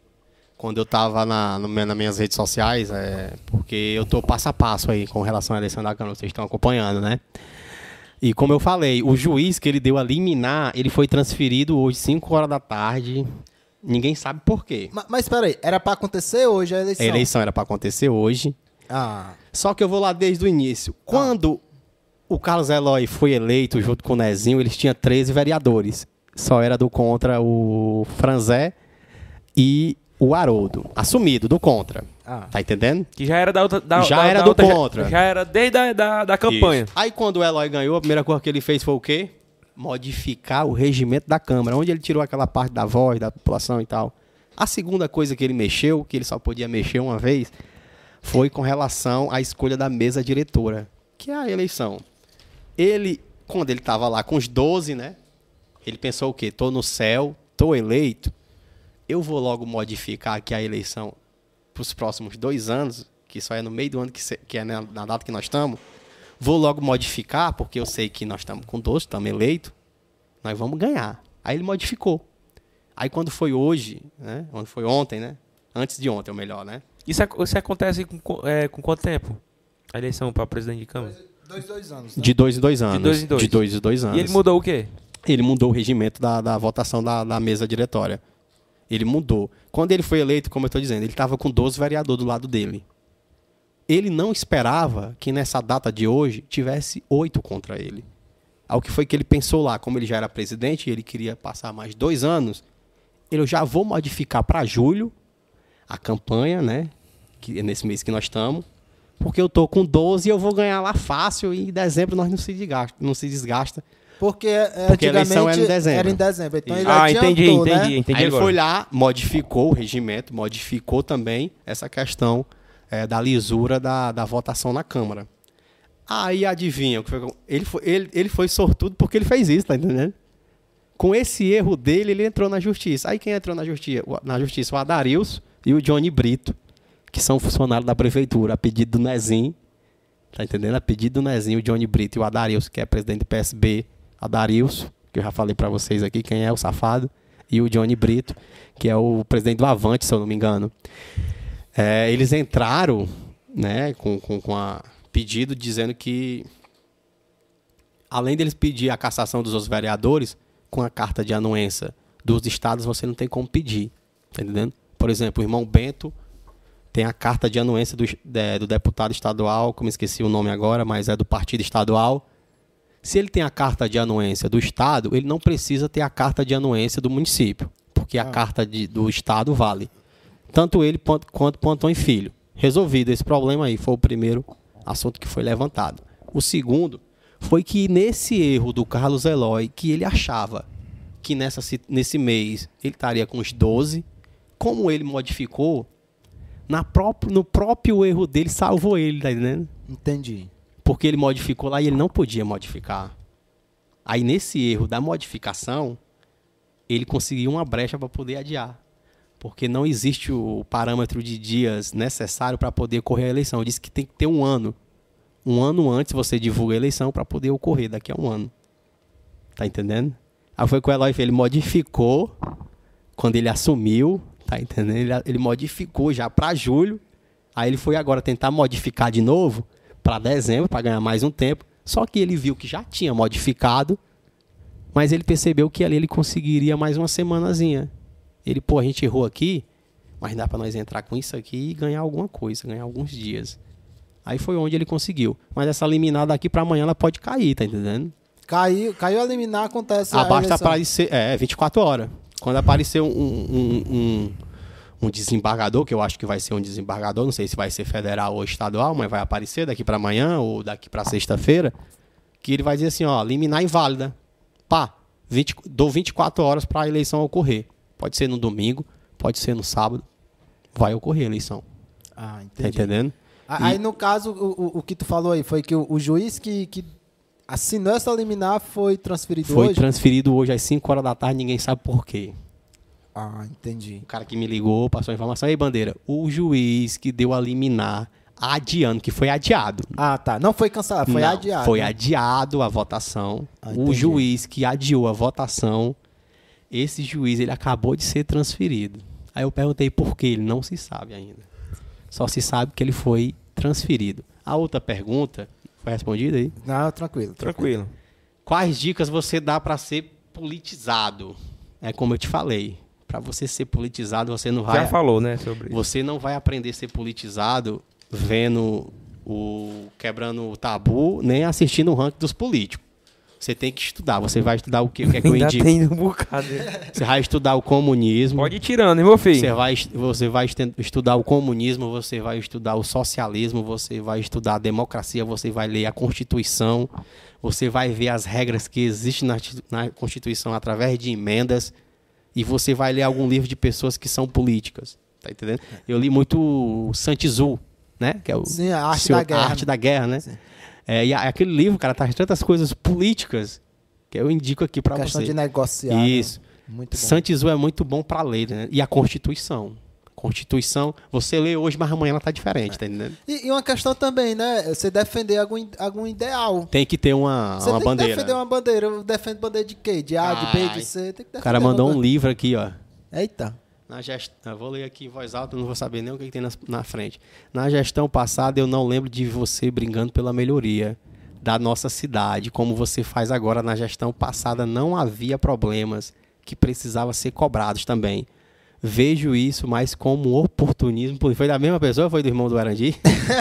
Quando eu tava na, no nas minhas redes sociais, é, porque eu tô passo a passo aí com relação à eleição da Câmara, vocês estão acompanhando, né? E como eu falei, o juiz que ele deu a liminar, ele foi transferido hoje, 5 horas da tarde. Ninguém sabe por quê. ma- mas espera aí, era pra acontecer hoje a eleição. A eleição era para acontecer hoje. Ah, Só que eu vou lá desde o início. Quando o Carlos Eloy foi eleito junto com o Nezinho, eles tinham 13 vereadores. Só era do contra o Franzé e o Haroldo. Assumido, do contra. ah. Tá entendendo? Que já era da outra. Da, Já da- era da do outra- já- contra. Já, era desde a da, da campanha. Isso. Aí quando o Eloy ganhou, a primeira coisa que ele fez foi o quê? Modificar o regimento da Câmara, onde ele tirou aquela parte da voz, da população e tal. A segunda coisa que ele mexeu, que ele só podia mexer uma vez, foi com relação à escolha da mesa diretora, que é a eleição. Ele, quando ele estava lá com os 12, né? Ele pensou o quê? Tô no céu, tô eleito, eu vou logo modificar aqui a eleição para os próximos dois anos, que só é no meio do ano que, se- que é na, na data que nós estamos. Vou logo modificar, porque eu sei que nós estamos com 12, estamos eleitos, nós vamos ganhar. Aí ele modificou. Aí quando foi hoje, né? Quando foi ontem, né? Antes de ontem, ou melhor, né? Isso, isso acontece com, é, com quanto tempo? A eleição para presidente de Câmara. Dois, dois anos. né? De dois em dois anos. dois em dois. De dois em dois anos. E ele mudou o quê? ele mudou o regimento da, da votação da, da mesa diretória. Ele mudou. Quando ele foi eleito, como eu estou dizendo, ele estava com 12 vereadores do lado dele. Ele não esperava que nessa data de hoje tivesse oito contra ele. Ao que foi que ele pensou lá, como ele já era presidente e ele queria passar mais dois anos, ele já vou modificar para julho a campanha, né? Que é nesse mês que nós estamos, porque eu tô com 12 e eu vou ganhar lá fácil e em dezembro nós não se desgasta, não se desgasta Porque, é, Porque a eleição antigamente era em dezembro. Era em dezembro. Então ele Ah, adiantou, entendi, né? entendi, entendi Aí ele foi lá, modificou o regimento, modificou também essa questão eh, da lisura da, da votação na Câmara. Aí adivinha, o que foi que- ele foi, ele, ele foi sortudo porque ele fez isso, tá entendendo? Com esse erro dele, ele entrou na justiça. Aí quem entrou na justiça? O- Na justiça, o Adarilson e o Johnny Brito, que são funcionários da prefeitura, a pedido do Nezinho. Tá entendendo? A pedido do Nezinho, o Johnny Brito e o Adarilson, que é presidente do PSB, Adarilson, que eu já falei pra vocês aqui quem é o safado. e o Johnny Brito, que é o presidente do Avante, se eu não me engano. É, eles entraram né, com, com, com a pedido dizendo que, além deles pedir a cassação dos outros vereadores, com a carta de anuência dos estados você não tem como pedir. Tá entendendo? Por exemplo, o irmão Bento tem a carta de anuência do, do deputado estadual, como esqueci o nome agora, mas é do partido estadual. Se ele tem a carta de anuência do estado, ele não precisa ter a carta de anuência do município, porque a carta de- do estado vale. Tanto ele quanto, o Antônio Filho. Resolvido esse problema aí, foi o primeiro assunto que foi levantado. O segundo foi que nesse erro do Carlos Eloy, que ele achava que nessa, nesse mês ele estaria com os 12, como ele modificou, na próprio, no próprio erro dele salvou ele, tá entendendo? Entendi. Porque ele modificou lá e ele não podia modificar. Aí nesse erro da modificação, ele conseguiu uma brecha para poder adiar. Porque não existe o parâmetro de dias necessário para poder ocorrer a eleição. Diz que tem que ter um ano. Um ano antes você divulga a eleição para poder ocorrer daqui a um ano. Tá entendendo? Aí foi com o Eloy, ele modificou quando ele assumiu, tá entendendo? Ele, ele modificou já para julho. Aí ele foi agora tentar modificar de novo para dezembro, para ganhar mais um tempo. Só que ele viu que já tinha modificado, mas ele percebeu que ali ele conseguiria mais uma semanazinha. Ele, pô, a gente errou aqui, mas dá para nós entrar com isso aqui e ganhar alguma coisa, ganhar alguns dias. Aí foi onde ele conseguiu. Mas essa liminar daqui para amanhã ela pode cair, tá entendendo? Caiu, caiu a liminar, acontece a Abaixo eleição. aparecer. É, 24 horas. Quando aparecer um, um, um, um desembargador, que eu acho que vai ser um desembargador, não sei se vai ser federal ou estadual, mas vai aparecer daqui para amanhã ou daqui para sexta-feira, que ele vai dizer assim, ó, liminar inválida. Pá, 20, dou 24 horas para a eleição ocorrer. Pode ser no domingo, pode ser no sábado, vai ocorrer a eleição. Ah, Tá entendi. entendendo? A- Aí, no caso, o, o, o que tu falou aí foi que o, o juiz que, que assinou essa liminar foi transferido Foi hoje? transferido hoje às 5 horas da tarde, ninguém sabe por quê. Ah, entendi. O cara que me ligou, passou a informação. Aí, Bandeira, o juiz que deu a liminar adiando, que foi adiado. Ah, tá. Não foi cancelado, foi Não, adiado. Foi adiado a votação. Ah, o juiz que adiou a votação, esse juiz, ele acabou de ser transferido. Aí eu perguntei por que, ele não se sabe ainda. Só se sabe que ele foi transferido. A outra pergunta, foi respondida aí? Não, tranquilo. Tranquilo. Quais dicas você dá para ser politizado? É como eu te falei. Para você ser politizado, você não vai Já falou, né, sobre isso. você não vai aprender a ser politizado vendo o quebrando o tabu, nem assistindo o ranking dos políticos. Você tem que estudar. Você vai estudar o quê? O que é que eu Ainda indico? tem um bocado. né? Você vai estudar o comunismo. Pode ir tirando, hein, meu filho? Você vai, você vai estudar o comunismo, você vai estudar o socialismo, você vai estudar a democracia, você vai ler a Constituição, você vai ver as regras que existem na, na Constituição através de emendas, e você vai ler algum livro de pessoas que são políticas. Tá entendendo? Eu li muito o Santizu, né? Que é o Sim, a arte senhor- da guerra. A arte da guerra, né? É, e aquele livro, cara, traz tantas coisas políticas que eu indico aqui para questão você. de negociar. né? Isso. Muito bom. Santizu é muito bom para ler, né? E a Constituição. Constituição, você lê hoje, mas amanhã ela tá diferente, tá entendendo? E, e uma questão também, né? Você defender algum, algum ideal. Tem que ter uma, Você uma tem bandeira. que defender uma bandeira. Eu defendo bandeira de quê? De A, de B, Ai. de C. Tem que defender O cara mandou um livro aqui, ó. Eita. Na gestão, vou ler aqui em voz alta, não vou saber nem o que, tem nas- na, frente. Na gestão passada, eu não lembro de você brigando pela melhoria da nossa cidade, como você faz agora. Na gestão passada, não havia problemas que precisavam ser cobrados também. Vejo isso mais como oportunismo. Foi da mesma pessoa? Foi do irmão do Arandi?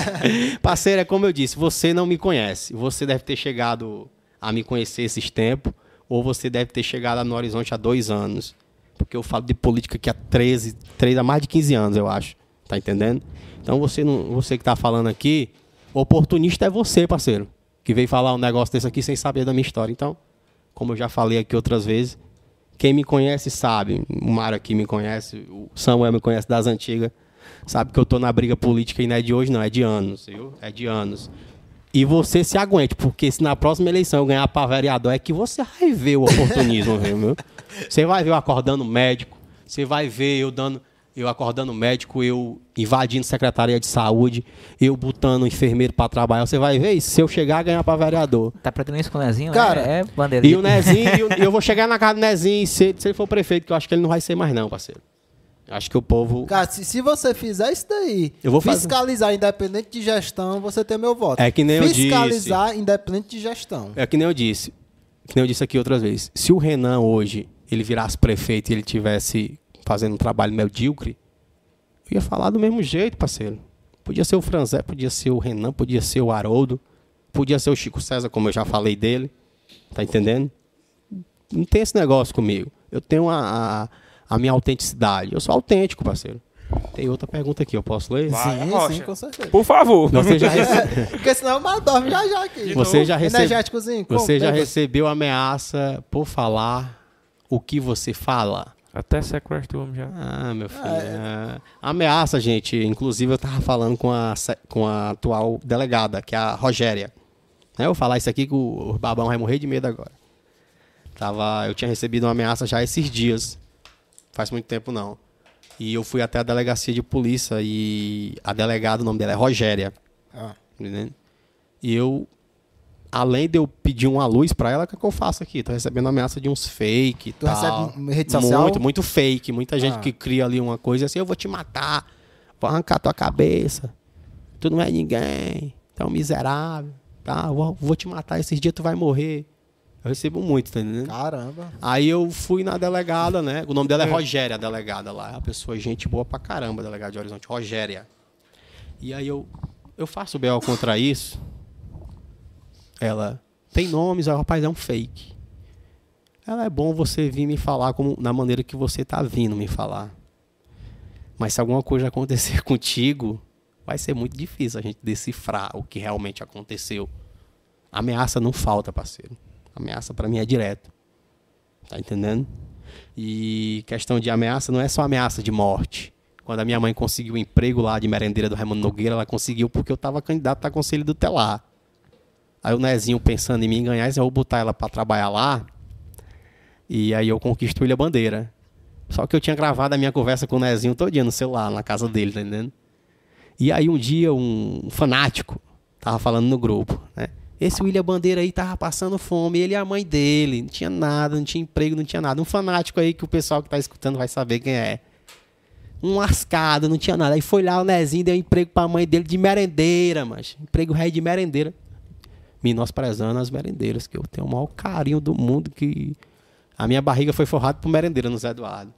Parceiro, é como eu disse, você não me conhece. Você deve ter chegado a me conhecer esses tempos, ou você deve ter chegado no Horizonte há dois anos. Porque eu falo de política aqui há 13, 13 há mais de 15 anos, eu acho. Tá entendendo? Então você, não, você que tá falando aqui, oportunista é você, parceiro. Que veio falar um negócio desse aqui sem saber da minha história. Então, como eu já falei aqui outras vezes, quem me conhece sabe. O Mário aqui me conhece, o Samuel me conhece das antigas. Sabe que eu tô na briga política e não é de hoje, não, é de anos, viu? É de anos. E você se aguente, porque se na próxima eleição eu ganhar para vereador, é que você vai ver o oportunismo, viu? Você vai ver eu acordando médico, você vai ver eu dando Eu acordando médico, eu invadindo secretaria de saúde, eu botando enfermeiro pra trabalhar. Você vai ver isso? Se eu chegar a ganhar pra vereador. Tá pretendendo isso com o Nezinho? Cara, é, é bandeira. E o Nezinho, e o- eu vou chegar na casa do Nezinho, se, se ele for prefeito, que eu acho que ele não vai ser mais não, parceiro. Acho que o povo... Cara, se, se você fizer isso daí, Eu vou fazer. fiscalizar independente de gestão, você tem meu voto. É que nem eu Fiscalizar independente de gestão. É que nem eu disse, que nem eu disse aqui outras vezes. Se o Renan hoje, ele virasse prefeito e ele tivesse fazendo um trabalho medíocre, eu ia falar do mesmo jeito, parceiro. Podia ser o Franzé, podia ser o Renan, podia ser o Haroldo, podia ser o Chico César, como eu já falei dele. Tá entendendo? Não tem esse negócio comigo. Eu tenho a, a, a minha autenticidade. Eu sou autêntico, parceiro. Tem outra pergunta aqui, eu posso ler? Vai, sim, Rocha. sim, com certeza. Por favor. Você já, rece- Porque senão mal dorme já já aqui. você já como? Você já recebeu ameaça por falar o que você fala? Até sequestro o homem já. Ah, meu filho. é. Ameaça, gente. Inclusive, eu tava falando com a, com a atual delegada, que é a Rogéria. Né, Eu vou falar isso aqui que o babão vai morrer de medo agora. Tava, eu tinha recebido uma ameaça já esses dias. Faz muito tempo não. E eu fui até a delegacia de polícia e a delegada, o nome dela é Rogéria. Ah. Entendendo? E eu, além de eu pedir uma luz pra ela, o que, é que eu faço aqui? Tô recebendo ameaça de uns fake e Tu tal. recebe rede social? Muito, muito fake. Muita gente Ah. que cria ali uma coisa assim, eu vou te matar, vou arrancar tua cabeça. Tu não é ninguém, tu é um miserável, tá? Vou, vou te matar, esses dias tu vai morrer. Eu recebo muito, tá entendendo? Caramba. Aí eu fui na delegada, né? O nome dela Hum. é Rogéria, a delegada lá. É uma pessoa, gente boa pra caramba, delegada de Horizonte. Rogéria. E aí eu, eu faço BO contra isso. Ela tem nomes, aí, rapaz, é um fake. Ela é bom você vir me falar como, na maneira que você tá vindo me falar. Mas se alguma coisa acontecer contigo, vai ser muito difícil a gente decifrar o que realmente aconteceu. Ameaça não falta, parceiro. Ameaça pra mim é direto. Tá entendendo? E questão de ameaça não é só ameaça de morte. Quando a minha mãe conseguiu o emprego lá de merendeira do Raimundo Nogueira, ela conseguiu porque eu estava candidato a conselho do telar. Aí o Nezinho pensando em mim ganhar, eu vou botar ela para trabalhar lá. E aí eu conquisto Ilha Bandeira. Só que eu tinha gravado a minha conversa com o Nezinho todo dia no celular, na casa dele, tá entendendo? E aí um dia um fanático tava falando no grupo, né? Esse William Bandeira aí tava passando fome, ele e a mãe dele, não tinha nada, não tinha emprego, não tinha nada. Um fanático aí que o pessoal que tá escutando vai saber quem é. Um lascado, não tinha nada. Aí foi lá o Nezinho, deu emprego pra mãe dele de merendeira, mas emprego rei de merendeira. Menosprezando as merendeiras, que eu tenho o maior carinho do mundo, que a minha barriga foi forrada por merendeira no Zé Eduardo.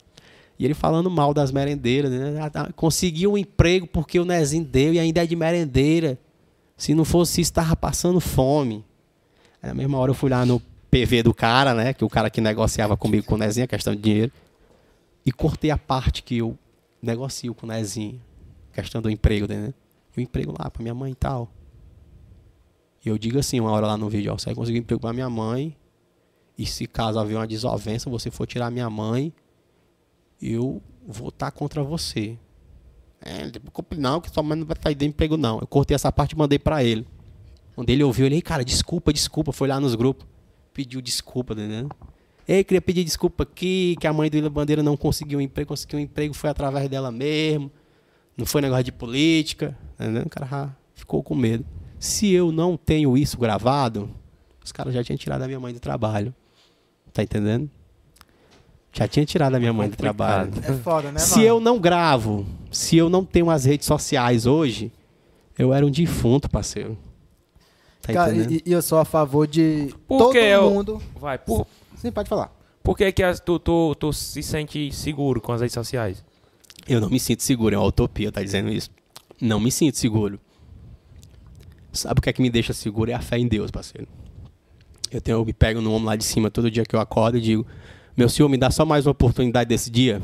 E ele falando mal das merendeiras, né? Conseguiu um emprego porque o Nezinho deu e ainda é de merendeira. Se não fosse isso, tava passando fome. Aí, na mesma hora eu fui lá no PV do cara, né? Que o cara que negociava comigo com o Nezinho, a questão de dinheiro. E cortei a parte que eu negocio com o Nezinho. Questão do emprego, né? O emprego lá pra minha mãe e tal. Eu digo assim, uma hora lá no vídeo, ó, você vai conseguir emprego pra minha mãe. E se caso haver uma desavença, você for tirar minha mãe, eu vou estar contra você. É, não que sua mãe não vai sair de emprego, não. Eu cortei essa parte e mandei pra ele. Quando ele ouviu, ele, "Ei, cara, desculpa, desculpa. Foi lá nos grupos. Pediu desculpa, tá entendendo? Ei, queria pedir desculpa aqui, que a mãe do Ilha Bandeira não conseguiu um emprego, conseguiu um emprego, foi através dela mesmo. Não foi negócio de política. Tá entendendo? O cara ficou com medo. Se eu não tenho isso gravado, os caras já tinham tirado a minha mãe do trabalho. Tá entendendo? Já tinha tirado a minha mãe do trabalho. É foda, né, Se eu não gravo, se eu não tenho as redes sociais hoje, eu era um defunto, parceiro. Tá Cara, entendendo? e, e eu sou a favor de Por todo eu- mundo... Vai, por, Sim, pode falar. por que, que as- tu, tu, tu se sente seguro com as redes sociais? Eu não me sinto seguro, é uma utopia, tá dizendo isso. Não me sinto seguro. Sabe o que é que me deixa seguro? É a fé em Deus, parceiro. Eu, tenho, eu me pego no ombro lá de cima todo dia que eu acordo e digo: Meu senhor, me dá só mais uma oportunidade desse dia.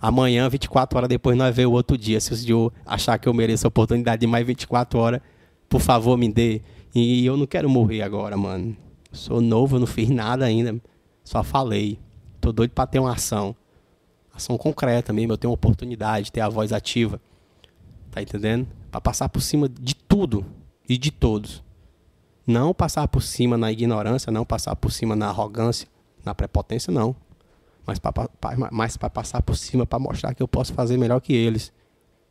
Amanhã, 24 horas depois, nós vemos o outro dia. Se o senhor achar que eu mereço a oportunidade de mais 24 horas, por favor, me dê. E eu não quero morrer agora, mano. Sou novo, não fiz nada ainda. Só falei. Tô doido pra ter uma ação. Ação concreta mesmo. Eu tenho uma oportunidade de ter a voz ativa. Tá entendendo? Pra passar por cima de tudo e de todos. Não passar por cima na ignorância, não passar por cima na arrogância, na prepotência, não. mas para passar por cima, para mostrar que eu posso fazer melhor que eles.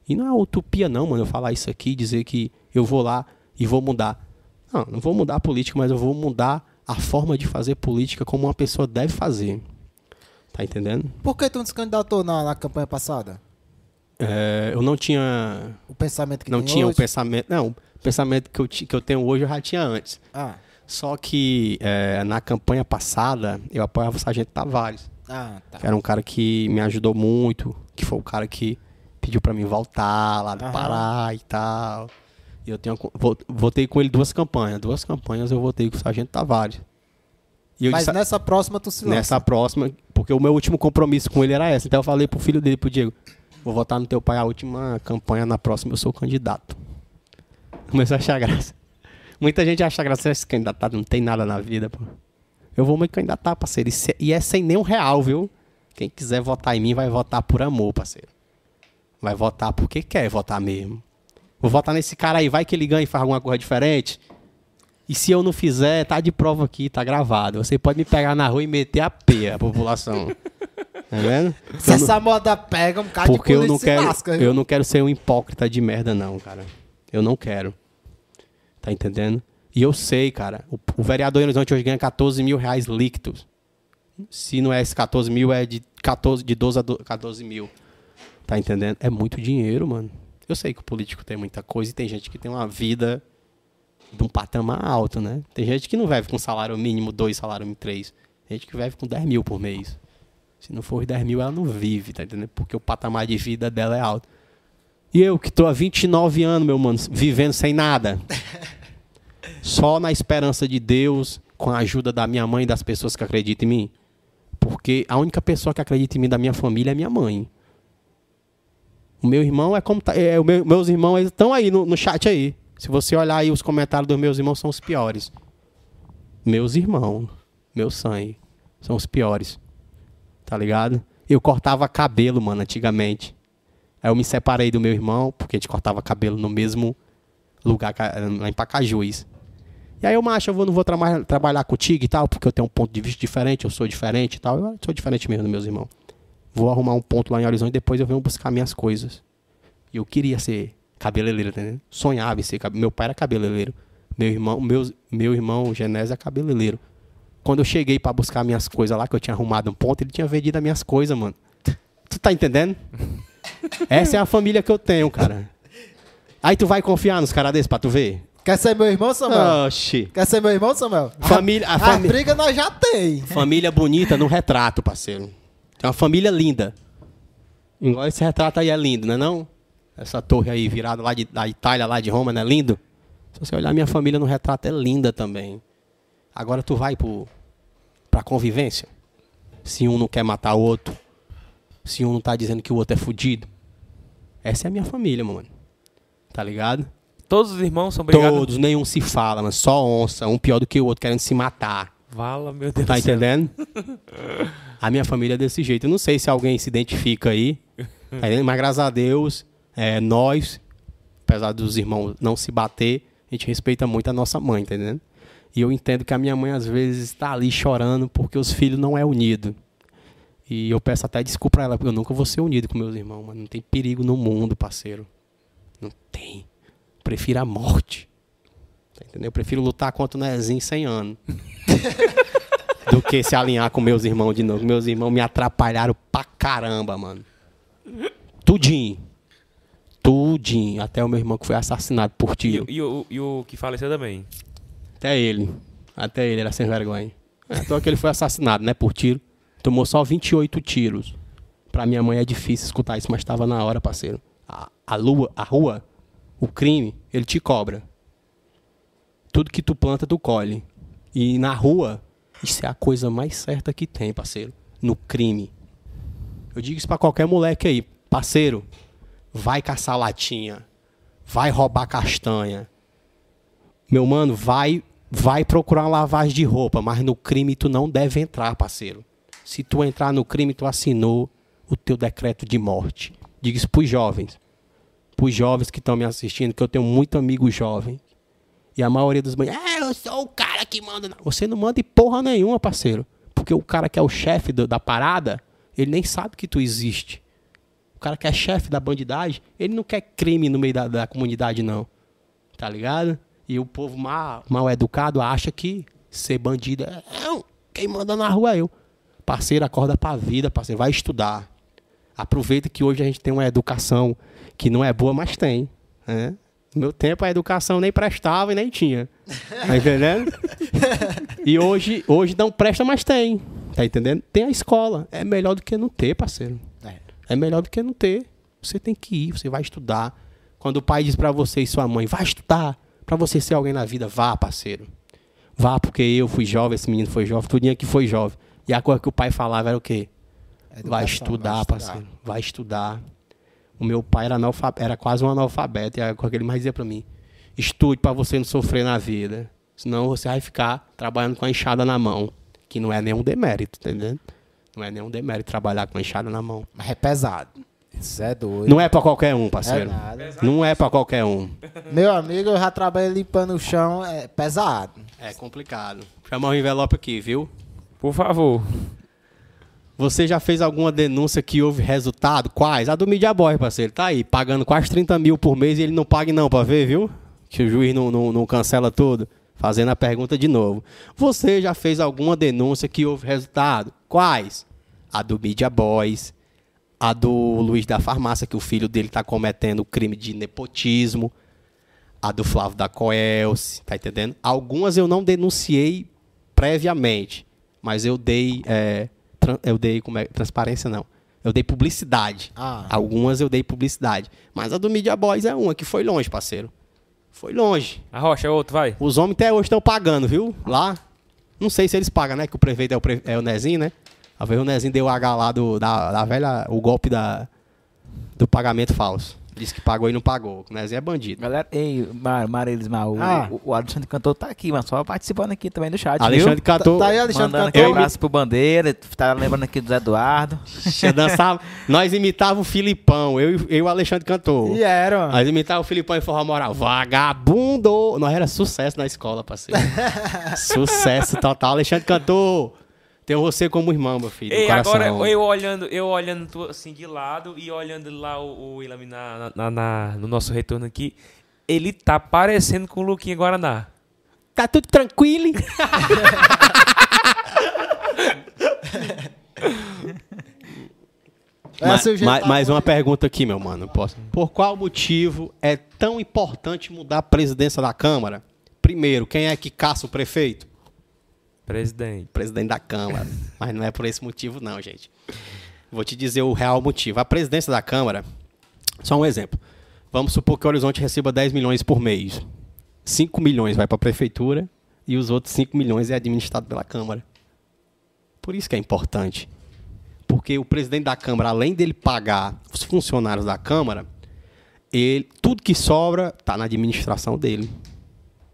E não é utopia não, mano, eu falar isso aqui, dizer que eu vou lá e vou mudar. Não, não vou mudar a política, mas eu vou mudar a forma de fazer política como uma pessoa deve fazer. Tá entendendo? Por que tu não se candidatou na, na campanha passada? É, eu não tinha. O pensamento que não tinha hoje? o pensamento. Não, o pensamento que eu, que eu tenho hoje eu já tinha antes. Ah, Só que é, na campanha passada eu apoiava o Sargento Tavares, ah, tá. que era um cara que me ajudou muito, que foi o cara que pediu pra mim voltar lá do Aham. Pará e tal. E eu tenho votei com ele duas campanhas. Duas campanhas eu votei com o Sargento Tavares. E eu Mas disse, nessa próxima tu se lança. nessa próxima, porque o meu último compromisso com ele era essa. Então eu falei pro filho dele, pro Diego, vou votar no teu pai a última campanha, na próxima eu sou candidato. Começou a achar graça. Muita gente acha graça esse candidato, não tem nada na vida, pô. Eu vou me candidatar, parceiro. E é sem nenhum real, viu? Quem quiser votar em mim vai votar por amor, parceiro. Vai votar porque quer votar mesmo. Vou votar nesse cara aí, vai que ele ganha e faz alguma coisa diferente. E se eu não fizer, tá de prova aqui, tá gravado. Você pode me pegar na rua e meter a P, a população. tá vendo? Se Eu não- essa moda pega, um cara porque de eu não quero, lasca, eu não quero ser um hipócrita de merda não, cara. Eu não quero. Tá entendendo? E eu sei, cara, o, o vereador em Horizonte hoje ganha 14 mil reais líquidos. Se não é esse 14 mil, é de, 14, de 12 a do- 14 mil. Tá entendendo? É muito dinheiro, mano. Eu sei que o político tem muita coisa e tem gente que tem uma vida de um patamar alto, né? Tem gente que não vive com salário mínimo, dois salário mínimo, três. Tem gente que vive com 10 mil por mês. Se não for os 10 mil, ela não vive, tá entendendo? Porque o patamar de vida dela é alto. E eu, que tô há 29 anos, meu mano, vivendo sem nada. Só na esperança de Deus, com a ajuda da minha mãe e das pessoas que acreditam em mim. Porque a única pessoa que acredita em mim da minha família é minha mãe. O meu irmão é como. Tá, é, o meu- meus irmãos estão aí no, no chat aí. Se você olhar aí os comentários dos meus irmãos, são os piores. Meus irmãos, meu sangue, são os piores. Tá ligado? Eu cortava cabelo, mano, antigamente. Aí eu me separei do meu irmão, porque a gente cortava cabelo no mesmo lugar, lá em Pacajus. E aí eu, macho, eu vou, não vou trama- trabalhar contigo e tal, porque eu tenho um ponto de vista diferente, eu sou diferente e tal. Eu sou diferente mesmo dos meus irmãos. Vou arrumar um ponto lá em Horizonte e depois eu venho buscar minhas coisas. E eu queria ser cabeleireiro, entendeu? Sonhava em ser cabe- Meu pai era cabeleireiro. Meu irmão, meus, meu irmão Genésio é cabeleireiro. Quando eu cheguei pra buscar minhas coisas lá, que eu tinha arrumado um ponto, ele tinha vendido as minhas coisas, mano. Tu tá entendendo? Essa é a família que eu tenho, cara. Aí tu vai confiar nos caras desses pra tu ver? Quer ser meu irmão, Samuel? Oxi. Quer ser meu irmão, Samuel? Família, a A, fami- briga nós já tem. família bonita no retrato, parceiro. É uma família linda. Igual esse retrato aí é lindo, não é não? Essa torre aí virada lá de, da Itália, lá de Roma, não é lindo? Se você olhar minha família no retrato, é linda também. Agora tu vai pro, pra convivência. Se um não quer matar o outro. Se um não tá dizendo que o outro é fudido. Essa é a minha família, mano. Tá ligado? Todos os irmãos são brigados. Todos, nenhum se fala, mas só onça, um pior do que o outro, querendo se matar. Vala, meu Deus Tá do céu. entendendo? A minha família é desse jeito. Eu não sei se alguém se identifica aí, tá mas graças a Deus, é, nós, apesar dos irmãos não se bater, a gente respeita muito a nossa mãe, tá entendendo? E eu entendo que a minha mãe às vezes está ali chorando porque os filhos não é unido. E eu peço até desculpa pra ela, porque eu nunca vou ser unido com meus irmãos, mano. Não tem perigo no mundo, parceiro. Não tem. Prefiro a morte. Tá entendendo? Eu prefiro lutar contra o Nezinho 100 anos do que se alinhar com meus irmãos de novo. Meus irmãos me atrapalharam pra caramba, mano. Tudinho. Tudinho. Até o meu irmão que foi assassinado por E, tiro. e o, e o que faleceu também. Até ele. Até ele era sem vergonha. Então que ele foi assassinado, né? Por tiro. Tomou só 28 tiros. Pra minha mãe é difícil escutar isso, mas estava na hora, parceiro. A, a, lua, a rua, o crime, ele te cobra. Tudo que tu planta, tu colhe. E na rua, isso é a coisa mais certa que tem, parceiro. No crime. Eu digo isso pra qualquer moleque aí. Parceiro, vai caçar latinha. Vai roubar castanha. Meu mano, vai vai procurar uma lavagem de roupa, mas no crime tu não deve entrar, parceiro. Se tu entrar no crime, tu assinou o teu decreto de morte. Diga isso pros jovens. Pros jovens que estão me assistindo, que eu tenho muito amigo jovem. E a maioria dos banhos, é, eu sou o cara que manda. Você não manda porra nenhuma, parceiro. Porque o cara que é o chefe do- da parada ele nem sabe que tu existe. O cara que é chefe da bandidagem, ele não quer crime no meio da, da comunidade, não. Tá ligado? E o povo mal, mal educado acha que ser bandido é. Quem manda na rua é eu. Parceiro, acorda pra vida, parceiro. Vai estudar. Aproveita que hoje a gente tem uma educação que não é boa, mas tem. Né? No meu tempo a educação nem prestava e nem tinha. Tá entendendo? e hoje, hoje não presta, mas tem. Tá entendendo? Tem a escola. É melhor do que não ter, parceiro. É melhor do que não ter. Você tem que ir, você vai estudar. Quando o pai diz pra você e sua mãe, vai estudar, pra você ser alguém na vida, vá, parceiro. Vá, porque eu fui jovem, esse menino foi jovem, tudinho aqui foi jovem. E a coisa que o pai falava era o quê? Educação, vai estudar, parceiro. Vai estudar. O meu pai era, era quase um analfabeto. E a coisa que ele mais dizia pra mim: estude pra você não sofrer na vida. Senão você vai ficar trabalhando com a enxada na mão. Que não é nenhum demérito, entendeu? Não é nenhum demérito trabalhar com a enxada na mão. Mas é pesado. Isso é doido. Não é pra qualquer um, É parceiro. nada. Não é pra qualquer um. Meu amigo, eu já trabalhei limpando o chão, é pesado. É complicado. Chama o envelope aqui, viu? Por favor. Você já fez alguma denúncia que houve resultado? Quais? A do Media Boy, parceiro. Tá aí, pagando quase 30 mil por mês e ele não paga não, pra ver, viu? Que o juiz não, não, não cancela tudo. Fazendo a pergunta de novo. Você já fez alguma denúncia que houve resultado? Quais? A do Media Boys. A do Luiz da Farmácia, que o filho dele tá cometendo crime de nepotismo. A do Flávio da Coelce, tá entendendo? Algumas eu não denunciei previamente, mas eu dei, é, eu dei como é, transparência não, eu dei publicidade. Ah. Algumas eu dei publicidade, mas a do Media Boys é uma que foi longe, parceiro. Foi longe. A Rocha, é outro, vai. Os homens até hoje estão pagando, viu? Lá. Não sei se eles pagam, né? Que o prefeito é o, pre- é o Nezinho, né? A vez o Nezinho deu o H lá do, da, da velha, o golpe da, do pagamento falso. Disse que pagou e não pagou. O Nezinho é bandido. Galera, ei, Mar Marilis Mal, o, Ah. o, o Alexandre Cantor tá aqui, mas só participando aqui também do chat, Alexandre viu? Cantor. Tá aí, Alexandre Mandando Cantor. aquele abraço pro Bandeira, tá lembrando aqui do Zé Eduardo. Dançava, nós imitava o Filipão, eu, e- eu e o Alexandre Cantor. E era, mano. Nós imitava o Filipão em forró moral. Vagabundo! Nós era sucesso na escola, parceiro. sucesso total. Alexandre Cantor, tenho você como irmão, meu filho. Ei, agora eu olhando, eu olhando assim de lado e olhando lá o, o Ilami na, na- na- no nosso retorno aqui, ele tá parecendo com o Luquinha Guaraná. Tá tudo tranquilo? Ma- Essa eu já ma- tava- mais uma pergunta aqui, meu mano. Posso? Por qual motivo é tão importante mudar a presidência da Câmara? Primeiro, quem é que caça o prefeito? Presidente. presidente da Câmara. Mas não é por esse motivo, não, gente. Vou te dizer o real motivo. A presidência da Câmara, só um exemplo. Vamos supor que o Horizonte receba 10 milhões por mês. 5 milhões vai para a prefeitura e os outros 5 milhões é administrado pela Câmara. Por isso que é importante. Porque o presidente da Câmara, além dele pagar os funcionários da Câmara, ele, tudo que sobra está na administração dele.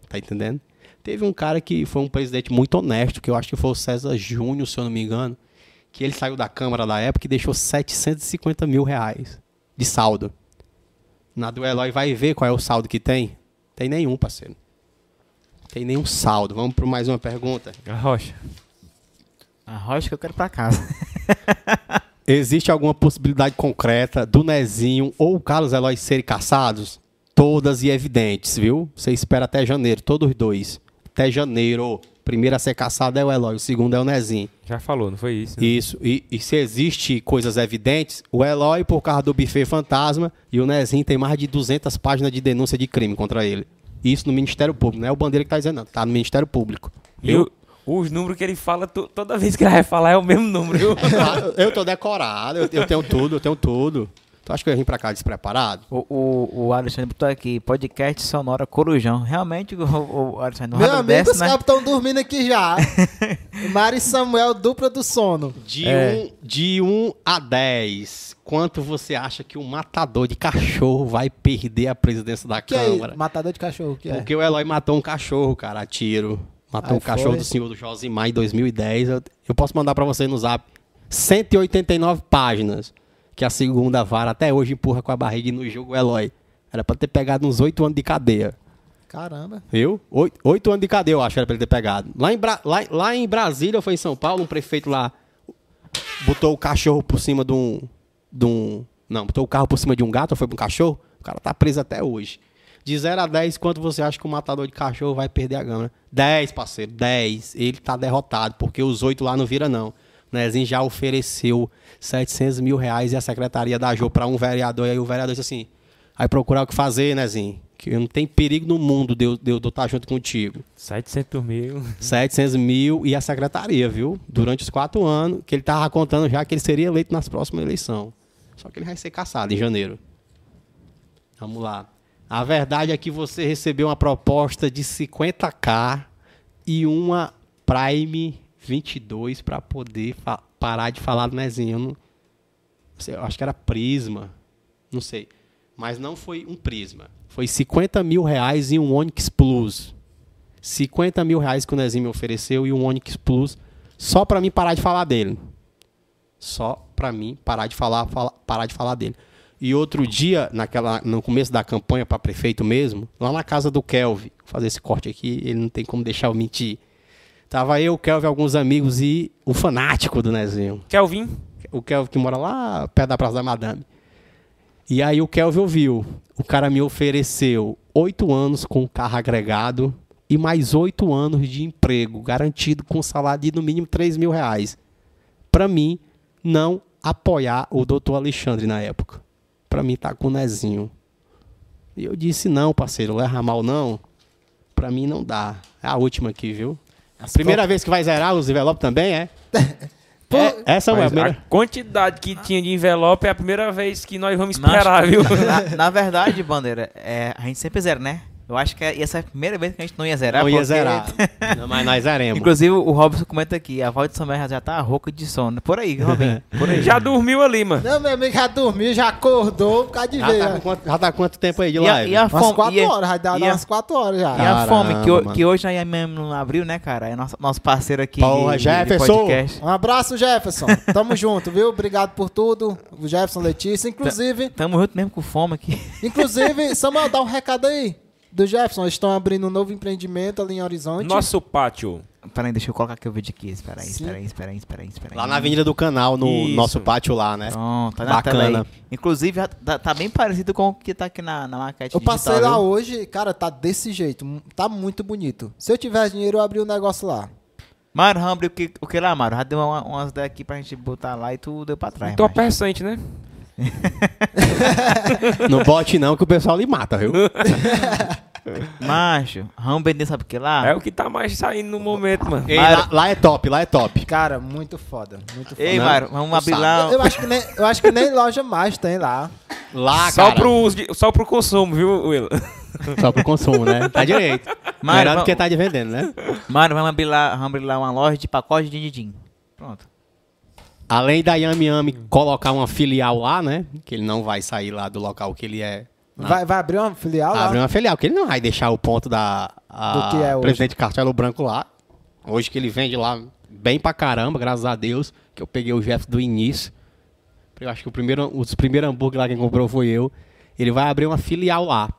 Tá entendendo? Teve um cara que foi um presidente muito honesto, que eu acho que foi o César Júnior, se eu não me engano, que ele saiu da Câmara da época e deixou 750 mil reais de saldo. Na do Eloy vai ver qual é o saldo que tem? Tem nenhum, parceiro. Tem nenhum saldo. Vamos para mais uma pergunta. A Rocha. A rocha que eu quero pra casa. Existe alguma possibilidade concreta do Nezinho ou o Carlos Eloy serem caçados? Todas e evidentes, viu? Você espera até janeiro, todos os dois. Até janeiro. Primeiro a ser caçado é o Eloy, o segundo é o Nezinho. Já falou, não foi isso? né? Isso. E, e se existe coisas evidentes, o Eloy, por causa do buffet fantasma, e o Nezinho tem mais de 200 páginas de denúncia de crime contra ele. Isso no Ministério Público. Não é o Bandeira que tá dizendo, não. Tá no Ministério Público. E o- os números que ele fala, to- toda vez que ele vai falar é o mesmo número. viu? Eu tô decorado, eu, eu tenho tudo, eu tenho tudo. Tu acha que eu ia vir pra cá despreparado? O, o, o Alexandre botou aqui, podcast sonora Corujão. Realmente, o, o Alexandre, Meu amigo, desse, os né? estão dormindo aqui já. Mari e Samuel, dupla do sono. De, É. um, de 1 a 10, quanto você acha que um matador de cachorro vai perder a presidência da Que é Câmara? isso? Matador de cachorro, que é? Porque o Eloy matou um cachorro, cara, a tiro. Matou Ai, um cachorro foi? do senhor do Josimar em 2010. Eu, eu posso mandar pra você no zap. 189 páginas. Que a segunda vara até hoje empurra com a barriga e no jogo o Eloy. Era pra ter pegado uns 8 anos de cadeia. Caramba. Viu? Oito, oito anos de cadeia, eu acho era pra ele ter pegado. Lá em, Bra- lá, lá em Brasília, ou foi em São Paulo, um prefeito lá botou o cachorro por cima de um, de um. Não, botou o carro por cima de um gato ou foi pra um cachorro? O cara tá preso até hoje. De 0 a 10, quanto você acha que o matador de cachorro vai perder a gama? 10, parceiro, 10. Ele tá derrotado, porque os oito lá não vira, não. O Nezinho já ofereceu 700 mil reais e a secretaria da Jô pra um vereador. E aí o vereador disse assim: vai procurar o que fazer, Nezinho. Que não tem perigo no mundo de eu, de eu estar junto contigo. 700 mil. 700 mil e a secretaria, viu? Durante os quatro anos, que ele tava contando já que ele seria eleito nas próximas eleições. Só que ele vai ser caçado em janeiro. Vamos lá. A verdade é que você recebeu uma proposta de 50k e uma Prime 22 para poder parar de falar do Nezinho. Eu, não, eu acho que era Prisma, não sei. Mas não foi um Prisma. Foi 50 mil reais e um Onix Plus. 50 mil reais que o Nezinho me ofereceu e um Onix Plus só para mim parar de falar dele. Só para mim parar de falar, fala- parar de falar dele. E outro dia, naquela, no começo da campanha para prefeito mesmo, lá na casa do Kelvin, vou fazer esse corte aqui, ele não tem como deixar eu mentir. Tava eu, o Kelvin, alguns amigos e o fanático do Nezinho. Kelvin. O Kelvin que mora lá perto da Praça da Madame. E aí o Kelvin ouviu. O cara me ofereceu oito anos com carro agregado e mais oito anos de emprego, garantido com salário de no mínimo 3 mil reais. Para mim, não apoiar o doutor Alexandre na época. Para mim, tá com o Nezinho. E eu disse, não, parceiro, leva mal não. Para mim não dá. É a última aqui, viu? A primeira vez que vai zerar os envelopes também, é? É, essa é a Mas primeira. a quantidade que tinha de envelope é a primeira vez que nós vamos Mas, esperar, viu? Na, na verdade, Bandeira, é, a gente sempre zera, né? Eu acho que essa é a primeira vez que a gente não ia zerar. Não ia porque- zerar. Não, mas nós zeremos. Inclusive, o Robson comenta aqui, a voz de Samuel já tá rouca de sono. Por aí, Robin. Por aí. Já dormiu ali, mano. Não, meu amigo já dormiu, já acordou por causa de Já ver. tá, já. com quanto, já tá quanto tempo aí de E a, live? e a Umas fome, 4 e a- horas, vai dar e a- umas 4 horas já. E a fome, que, Caramba, mano. que hoje a IMM não abriu, né, cara? É nosso, nosso parceiro aqui Porra, de, de Jefferson! podcast. Um abraço, Jefferson. Tamo junto, viu? Obrigado por tudo. O Jefferson Letícia. Inclusive, Tamo junto mesmo com fome aqui. inclusive, Samuel, dá um recado aí do Jefferson. Eles estão abrindo um novo empreendimento ali em Horizonte. Nosso pátio. Peraí, deixa eu colocar aqui o vídeo aqui. Espera aí, espera aí, espera aí, espera aí, espera aí. Lá na Avenida do Canal, no Isso. nosso pátio lá, né? Pronto, tá na Bacana. tela aí. Inclusive, tá, tá bem parecido com o que tá aqui na, na maquete Eu passei digital, lá viu? hoje, cara, tá desse jeito. Tá muito bonito. Se eu tivesse dinheiro, eu abria um negócio lá. Mário, vamos abrir o que, o que lá, Mário? Já deu uma, umas daqui pra gente botar lá e tu deu pra trás. Tô persente, né? Não bote não que o pessoal lhe mata, viu? Macho, vamos vender, sabe o que lá? É o que tá mais saindo no momento, mano. Ei, lá, lá é top, lá é top. Cara, muito foda. Muito foda. Ei, Mário, vamos abrir lá. Eu, eu acho que nem, eu acho que nem loja mais tem lá. Lá, só, cara. pro só pro consumo, viu, Will? Só pro consumo, né? Tá direito. Mário, Melhor do vamos- que tá de vendendo, né? Mário, vamos abrir lá, vamos abrir lá uma loja de pacote de din Pronto. Além da Yami Yami colocar uma filial lá, né? Que ele não vai sair lá do local que ele é. Vai, vai abrir uma filial lá? Abre uma filial, porque ele não vai deixar o ponto da a- Do que é hoje. presidente Castelo Branco lá. Hoje que ele vende lá bem pra caramba, graças a Deus, que eu peguei o Jeff do início. Eu acho que o primeiro, os primeiros hambúrguer lá quem comprou foi eu. Ele vai abrir uma filial lá.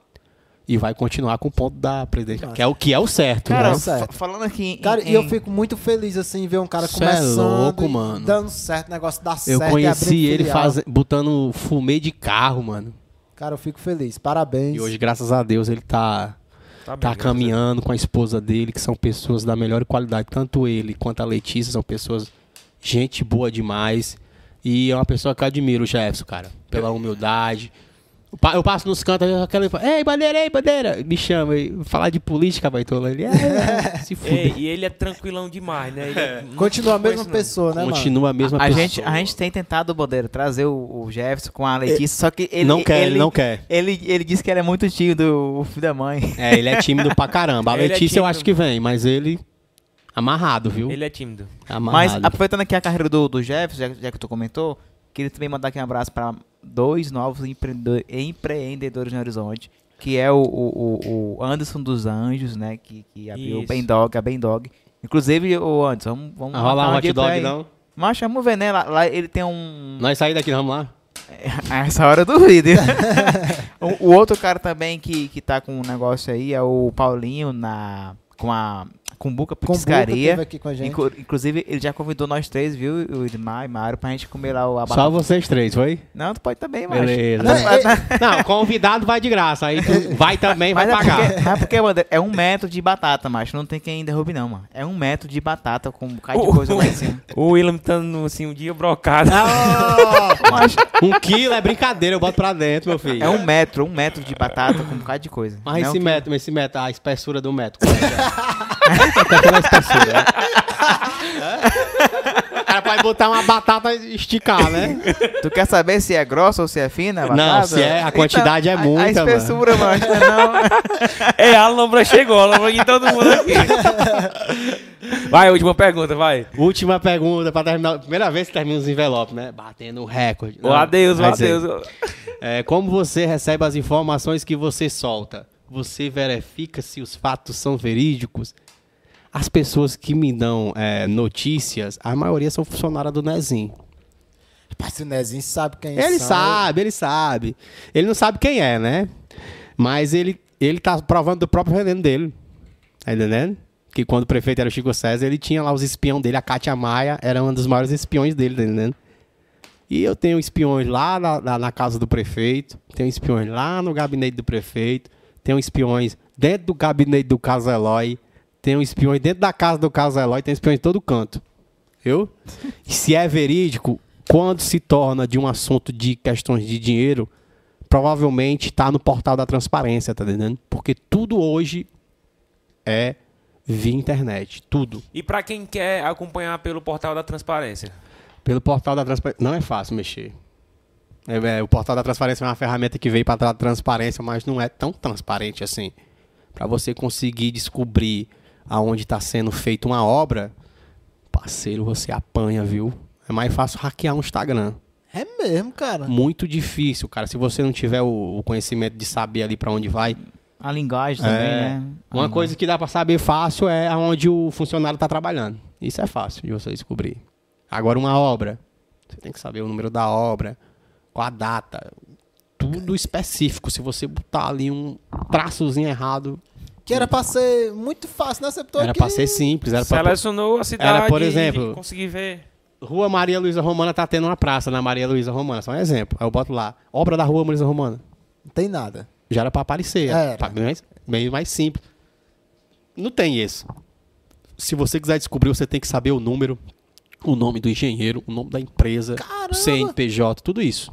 E vai continuar com o ponto da presidente, que é o que é o certo, Cara, né? Certo. fa- falando aqui em... Cara, em- e eu fico muito feliz, assim, ver um cara Cê é começando, louco, e mano. dando certo, o negócio dá Eu certo. e conheci ele faz, botando fumê de carro, mano. Cara, eu fico feliz. Parabéns. E hoje, graças a Deus, ele tá Tá, bem, tá caminhando com a esposa dele, que são pessoas da melhor qualidade. Tanto ele quanto a Letícia são pessoas, gente boa demais. E é uma pessoa que eu admiro o Jefferson, cara, pela humildade. Eu pa- Eu passo nos cantos, aquela fala, ei, bandeira, ei, bandeira. Me chama, e falar de política, baitola. Ele, é, se Ei, fuder. e ele é tranquilão demais, né? Ele é- não Continua a mesma conheço, não. pessoa, né, mano? Continua a mesma A pessoa. gente, a gente tem tentado, Bandeira, trazer o, o Jefferson com a Letícia, só que ele... não quer, ele, ele não quer. Ele, ele disse que ele é muito tímido, o filho da mãe. É, ele é tímido pra caramba. A Ele é Letícia eu acho que vem, mas ele amarrado, viu? Ele é tímido. Mas Amarrado. aproveitando aqui a carreira do, do Jefferson, já, já que tu comentou, queria também mandar aqui um abraço para dois novos empreendedor- empreendedores no Horizonte, que é o, o, o- Anderson dos Anjos, né, que, que abriu o Isso. Ben Dog, a Ben Dog. Inclusive, o Anderson, vamos, vamos Ah, marcar um hot dog, não? Mas vamos ver, né, lá, lá ele tem um... Nós saímos daqui, vamos lá. A essa hora do vídeo. o, o outro cara também que, que tá com um negócio aí é o Paulinho na, com a Cumbuca Petiscaria. aqui com a gente. Inclu- inclusive, ele já convidou nós três, viu? O Edmar e Mário, pra gente comer lá o Só abacate. vocês três, foi? Não, tu pode também, mas. Beleza. Não, é- Não, convidado vai de graça. Aí tu vai também, vai Mas é pagar. porque, mas é porque, mano, é um metro de batata, macho. Não tem quem derrube, não, mano. É um metro de batata com um bocado de coisa lá em cima. O William tá no, assim, um dia brocado. Macho, Um quilo é brincadeira, eu boto pra dentro, meu filho. é um metro, um metro de batata com um bocado de coisa. Mas Não é esse um metro, esse metro, a espessura do metro. é é? A? O cara pode botar uma batata e esticar, né? Tu quer saber se é grossa ou se é fina? a Não, batata? se é, a quantidade é a- muita, A espessura, mano. não. É, a lombra chegou, a lombra aqui todo mundo aqui. Vai, última pergunta, vai. Última pergunta pra terminar. Primeira vez que termina os envelopes, né? Batendo o recorde. O adeus, o vai dizer, adeus. É, como você recebe as informações que você solta? Você verifica se os fatos são verídicos? As pessoas que me dão é, notícias, a maioria são funcionários do Nezinho. Rapaz, o Nezinho sabe quem Ele são, sabe, ele sabe. Ele não sabe quem é, né? Mas ele, ele tá provando do próprio veneno dele. Tá entendendo? Que quando o prefeito era o Chico César, ele tinha lá os espiões dele. A Cátia Maia era uma dos maiores espiões dele, tá entendendo? E eu tenho espiões lá na, na- na casa do prefeito, tenho espiões lá no gabinete do prefeito, tenho espiões dentro do gabinete do Caso Eloy, tenho espiões dentro da casa do Caso Eloy, tem espiões em todo canto. Viu? E se é verídico, quando se torna de um assunto de questões de dinheiro, provavelmente está no portal da transparência, tá entendendo? Porque tudo hoje é via internet, tudo. E pra quem quer acompanhar pelo portal da transparência? Pelo portal da transparência. Não é fácil mexer. É, é, o portal da transparência é uma ferramenta que veio para dar transparência, mas não é tão transparente assim. Para você conseguir descobrir aonde está sendo feita uma obra, parceiro, você apanha, viu? É mais fácil hackear um Instagram. É mesmo, cara. Muito difícil, cara. Se você não tiver o, o conhecimento de saber ali para onde vai. A linguagem também, É. né? A Uma coisa que dá para saber fácil é aonde o funcionário está trabalhando. Isso é fácil de você descobrir. Agora, uma obra. Você tem que saber o número da obra, qual a data. Tudo específico. Se você botar ali um traçozinho errado, Que era pra ser muito fácil, né? Você era aqui- para ser simples. Era pra... Selecionou a cidade por e exemplo- consegui ver. Rua Maria Luísa Romana tá tendo uma praça na Maria Luísa Romana. Só um exemplo. Aí eu boto lá. Obra da Rua Maria Luísa Romana. Não tem nada. Já era para aparecer. Era. Bem mais, bem mais simples. Não tem isso. Se você quiser descobrir, você tem que saber o número, o nome do engenheiro, o nome da empresa, Caramba! o CNPJ, tudo isso.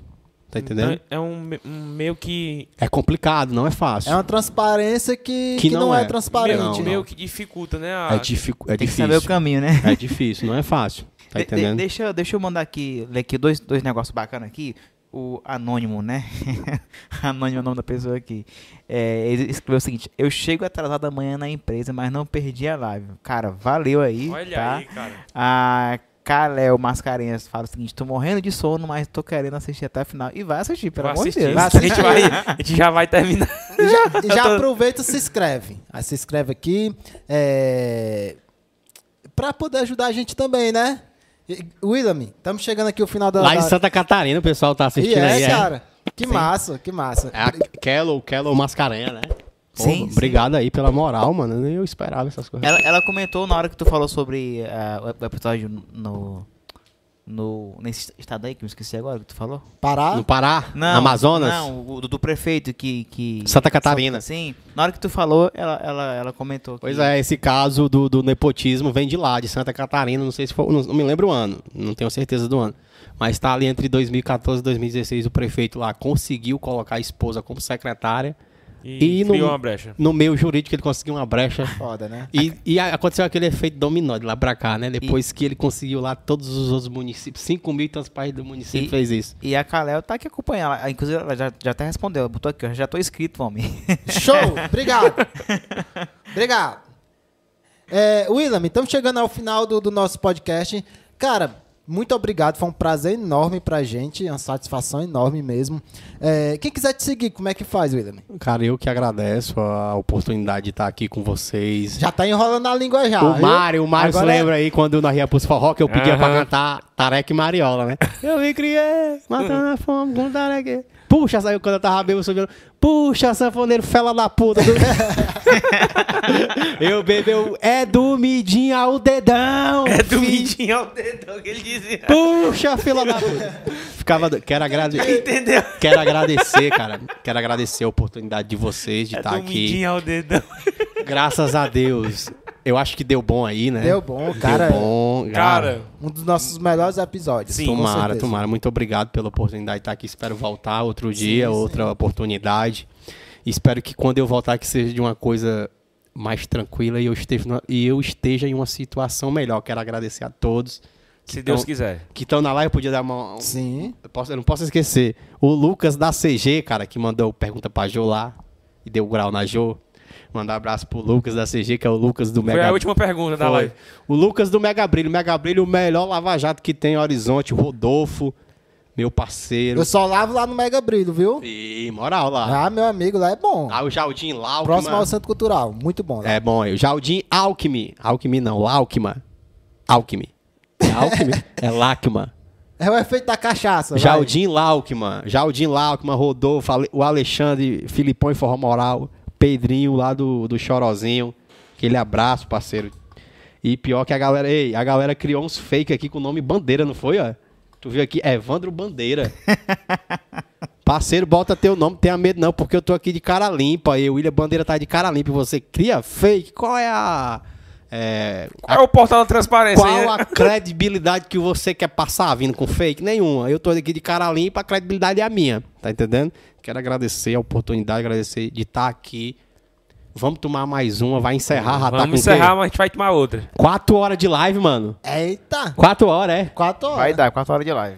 Tá entendendo? É um, um meio que. É complicado, não é fácil. É uma transparência que, Que que não não, é, é. transparente. meio, não, meio que dificulta, né? a- É, dificu- é Tem que difícil. saber o caminho, né? É difícil, não é fácil. Tá De- de- entendendo? deixa, eu- deixa eu mandar aqui, ler aqui dois, dois negócios bacanas aqui. O Anônimo, né? Anônimo é o nome da pessoa aqui. É, ele escreveu o seguinte: Eu chego atrasado amanhã na empresa, mas não perdi a live. Cara, valeu aí. Olha tá? aí, cara. A Caléo Mascarenhas fala o seguinte: Tô morrendo de sono, mas tô querendo assistir até o final. E vai assistir, pelo Vou amor de assistir. Deus. Vai A gente, vai, a gente já vai terminar. E já, e já aproveita e se inscreve. Aí se inscreve aqui. É... Pra poder ajudar a gente também, né? E- William, estamos chegando aqui ao final da. Lá em Santa Catarina, o pessoal tá E assistindo é, aí. é. cara. Que massa, que massa. É a Kello, Kello Mascarenha, né? Pô, Sim, Obrigado aí pela moral, mano. Nem eu esperava essas coisas. Ela, ela comentou na hora que tu falou sobre ah, o episódio no, no. Nesse estado aí que eu esqueci agora que tu falou? Parar. No Pará, no Amazonas, Não, o do, do prefeito que, que. Santa Catarina. Sim. Na hora que tu falou, ela, ela, ela comentou. Pois que- é, esse caso do, do nepotismo vem de lá, de Santa Catarina, não sei se foi, não, não me lembro o ano, não tenho certeza do ano. Mas tá ali entre 2014 e 2016, o prefeito lá conseguiu colocar a esposa como secretária. E, E no- uma brecha. No meio jurídico ele conseguiu uma brecha. Foda, né? E, e aconteceu aquele efeito dominó de lá pra cá, né? Depois que ele conseguiu lá todos os outros municípios, 5 mil e tantos países do município E- fez isso. E a Kalel tá aqui acompanhando. Ela- Inclusive, ela já, já até respondeu. Ela botou aqui, ó. Já tô inscrito, homem. Show! Obrigado. Obrigado. É, William, estamos chegando ao final do, do nosso podcast. Cara, muito obrigado. Foi um prazer enorme pra gente. Uma satisfação enorme mesmo. É, quem quiser te seguir, como é que faz, William? Cara, eu que agradeço a oportunidade de estar aqui com vocês. Já tá enrolando a língua já. o viu? Mário, o Mário se Agora- lembra aí quando nós ia pros forró que eu pedia pra Aham. cantar Tareca e Mariola, né? Eu me criei, matando a fome com Tareca. Puxa, saiu quando eu tava bêbado, eu subindo. Puxa, sanfoneiro, fela da puta. eu bebeu, é do midinho ao dedão. É do fi. midinho ao dedão que ele dizia. Puxa, fila da puta. Ficava, do- quero agradecer. Entendeu? Quero agradecer, cara. Quero agradecer a oportunidade de vocês de É estar do aqui. midinho ao dedão. Graças a Deus. Eu acho que deu bom aí, né? Deu bom, cara. Deu bom. Cara, Um dos nossos melhores episódios. Sim, Tomara, certeza. tomara. Muito obrigado pela oportunidade de estar aqui. Espero voltar outro dia, outra oportunidade. Espero que quando eu voltar que seja de uma coisa mais tranquila e eu esteja, numa- e eu esteja em uma situação melhor. Quero agradecer a todos se Deus Então- quiser. que estão na live. Eu podia dar uma, Sim. Eu, posso- eu não posso esquecer. O Lucas da CG, cara, que mandou pergunta pra Jô lá e deu grau na Jô. Mandar um abraço pro Lucas da CG, que é o Lucas do Foi Mega a última pergunta da Foi. live. O Lucas do Mega Brilho. Mega Brilho, o melhor lava-jato que tem em Horizonte. O Rodolfo, meu parceiro. Eu só lavo lá no Mega Brilho, viu? E moral lá. Ah, meu amigo, lá é bom. Ah, o Jardim Laukman. Próximo ao Centro Cultural. Muito bom lá. É bom, aí. o Jardim Alckmin. Alckmin não, Laukman. Alckmin. É Alckmin? é Lacman. É o efeito da cachaça. vai. Jardim Laukman, Jardim Laukman, Rodolfo, o Alexandre, Filipão e Forró Moral, Pedrinho lá do, do Chorozinho. Aquele abraço, parceiro. E pior que a galera, ei, a galera criou uns fake aqui com o nome Bandeira, não foi, ó? Tu viu aqui? Evandro Bandeira. Parceiro, bota teu nome, tenha medo não, porque eu tô aqui de cara limpa. E o William Bandeira tá de cara limpa. E você cria fake? Qual é a. É, Qual é o portal da transparência qual né? a credibilidade que você quer passar vindo com fake? Nenhuma. Eu tô aqui de cara limpa, a credibilidade é a minha. Tá entendendo? Quero agradecer a oportunidade, agradecer de estar aqui. Vamos tomar mais uma, vai encerrar, já tá Vamos com encerrar, quê? mas a gente vai tomar outra. Quatro horas de live, mano. Eita. Quatro horas, é. Quatro horas. Vai dar, 4 horas de live.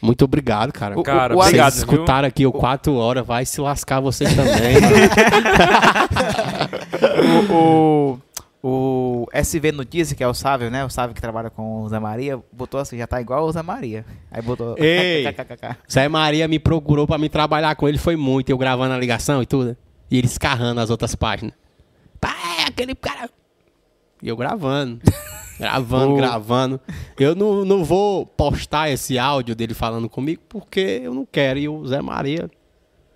Muito obrigado, cara. O- Cara, o Vocês obrigado, escutaram aqui o quatro horas, vai se lascar vocês também. o, o, o SV Notícia, que é o Sávio, né? O Sávio que trabalha com o Zé Maria, botou assim, já tá igual o Zé Maria. Aí botou. Ei! Zé Maria me procurou pra me trabalhar com ele, foi muito. Eu gravando a ligação e tudo. E ele escarrando as outras páginas. Pá, é aquele cara. E eu gravando. Gravando, gravando. Eu não, não vou postar esse áudio dele falando comigo porque eu não quero. E o Zé Maria.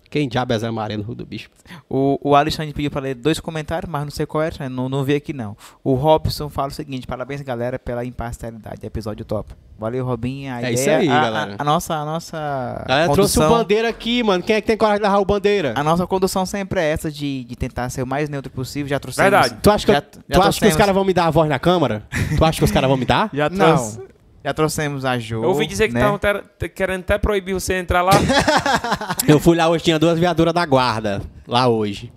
Quem diabo é Zé Maria no Rio do Bispo? O, o Alexandre pediu pra ler dois comentários, mas não sei qual é, não, não vi aqui não. O Robson fala o seguinte: parabéns, galera, pela imparcialidade. Episódio top. Valeu, Robinha. A É ideia, isso aí, a, galera. A, a nossa, a nossa galera trouxe o condução, bandeira aqui, mano. Quem é que tem coragem de levar o bandeira? a nossa condução sempre é essa de, de tentar ser o mais neutro possível. Já trouxemos. Verdade. Tu acha que, eu- já- tu já acha que os caras vão me dar a voz na câmara? tu acha que os caras vão me dar? Já Não. Já trouxemos a Jo. Eu ouvi dizer que né? estavam ter- ter- querendo até proibir você entrar lá. Eu fui lá hoje, tinha duas viaturas da guarda. Lá hoje.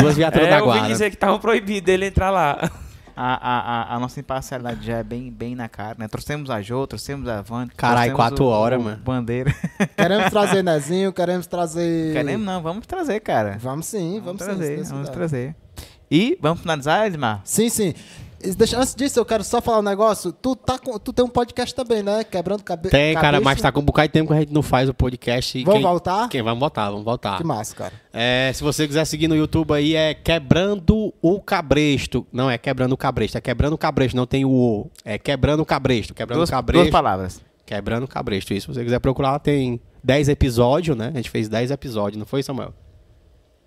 Duas viaturas é, da eu ouvi guarda. dizer que estavam proibindo dele entrar lá. A, a, a, a nossa imparcialidade já é bem, bem na cara, né? Trouxemos a Jo, trouxemos a Van. Caralho, trouxemos quatro o- horas, o mano. Bandeira. Queremos trazer Nezinho, queremos trazer. Queremos não, vamos trazer, cara. Vamos sim, vamos, sim. se trazer, Deus vamos quiser. trazer. E vamos finalizar, Edmar? Sim, sim. Deixa, antes disso, eu quero só falar um negócio. Tu, tá com, tu tem um podcast também, né? Quebrando cabe Tem, cara, cabeça. mas tá com um bocado de tempo que a gente não faz o podcast. Vamos quem, voltar? Quem? Vamos voltar, vamos voltar. Que massa, cara. É, se você quiser seguir no YouTube aí, é Quebrando o Cabresto. Não, é Quebrando o Cabresto. É Quebrando o Cabresto, não tem o O. É Quebrando o Cabresto. Quebrando Duas, o Cabresto. duas palavras. Quebrando o Cabresto. Isso, se você quiser procurar, tem 10 episódios, né? A gente fez 10 episódios, não foi, Samuel?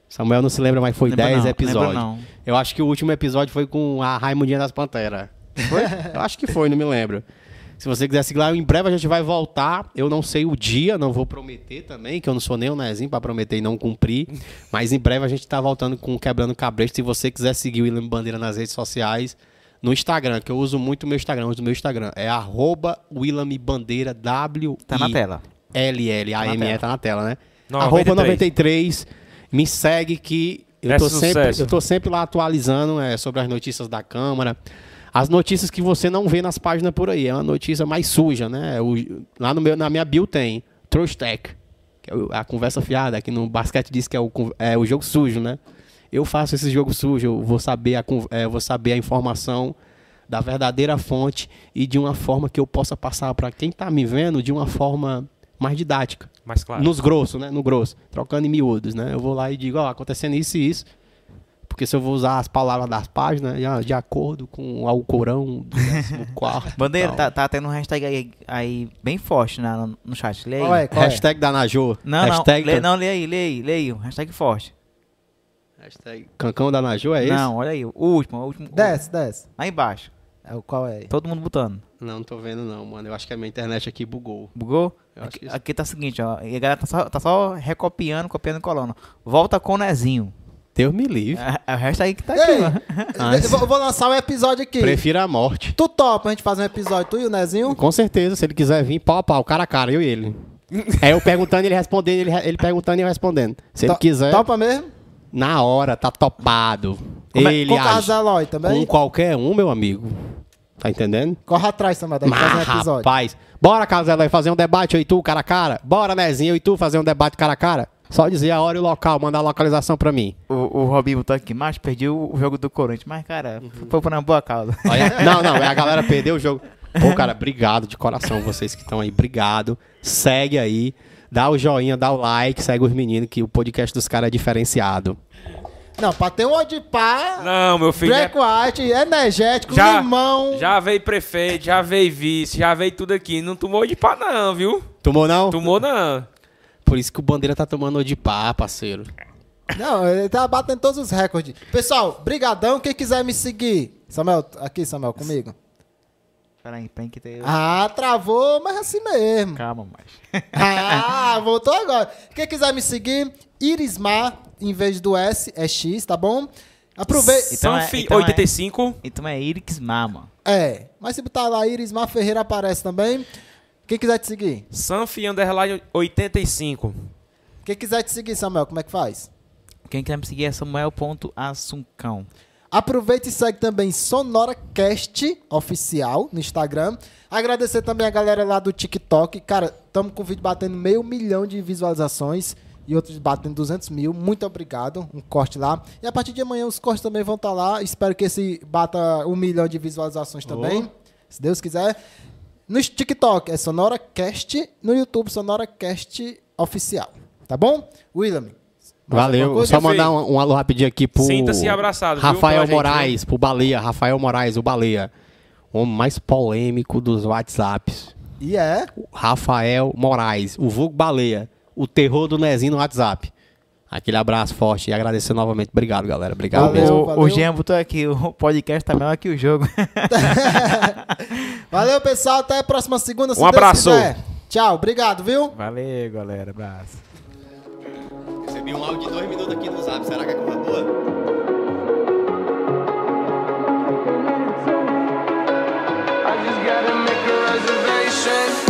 Samuel não se lembra, mas foi Lembra 10 não, lembra episódios. não. Eu acho que o último episódio foi com a Raimundinha das Panteras. Foi? Eu acho que foi, não me lembro. Se você quiser seguir lá, em breve a gente vai voltar. Eu não sei o dia, não vou prometer também, que eu não sou nem o Nezinho pra prometer e não cumprir. Mas em breve a gente tá voltando com o Quebrando Cabresto. Se você quiser seguir o William Bandeira nas redes sociais, no Instagram, que eu uso muito o meu Instagram, uso o meu Instagram. É arroba Bandeira W. Tá na tela. L-L-A-M-E, tela. tá na tela, né? 93. Arroba 93. Me segue que eu É tô, sempre, sucesso. eu tô sempre lá atualizando é, sobre as notícias da Câmara. As notícias que você não vê nas páginas por aí. É uma notícia mais suja, né? O- lá no meu, na minha bio tem Trash Tech, que é a conversa fiada, que no basquete diz que é o, é o jogo sujo, né? Eu faço esse jogo sujo, eu vou saber a, é, vou saber a informação da verdadeira fonte e de uma forma que eu possa passar para quem tá me vendo de uma forma mais didática. Mas claro. Nos grossos, né? No grosso. Trocando em miúdos, né? Eu vou lá e digo, ó, acontecendo isso e isso. Porque se eu vou usar as palavras das páginas, de, de acordo com o Alcorão do 14. Bandeira, tá, tá tendo um hashtag aí, aí bem forte na, no, no chat. Lê aí. Qual é? Qual é? Hashtag da Najô. Não, hashtag não, lê, não, lê aí, lê aí, lê aí. um Hashtag forte. Hashtag Cancão da Najô é esse? Não, olha aí. O último, o último. Desce, desce. Lá embaixo. É o qual é? Todo mundo botando. Não, não tô vendo não, mano. Eu acho que a minha internet aqui bugou. Bugou? Aqui, isso- aqui tá o seguinte, ó. E a galera tá só, tá só recopiando, copiando e colando. Volta com o Nezinho. Deus me livre. É, é o hashtag que tá aqui, Ei, ó. Ah, eu vou, vou lançar um episódio aqui. Prefiro a morte. Tu topa a gente fazer um episódio, tu e o Nezinho? Com certeza, se ele quiser vir, pau a pau, cara a cara, eu e ele. É eu perguntando, ele respondendo, ele, ele perguntando e eu respondendo. Se ele To- quiser, Topa mesmo? na hora, tá topado. Como é- ele com o Carlos Eloy também? com qualquer um, meu amigo. Tá entendendo? Corre atrás também, Mas, fazer um episódio. rapaz, bora, Carlos Eloy, fazer um debate eu e tu, cara a cara. Bora, Nezinho, eu e tu fazer um debate cara a cara. Só dizer a hora e o local, mandar a localização pra mim. O, o Robinho botou aqui, mas perdi o, o jogo do Corinthians. Mas, cara, Uhum. foi por uma boa causa. Olha, não, não, a galera perdeu o jogo. Pô, cara, obrigado de coração vocês que estão aí, obrigado. Segue aí, dá o joinha, dá o like, segue os meninos que o podcast dos caras é diferenciado. Não, pra ter um Odipá, Não, meu filho. Black é- White, energético, Já, limão. já veio prefeito, já veio vice, já veio tudo aqui. Não tomou de pá, não, viu? Tomou não? Tomou não. Por isso que o Bandeira tá tomando de pá, parceiro. Não, ele tá batendo todos os recordes. Pessoal, brigadão. Quem quiser me seguir. Samuel, aqui, Samuel, comigo. Peraí, tem que ter... Ah, travou, mas assim mesmo. Calma, mas... Ah, voltou agora. Quem quiser me seguir, Irismar, em vez do S, é X, tá bom? Aproveita. Então é- Sanfi então é- 85. Então é Irix Mama. É, mas se botar lá Irismar Ferreira aparece também. Quem quiser te seguir? Sanfi Underline 85. Quem quiser te seguir, Samuel, como é que faz? Quem quer me seguir é Samuel.assuncão. Aproveita e segue também SonoraCast oficial no Instagram. Agradecer também a galera lá do TikTok. Cara, estamos com o vídeo batendo meio milhão de visualizações e outros batendo 200 mil. Muito obrigado. Um corte lá. E a partir de amanhã os cortes também vão estar lá. Espero que esse bata um milhão de visualizações também. Se Deus quiser. No TikTok é SonoraCast. No YouTube, SonoraCast oficial. Tá bom? William. Valeu. Só mandar um, um alô rapidinho aqui pro Sinta-se abraçado, viu, Rafael pela gente, Moraes, pro Baleia. Rafael Moraes, o Baleia. O homem mais polêmico dos WhatsApps. E é. Rafael Moraes, o vulgo Baleia o terror do Nezinho no WhatsApp. Aquele abraço forte e agradecer novamente. Obrigado, galera. Obrigado valeu, mesmo. Valeu. O Jean botou aqui, o podcast tá melhor que o jogo. valeu, pessoal. Até a próxima segunda. Se um abraço. Tchau. Obrigado, viu? Valeu, galera. Abraço. Recebi um áudio de dois minutos aqui no Zap. Será que é coisa boa? I just gotta make a reservation.